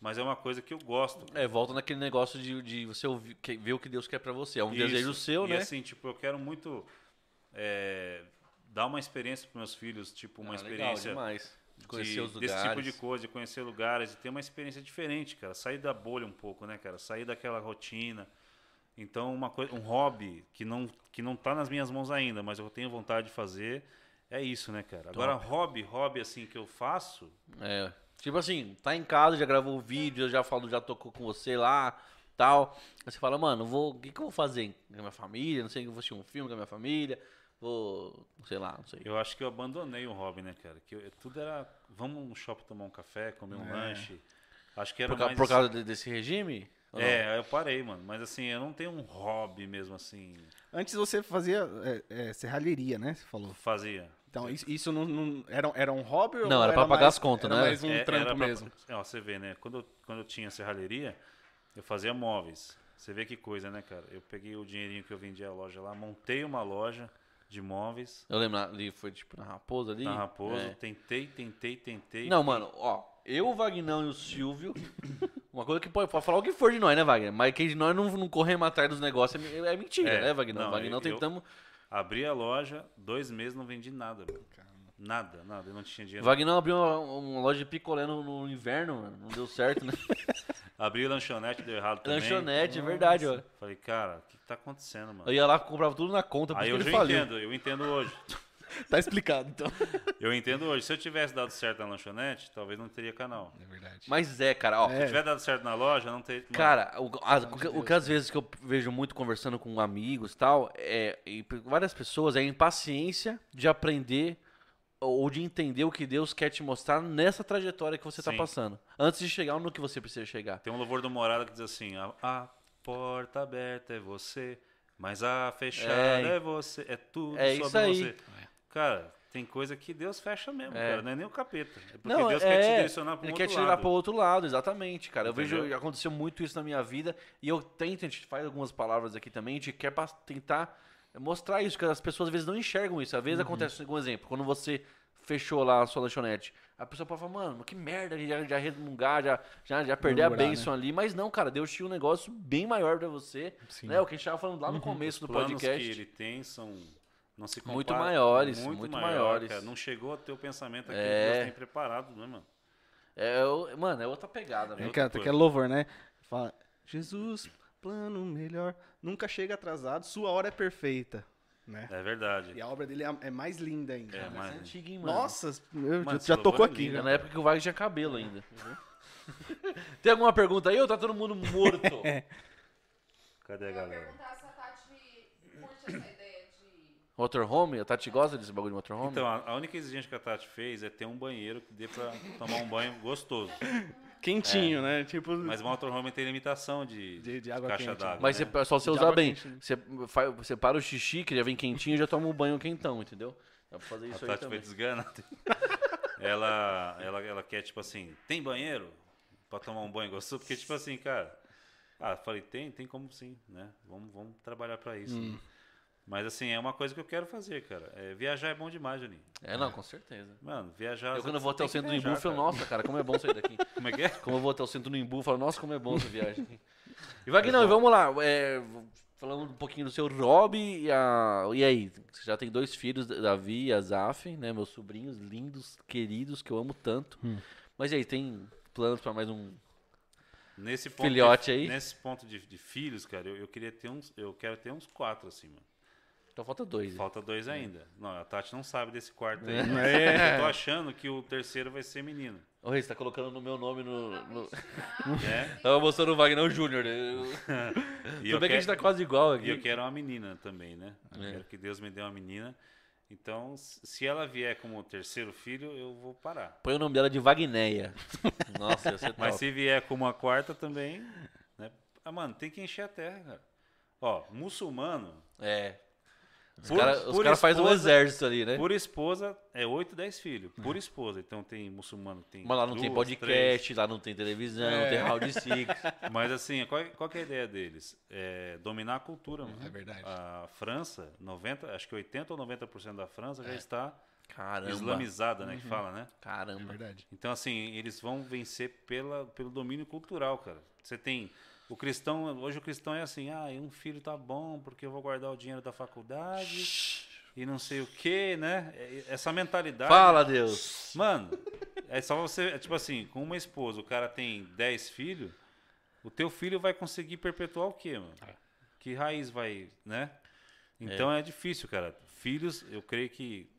mas é uma coisa que eu gosto. É, volta naquele negócio de, de você ouvir, que- ver o que Deus quer pra você. É um Isso. desejo seu, e né? assim, tipo, eu quero muito é, dar uma experiência para meus filhos, tipo, uma Ah, experiência. De conhecer de- os lugares. Desse tipo de coisa, de conhecer lugares, de ter uma experiência diferente, cara. Sair da bolha um pouco, né, cara? Sair daquela rotina. Então, uma coisa, um hobby que não, que não tá nas minhas mãos ainda, mas eu tenho vontade de fazer, é isso, né, cara? Agora, hobby, hobby, assim, que eu faço, É. Tipo assim, tá em casa, já gravou o vídeo, eu já falo, já tocou com você lá, tal. Aí você fala, mano, vou, o que, que eu vou fazer com a minha família? Não sei, eu vou assistir um filme com a minha família. Vou, sei lá, não sei. Eu acho que eu abandonei o hobby, né, cara? Que eu- tudo era, vamos no shopping tomar um café, comer um lanche. Acho que era Por, mais... por causa de- desse regime? É, aí eu parei, mano. Mas assim, eu não tenho um hobby mesmo assim. Antes você fazia é, é, serralheria, né? Você falou. Fazia. Então, isso, isso não, não- era, era um hobby ou Não, era pra pagar mais- as contas, era né? mais um É, trampo era pra- mesmo. Ó, você vê, né? Quando eu, quando eu tinha serralheria, eu fazia móveis. Você vê que coisa, né, cara? Eu peguei o dinheirinho que eu vendia a loja lá, montei uma loja de móveis Eu lembro, ali foi tipo na Raposa ali. na Raposo. É. Tentei, tentei, tentei. Não, mano, ó, eu, o Vagnão e o Silvio, uma coisa que pode, pode falar o que for de nós, né, Wagner? Mas que de nós não, não corremos atrás dos negócios é, é mentira, É, né, Vagnão? não, Vagnão eu- tentamos. Abri a loja, dois meses não vendi nada, mano. Nada, nada. Eu não tinha dinheiro. Vagnão abriu uma, uma loja de picolé no, no inverno, mano. Não deu certo, né? Abri lanchonete, deu errado também. Lanchonete, é verdade, ó. Falei, cara, o que, que tá acontecendo, mano? Eu ia lá e comprava tudo na conta, por Aí hoje eu faliu. entendo, eu entendo hoje. Tá explicado, então. Eu entendo hoje. Se eu tivesse dado certo na lanchonete, talvez não teria canal. É verdade. Mas é, cara, ó. Se tiver dado certo na loja, não teria. Cara, o, a- o que- o que às vezes que eu vejo muito conversando com amigos e tal, é, e p- várias pessoas, é a impaciência de aprender ou de entender o que Deus quer te mostrar nessa trajetória que você está passando. Antes de chegar no que você precisa chegar. Tem um louvor do Morada que diz assim: a, a porta aberta é você, mas a fechada É. é, você. É tudo É sobre aí. você. Cara, tem coisa que Deus fecha mesmo, É. cara. Não é nem o capeta. É porque Não, Deus é, quer te direcionar para um Ele outro quer te lado. levar para o outro lado, exatamente, cara. Eu vejo, Entendeu? aconteceu muito isso na minha vida e eu tento, a gente faz algumas palavras aqui também, a gente quer tentar mostrar isso, que as pessoas às vezes não enxergam isso. Às Uhum. vezes acontece, um exemplo, quando você fechou lá a sua lanchonete, a pessoa pode falar, mano, que merda, já, já resmungar, já, já, já perder a bênção ali, mas não, cara, Deus tinha um negócio bem maior pra você, né? O que a gente tava falando lá no começo do podcast. que ele tem são. Não se compara, Muito maiores, muito maior, maiores. cara. Não chegou a ter o pensamento aqui É. que Deus tem preparado, né, mano? É, mano, é outra pegada, É outra que é louvor, né? Fala, Jesus, plano melhor, nunca chega atrasado, sua hora é perfeita. Né? É verdade. E a obra dele é, é mais linda ainda. É, Mas é mas- antiga, hein, mano? Nossa, eu Mano, já tocou é aqui. lindo, já. Na época que o Wagner tinha cabelo ainda. Tem alguma pergunta aí ou tá todo mundo morto? Cadê a Eu galera? perguntar se a Tati curte essa ideia de. Motorhome? A Tati gosta desse bagulho de motorhome? Então, a, a única exigência que a Tati fez é ter um banheiro que dê pra tomar um banho gostoso. Quentinho, né? Tipo, Mas o motorhome tem limitação de, De- de água caixa quente, d'água. Mas né? é só você De usar bem. quente, né? Você, você para o xixi, que já vem quentinho, já toma um banho quentão, entendeu? Dá pra fazer A isso aí Tati foi também. desganada. ela, ela, ela quer, tipo assim, tem banheiro pra tomar um banho gostoso? Porque, tipo assim, cara... Ah, falei, tem, tem como sim, né? Vamos, vamos trabalhar pra isso. Hum. né? Mas, assim, é uma coisa que eu quero fazer, cara. É, viajar é bom demais, Juninho. É, não, com certeza. Mano, viajar... Eu quando eu vou até o centro do viajar, Imbu, eu falo, nossa, cara, como é bom sair daqui. Como é que é? Como eu vou até o centro do Imbu, falo, nossa, como é bom essa viagem. E Wagner, vamos lá. É, falando um pouquinho do seu hobby e, a, e aí? Você já tem dois filhos, Davi e Azaf, né? Meus sobrinhos lindos, queridos, que eu amo tanto. Mas e aí, tem planos pra mais um... Nesse ponto Filhote de, aí? Nesse ponto de, de filhos, cara, eu, eu queria ter uns... Eu quero ter uns quatro, assim, mano. Então falta dois. Falta dois ainda. Não, a Tati não sabe desse quarto aí. É. Eu tô achando que o terceiro vai ser menino. Ô, Rei, você tá colocando no meu nome no... no... Né? Tava mostrando o Wagner Júnior. né? Eu... Tudo bem que a gente tá quero- quase igual E eu aqui. quero uma menina também, né? Eu É. quero que Deus me dê uma menina. Então, se ela vier como terceiro filho, eu vou parar. Põe o nome dela de Wagneia. Nossa, ia ser top. Mas se vier como a quarta também, né? Ah, mano, tem que encher a terra, cara. Ó, muçulmano, É. Os caras cara fazem um exército ali, né? por esposa, é 8, 10 filhos. Por esposa. Então tem muçulmano que tem. Mas lá não tem duas, podcast, lá não tem televisão, não tem round six. três. Mas assim, qual, qual que é a ideia deles? É dominar a cultura, mano. É verdade. A França, 90, acho que 80 ou 90% da França já está Caramba. islamizada, né? Que fala, né? É Caramba. verdade. Então, assim, eles vão vencer pela, pelo domínio cultural, cara. Você tem. O cristão, hoje o cristão é assim, ah, um filho tá bom porque eu vou guardar o dinheiro da faculdade e não sei o que, né? É- Essa mentalidade. Fala, Deus. Mano, é só você, é tipo assim, com uma esposa, o cara tem 10 filhos, o teu filho vai conseguir perpetuar o quê, mano? Que raiz vai, né? Então é. difícil, cara. Filhos, eu creio que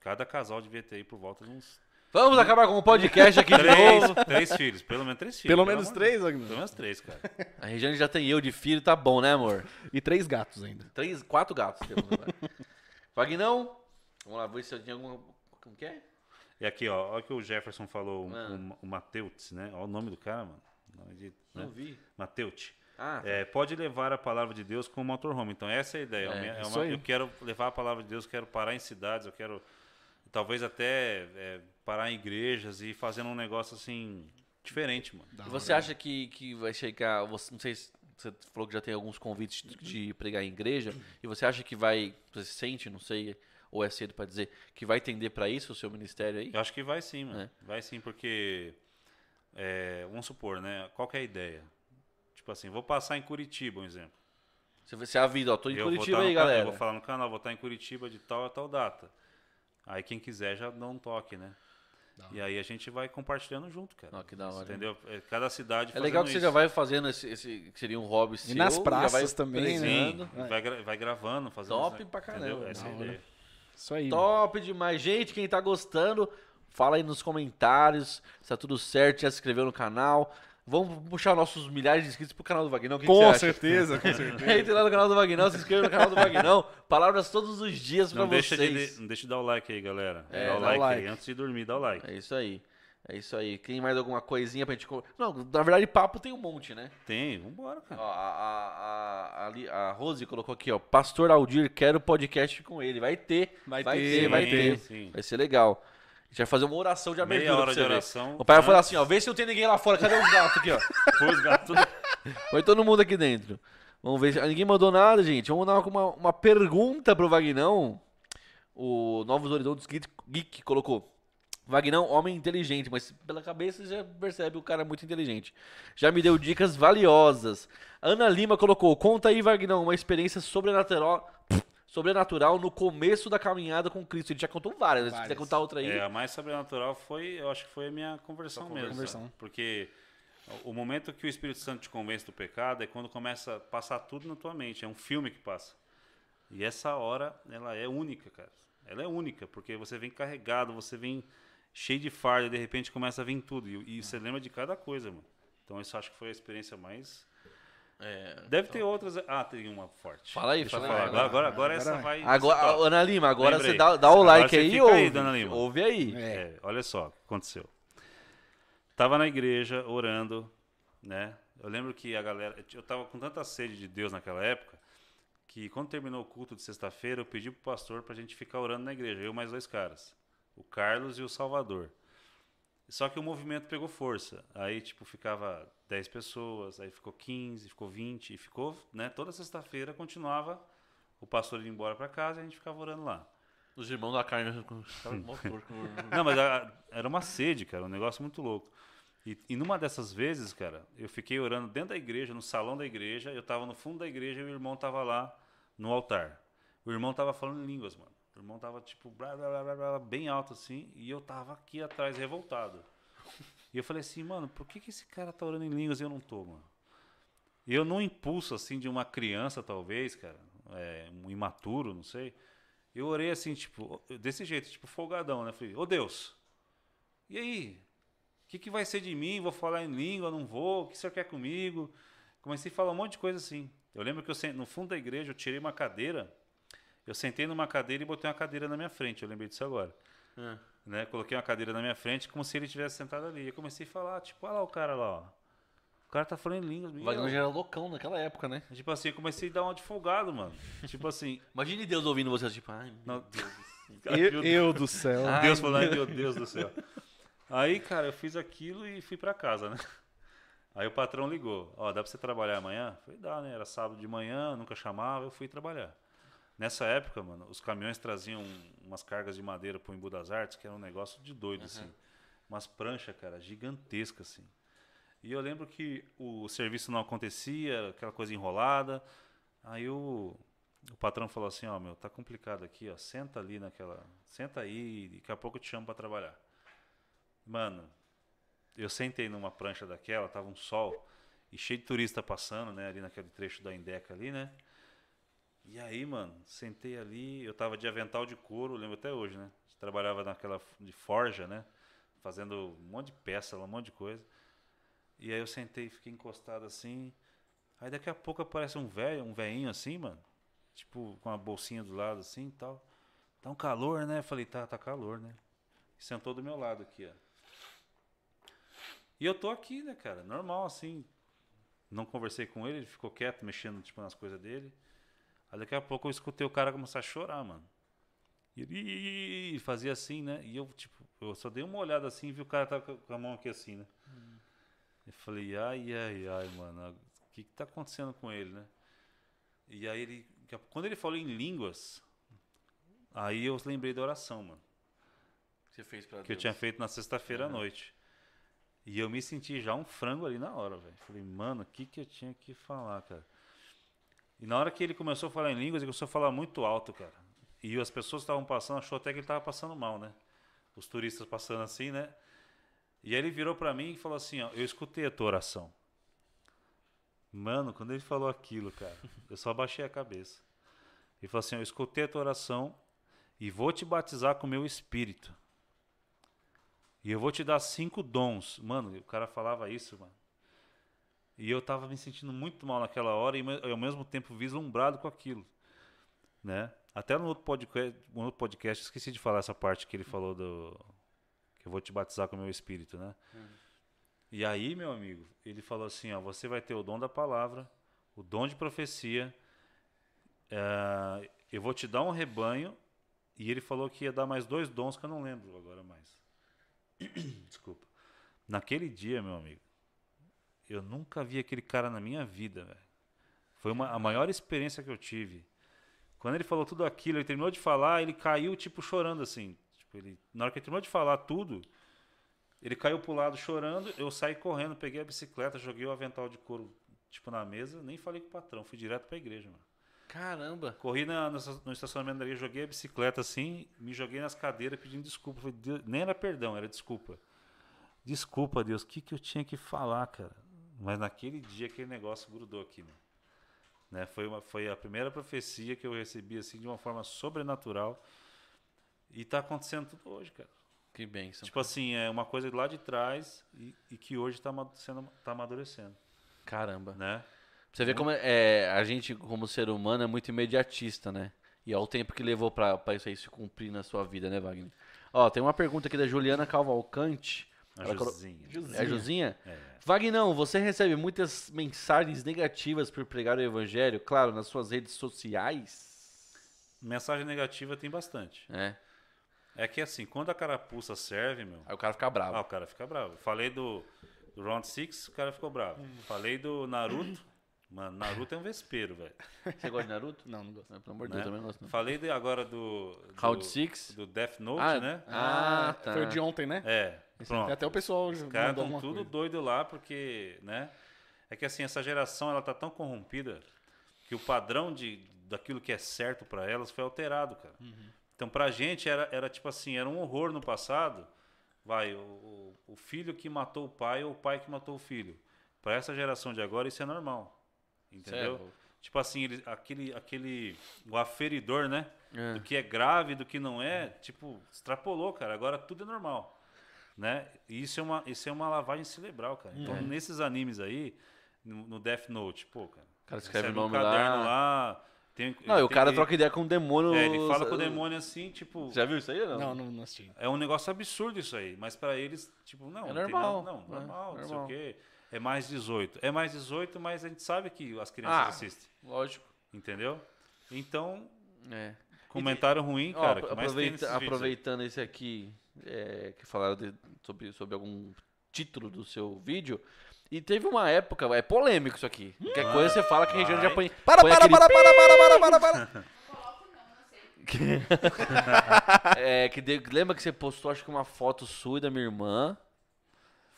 cada casal devia ter aí por volta de uns Vamos acabar com o podcast aqui de três, novo. três filhos, pelo menos três filhos. Pelo pelo menos amor de três, Deus. Pelo menos três, cara. A Regiane já tem eu de filho, tá bom, né, amor? E três gatos ainda. Três, quatro gatos temos agora. Vagnão, vamos lá, ver se eu tinha alguma. Como que é? E aqui, ó, olha o que o Jefferson falou, o, Ah. o, o Mateutz, né? Olha o nome do cara, mano. Nome de, né? Não vi. Mateutz. Ah, É, pode levar a palavra de Deus como motorhome. Então, essa é a ideia. É, É, é isso uma- aí. eu quero levar a palavra de Deus, quero parar em cidades, eu quero talvez até é, parar em igrejas e fazendo um negócio assim diferente, mano. E você acha que, que vai chegar. Você, não sei se você falou que já tem alguns convites de, pregar em igreja. E você acha que vai. Você sente, não sei, ou é cedo pra dizer, que vai tender pra isso o seu ministério aí? Eu acho que vai sim, mano. É. Vai sim, porque é, vamos supor, né? Qual que é a ideia? Tipo assim, vou passar em Curitiba, um exemplo. Você, você avisa, ó, tô em Eu vou Curitiba tá aí, ca- Eu galera. vou falar no canal, vou estar em Curitiba de tal a tal data. Aí quem quiser já dá um toque, né? E aí a gente vai compartilhando junto, cara. Ó, que da hora. Entendeu? É, Cada cidade É legal que você já vai fazendo esse, esse que seria um hobby seu. nas já praças vai também, né? Sim, vai, gra- vai gravando, fazendo Top isso, pra caramba? Essa ideia. Isso aí. Top demais. Gente, quem tá gostando, fala aí nos comentários se tá tudo certo, já se inscreveu no canal. Vamos puxar nossos milhares de inscritos pro canal do Vagnão. Que que Com você acha? certeza, com certeza. Entre lá no canal do Vagnão, se inscreva no canal do Vagnão. Palavras todos os dias pra Não deixa, vocês. de, não deixa de dar o like aí, galera. É, dá o dá o like, like. aí. Antes de dormir, dá o like. É isso aí. É isso aí. Tem mais alguma coisinha pra gente. Não, na verdade, papo tem um monte, né? Tem, vambora, cara. Ó, a, a, a, a Rose colocou aqui, ó. Pastor Aldir, quero podcast com ele. Vai ter. Vai vai ter, ter, vai Sim, ter. sim. Vai ser legal. A gente vai fazer uma oração de abertura. Meia hora de ver. oração. O pai vai falar assim, ó. Vê se não tem ninguém lá fora. Cadê os gatos aqui, ó? Põe os gatos Foi todo mundo aqui dentro. Vamos ver. se- ah, Ninguém mandou nada, gente. Vamos dar uma, uma pergunta pro Vagnão. O Novos Horizontes Geek, colocou. Vagnão, homem inteligente, mas pela cabeça você já percebe o cara é muito inteligente. Já me deu dicas valiosas. Ana Lima colocou: Conta aí, Vagnão, uma experiência sobrenatural, sobrenatural no começo da caminhada com Cristo. Ele já contou várias. Se quiser Várias. contar outra aí. É, a mais sobrenatural foi, eu acho que foi a minha conversão mesmo. conversão. Porque o momento que o Espírito Santo te convence do pecado é quando começa a passar tudo na tua mente. É um filme que passa. E essa hora, ela é única, cara. Ela é única, porque você vem carregado, você vem cheio de fardo, e de repente começa a vir tudo. E, e você lembra de cada coisa, mano. Então isso acho que foi a experiência mais. É, Deve ter outras. Ah, tem uma forte. Fala aí, Deixa fala aí, Agora, agora, agora essa vai. vai. Agora. Ana Lima, agora Lembrei. você dá, dá o Agora like aí e ouve. aí, Dona Lima. Ouve aí. É, olha só o que aconteceu. Tava na igreja orando, né? Eu lembro que a galera. Eu tava com tanta sede de Deus naquela época que quando terminou o culto de sexta-feira eu pedi pro pastor pra gente ficar orando na igreja, eu mais dois caras, o Carlos e o Salvador. Só que o movimento pegou força. Aí, tipo, ficava 10 pessoas, aí ficou 15, ficou 20, e ficou, né? Toda sexta-feira continuava o pastor indo embora pra casa e a gente ficava orando lá. Os irmãos da carne. Não, mas a- era uma sede, cara, um negócio muito louco. E, e numa dessas vezes, cara, eu fiquei orando dentro da igreja, no salão da igreja, eu tava no fundo da igreja e o irmão tava lá no altar. O irmão tava falando em línguas, mano. O irmão tava, tipo, blá, blá, blá, blá, bem alto assim, e eu tava aqui atrás, revoltado. E eu falei assim, mano, por que, que esse cara tá orando em línguas e eu não tô, mano? E eu, num impulso, assim, de uma criança, talvez, cara, é, um imaturo, não sei, eu orei assim, tipo, desse jeito, tipo, folgadão, né? Falei, ô Deus, e aí? O que, que vai ser de mim? Vou falar em língua, não vou? O que o senhor quer comigo? Comecei a falar um monte de coisa assim. Eu lembro que eu, no fundo da igreja, eu tirei uma cadeira, eu sentei numa cadeira e botei uma cadeira na minha frente, eu lembrei disso agora. É. Né? Coloquei uma cadeira na minha frente, como se ele tivesse sentado ali. Eu comecei a falar, tipo, olha lá o cara lá, ó. O cara tá falando em línguas. O e Wagner já era loucão naquela época, né? Tipo assim, eu comecei a dar uma de folgado, mano. tipo assim, Imagine Deus ouvindo você, tipo, ai, meu Não. Deus. Eu, eu do céu. Ah, Deus falando, ai meu Deus do céu. Aí, cara, eu fiz aquilo e fui pra casa, né? Aí o patrão ligou, ó, dá pra você trabalhar amanhã? Falei, dá, né? Era sábado de manhã, nunca chamava, eu fui trabalhar. Nessa época, mano, os caminhões traziam umas cargas de madeira pro Embu das Artes, que era um negócio de doido, assim. Umas pranchas, cara, gigantescas, assim. E eu lembro que o serviço não acontecia, aquela coisa enrolada. Aí o, o patrão falou assim, ó, meu, tá complicado aqui, ó, senta ali naquela, senta aí, e daqui a pouco eu te chamo pra trabalhar. Mano, eu sentei numa prancha daquela, tava um sol e cheio de turista passando, né, ali naquele trecho da Indeca ali, né? E aí, mano, sentei ali, eu tava de avental de couro, lembro até hoje, né? Trabalhava naquela de forja, né? Fazendo um monte de peça, um monte de coisa. E aí eu sentei, fiquei encostado assim. Aí daqui a pouco aparece um velho, um velhinho assim, mano. Tipo, com uma bolsinha do lado assim e tal. Tá um calor, né? Eu falei, tá, tá calor, né? E sentou do meu lado aqui, ó. E eu tô aqui, né, cara? Normal, assim. Não conversei com ele, ele ficou quieto, mexendo, tipo, nas coisas dele. Aí daqui a pouco eu escutei o cara começar a chorar, mano. E ele fazia assim, né? E eu, tipo, eu só dei uma olhada assim e vi o cara tá com a mão aqui assim, né? Eu falei, ai, ai, ai, mano, o que que tá acontecendo com ele, né? E aí ele, quando ele falou em línguas, aí eu lembrei da oração, mano que você fez pra que eu tinha feito na sexta-feira à noite. E eu me senti já um frango ali na hora, velho. Falei, mano, o que que eu tinha que falar, cara? E na hora que ele começou a falar em línguas, ele começou a falar muito alto, cara. E as pessoas estavam passando, achou até que ele tava passando mal, né? Os turistas passando assim, né? E aí ele virou pra mim e falou assim, ó, eu escutei a tua oração. Mano, quando ele falou aquilo, cara, eu só baixei a cabeça. Ele falou assim, eu escutei a tua oração e vou te batizar com o meu espírito. E eu vou te dar cinco dons. Mano, o cara falava isso, mano. E eu tava me sentindo muito mal naquela hora e ao mesmo tempo vislumbrado com aquilo. Né? Até no outro podcast, no outro podcast esqueci de falar essa parte que ele falou do. Que eu vou te batizar com o meu espírito, né? E aí, meu amigo, ele falou assim: ó, você vai ter o dom da palavra, o dom de profecia, eh, eu vou te dar um rebanho, e ele falou que ia dar mais dois dons que eu não lembro agora mais. Desculpa. Naquele dia, meu amigo, eu nunca vi aquele cara na minha vida, velho. Foi uma, a maior experiência que eu tive. Quando ele falou tudo aquilo, ele terminou de falar, ele caiu, tipo, chorando, assim. Tipo, ele, na hora que ele terminou de falar tudo, ele caiu pro lado chorando, eu saí correndo, peguei a bicicleta, joguei o avental de couro, tipo, na mesa, nem falei com o patrão, fui direto pra igreja, mano. Caramba. Corri na- no, no estacionamento da igreja, joguei a bicicleta assim, me joguei nas cadeiras pedindo desculpa. Falei, nem era perdão, era desculpa. Desculpa, Deus, o que, que eu tinha que falar, cara? Mas naquele dia aquele negócio grudou aqui, mano. Né? Foi, uma, foi a primeira profecia que eu recebi assim de uma forma sobrenatural. E tá acontecendo tudo hoje, cara. Que bênção. Tipo assim, é uma coisa lá de trás e, e que hoje tá, ama- sendo, tá amadurecendo, Caramba. né? Você vê como é, a gente, como ser humano, é muito imediatista, né? E ao tempo que levou pra isso aí se cumprir na sua vida, né, Wagner? Ó, tem uma pergunta aqui da Juliana Cavalcante. A Ela colo- Josinha. É a Josinha? É. Vagnão, você recebe muitas mensagens negativas por pregar o evangelho, claro, nas suas redes sociais? Mensagem negativa tem bastante. É. É que assim, quando a carapuça serve, meu, Aí o cara fica bravo. ah, o cara fica bravo. Falei do, do Round 6, o cara ficou bravo. Falei do Naruto, mano, Naruto é um vespeiro, velho. Você gosta de Naruto? Não, não gosto. Não, pelo amor de né? Deus, também não gosto. Não. Falei de- agora do, Round Six? do Death Note, Ah, né? Ah, tá. Foi o de ontem, né? É, pronto. Até o pessoal Os caras estão tudo coisa. doido lá porque, né? É que assim, essa geração ela tá tão corrompida que o padrão de daquilo que é certo para elas foi alterado, cara. Então pra gente era, era tipo assim, era um horror no passado. Vai, o, o, o filho que matou o pai ou o pai que matou o filho. Para essa geração de agora isso é normal. Entendeu? Certo. Tipo assim, ele, aquele aquele o aferidor, né? É. do que é grave, do que não é, tipo, extrapolou, cara. Agora tudo é normal, né? E isso é uma, isso é uma lavagem cerebral, cara. Então, nesses animes aí, no, no Death Note, pô, cara. O cara escreve o recebe um nome caderno lá. lá. tem, Não, e o cara ele- troca ideia com o demônio. É, ele fala com o demônio assim, tipo. Já viu isso aí ou não? Não, não, não assisti. É um negócio absurdo isso aí, mas pra eles, tipo, não, É não tem normal, nada- não, é, normal, não sei normal. o quê. É mais 18. É mais 18, mas a gente sabe que as crianças Ah. assistem, Lógico. entendeu? Então, É. comentário ruim, Ó, cara. apro- que mais tem aproveita- aproveitando esse aqui, é, que falaram de- sobre, sobre algum título do seu vídeo. E teve uma época, é polêmico isso aqui. Qualquer coisa você fala que a Regiane já põe. Para, põe para, aquele para, para, para, para, para, para. Coloco não, não sei. É, que de- lembra que você postou, acho que uma foto sua e da minha irmã.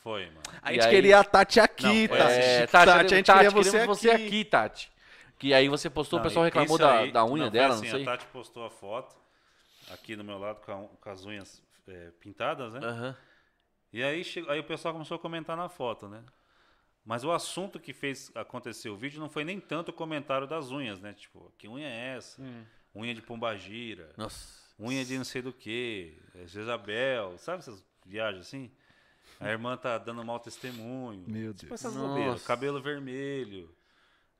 Foi, mano. A gente aí- queria a Tati aqui, Não, Tati. É, Tati, Tati, a gente Tati, queria você aqui. você aqui, Tati. Que aí você postou, o Não, pessoal e- reclamou isso da, aí- da unha foi dela, assim, não sei. A Tati postou a foto aqui do meu lado com, a- com as unhas é, pintadas, né? Aham. E aí, chegou, aí o pessoal começou a comentar na foto, né? Mas o assunto que fez acontecer o vídeo não foi nem tanto o comentário das unhas, né? Tipo, que unha é essa? Hum. Unha de pombagira, Nossa. unha de não sei do que, Jezabel, sabe essas viagens assim? A irmã tá dando mau testemunho. Meu Tipo Deus. essas Nossa. bobeiras. Cabelo vermelho.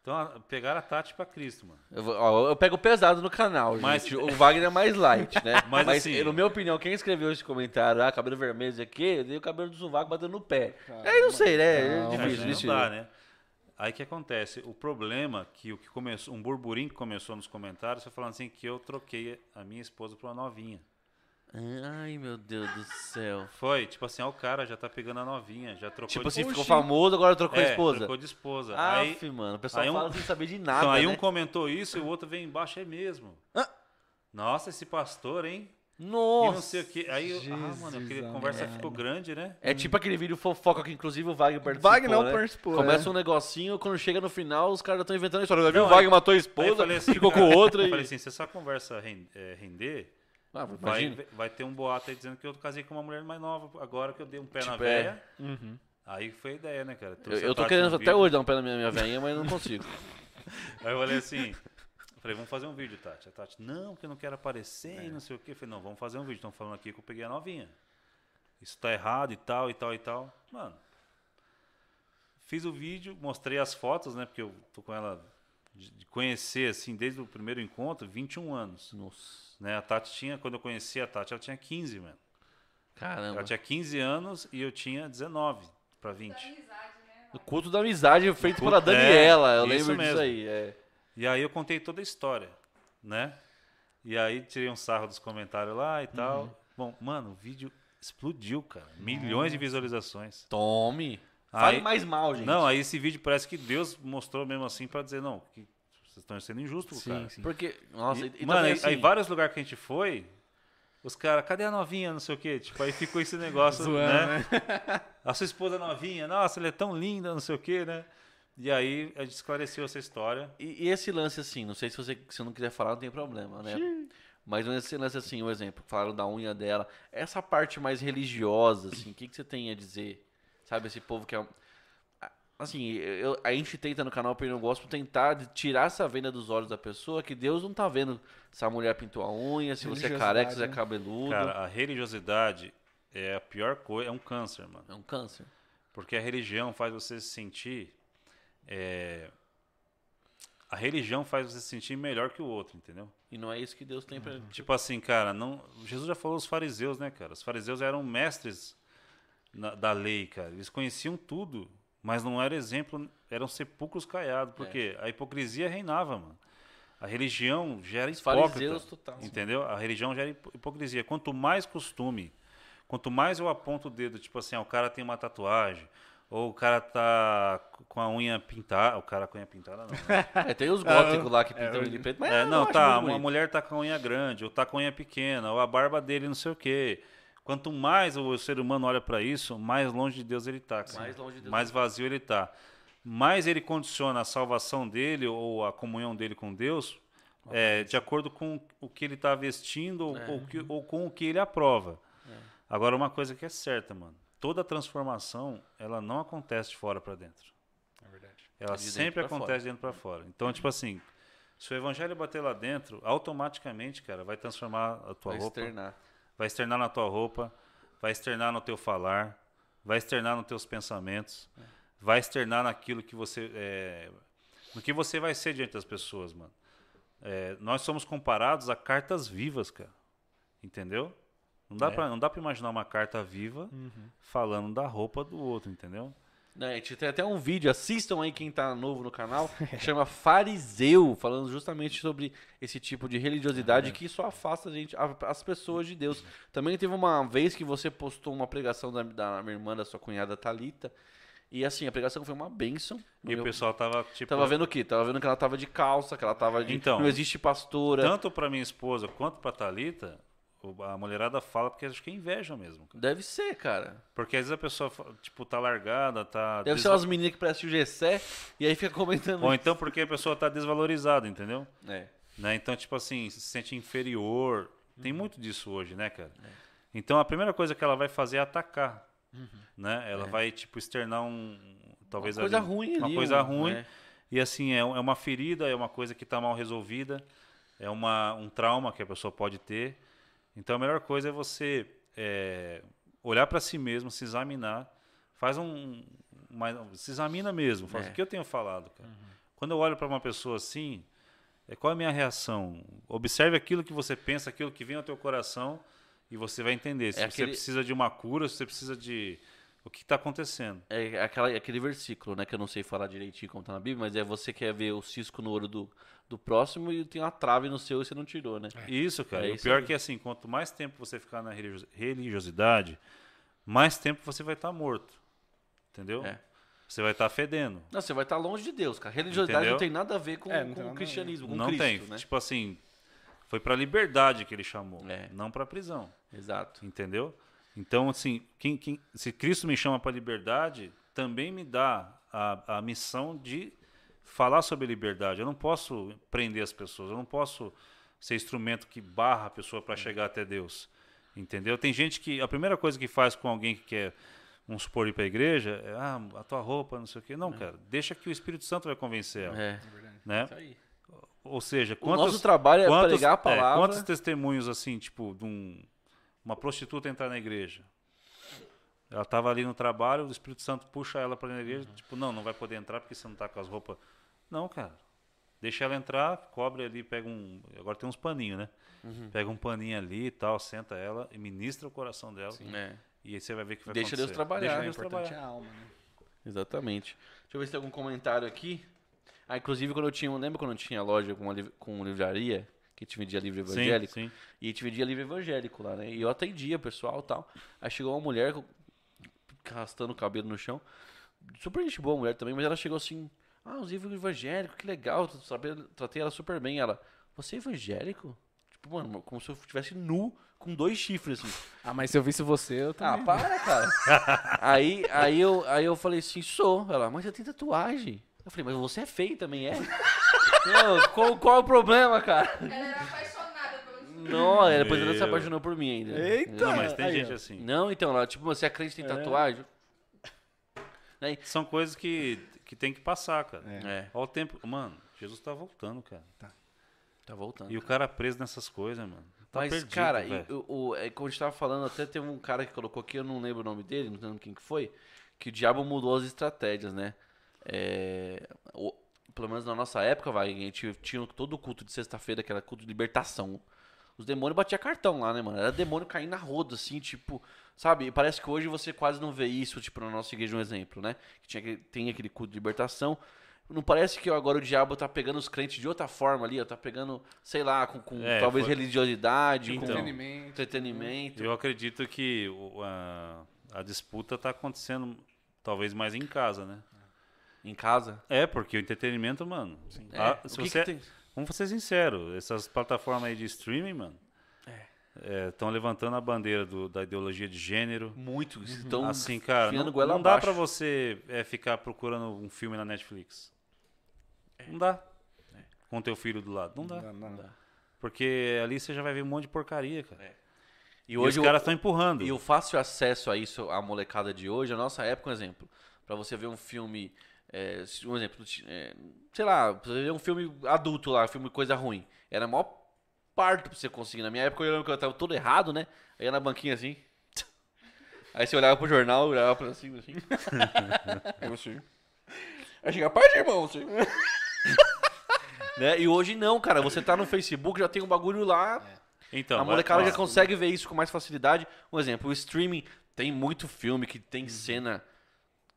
Então, pegaram a Tati pra Cristo, mano. Eu, ó, eu pego pesado no canal, Mas- gente. O Wagner é mais light, né? Mas, Mas, assim- na minha opinião, quem escreveu esse comentário, ah, cabelo vermelho, isso aqui, eu dei o cabelo do sovaco batendo no pé. Aí não sei, né? É calma, difícil, Não difícil. dá, né? Aí que acontece? O problema que o que começou, um burburinho que começou nos comentários foi falando assim que eu troquei a minha esposa por uma novinha. Ai, meu Deus do céu. Foi, tipo assim, ó, o cara já tá pegando a novinha, já trocou Tipo de assim, ficou famoso, agora trocou a É, esposa. trocou de esposa. aí, Aff, mano, o pessoal aí um- fala sem saber de nada, então, aí né? um comentou isso e o outro vem embaixo, é mesmo. Ah. Nossa, esse pastor, hein? Nossa. E não sei o que. Aí, eu- ah, mano, aquele Jesus conversa amado. ficou grande, né? É tipo aquele vídeo fofoca que inclusive o Wagner participou, Wagner não né? participou, Começa é. um negocinho, quando chega no final, os caras estão inventando a história. Viu? O Wagner aí- matou a Aí esposa, falei assim, ficou com outra Eu e... falei assim, se essa conversa é, render, Ah, vai, vai ter um boato aí dizendo que eu casei com uma mulher mais nova agora que eu dei um pé na Tipo, é. véia. Uhum. Aí foi a ideia, né, cara? Eu, eu tô querendo até vídeo. hoje dar um pé na minha, minha veinha, mas não consigo. Aí eu falei assim, falei, vamos fazer um vídeo, Tati. A Tati, não, que eu não quero aparecer e não sei o quê. Eu falei, não, vamos fazer um vídeo. Estão falando aqui que eu peguei a novinha. Isso tá errado e tal, e tal, e tal. Mano, fiz o vídeo, mostrei as fotos, né? Porque eu tô com ela de de conhecer, assim, desde o primeiro encontro, 21 anos. Nossa, Né? A Tati tinha, quando eu conheci a Tati, ela tinha 15, mano. caramba. Ela tinha 15 anos e eu tinha 19 para 20. Amizade, né? O culto da amizade feito Culto- pela Daniela, eu é, isso lembro disso mesmo. aí. É. E aí eu contei toda a história, né? E aí tirei um sarro dos comentários lá e tal. Uhum. Bom, mano, o vídeo explodiu, cara. Milhões de visualizações. Tome. Fale Aí- mais mal, gente. Não, aí esse vídeo parece que Deus mostrou mesmo assim pra dizer, não, que vocês estão sendo injustos, Sim, cara. sim. Porque, nossa, E, e, mano, também, assim, aí vários lugares que a gente foi, os caras, cadê a novinha, não sei o quê? Tipo, aí ficou esse negócio, Zoando, né? A sua esposa novinha, nossa, ela é tão linda, não sei o quê, né? E aí a gente esclareceu essa história. E, e esse lance assim, não sei se você se não quiser falar, não tem problema, né? Mas esse lance assim, um exemplo, falaram da unha dela, essa parte mais religiosa, assim, o que, que você tem a dizer? Sabe, esse povo que é. Assim, eu- a gente tenta no canal Pernil Gospel tentar de tirar essa venda dos olhos da pessoa, que Deus não tá vendo se a mulher pintou a unha, se você é careca, se você é né? cabeludo. Cara, a religiosidade é a pior coisa, é um câncer, mano. é um câncer. Porque a religião faz você se sentir. é, A religião faz você se sentir melhor que o outro, entendeu? E não é isso que Deus tem pra. Tipo assim, cara, não. Jesus já falou os fariseus, né, cara? Os fariseus eram mestres na- da lei, cara. Eles conheciam tudo, mas não era exemplo, eram sepulcros caiados, É. porque a hipocrisia reinava, mano. A religião gera hipócrita. total. Entendeu? A religião gera hipo- hipocrisia. Quanto mais costume, quanto mais eu aponto o dedo, tipo assim, ah, o cara tem uma tatuagem, ou o cara tá com a unha pintada, o cara com a unha pintada não. né? É, tem os góticos lá que pintam ele de preto, mas É, não, tá, uma bonito. mulher tá com a unha grande, ou tá com a unha pequena, ou a barba dele não sei o quê. Quanto mais o ser humano olha para isso, mais longe de Deus ele tá. cara. Mais longe de Deus Mais vazio ele tá. Mais ele condiciona a salvação dele ou a comunhão dele com Deus é, de acordo com o que ele está vestindo ou, É. ou que- ou com o que ele aprova. Agora, uma coisa que é certa, mano. Toda transformação, ela não acontece de fora para dentro. É verdade. Ela De dentro sempre pra acontece de dentro para fora. Então, tipo assim, se o evangelho bater lá dentro, automaticamente, cara, vai transformar a tua Vai roupa, externar. Vai externar na tua roupa, vai externar no teu falar, vai externar nos teus pensamentos, vai externar naquilo que você é, no que você vai ser diante das pessoas, mano. É, nós somos comparados a cartas vivas, cara. Entendeu? Não dá É. pra não dá para imaginar uma carta viva falando da roupa do outro, entendeu? Né, a gente tem até um vídeo, assistam aí quem tá novo no canal, chama Fariseu, falando justamente sobre esse tipo de religiosidade que só afasta a gente, as pessoas de Deus. Também teve uma vez que você postou uma pregação da, da minha irmã, da sua cunhada Talita, e assim, a pregação foi uma bênção. E o meu- pessoal tava tipo Tava vendo o quê? Tava vendo que ela tava de calça, que ela tava de. Então, não existe pastora. tanto para minha esposa quanto para Talita, o- a mulherada fala porque acho que é inveja mesmo. cara. Deve ser, cara. Porque às vezes a pessoa tipo tá largada, tá Deve ser desva- umas meninas que prestam o Gessé e aí fica comentando. ou então porque a pessoa tá desvalorizada, entendeu? É. Né? Então, tipo assim, se sente inferior. Tem muito disso hoje, né, cara? É. Então, a primeira coisa que ela vai fazer é atacar, Uhum. né? Ela vai, tipo, externar um... Talvez Uma coisa ali, ruim Uma ali, coisa um- ruim. né? E, assim, é, é uma ferida, é uma coisa que está mal resolvida, é uma, um trauma que a pessoa pode ter. Então, a melhor coisa é você é, olhar para si mesmo, se examinar, faz um... uma- se examina mesmo, faz É. o que eu tenho falado, cara. Quando eu olho para uma pessoa assim, é, qual é a minha reação? Observe aquilo que você pensa, aquilo que vem ao teu coração e você vai entender se É você aquele- precisa de uma cura, se você precisa de o que está acontecendo. É aquela, aquele versículo, né? Que eu não sei falar direitinho como tá na Bíblia, mas é você quer ver o cisco no olho do, do próximo e tem uma trave no seu e você não tirou, né? Isso, cara. É E o pior é que assim, quanto mais tempo você ficar na religio- religiosidade, mais tempo você vai estar morto. Entendeu? É. Você vai estar fedendo. Não, você vai estar longe de Deus, cara. Religiosidade Entendeu? não tem nada a ver com, É, com o cristianismo, com não Cristo, tem. né? Tipo assim, foi pra liberdade que ele chamou, É. não pra prisão. Exato. Entendeu? Então, assim, quem, quem- se Cristo me chama para liberdade, também me dá a, a missão de falar sobre liberdade. Eu não posso prender as pessoas, eu não posso ser instrumento que barra a pessoa para chegar até Deus. Entendeu? Tem gente que a primeira coisa que faz com alguém que quer, vamos supor, ir para a igreja é ah, a tua roupa, não sei o quê. Não, cara, deixa que o Espírito Santo vai convencer ela. É. Né? Isso aí. Ou seja, O quantos, nosso trabalho é quantos, pregar a é, palavra. quantos testemunhos assim, tipo, de um- uma prostituta entrar na igreja? Ela estava ali no trabalho, o Espírito Santo puxa ela para a igreja, tipo, não, não vai poder entrar porque você não está com as roupas. Não, cara. Deixa ela entrar, cobre ali, pega um. Agora tem uns paninhos, né? Uhum. Pega um paninho ali e tal, senta ela e ministra o coração dela. É, E aí você vai ver que vai Deixa acontecer. Deus trabalhar, Deixa é Deus importante é trabalhar. a alma, né? exatamente. Deixa eu ver se tem algum comentário aqui. Ah, inclusive quando eu tinha. Lembra quando eu tinha loja com, uma, com livraria? Que te vendia livro evangélico? Sim, sim. E te vendia livro evangélico lá, né? E eu atendia o pessoal e tal. Aí chegou uma mulher arrastando o cabelo no chão. Super gente boa a mulher também, mas ela chegou assim. Ah, os livros evangélicos, que legal. Sabe? Tratei ela super bem. Ela, você é evangélico? Tipo, mano, como se eu estivesse nu com dois chifres, assim. Ah, mas se eu visse você, eu Ah, também. para, cara. aí, aí, eu, aí eu falei assim, sou. Ela, mas você tem tatuagem. Eu falei, mas você é feio também, é? Não, qual, qual é o problema, cara? Ela era apaixonada pelo Não, aí depois ela se Meu. apaixonou por mim ainda. Eita! Não, mas tem Aí, gente ó. assim. Não, então, ela, tipo, você acredita em tatuagem? São coisas que, que tem que passar, cara. É. Olha o tempo. Mano, Jesus tá voltando, cara. Tá voltando. E o cara preso nessas coisas, mano. Tá Mas, perdido, cara, e velho. o, o, é, como a gente tava falando, até teve um cara que colocou aqui, eu não lembro o nome dele, não lembro quem que foi, que o diabo mudou as estratégias, né? É, o- pelo menos na nossa época, vai, a gente tinha todo o culto de sexta-feira, que era culto de libertação. Os demônios batiam cartão lá, né, mano? Era demônio caindo na roda, assim, tipo... Sabe? Parece que hoje você quase não vê isso, tipo, na nossa igreja, um exemplo, né? Que tinha, tem aquele culto de libertação. Não parece que agora o diabo tá pegando os crentes de outra forma ali, ó. Tá pegando, sei lá, com, com É, talvez foi- religiosidade, com Então. Entretenimento. entretenimento. Eu acredito que a, a disputa tá acontecendo talvez mais em casa, né? Em casa. É, porque o entretenimento, mano. É, ah, o se que que você, tem? Vamos ser sinceros, essas plataformas aí de streaming, mano. Estão levantando a bandeira do- da ideologia de gênero. Muito. Então, assim, cara, não, goela não dá pra você é, ficar procurando um filme na Netflix. Não dá. Com teu filho do lado. Não dá. Não, não, não. Porque ali você já vai ver um monte de porcaria, cara. E E, hoje os o- caras estão empurrando. E o fácil acesso a isso, a molecada de hoje, a nossa época, um exemplo. Pra você ver um filme, é, um exemplo, é, sei lá, um filme adulto lá, filme coisa ruim. Era a maior parto pra você conseguir. Na minha época eu lembro que eu tava todo errado, né? Aí ia na banquinha assim. Aí você olhava pro jornal, olhava pra cima assim. Aí você. Aí chega, parte, irmão, assim. né? E hoje não, cara. Você tá no Facebook, já tem um bagulho lá. Então, A molecada já consegue ver isso com mais facilidade. Um exemplo, o streaming tem muito filme que tem cena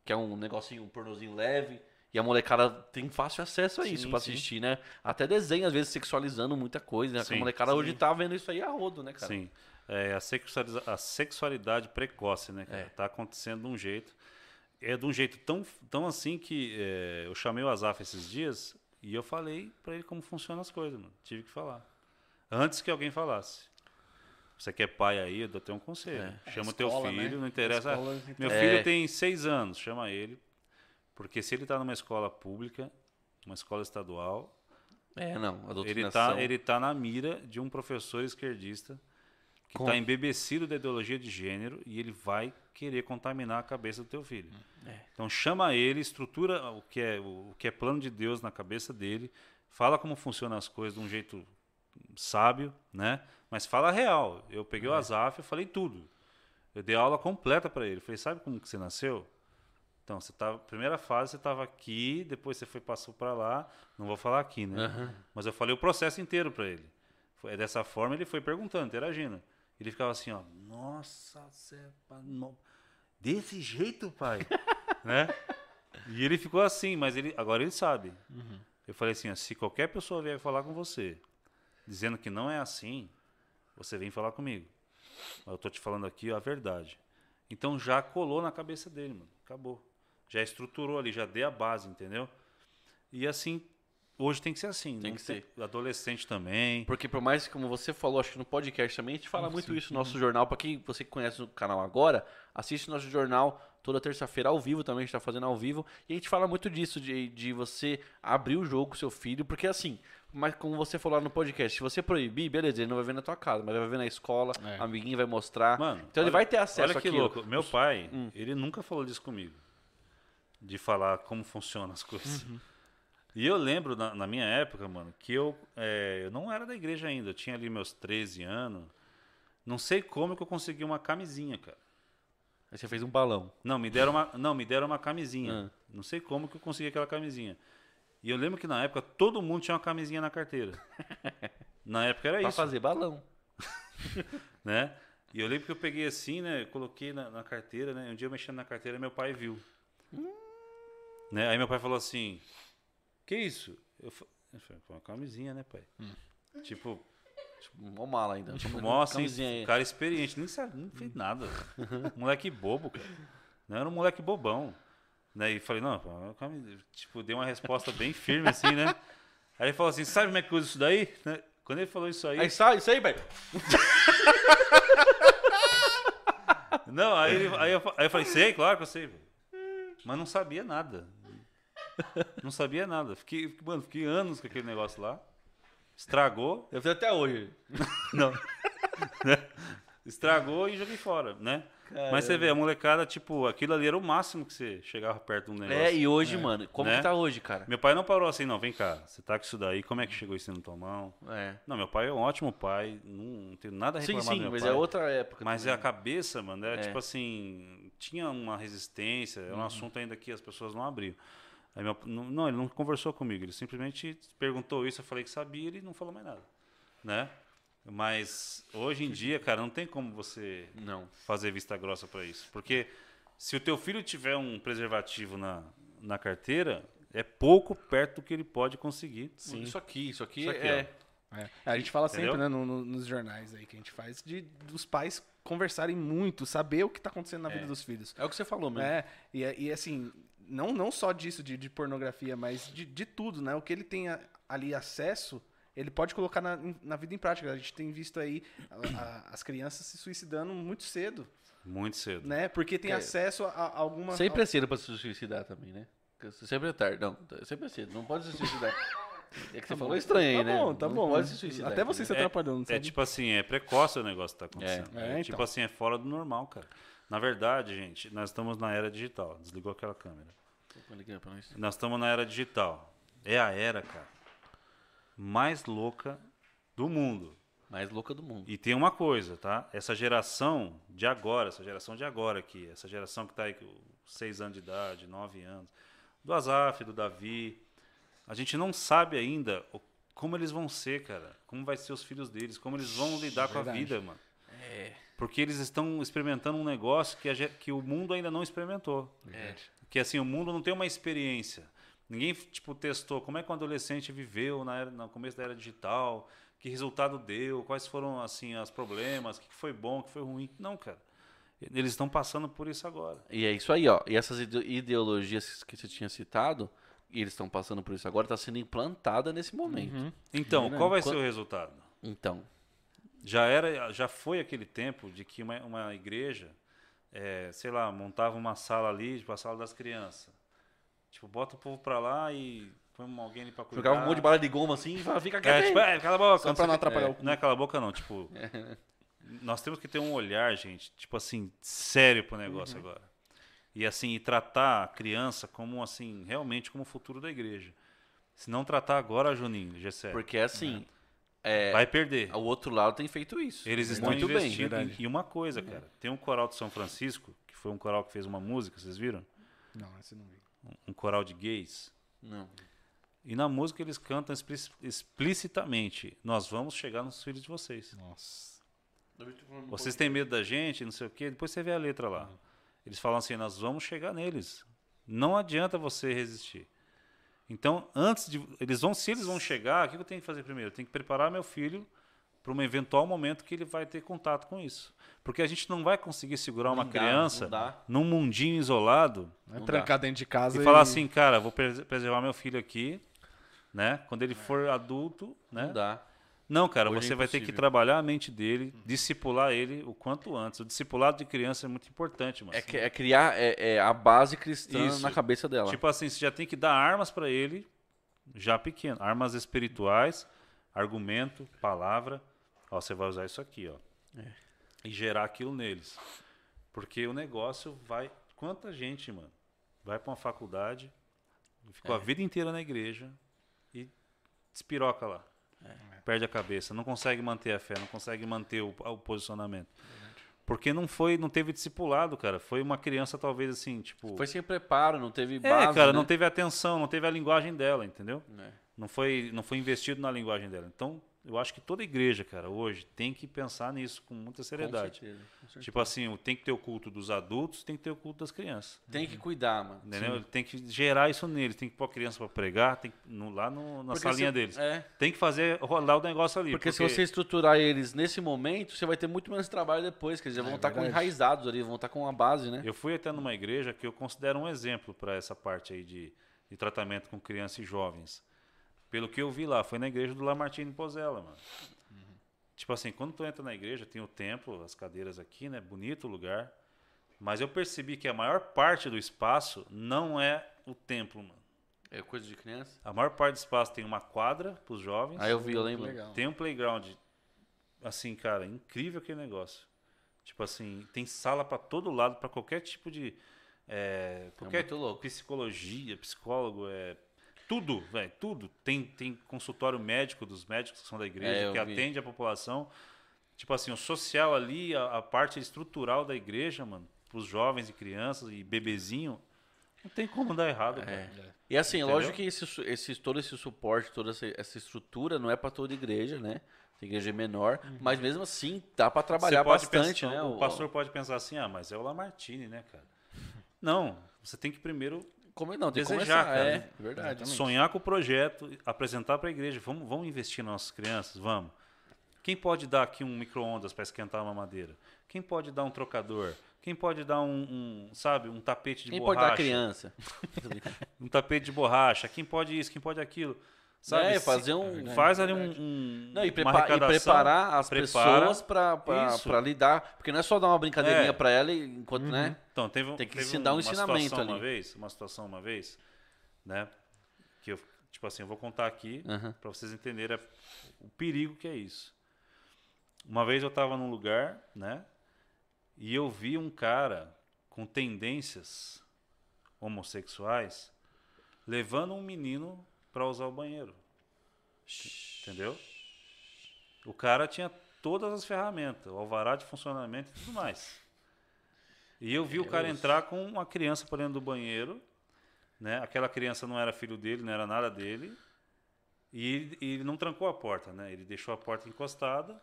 que é um negocinho, um pornozinho leve. E a molecada tem fácil acesso a isso Sim, pra sim. assistir, né? Até desenho, às vezes, sexualizando muita coisa. Né? a Sim, molecada hoje tá vendo isso aí a rodo, né, cara? Sim. É, a, sexualiza- a sexualidade precoce, né, cara? É. Tá acontecendo de um jeito. É de um jeito tão, tão assim que é, eu chamei o Azaf esses dias e eu falei pra ele como funcionam as coisas, mano. Tive que falar. Antes que alguém falasse. Você que é pai aí, eu dou até um conselho. Chama teu escola, filho, né? não interessa. Escola, Meu É. filho tem seis anos, chama ele. Porque se ele tá numa escola pública, uma escola estadual, É, não. A ele doutrinação. tá, ele tá na mira de um professor esquerdista que está embebecido da ideologia de gênero e ele vai querer contaminar a cabeça do teu filho. É. Então chama ele, estrutura o que é o que é plano de Deus na cabeça dele, fala como funcionam as coisas de um jeito sábio, né? Mas fala real. Eu peguei É. o Azaf, eu falei tudo. Eu dei aula completa para ele. Falei, sabe como que você nasceu? Então, você tava, primeira fase você estava aqui, depois você foi passou para lá. Não vou falar aqui, né? Aham. Mas eu falei o processo inteiro para ele. Foi dessa forma ele foi perguntando, interagindo. Ele ficava assim, ó, nossa, Zé, pa- no- desse jeito, pai, né? E ele ficou assim, mas ele agora ele sabe. Eu falei assim, ó, se qualquer pessoa vier falar com você, dizendo que não é assim, você vem falar comigo. Mas eu tô te falando aqui a verdade. Então já colou na cabeça dele, mano. Acabou. Já estruturou ali, já dei a base, entendeu? E assim, hoje tem que ser assim. Tem não que ser. Adolescente também. Porque por mais que, como você falou, acho que no podcast também, a gente fala muito isso no nosso jornal. Pra quem você que conhece o canal agora, assiste nosso jornal toda terça-feira ao vivo também, a gente tá fazendo ao vivo. E a gente fala muito disso, de, de você abrir o jogo com seu filho, porque assim, mas como você falou lá no podcast, se você proibir, beleza, ele não vai ver na tua casa, mas vai ver na escola, É. amiguinho vai mostrar. Mano, então ele olha- vai ter acesso Olha que àquilo. louco. Meu pai, Hum. ele nunca falou disso comigo. De falar como funcionam as coisas. Uhum. E eu lembro, na, na minha época, mano, que eu, é, eu não era da igreja ainda. Eu tinha ali meus 13 anos. Não sei como que eu consegui uma camisinha, cara. Aí você fez um balão. Não, me deram uma, não, me deram uma camisinha. Ah. Não sei como que eu consegui aquela camisinha. E eu lembro que na época todo mundo tinha uma camisinha na carteira. na época era Pra isso fazer balão. né? E eu lembro que eu peguei assim, né? Coloquei na, na carteira, né? Um dia eu mexendo na carteira, meu pai viu. Né? Aí meu pai falou assim: Que isso? Eu eu falei, "Pô, uma camisinha, né, pai? Tipo, Mó mala ainda. tipo, mó assim, aí. cara experiente, nem sabe, não fez nada. moleque bobo, cara. Não era um moleque bobão. Né? E falei, não, tipo, dei uma resposta bem firme assim, né? Aí ele falou assim: sabe como é que usa isso daí? Né? Quando ele falou isso aí, Aí sai, isso aí, velho. Não, aí, ele- aí, eu, aí eu falei, sei, claro que eu sei. velho. Mas não sabia nada. Não sabia nada. Fiquei, mano, fiquei anos com aquele negócio lá. Estragou. Eu fiz até hoje. Não. Né? Estragou e joguei fora, né? Mas você vê, a molecada, tipo, aquilo ali era o máximo que você chegava perto de um negócio. É, e hoje, mano, como Né? que tá hoje, cara? Meu pai não parou assim, não, vem cá, você tá com isso daí, como é que chegou isso na tua mão? É. Não, meu pai é um ótimo pai, não, não tenho nada a Sim, reclamar sim, meu mas pai. é outra época. Mas também. a cabeça, mano, é, É. tipo assim, tinha uma resistência, Uhum. é um assunto ainda que as pessoas não abriam. Aí meu, não, ele não conversou comigo, ele simplesmente perguntou isso, eu falei que sabia, ele não falou mais nada, né? Mas hoje em dia, cara, não tem como você Não. fazer vista grossa pra isso, porque se o teu filho tiver um preservativo na, na carteira, é pouco perto do que ele pode conseguir. Isso aqui, isso aqui, Isso aqui, é. É. A gente fala Entendeu? sempre, né, no- no- nos jornais aí que a gente faz, de, dos pais conversarem muito, saber o que tá acontecendo na vida dos filhos. É o que você falou mesmo. É, e, e assim, não, não só disso, de, de pornografia, mas de, de tudo, né? O que ele tem a- ali acesso, ele pode colocar na, na vida em prática. A gente tem visto aí a- a- as crianças se suicidando muito cedo, Muito cedo. né? Porque tem É. acesso a, alguma... Sempre é cedo pra se suicidar também, né? Sempre é tarde. Não, sempre é cedo. Não pode se suicidar. É que você falou estranho Tá né? bom, tá Não bom. pode se suicidar. Até você se entendeu? atrapalhando, É sabe? tipo assim, é precoce o negócio que tá acontecendo. É, É, então. tipo assim, é fora do normal, cara. Na verdade, gente, nós estamos na era digital. Desligou aquela câmera. Liga pra nós. Estamos na era digital. É a era, cara, mais louca do mundo. Mais louca do mundo. E tem uma coisa, tá? Essa geração de agora, essa geração de agora aqui, essa geração que tá aí com 6 anos de idade, 9 anos, do Azaf, do Davi, a gente não sabe ainda o- como eles vão ser, cara. Como vai ser os filhos deles, como eles vão lidar com a Verdade. vida, mano. É. Porque eles estão experimentando um negócio que, a que o mundo ainda não experimentou. É. Que assim, o mundo não tem uma experiência. Ninguém, tipo, testou como é que um adolescente viveu na era, no começo da era digital, que resultado deu, quais foram, assim, os problemas, o que foi bom, o que foi ruim. Não, cara. Eles estão passando por isso agora. E é isso aí, ó. E essas ide- ideologias que você tinha citado, e eles estão passando por isso agora, tá sendo implantada nesse momento. Uhum. Então, qual vai ser o resultado? Então, Já era, já foi aquele tempo de que uma, uma igreja, é, sei lá, montava uma sala ali, tipo a sala das crianças. Tipo, bota o povo pra lá e põe alguém ali pra cuidar. jogava um monte de bala de goma assim e falava, fica quieto É, tipo, é, cala a boca. Só pra não atrapalhar É, o culto. Não é cala a boca, não. Tipo, nós temos que ter um olhar, gente, tipo assim, sério pro negócio Uhum. agora. E assim, e tratar a criança como, assim, realmente como o futuro da igreja. Se não tratar agora, Juninho, Gessé, Porque assim, é, vai perder. o outro lado tem feito isso. Eles estão muito bem. investindo. verdade. em- e uma coisa, cara. Tem um coral de São Francisco, que foi um coral que fez uma música, vocês viram? Não, esse não vi. Um coral de gays. Não. E na música eles cantam explici- explicitamente: Nós vamos chegar nos filhos de vocês. Nossa. Vocês têm medo da gente, não sei o quê. Depois você vê a letra lá. Eles falam assim: Nós vamos chegar neles. Não adianta você resistir. Então, antes de. Eles vão, se eles vão chegar, o que eu tenho que fazer primeiro? Eu tenho que preparar meu filho para um eventual momento que ele vai ter contato com isso. Porque a gente não vai conseguir segurar uma Não dá, criança num mundinho isolado Não é trancar dentro de casa e falar assim, cara, vou pres- preservar meu filho aqui, né? Quando ele for adulto, né? Não dá. Não, cara, Hoje é você vai ter que trabalhar a mente dele, discipular ele o quanto antes. O discipulado de criança é muito importante, mano. É, é criar é, é a base cristã Isso. na cabeça dela. Tipo assim, você já tem que dar armas para ele já pequeno, armas espirituais, argumento, palavra. Ó, você vai usar isso aqui, ó. É. E gerar aquilo neles. Porque o negócio vai, quanta gente, mano, vai para uma faculdade, ficou a É. vida inteira na igreja e despiroca lá. É. Perde a cabeça, não consegue manter a fé, não consegue manter o, o posicionamento. Porque não foi, não teve discipulado, cara. Foi uma criança talvez assim, tipo, Foi sem preparo, não teve é, base. cara, né? não teve atenção, não teve a linguagem dela, entendeu? É. Não foi, não foi investido na linguagem dela. Então, eu acho que toda igreja, cara, hoje tem que pensar nisso com muita Com seriedade. certeza, com certeza. Tipo assim, tem que ter o culto dos adultos, tem que ter o culto das crianças. Tem que cuidar, mano. Entendeu? Ele tem que gerar isso neles, tem que pôr a criança para pregar, tem que, no- lá no- na Porque salinha se- deles. É. Tem que fazer rolar o negócio ali. Porque, se você estruturar eles nesse momento, você vai ter muito menos trabalho depois, que eles já vão estar com verdade. enraizados ali, vão estar com uma base, né? Eu fui até numa igreja que eu considero um exemplo para essa parte aí de, de tratamento com crianças e jovens. Pelo que eu vi lá, foi na igreja do Lamartine Pozella, mano. Tipo assim, quando tu entra na igreja, tem o templo, as cadeiras aqui, né? Bonito o lugar. Mas eu percebi que a maior parte do espaço não é o templo, mano. É coisa de criança. A maior parte do espaço tem uma quadra para os jovens. Aí eu vi, eu lembro. Legal. Tem um playground, assim, cara, incrível aquele negócio. Tipo assim, tem sala pra todo lado, pra qualquer tipo de. É, qualquer muito louco. psicologia, psicólogo, é. Tudo, velho, tudo. Tem, tem consultório médico dos médicos que são da igreja, É, que vi. atende a população. Tipo assim, o social ali, a, a parte estrutural da igreja, mano, pros jovens e crianças e bebezinho, não tem como dar errado, É. E assim, Entendeu? lógico que esse, esse- todo esse suporte, toda essa, essa estrutura não é pra toda igreja, né? Tem igreja menor, mas mesmo assim dá pra trabalhar bastante, pensar- né? O pastor pode pensar assim, ah, mas é o Lamartine, né, cara? Não, você tem que primeiro Como não, tem desejar, começar, cara. é verdade. sonhar com o projeto, apresentar para a igreja. Vamos, vamos investir nas nossas crianças? Vamos. Quem pode dar aqui um micro-ondas para esquentar uma madeira? Quem pode dar um trocador? Quem pode dar um, um, sabe, um tapete de Quem pode borracha? dar criança? Um tapete de borracha. Quem pode isso? Quem pode aquilo? Sabe? É, fazer um- Faz ali um, um Não, e, uma prepa- e preparar as prepara. pessoas pra lidar. Porque não é só dar uma brincadeirinha É. pra ela e- enquanto, né? Então, teve, Tem que teve ensinar um uma ensinamento situação ali. Uma vez, uma situação uma vez, né? Que eu, tipo assim, eu vou contar aqui Aham. para vocês entenderem o perigo que é isso. Uma vez eu estava num lugar, né? E eu vi um cara com tendências homossexuais levando um menino para usar o banheiro. Entendeu? O cara tinha todas as ferramentas, o alvará de funcionamento e tudo mais. E eu vi o cara entrar com uma criança para dentro do banheiro, né? Aquela criança não era filho dele, não era nada dele. E, e ele não trancou a porta, né? Ele deixou a porta encostada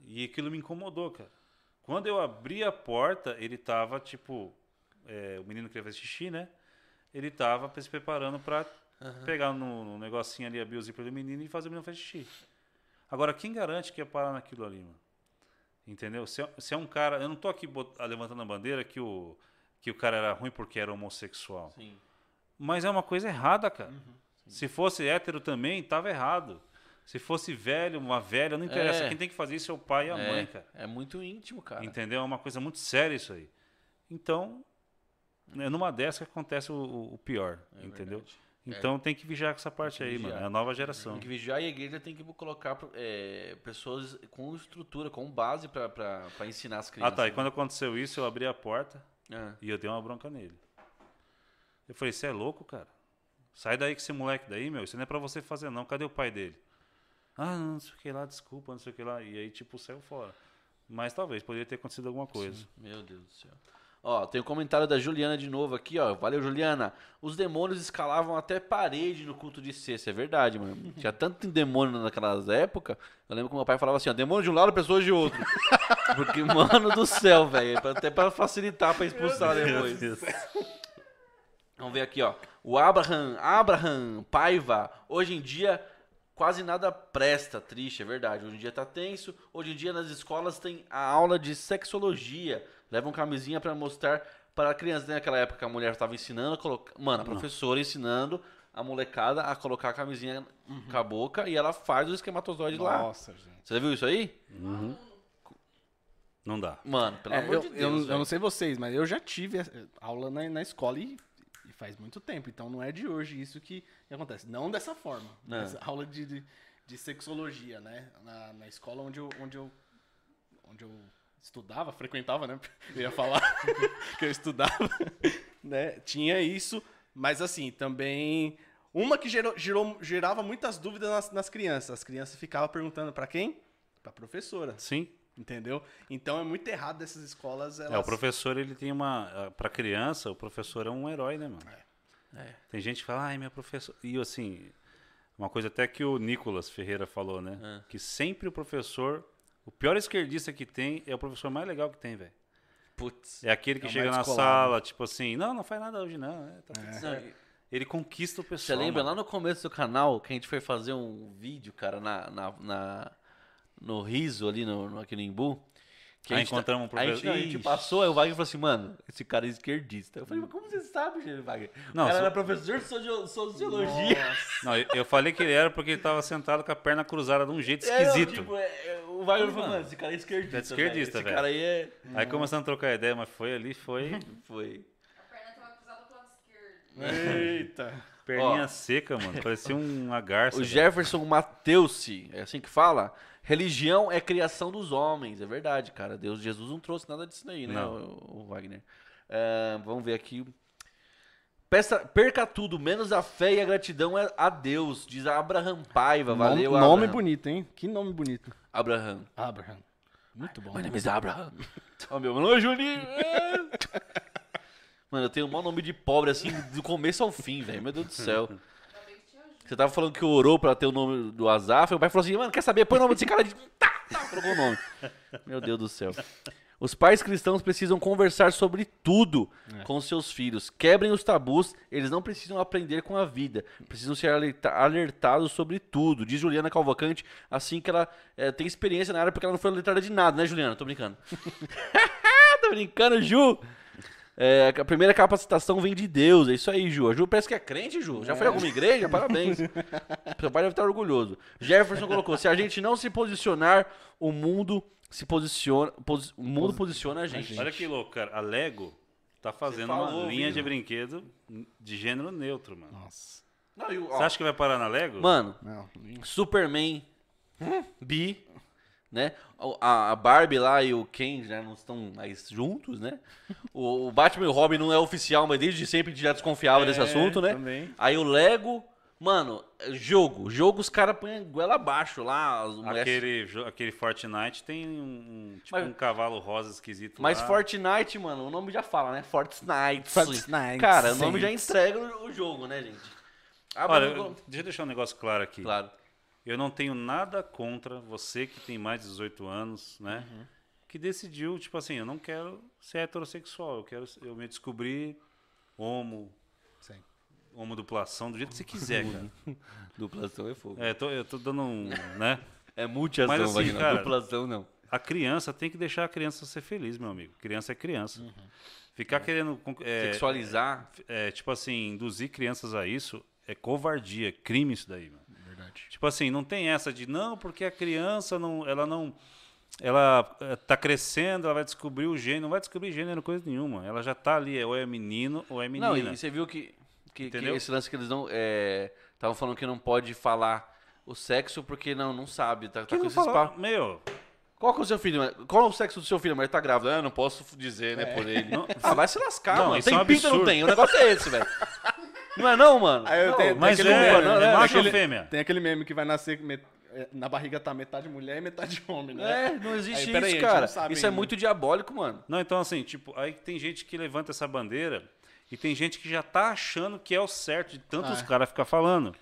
e aquilo me incomodou, cara. Quando eu abri a porta, ele tava tipo, é, o menino queria fazer xixi, né? Ele tava se preparando para pegar no, negocinho ali a biozíper do menino e fazer o menino fazer xixi. Agora, quem garante que ia parar naquilo ali, mano? Entendeu? Se, é- se é um cara. Eu não tô aqui bot- levantando a bandeira que o, que o cara era ruim porque era homossexual. Sim. Mas é uma coisa errada, cara. Se fosse hétero também, tava errado. Se fosse velho, uma velha, não interessa. É. Quem tem que fazer isso é o pai e a mãe, cara. É muito íntimo, cara. Entendeu? É uma coisa muito séria isso aí. Então, é numa dessa que acontece o, o- o pior, É entendeu? verdade. Então tem que vigiar com essa parte aí, vigiar. mano. É a nova geração. Tem que vigiar e a igreja tem que colocar é, pessoas com estrutura, com base pra ensinar as Ah, crianças. tá. E quando aconteceu isso, eu abri a porta É. e eu dei uma bronca nele. Eu falei, você é louco, cara? Sai daí com esse moleque daí, meu. Isso não é pra você fazer, não. Cadê o pai dele? Ah, não, não sei o que lá, desculpa, não sei o que lá. E aí, tipo, saiu fora. Mas talvez, poderia ter acontecido alguma coisa. Meu Deus do céu. Ó, tem um comentário da Juliana de novo aqui, ó. Valeu, Juliana. Os demônios escalavam até parede no culto de sexta. É verdade, mano. Tinha tanto demônio naquelas épocas. Eu lembro que meu pai falava assim, ó, demônio de um lado, pessoas de outro. Porque, mano do céu, velho. Até pra facilitar pra expulsar depois. Vamos ver aqui, ó. O Abraham, Abraham Paiva, hoje em dia quase nada presta, triste, é verdade. Hoje em dia tá tenso. Hoje em dia nas escolas tem a aula de sexologia. Levam camisinha pra mostrar para a criança. Naquela época a mulher tava ensinando a colocar. Mano, a professora ensinando a molecada a colocar a camisinha com a boca e ela faz o esquematozoide lá. Nossa, gente. Você viu isso aí? Não dá. Mano, pelo É, amor eu, de eu Deus. não- eu, velho. não sei vocês, mas eu já tive aula na, na escola e, e faz muito tempo. Então não é de hoje isso que, acontece. Não dessa forma. Não. Aula de, de, de sexologia, né? Na, na escola onde eu, onde, eu, onde eu estudava, frequentava, né? Eu ia falar que eu estudava, né? Tinha isso, mas assim, também. Uma que gerou, gerou- gerava muitas dúvidas nas, nas crianças. As crianças ficavam perguntando pra quem? Pra professora. Sim. Entendeu? Então é muito errado dessas escolas. Elas... É, o professor, ele tem uma. Pra criança, o professor é um herói, né, mano? É. Tem gente que fala, ai, meu professor. E assim, uma coisa até que o Nicolas Ferreira falou, né? É. Que sempre o professor. O pior esquerdista que tem é o professor mais legal que tem, velho. Putz. É aquele que É chega na sala, tipo assim, não, não faz nada hoje, não. é, tá É. Não, Ele conquista o Você pessoal. lembra lá mano. no começo do canal que a gente foi fazer um vídeo, cara, na, na, na- no riso ali no, no, aqui no Imbu? Que Ah, a gente, encontramos um professor- a gente passou, aí o Wagner falou assim, mano, esse cara é esquerdista. Eu falei, mas como você sabe, Wagner? Não, o cara só- era professor de socio- sociologia. Não, eu, eu falei que ele era porque ele tava sentado com a perna cruzada de um jeito É, não, esquisito. tipo, é, é, o Wagner falou, Mano, esse cara é esquerdista. é esquerdista, velho. Esse cara aí é. Aí começamos a trocar ideia, mas foi ali, foi Foi. A perna tava cruzada pro lado esquerdo. Eita. perninha Ó. seca, mano. Parecia uma garça. O velho. Jefferson Mateusi, é assim que fala? Religião é criação dos homens, é verdade, cara. Deus, Jesus não trouxe nada disso daí, né, Não. o, o Wagner? Ah, vamos ver aqui. Peça, perca tudo, menos a fé e a gratidão a Deus, diz Abraham Paiva. Valeu, nome, nome Abraham. bonito, hein? Que nome bonito. Abraham. Abraham. Muito bom. My name is Abraham. Ó, meu nome é Juninho. Mano, eu tenho um mau nome de pobre, assim, do começo ao fim, velho. Meu Deus do céu. Você tava falando que orou pra ter o nome do Azaf, o pai falou assim, mano, quer saber? Põe o nome desse cara de... Tá, tá, trocou o nome. Meu Deus do céu. Os pais cristãos precisam conversar sobre tudo com seus filhos. Quebrem os tabus, eles não precisam aprender com a vida. Precisam ser alerta- alertados sobre tudo. Diz Juliana Calvacante, assim que ela eh, tem experiência na área, porque ela não foi alertada de nada, né, Juliana? Tô brincando. Tô brincando, Ju. É, a primeira capacitação vem de Deus, é isso aí, Ju. A Ju parece que é crente, Ju. Já foi a alguma igreja? Parabéns. Seu pai deve estar orgulhoso. Jefferson colocou: se a gente não se posicionar, o mundo se posiciona. posi- o mundo posiciona a gente. Olha que louco, cara. A Lego tá fazendo falou, uma linha Vini. de brinquedo de gênero neutro, mano. Nossa. Não, e ó, Você acha que vai parar na Lego? Mano, Não. Superman, Bi, né? O- A, a Barbie lá e o Ken já não estão mais juntos, né? O, o Batman e o Robin não é oficial, mas desde sempre a gente já desconfiava desse É, assunto, né? também. Aí o Lego, mano, jogo. Jogo os caras põem a goela abaixo lá. As mulheres... Aquele, aquele Fortnite tem um, tipo Mas- um cavalo rosa esquisito Mas lá. Fortnite, mano, o nome já fala, né? Fortnite. Fortnite, Cara, o nome já entrega o jogo, né, gente? Abre Olha, no- eu- deixa eu deixar um negócio claro aqui. Claro. Eu não tenho nada contra você que tem mais de 18 anos, né? Uhum. Que decidiu, tipo assim, eu não quero ser heterossexual, eu quero eu me descobrir homo, Sim. Homoduplação, do jeito que você quiser, cara. Duplação é fogo. É, tô- eu tô dando um, né? É multiação, Mas assim, Wagner, cara- Duplação não. A criança tem que deixar a criança ser feliz, meu amigo. Criança é criança. Ficar querendo con- é, Sexualizar. é, tipo assim, induzir crianças a isso é covardia, é crime isso daí, mano. Verdade. Tipo assim, não tem essa de não, porque a criança não, ela não, ela eh, tá crescendo, ela vai descobrir o gênero, não vai descobrir gênero coisa nenhuma. Ela já tá ali, é ou é menino ou é menina. Não, e você viu que, que, que esse lance que eles não. Estavam falando que não pode falar o sexo porque não, não sabe. Tá, tá com esses papos. Meu, Qual que é o seu filho? Qual é o sexo do seu filho? Mas ele tá grávida. Ah, não posso dizer, né, por ele. Não. Ah, vai se lascar, Não, mano. isso Tem é um pinta não tem? O negócio é esse, velho. Não é não, mano? Aí eu Não, tenho- mas aquele é, meme, não, né? é macho ou fêmea? Tem aquele meme que vai nascer met- é, na barriga tá metade mulher e metade homem, né? É, não existe Aí, isso, gente cara. Isso é muito diabólico, mano. Não, então assim, tipo, aí tem gente que levanta essa bandeira e tem gente que já tá achando que é o certo de tanto Ah, é. caras ficar falando.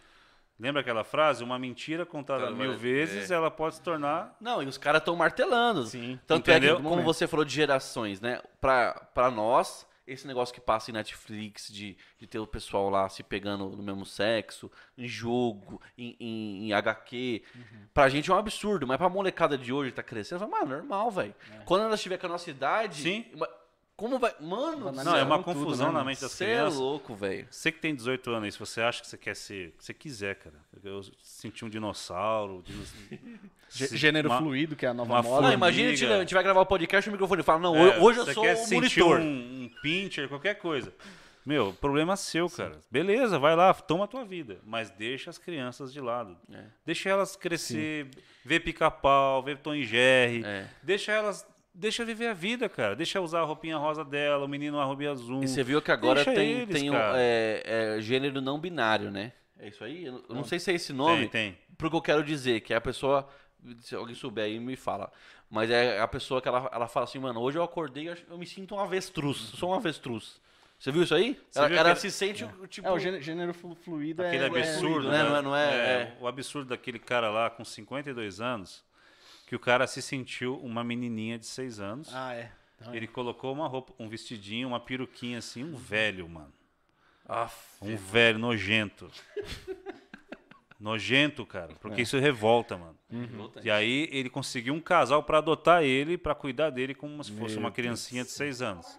Lembra aquela frase? Uma mentira contada Cara, mil vezes, ela pode se tornar. Não, e os caras estão martelando. Sim. Tanto é Entendeu? que, como você falou de gerações, né? Pra, pra nós, esse negócio que passa em Netflix de, de ter o pessoal lá se pegando no mesmo sexo, em jogo, em, em, em HQ, pra gente é um absurdo. Mas pra molecada de hoje que tá crescendo, fala, mano, normal, velho. Quando ela estiver com a nossa idade. Sim. ma- Como vai. Mano, Não, Não, é uma tudo, confusão né, na mente das Você é crianças. louco, velho. Você que tem 18 anos aí, se você acha que você quer ser. Você quiser, cara. Eu senti um dinossauro. Gênero uma- fluido, que é a nova moda. Não, imagina a gente, formiga. a gente vai gravar o podcast e o microfone fala, não, É, hoje eu você sou quer o sentir monitor. Um, um pincher, qualquer coisa. Meu, problema seu, cara. Beleza, vai lá, toma a tua vida. Mas deixa as crianças de lado. É. Deixa elas crescer, ver pica-pau, ver Tom e Jerry. É. Deixa elas. Deixa viver a vida, cara. Deixa usar a roupinha rosa dela, o menino a roupinha azul. E você viu que agora Deixa tem, eles, tem um, é, é, gênero não binário, né? É isso aí? Eu não- não sei se é esse nome. Tem, tem. Porque eu quero dizer que é a pessoa. Se alguém souber aí, me fala. Mas é a pessoa que ela, ela fala assim, mano, hoje eu acordei, eu, eu me sinto um avestruz. Sou um avestruz. Você viu isso aí? Você ela viu ela que- se sente, tipo. É, o gênero, gênero flu- fluido Aquele é... absurdo, né? né? Não é- não é- é. O absurdo daquele cara lá com 52 anos, que o cara se sentiu uma menininha de 6 anos. Ah, é. Então, Ele colocou uma roupa, um vestidinho, uma peruquinha assim, um velho, mano. Aff, Um velho nojento. nojento, cara. Porque isso revolta, mano. E aí ele conseguiu um casal pra adotar ele, pra cuidar dele como se fosse Meu uma criancinha de 6 anos.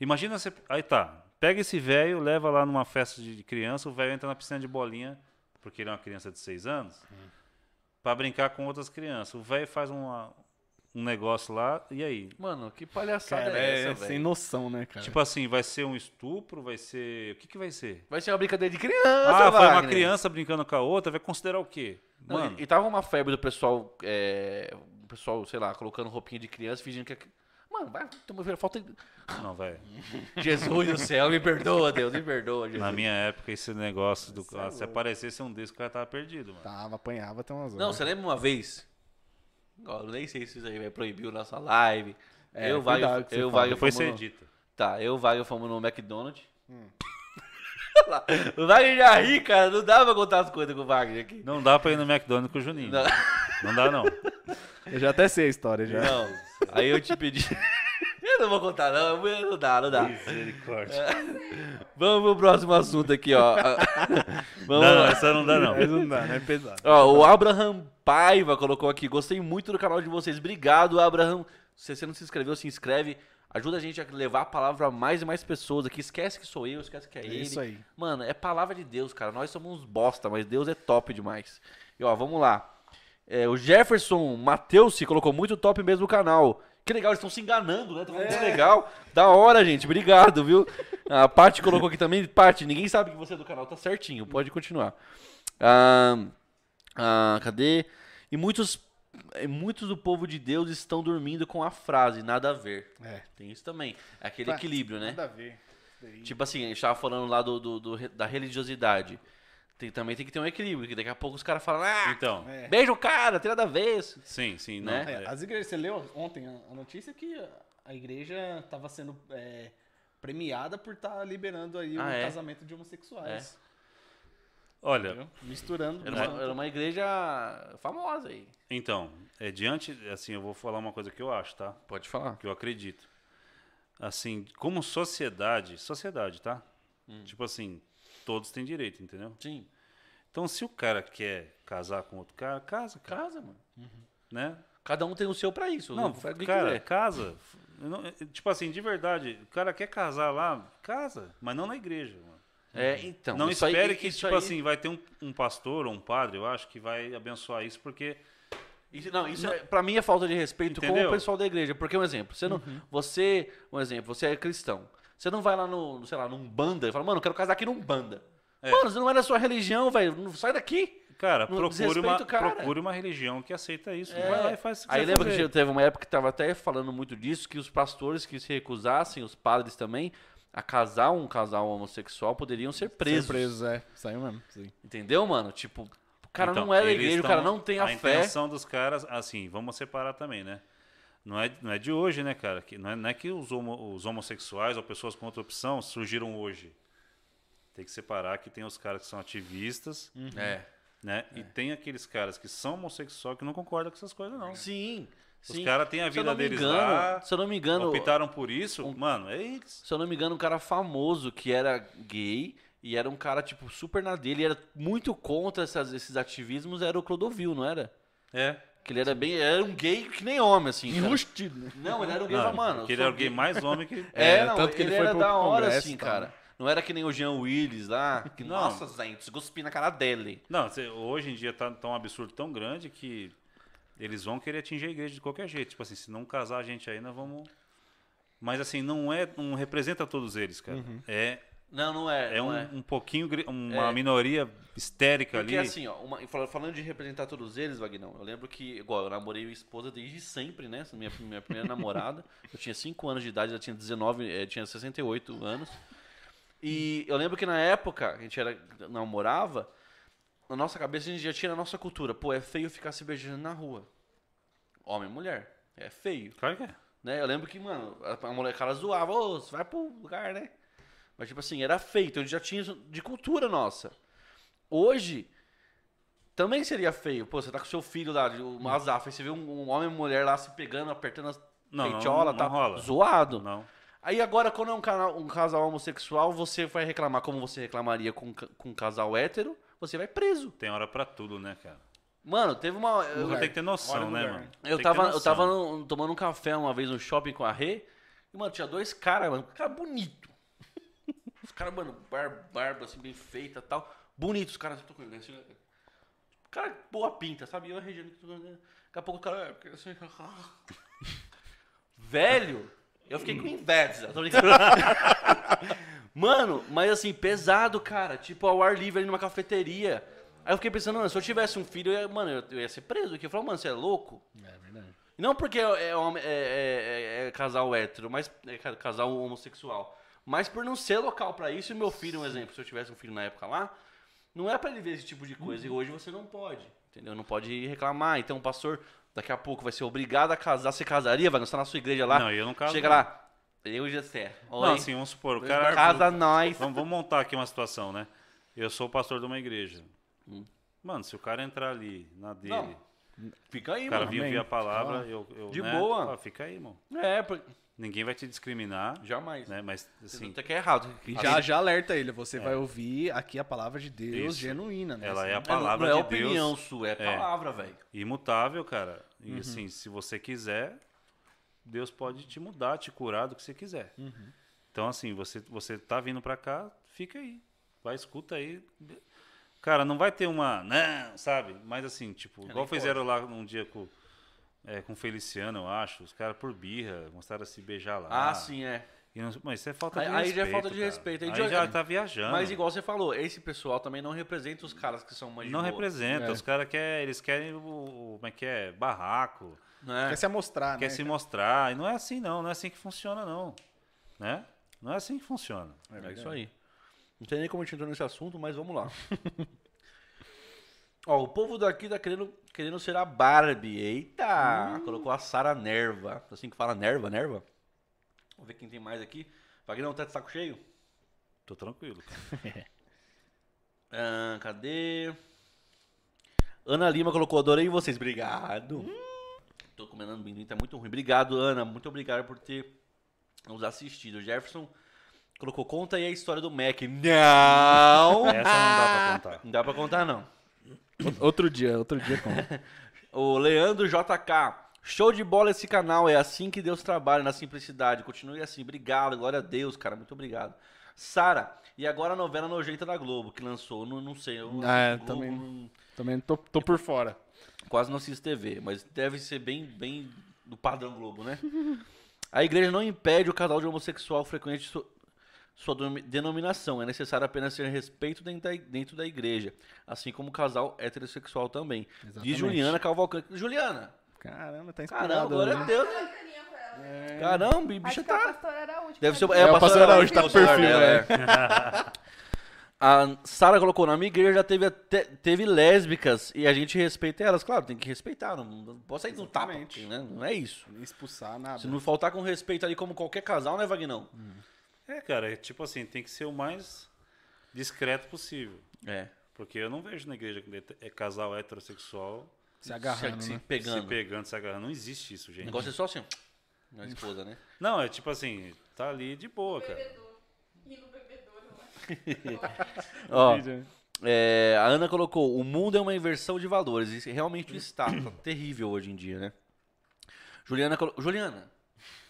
Imagina você. Aí tá. Pega esse velho, leva lá numa festa de criança, o velho entra na piscina de bolinha, porque ele é uma criança de 6 anos, pra brincar com outras crianças. O velho faz uma- um negócio lá, e aí? Mano, que palhaçada Cara, é é, essa, sem velho? noção, né, cara? Tipo assim, vai ser um estupro? Vai ser. O que, que vai ser? Vai ser uma brincadeira de criança, ah, foi uma criança brincando com a outra, vai considerar o quê? Não, Mano, e, e tava uma febre do pessoal, é, o pessoal, sei lá, colocando roupinha de criança, fingindo que é... Mano, vai, toma- falta... de- não, velho. Jesus do céu, me perdoa, Deus, me perdoa, Jesus. Na minha época, esse negócio do. ah, se aparecesse um desses, o cara tava perdido, mano. Tava, apanhava até umas horas. Não, você lembra uma vez? Eu nem sei se isso aí vai proibir nossa live. É, eu, você eu. Wagner, Depois fomos você no... edita. Tá, eu e o Wagner fomos no McDonald's. Lá, o Wagner já ri, cara. Não dá pra contar as coisas com o Wagner aqui. Não dá pra ir no McDonald's com o Juninho. Não. Não dá, não. Eu já até sei a história, já. Não. Aí eu te pedi. eu não vou contar, não. Não dá, não dá. Misericórdia. Vamos pro próximo assunto aqui, ó. Vamos Não, não, essa não dá, não. Mas não dá, né? É pesado. Ó, o Abraham Paiva colocou aqui. Gostei muito do canal de vocês. Obrigado, Abraham. Se você não se inscreveu, se inscreve. Ajuda a gente a levar a palavra a mais e mais pessoas aqui. Esquece que sou eu, esquece que é, É ele. isso aí. Mano, é palavra de Deus, cara. Nós somos uns bosta, mas Deus é top demais. E ó, vamos lá. É, o Jefferson Matheus se colocou muito top mesmo no canal. Que legal, eles estão se enganando, né? Tá falando que é legal. Da hora, gente. Obrigado, viu? A Paty colocou aqui também. Paty, ninguém sabe que você é do canal, tá certinho. Pode continuar. Ah, ah, cadê? E muitos, eh, muitos do povo de Deus estão dormindo com a frase nada a ver. É. Tem isso também. É aquele equilíbrio, né? Nada a ver. Tipo assim, a gente tava falando lá do, do- do da religiosidade. Tem, também tem que ter um equilíbrio, que daqui a pouco os caras falam, ah, Então, É. beijo o cara, tem nada a ver isso. sim, sim. Não, Né? É, é. as igrejas, você leu ontem a, notícia que a, igreja estava sendo é, premiada por estar liberando aí Ah, o é? casamento de homossexuais. Olha, Entendeu? Misturando. Era uma, era uma igreja famosa aí. então, é, diante, assim, eu vou falar uma coisa que eu acho, tá? Pode falar. que eu acredito. Assim, como sociedade, sociedade, tá? Tipo assim, todos têm direito, entendeu? Sim. Então, se o cara quer casar com outro cara, casa, cara, Casa, mano. né? Cada um tem o seu pra isso. Não, faz o que cara, casa. Não- tipo assim, de verdade, o cara quer casar lá, casa, mas não na igreja, mano. É, então. não isso aí- espere que, tipo aí- assim, vai ter um, um pastor ou um padre, eu acho, que vai abençoar isso, porque Isso, não, isso é, pra mim é falta de respeito com Entendeu? o pessoal da igreja. Porque, um exemplo, você não. Uhum. Você, um exemplo, você é cristão. Você não vai lá no, sei lá, num banda e fala, mano, eu quero casar aqui num banda. É. Mano, você não é da sua religião, velho. Sai daqui. Cara, Não procure uma, o cara. procure uma religião que aceita isso. É. Vai lá e faz o Aí lembra fazer. que teve uma época que tava até falando muito disso, que os pastores que se recusassem, os padres também, a casar um casal homossexual poderiam ser presos. Preso, é. Saiu mesmo. Sim. Entendeu, mano? Tipo, cara Então, não é da igreja, o tão- cara não tem a, a fé. intenção dos caras, assim, vamos separar também, né? Não é, não é de hoje, né, cara? Que, não, é, não é que os, homo- os homossexuais ou pessoas com outra opção surgiram hoje. Tem que separar que tem os caras que são ativistas, É. né? E tem aqueles caras que são homossexuais que não concordam com essas coisas, não. Sim. Os caras têm a Se eu vida não me deles engano, lá, se eu não me engano, optaram por isso, mano, é eles. se eu não me engano, um cara famoso que era gay e era um cara, tipo, super na dele, e era muito contra essas- esses ativismos, era o Clodovil, não era? É. Que ele era bem. Era um gay que nem homem, assim. Enrustido, né? Não, ele era um gay, Não, mano. eu ele era o gay mais homem que. É, É, não, tanto que ele, ele foi era pro da hora, congresso assim, cara. Não era que nem o Jean Willis lá, que, Não. nossa, gente, cuspi na cara dele. Não, hoje em dia tá tão absurdo, tão grande que eles vão querer atingir a igreja de qualquer jeito. Tipo assim, se não casar a gente aí, nós vamos. Mas assim, não é, não representa todos eles, cara. Uhum. É, Não, não é. é não um, é. um pouquinho, uma É. minoria histérica Porque ali. assim, ó, uma- fal- falando de representar todos eles, Vagnão, eu lembro que, igual, eu namorei minha esposa desde sempre, né? Minha, minha primeira namorada. Eu tinha 5 anos de idade, ela tinha 19, eh, tinha 68 anos. E eu lembro que na época, a gente era, namorava, na nossa cabeça a gente já tinha na nossa cultura, pô, é feio ficar se beijando na rua. Homem e mulher. É feio. Claro que é. Né? Eu lembro que, mano, a, a molecada zoava, ô, você vai pro lugar, né? Mas, tipo assim, era feio, então a gente já tinha isso de cultura nossa. Hoje, também seria feio. Pô, você tá com seu filho lá, o Mazaf, aí você vê um, um homem e mulher lá se pegando, apertando as Não, não, peitiolas, não tá rola. zoado. Não. Aí agora, quando é um, canal, um casal homossexual, você vai reclamar como você reclamaria com, com um casal hétero, você vai preso. Tem hora pra tudo, né, cara? Mano, teve uma. eu- Você tem que ter noção, né, mano? Eu tava, eu tava no- tomando um café uma vez no shopping com a Rê. E, mano, tinha dois caras, mano. Cara bonito. Os caras, mano, bar- barba assim, bem feita e tal. Bonitos, os caras. eu tô com ele, assim, Cara, boa pinta, sabe? Eu, a Regina. Daqui a pouco o cara. é, Velho, eu fiquei com inveja. Tô brincando. Mano, mas assim, pesado, cara. Tipo, ao ar livre ali numa cafeteria. Aí eu fiquei pensando, mano, se eu tivesse um filho, eu ia, mano, eu, eu ia ser preso aqui. Eu falei, mano, você é louco? É verdade. Não porque é, é homem- é- é- é- é casal hétero, mas é ca- casal homossexual. Mas por não ser local pra isso, e meu filho, um exemplo, se eu tivesse um filho na época lá, não é pra ele ver esse tipo de coisa. E hoje você não pode, entendeu? Não pode reclamar. Então o pastor daqui a pouco vai ser obrigado a casar. Você casaria, vai estar na sua igreja lá. Não, eu não caso, Chega não. lá, eu e. Oi, Não, assim, vamos supor, o cara. casa nós. Vamos, vamos montar aqui uma situação, né? Eu sou o pastor de uma igreja. Mano, se o cara entrar ali na dele, Hum. Não, Fica aí, o cara mano. amém. ouvir a palavra, eu, eu, De né? boa. Ah, fica aí, irmão. É, por- Ninguém vai te discriminar, jamais. né? Mas, Assim, assim, até que é errado. E já, já alerta ele, você vai ouvir aqui a palavra de Deus Isso. genuína, né? ela é a Não, palavra não é de opinião Deus sua, é É. palavra, velho. imutável, cara. E assim, se você quiser, Deus pode te mudar, te curar do que você quiser. Então, assim, você, você tá vindo pra cá, fica aí. Vai, escuta aí. Cara, não vai ter uma. Não, sabe? Mas assim, tipo, igual nem fizeram lá um dia com, é, com o Feliciano, eu acho. Os caras por birra mostraram a se beijar lá. Ah, sim, é. E não- mas isso é falta Aí- de aí respeito. já é falta de cara. respeito. Aí Aí já- já tá viajando. Mas igual você falou, esse pessoal também não representa os caras que são mais de Não boa, representa. É. Os caras querem. Eles querem o. o- Como é que é? Barraco. né? Quer se amostrar, quer né? se mostrar. E não é assim, não. Não é assim que funciona, não. Né? Não é assim que funciona. É isso aí. Não tem nem como a gente entrar nesse assunto, mas vamos lá. Ó, o povo daqui tá querendo, querendo ser a Barbie. Eita! Colocou a Sara Nerva. Assim que fala Nerva, Nerva? Vamos ver quem tem mais aqui. Vagnão, tá de saco cheio? Tô tranquilo. Ah, cadê? Ana Lima colocou, adorei vocês. Obrigado. Tô comendo amendoim, tá muito ruim. Obrigado, Ana. Muito obrigado por ter nos assistido. Jefferson colocou, conta aí a história do Mac. Não! Essa não dá pra contar. Não dá pra contar, não. Outro dia, outro dia com. O Leandro JK. Show de bola esse canal. É assim que Deus trabalha, na simplicidade. Continue assim. Obrigado. Glória a Deus, cara. Muito obrigado. Sara, e agora a novela nojenta da Globo, que lançou. Não, não sei. Eu não Ah, assisto Globo, também. não- Também tô, tô por fora. Quase não assisto TV, mas deve ser bem, bem do padrão Globo, né? A igreja não impede o casal de homossexual frequente sua denominação. É necessário apenas ter respeito dentro da, igreja, assim como o casal heterossexual também. Exatamente. Juliana Cavalcante. Juliana, Caramba, tá inspirado. caramba, glória a né? Deus. Caninha com ela. Caramba, Acho bicha que a tá. pastora a última. Deve ser é, É, o o pastor pastor Araújo tá perfil, é, né? é. A Sara colocou, na minha igreja já teve, até- teve lésbicas e a gente respeita elas. Claro, tem que respeitar, não, não pode sair do tapa, né? Não é isso. Nem expulsar, nada. Se não faltar com respeito ali como qualquer casal, né, Vagnão? É, cara, é tipo assim, tem que ser o mais discreto possível. É. Porque eu não vejo na igreja que é casal heterossexual Se agarrando, se, né? se pegando. pegando, se agarrando. Não existe isso, O gente. negócio é só assim, na esposa, né? Não, é tipo assim, tá ali de boa, cara. Bebedor. E no bebedouro. Ó, é, a Ana colocou, o mundo é uma inversão de valores. Isso realmente está. Tá terrível hoje em dia, né? Juliana colocou. Juliana,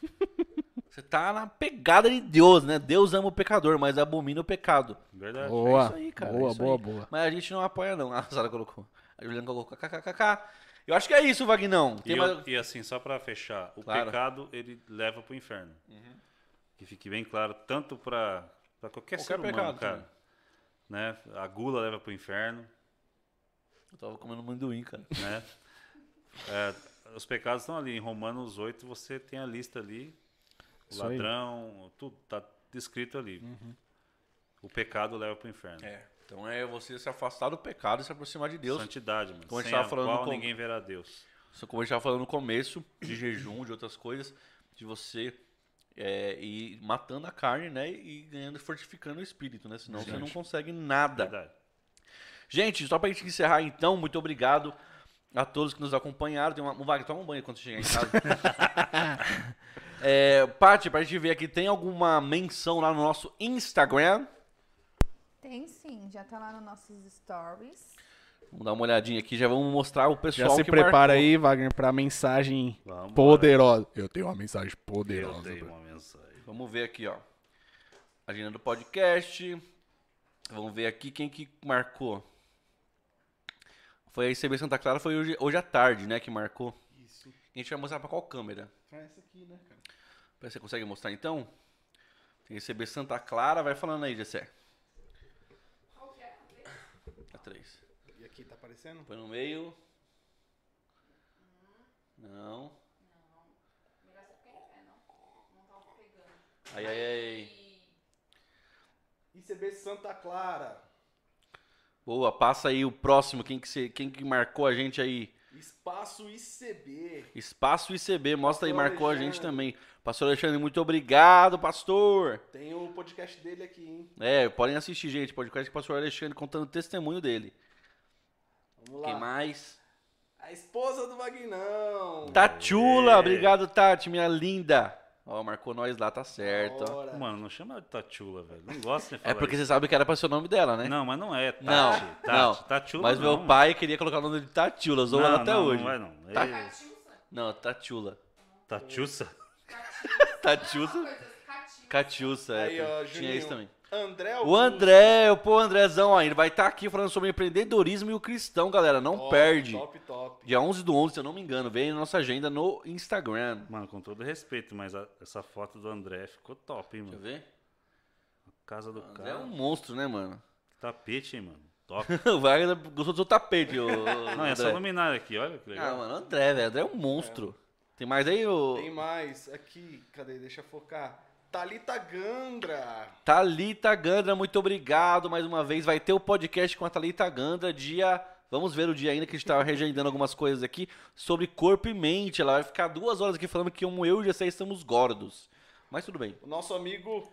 você tá na pegada de Deus, né? Deus ama o pecador, mas abomina o pecado. Verdade. Boa, É isso aí, cara, é boa, isso boa, aí. boa. Mas a gente não apoia, não. A Sara colocou. A Juliana colocou kkkk. Eu acho que é isso, Vagnão. E, Tem eu- mais... e assim, só pra fechar, o Claro. Uhum. pecado ele leva pro inferno. Que fique bem claro, tanto pra, pra qualquer, Qualquer ser humano, pecado, cara. Né? A gula leva pro inferno, Eu tava comendo amendoim, cara. né? É, os pecados estão ali. Em Romanos 8 você tem a lista ali. O Isso aí. ladrão, tudo tá descrito ali. O pecado leva pro inferno. É. Então é você se afastar do pecado e se aproximar de Deus. Santidade, mano. Como a Sem a falando qual com- ninguém verá Deus. Isso como a gente estava falando no começo, de jejum, de outras coisas, de você é, ir matando a carne, né? E ganhando, fortificando o espírito, né? Senão você não consegue nada. Verdade. Gente, só pra gente encerrar então, muito obrigado a todos que nos acompanharam. Tem uma, um Wagner, toma um banho quando você chegar em casa. é, Paty, pra gente ver aqui, tem alguma menção lá no nosso Instagram? Tem sim, já tá lá nos nossos stories. Vamos dar uma olhadinha aqui, já vamos mostrar o Já pessoal se que prepara marcou. aí, Wagner, pra mensagem Vamos poderosa. Eu tenho uma mensagem Eu poderosa. dei uma mensagem. Vamos ver aqui, ó. Agenda do podcast. Vamos ver aqui quem que marcou. Foi a ICB Santa Clara, foi hoje, hoje à tarde, né, que marcou. Isso. A gente vai mostrar pra qual câmera? É essa aqui, né, cara? Você consegue mostrar então? Tem ICB Santa Clara, vai falando aí, Gessé. Qual que é? A 3. E aqui tá aparecendo? Põe no meio. Não. Melhor você ficar em pé, não. Não tava pegando. Ai, ai, ai. ICB Santa Clara. Boa, passa aí o próximo, quem que, se, quem que marcou a gente aí. Espaço ICB. Espaço ICB, mostra aí, Pastor marcou a gente Alexandre. também. Pastor Alexandre, muito obrigado, pastor. Tem o podcast dele aqui, hein? É, podem assistir, gente, podcast com o pastor Alexandre contando o testemunho dele. Vamos Quem lá. mais? A esposa do Vagnão. Tatiula, É. obrigado, Tati, minha linda. Ó, marcou nós lá, tá certo. Mano, não chama de Tachula, velho. Não gosto de É falar porque isso. você sabe que era pra ser o nome dela, né? Não, mas não é. Tati. Não, Tati. não. Tachula Mas não, meu pai queria colocar o nome de Tatiula, zoou ela até não, hoje. Não vai, não. Tá. Ei, Não, Tatiula. Tatiusa? Tatiusa? Coisas cativas. Catiusa, é. Aí, ó, Tinha isso também. André O Augusto. André, pô, o Andrezão, ó, ele vai estar aqui falando sobre empreendedorismo e o cristão, galera. Não Top, perde. Top, top. Dia 11 do 11, se eu não me engano. Vem na nossa agenda no Instagram. Mano, com todo respeito, mas a- essa foto do André ficou top, hein, Deixa eu mano. ver. Casa do O André é cara. um monstro, né, mano? Tapete, hein, mano. Top. O Wagner gostou do seu tapete, o Não, é André. luminária aqui, olha que Ah, legal. mano, André, velho. André é um monstro. Tem mais aí, o Tem mais. Aqui, cadê? Deixa eu focar. Thalita Gandra. Thalita Gandra, muito obrigado mais uma vez. Vai ter o podcast com a Thalita Gandra, dia. Vamos ver o dia ainda que a gente tá reagendando algumas coisas aqui sobre corpo e mente. Ela vai ficar duas horas aqui falando que como eu e o Gessé estamos gordos. Mas tudo bem. O nosso amigo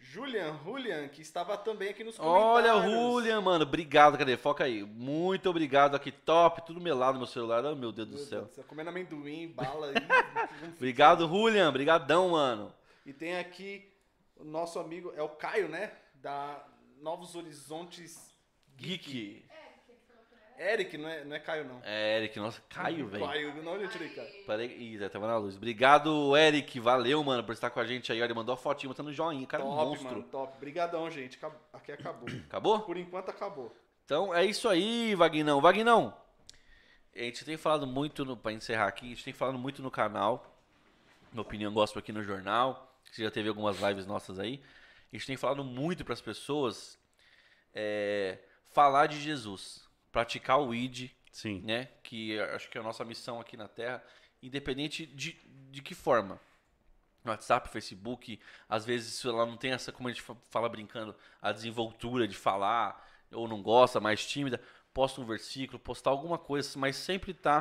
Julian, Julian, que estava também aqui nos Olha, comentários. Julian, mano. Obrigado, cadê? Foca aí. Muito obrigado aqui. Top, tudo melado no meu celular. Oh, meu Deus do Meu céu. Deus do céu, Comendo amendoim, bala aí. Obrigado, Julian. Obrigadão, mano. E tem aqui o nosso amigo, é o Caio, né? Da Novos Horizontes Geek. Eric, não é, não é Caio, não. É, Eric, nossa, Caio, velho. Caio, não onde eu tirei Caio. Peraí, Ih, tava na luz. Obrigado, Eric. Valeu, mano, por estar com a gente aí. Olha, ele mandou a fotinha, botando joinha. Cara, é um top, monstro. mano, top. Brigadão, gente. Aqui acabou. Acabou? Por enquanto acabou. Então é isso aí, Vagnão. Vagnão, a gente tem falado muito, no, pra encerrar aqui, a gente tem falado muito no canal, Opinião Gospel aqui no jornal, você já teve algumas lives nossas aí. A gente tem falado muito para as pessoas é, falar de Jesus, praticar o ID, Sim. né? Que acho que é a nossa missão aqui na Terra, independente de, de que forma. WhatsApp, Facebook, às vezes ela não tem essa, como a gente fa- fala brincando, a desenvoltura de falar, ou não gosta, mais tímida, posta um versículo, postar alguma coisa, mas sempre tá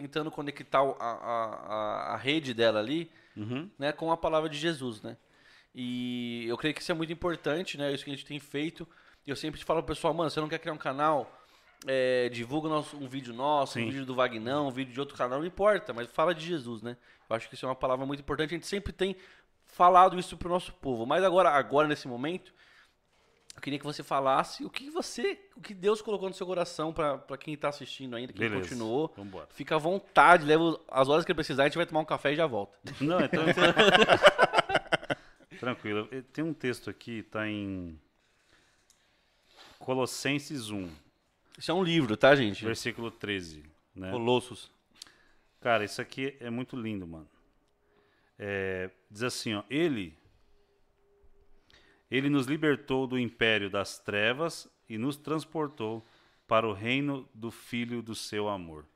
tentando conectar a, a, a, rede dela ali, Uhum. né, com a palavra de Jesus, né? E eu creio que isso é muito importante, né? Isso que a gente tem feito. E eu sempre falo pro pessoal, mano, você não quer criar um canal, é, divulga nosso- um vídeo nosso, Sim. um vídeo do Vagnão, um vídeo de outro canal, não importa, mas fala de Jesus, né? Eu acho que isso é uma palavra muito importante. A gente sempre tem falado isso pro nosso povo. Mas agora, agora nesse momento, eu queria que você falasse o que você, o que Deus colocou no seu coração pra pra quem tá assistindo ainda, quem Beleza. continuou. Vambora. Fica à vontade, leva as horas que precisar, a gente vai tomar um café e já volta. Não, então. Tranquilo. Eh, Tem um texto aqui, tá em Colossenses 1, Isso é um livro, tá, gente? versículo 13. Né? Colossos. Cara, isso aqui é muito lindo, mano. É, diz assim, ó, ele ele nos libertou do império das trevas e nos transportou para o reino do filho do seu amor.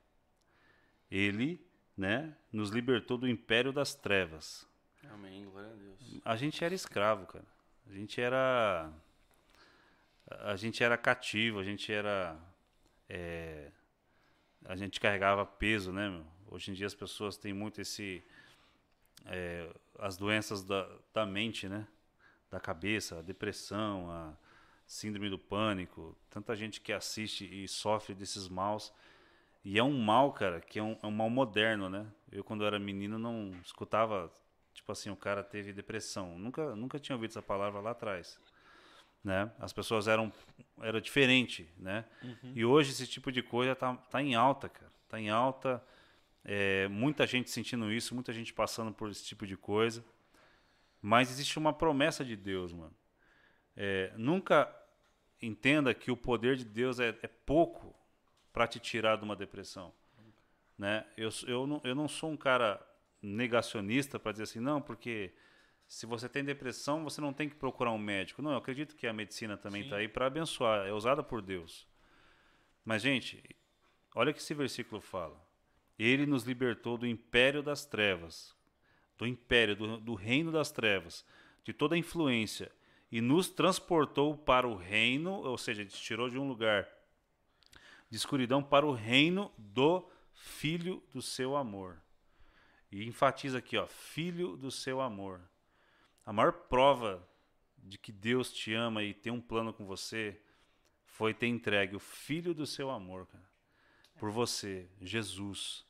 Ele, né, nos libertou do império das trevas. Amém, glória a Deus. A gente era escravo, cara. A gente era. A gente era cativo, a gente era. é, a gente carregava peso, né, meu? Hoje em dia as pessoas têm muito esse. é, as doenças da, da mente, né? Da cabeça, a depressão, a síndrome do pânico. Tanta gente que assiste e sofre desses maus. E é um mal, cara, que é um, é um mal moderno, né? Eu, quando era menino, não escutava tipo assim, o cara teve depressão. Nunca, nunca tinha ouvido essa palavra lá atrás. Né? As pessoas eram era diferente, né? E hoje esse tipo de coisa tá, tá em alta, cara. Tá em alta. É, muita gente sentindo isso, muita gente passando por esse tipo de coisa. Mas existe uma promessa de Deus, mano. É, nunca entenda que o poder de Deus é, é pouco para te tirar de uma depressão. Né? Eu, eu, não, eu não sou um cara negacionista para dizer assim, não, porque se você tem depressão, você não tem que procurar um médico. Não, eu acredito que a medicina também está aí para abençoar, é usada por Deus. Mas, gente, olha o que esse versículo fala. Ele nos libertou do império das trevas, do império, do, do reino das trevas, de toda a influência, e nos transportou para o reino, ou seja, te tirou de um lugar de escuridão para o reino do Filho do seu amor. E enfatiza aqui, ó, Filho do seu amor. A maior prova de que Deus te ama e tem um plano com você foi ter entregue o Filho do seu amor, cara, por você, Jesus.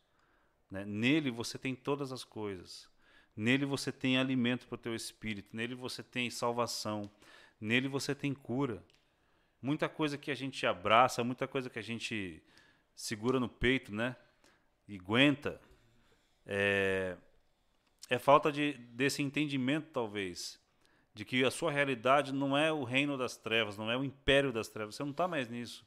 né? Nele você tem todas as coisas. Nele você tem alimento para o teu espírito. Nele você tem salvação. Nele você tem cura. Muita coisa que a gente abraça, muita coisa que a gente segura no peito, né? E aguenta. É, é falta de, desse entendimento, talvez, de que a sua realidade não é o reino das trevas, não é o império das trevas. Você não está mais nisso.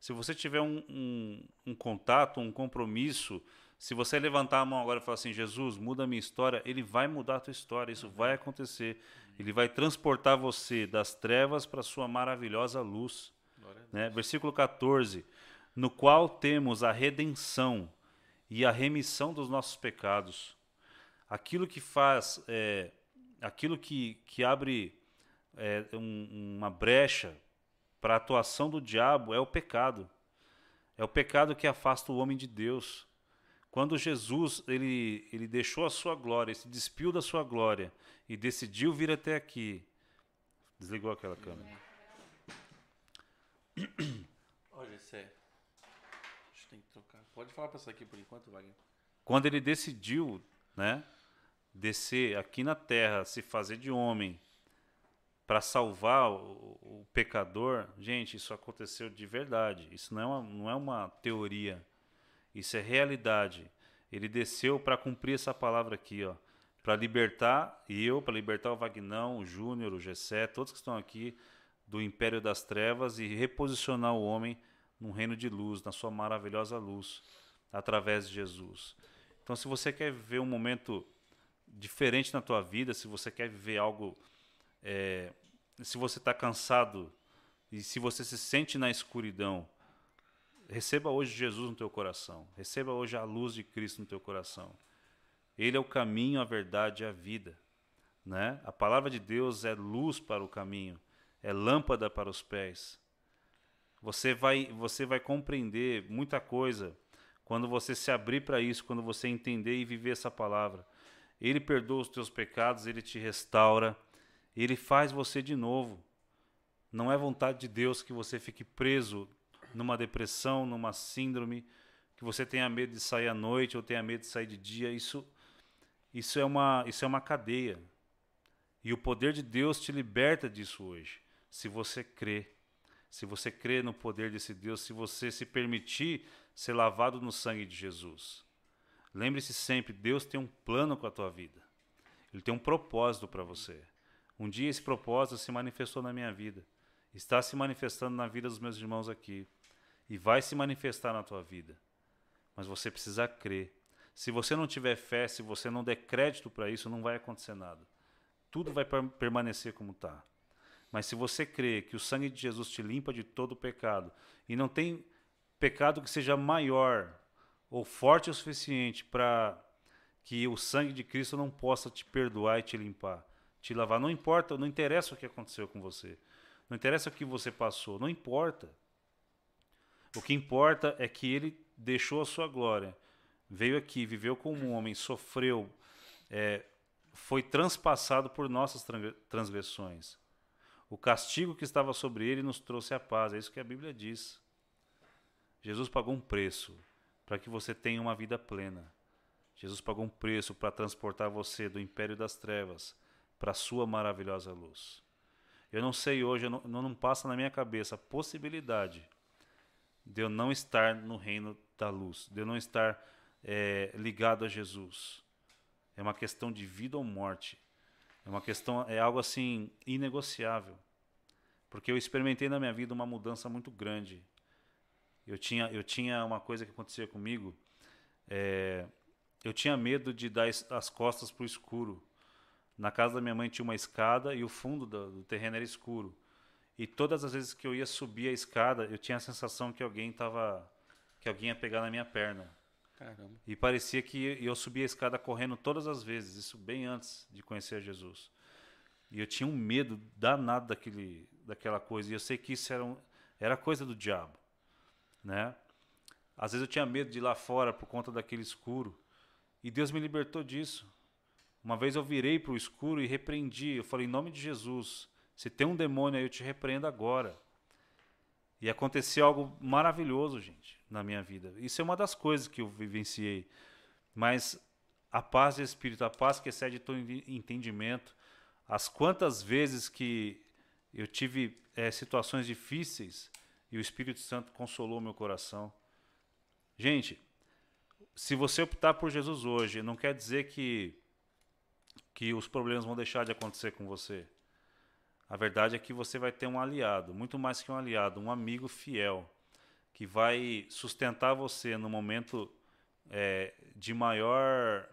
Se você tiver um, um, um contato, um compromisso, se você levantar a mão agora e falar assim, Jesus, muda a minha história, ele vai mudar a tua história, isso vai acontecer. Ele vai transportar você das trevas para a sua maravilhosa luz. Né? Versículo 14, no qual temos a redenção e a remissão dos nossos pecados. Aquilo que faz, é, aquilo que, que abre é, um- uma brecha para a atuação do diabo é o pecado. É o pecado que afasta o homem de Deus. Quando Jesus ele, ele deixou a sua glória, se despiu da sua glória e decidiu vir até aqui, desligou aquela câmera. Olha, Gessé. A gente tem que trocar. Pode falar pra essa aqui por enquanto, Wagner. Quando ele decidiu, né, descer aqui na terra, se fazer de homem para salvar o, o pecador, gente, isso aconteceu de verdade. Isso não é uma, não é uma teoria. Isso é realidade. Ele desceu para cumprir essa palavra aqui, ó, para libertar eu, para libertar o Vagnão, o Júnior, o Gessé, todos que estão aqui do império das trevas e reposicionar o homem num reino de luz, na sua maravilhosa luz, através de Jesus. Então, se você quer viver um momento diferente na tua vida, se você quer viver algo, é, se você está cansado e se você se sente na escuridão, receba hoje Jesus no teu coração. Receba hoje a luz de Cristo no teu coração. Ele é o caminho, a verdade e a vida. Né? A palavra de Deus é luz para o caminho, é lâmpada para os pés. Você vai, você vai compreender muita coisa quando você se abrir para isso, quando você entender e viver essa palavra. Ele perdoa os teus pecados, ele te restaura, ele faz você de novo. Não é vontade de Deus que você fique preso numa depressão, numa síndrome, que você tenha medo de sair à noite ou tenha medo de sair de dia. Isso, isso, é, uma, isso é uma cadeia. E o poder de Deus te liberta disso hoje, se você crê. Se você crê no poder desse Deus, se você se permitir ser lavado no sangue de Jesus. Lembre-se sempre, Deus tem um plano com a tua vida. Ele tem um propósito para você. Um dia esse propósito se manifestou na minha vida. Está se manifestando na vida dos meus irmãos aqui. E vai se manifestar na tua vida. Mas você precisa crer. Se você não tiver fé, se você não der crédito para isso, não vai acontecer nada. Tudo vai permanecer como está. Mas se você crê que o sangue de Jesus te limpa de todo pecado, e não tem pecado que seja maior ou forte o suficiente para que o sangue de Cristo não possa te perdoar e te limpar, te lavar. Não importa, não interessa o que aconteceu com você. Não interessa o que você passou, não importa. O que importa é que ele deixou a sua glória, veio aqui, viveu como um homem, sofreu, é, foi transpassado por nossas transgressões. O castigo que estava sobre ele nos trouxe a paz. É isso que a Bíblia diz. Jesus pagou um preço para que você tenha uma vida plena. Jesus pagou um preço para transportar você do império das trevas para a sua maravilhosa luz. Eu não sei hoje, não, não passa na minha cabeça a possibilidade de eu não estar no reino da luz, de eu não estar é, ligado a Jesus. É uma questão de vida ou morte. É uma questão, é algo assim inegociável. Porque eu experimentei na minha vida uma mudança muito grande. Eu tinha, eu tinha uma coisa que acontecia comigo. É, eu tinha medo de dar as costas para o escuro. Na casa da minha mãe tinha uma escada e o fundo do, do, terreno era escuro. E todas as vezes que eu ia subir a escada, eu tinha a sensação que alguém tava, que alguém ia pegar na minha perna. Caramba. E parecia que eu subia a escada correndo todas as vezes, isso bem antes de conhecer Jesus. E eu tinha um medo danado daquele, daquela coisa. E eu sei que isso era, um, era coisa do diabo, né? Às vezes eu tinha medo de ir lá fora por conta daquele escuro. E Deus me libertou disso. Uma vez eu virei para o escuro e repreendi. Eu falei, em nome de Jesus, se tem um demônio aí, eu te repreendo agora. E aconteceu algo maravilhoso, gente, na minha vida. Isso é uma das coisas que eu vivenciei. Mas a paz do Espírito, a paz que excede todo entendimento, as quantas vezes que eu tive é, situações difíceis e o Espírito Santo consolou meu coração. Gente, se você optar por Jesus hoje, não quer dizer que, que os problemas vão deixar de acontecer com você. A verdade é que você vai ter um aliado, muito mais que um aliado, um amigo fiel, que vai sustentar você no momento é, de maior.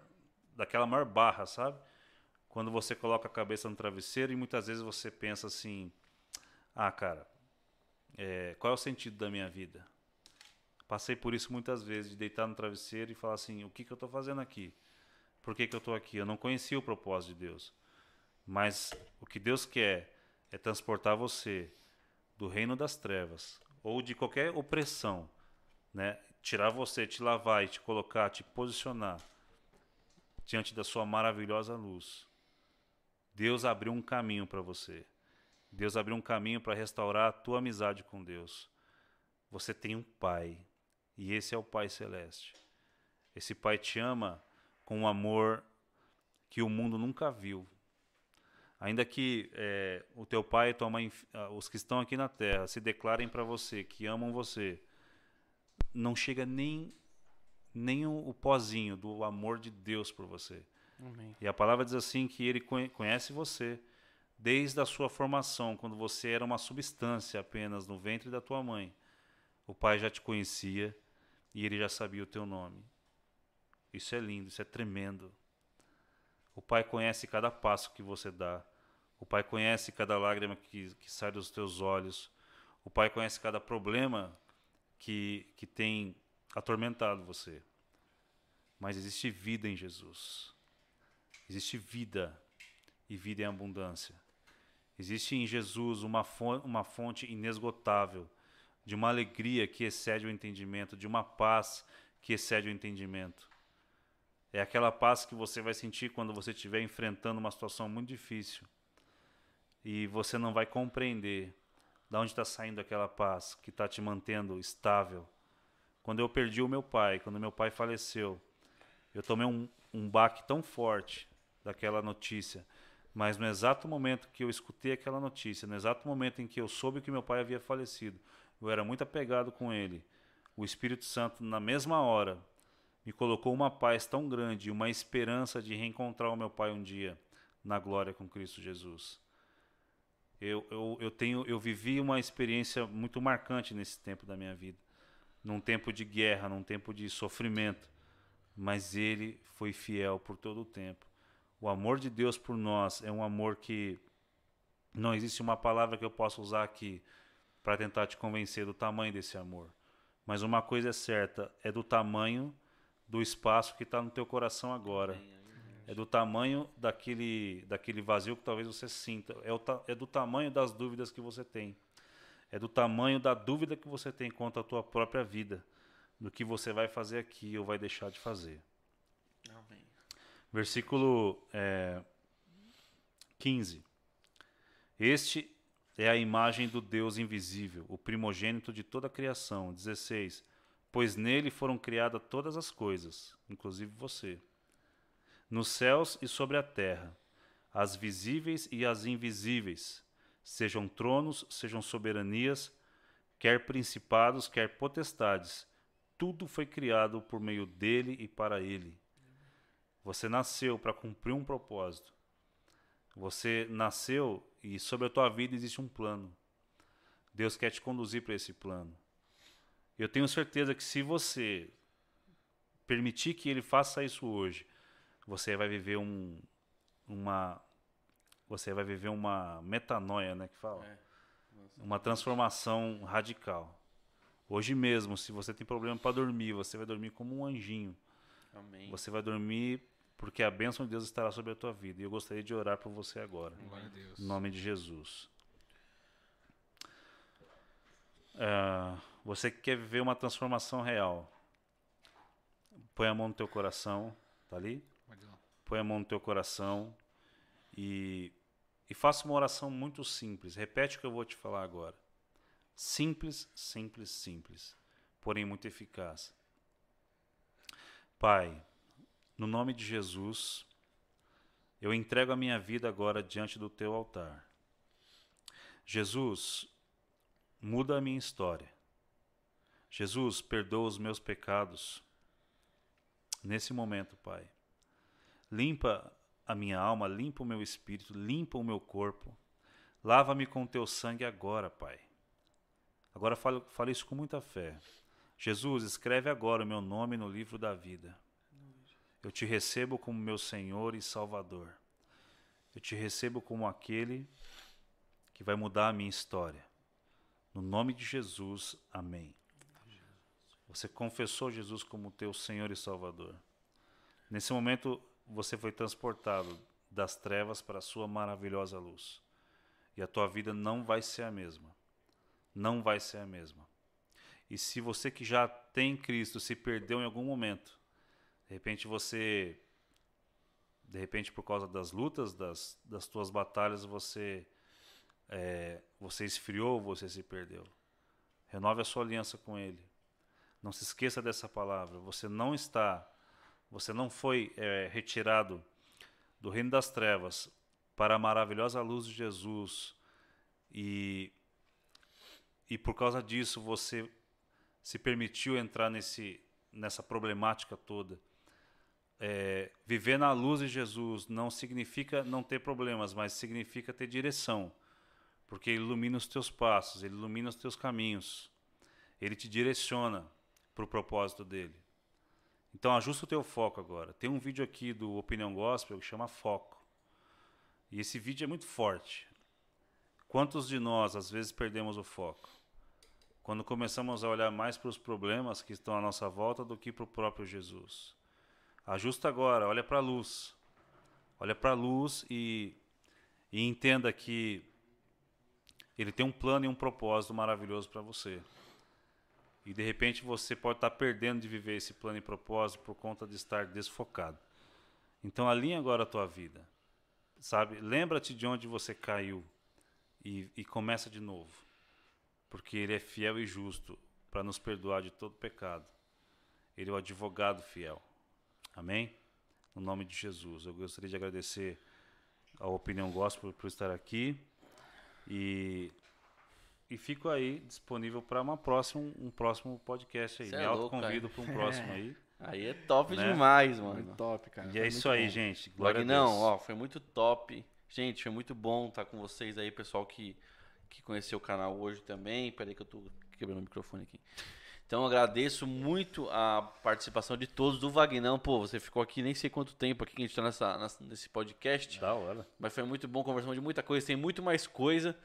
daquela maior barra, sabe? Quando você coloca a cabeça no travesseiro e muitas vezes você pensa assim: ah, cara, é, qual é o sentido da minha vida? Passei por isso muitas vezes, de deitar no travesseiro e falar assim: o que, que eu estou fazendo aqui? Por que, que eu estou aqui? Eu não conhecia o propósito de Deus. Mas o que Deus quer é transportar você do reino das trevas ou de qualquer opressão, né? Tirar você, te lavar e te colocar, te posicionar diante da sua maravilhosa luz. Deus abriu um caminho para você. Deus abriu um caminho para restaurar a tua amizade com Deus. Você tem um Pai, e esse é o Pai Celeste. Esse Pai te ama com um amor que o mundo nunca viu, Ainda que é, o teu pai e tua mãe, ah, os que estão aqui na terra, se declarem para você que amam você, não chega nem, nem o, o pozinho do amor de Deus por você. Amém. E a palavra diz assim que ele conhece você desde a sua formação, quando você era uma substância apenas no ventre da tua mãe. O pai já te conhecia e ele já sabia o teu nome. Isso é lindo, isso é tremendo. O Pai conhece cada passo que você dá. O Pai conhece cada lágrima que, que sai dos teus olhos. O Pai conhece cada problema que, que tem atormentado você. Mas existe vida em Jesus. Existe vida. e vida em abundância. Existe em Jesus uma fonte, uma fonte inesgotável de uma alegria que excede o entendimento, de uma paz que excede o entendimento. É aquela paz que você vai sentir quando você estiver enfrentando uma situação muito difícil e você não vai compreender de onde está saindo aquela paz que está te mantendo estável. Quando eu perdi o meu pai, quando meu pai faleceu, eu tomei um, um baque tão forte daquela notícia mas no exato momento que eu escutei aquela notícia, no exato momento em que eu soube que meu pai havia falecido, eu era muito apegado com ele. O Espírito Santo, na mesma hora, me colocou uma paz tão grande, uma esperança de reencontrar o meu pai um dia na glória com Cristo Jesus. Eu, eu, eu, tenho, eu vivi uma experiência muito marcante nesse tempo da minha vida. Num tempo de guerra, num tempo de sofrimento. Mas ele foi fiel por todo o tempo. O amor de Deus por nós é um amor que não existe uma palavra que eu possa usar aqui para tentar te convencer do tamanho desse amor. Mas uma coisa é certa, é do tamanho do espaço que está no teu coração agora. É do tamanho daquele, daquele vazio que talvez você sinta. É, o, é do tamanho das dúvidas que você tem. É do tamanho da dúvida que você tem quanto à tua própria vida. Do que você vai fazer aqui ou vai deixar de fazer. Amém. Versículo é, 15. Este é a imagem do Deus invisível, o primogênito de toda a criação. 16. Pois nele foram criadas todas as coisas, inclusive você, nos céus e sobre a terra, as visíveis e as invisíveis, sejam tronos, sejam soberanias, quer principados, quer potestades. Tudo foi criado por meio dele e para ele. Você nasceu para cumprir um propósito. Você nasceu e sobre a tua vida existe um plano. Deus quer te conduzir para esse plano. Eu tenho certeza que se você permitir que ele faça isso hoje, você vai viver um uma você vai viver uma metanoia, né, que fala? É. Uma transformação radical. Hoje mesmo, se você tem problema para dormir, você vai dormir como um anjinho. Amém. Você vai dormir porque a bênção de Deus estará sobre a tua vida. E eu gostaria de orar por você agora. Glória a Deus. Em nome de Jesus. É, você que quer viver uma transformação real, põe a mão no teu coração, tá ali? Põe a mão no teu coração e, e faça uma oração muito simples. Repete o que eu vou te falar agora. Simples, simples, simples, porém muito eficaz. Pai, no nome de Jesus, eu entrego a minha vida agora diante do teu altar. Jesus, muda a minha história. Jesus, perdoa os meus pecados. Nesse momento, Pai, limpa a minha alma, limpa o meu espírito, limpa o meu corpo. Lava-me com teu sangue agora, Pai. Agora fale, fale isso com muita fé. Jesus, escreve agora o meu nome no livro da vida. Eu te recebo como meu Senhor e Salvador. Eu te recebo como aquele que vai mudar a minha história. No nome de Jesus, amém. Você confessou Jesus como teu Senhor e Salvador. Nesse momento, você foi transportado das trevas para a sua maravilhosa luz. E a tua vida não vai ser a mesma. Não vai ser a mesma. E se você que já tem Cristo se perdeu em algum momento, de repente você, de repente por causa das lutas, das, das tuas batalhas, você, é, você esfriou, você se perdeu. Renove a sua aliança com Ele. Não se esqueça dessa palavra. Você não está, você não foi é, retirado do reino das trevas para a maravilhosa luz de Jesus e e por causa disso você se permitiu entrar nesse nessa problemática toda é, viver na luz de Jesus não significa não ter problemas, mas significa ter direção, porque Ele ilumina os teus passos, Ele ilumina os teus caminhos, Ele te direciona para o propósito dele. Então ajusta o teu foco agora. Tem um vídeo aqui do Opinião Gospel que chama Foco. E esse vídeo é muito forte. Quantos de nós às vezes perdemos o foco? Quando começamos a olhar mais para os problemas que estão à nossa volta do que para o próprio Jesus. Ajusta agora, olha para a luz. Olha para a luz e, E entenda que ele tem um plano e um propósito maravilhoso para você. E de repente você pode estar perdendo de viver esse plano e propósito por conta de estar desfocado. Então alinhe agora a tua vida. Sabe? Lembra-te de onde você caiu e, e começa de novo. Porque ele é fiel e justo para nos perdoar de todo pecado. Ele é o advogado fiel. Amém? No nome de Jesus. Eu gostaria de agradecer a Opinião Gospel por estar aqui. E, e fico aí disponível para uma próxima, um próximo podcast aí. Cê Me é louco, autoconvido para um próximo aí. Aí é top Né? demais, mano. Muito top, cara. E Foi é isso aí, bom. gente. Glória a Deus. Vagnão, ó, foi muito top. Gente, foi muito bom estar com vocês aí, pessoal que, que conheceu o canal hoje também. Peraí que eu tô quebrando o microfone aqui. Então agradeço muito a participação de todos do Vagnão. Pô, você ficou aqui nem sei quanto tempo aqui que a gente tá nessa, nessa- nesse podcast. Da hora. Mas foi muito bom, conversamos de muita coisa. Tem muito mais coisa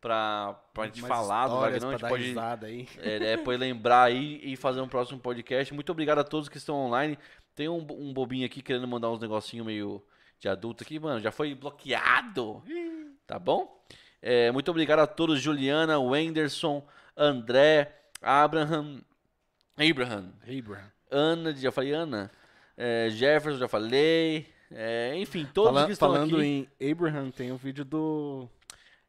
pra, pra gente falar do Vagnão. A gente dar pode aí. é, é, pode lembrar aí e fazer um próximo podcast. Muito obrigado a todos que estão online. Tem um, um bobinho aqui querendo mandar uns negocinho meio de adulto aqui, mano. Já foi bloqueado. Tá bom? É, muito obrigado a todos, Juliana, Wenderson, André, Abraham, Abraham, Abraham. Ana, já falei Ana, é, Jefferson, já falei. É, enfim, todos Fala- que estão falando aqui. em Abraham, tem um vídeo do.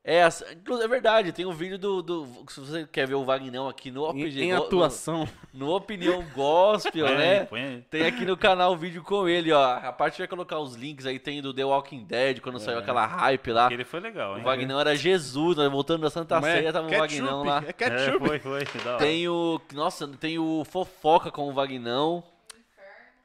É, é verdade, tem um vídeo do, do- Se você quer ver o Vagnão aqui no Em, OPG, em no- atuação. no Opinião Gospel, né? Tem aqui no canal o vídeo com ele, ó. A parte vai colocar os links aí, tem do The Walking Dead, quando saiu aquela hype lá. Ele foi legal, O hein? Vagnão era Jesus, nós voltando da Santa Ceia, tava o Vagnão lá. É É, ketchup. foi, foi. Hora. Tem o. Nossa, tem o Fofoca com o Vagnão.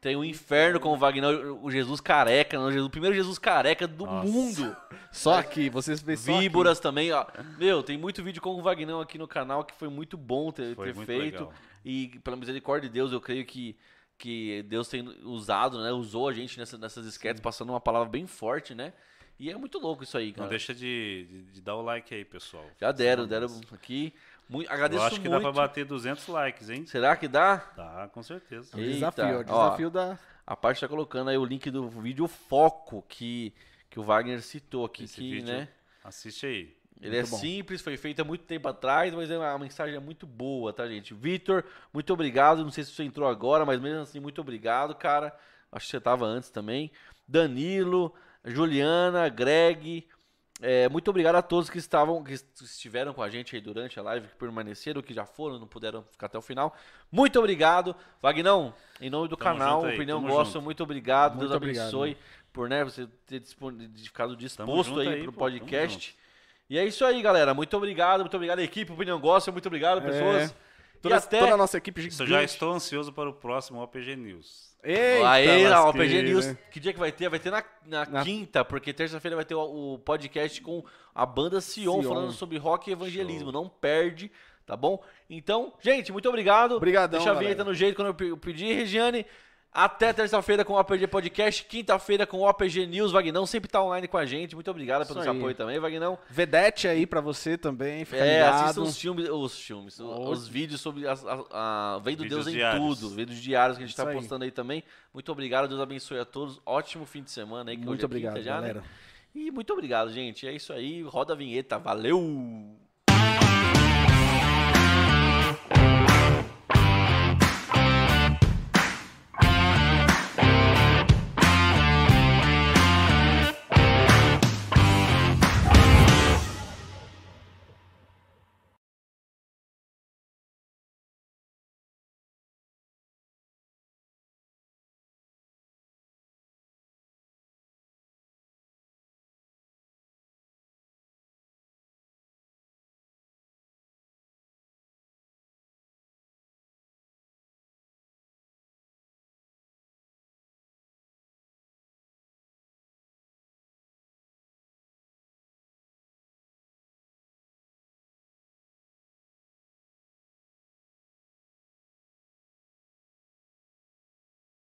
Tem o Inferno com o Vagnão, o Jesus careca, não, o Jesus- o primeiro Jesus careca do Nossa. mundo. Só aqui, vocês vê só aqui. Víboras também, ó. Meu, tem muito vídeo com o Vagnão aqui no canal que foi muito bom ter, ter muito feito. legal. E pela misericórdia de Deus, eu creio que, que Deus tem usado, né? Usou a gente nessa, nessas sketches, passando uma palavra bem forte, né? E é muito louco isso aí, cara. Não deixa de, de- de dar o like aí, pessoal. Já deram, deram aqui. Muito, agradeço Eu acho que muito. dá pra bater 200 likes, hein? Será que dá? Dá, com certeza. É um Eita, desafio, é o ó. desafio da. A parte tá colocando aí o link do vídeo Foco que, que o Wagner citou aqui, Esse que, vídeo- né? Assiste aí. Ele é Muito bom. simples, foi feito há muito tempo atrás, mas é uma- a mensagem é muito boa, tá, gente? Vitor, muito obrigado. Não sei se você entrou agora, mas mesmo assim, muito obrigado, cara. Acho que você tava antes também. Danilo, Juliana, Greg. É, muito obrigado a todos que estavam, que est- estiveram com a gente aí durante a live, que permaneceram, que já foram, não puderam ficar até o final. Muito obrigado. Vagnão, em nome do Tamo canal, Opinião junto. muito obrigado. Muito Deus obrigado, abençoe por né, você ter ficado disposto aí, aí, pro pô, podcast. E é isso aí, galera. Muito obrigado, muito obrigado, equipe Opinião Gospel, muito obrigado, pessoas. E Toda, até... toda a nossa equipe Eu gigante. já estou ansioso para o próximo OPG News. Eita, Aí, o lasqueira. PG News, que dia que vai ter? Vai ter na, na Na- quinta, porque terça-feira vai ter o, o podcast com a banda Sion, Sion. falando sobre rock e evangelismo. Não perde, tá bom? Então, gente, muito obrigado. Obrigadão, Deixa a galera. vinheta no jeito quando eu eu pedi, Regiane. Até terça-feira com o APG Podcast, quinta-feira com o APG News. Vagnão sempre tá online com a gente. Muito obrigado pelo seu aí. apoio também, Vagnão. Vedete aí pra você também, fica É, ligado. assistam os filmes, os filmes, o- Os- os vídeos sobre as- a, a, Vem do Deus em diários. tudo, vídeos diários que a gente Isso tá aí. postando aí também. Muito obrigado, Deus abençoe a todos. Ótimo fim de semana aí, que Muito hoje é quinta obrigado, já, né? galera. E muito obrigado, gente. É isso aí, roda a vinheta, valeu!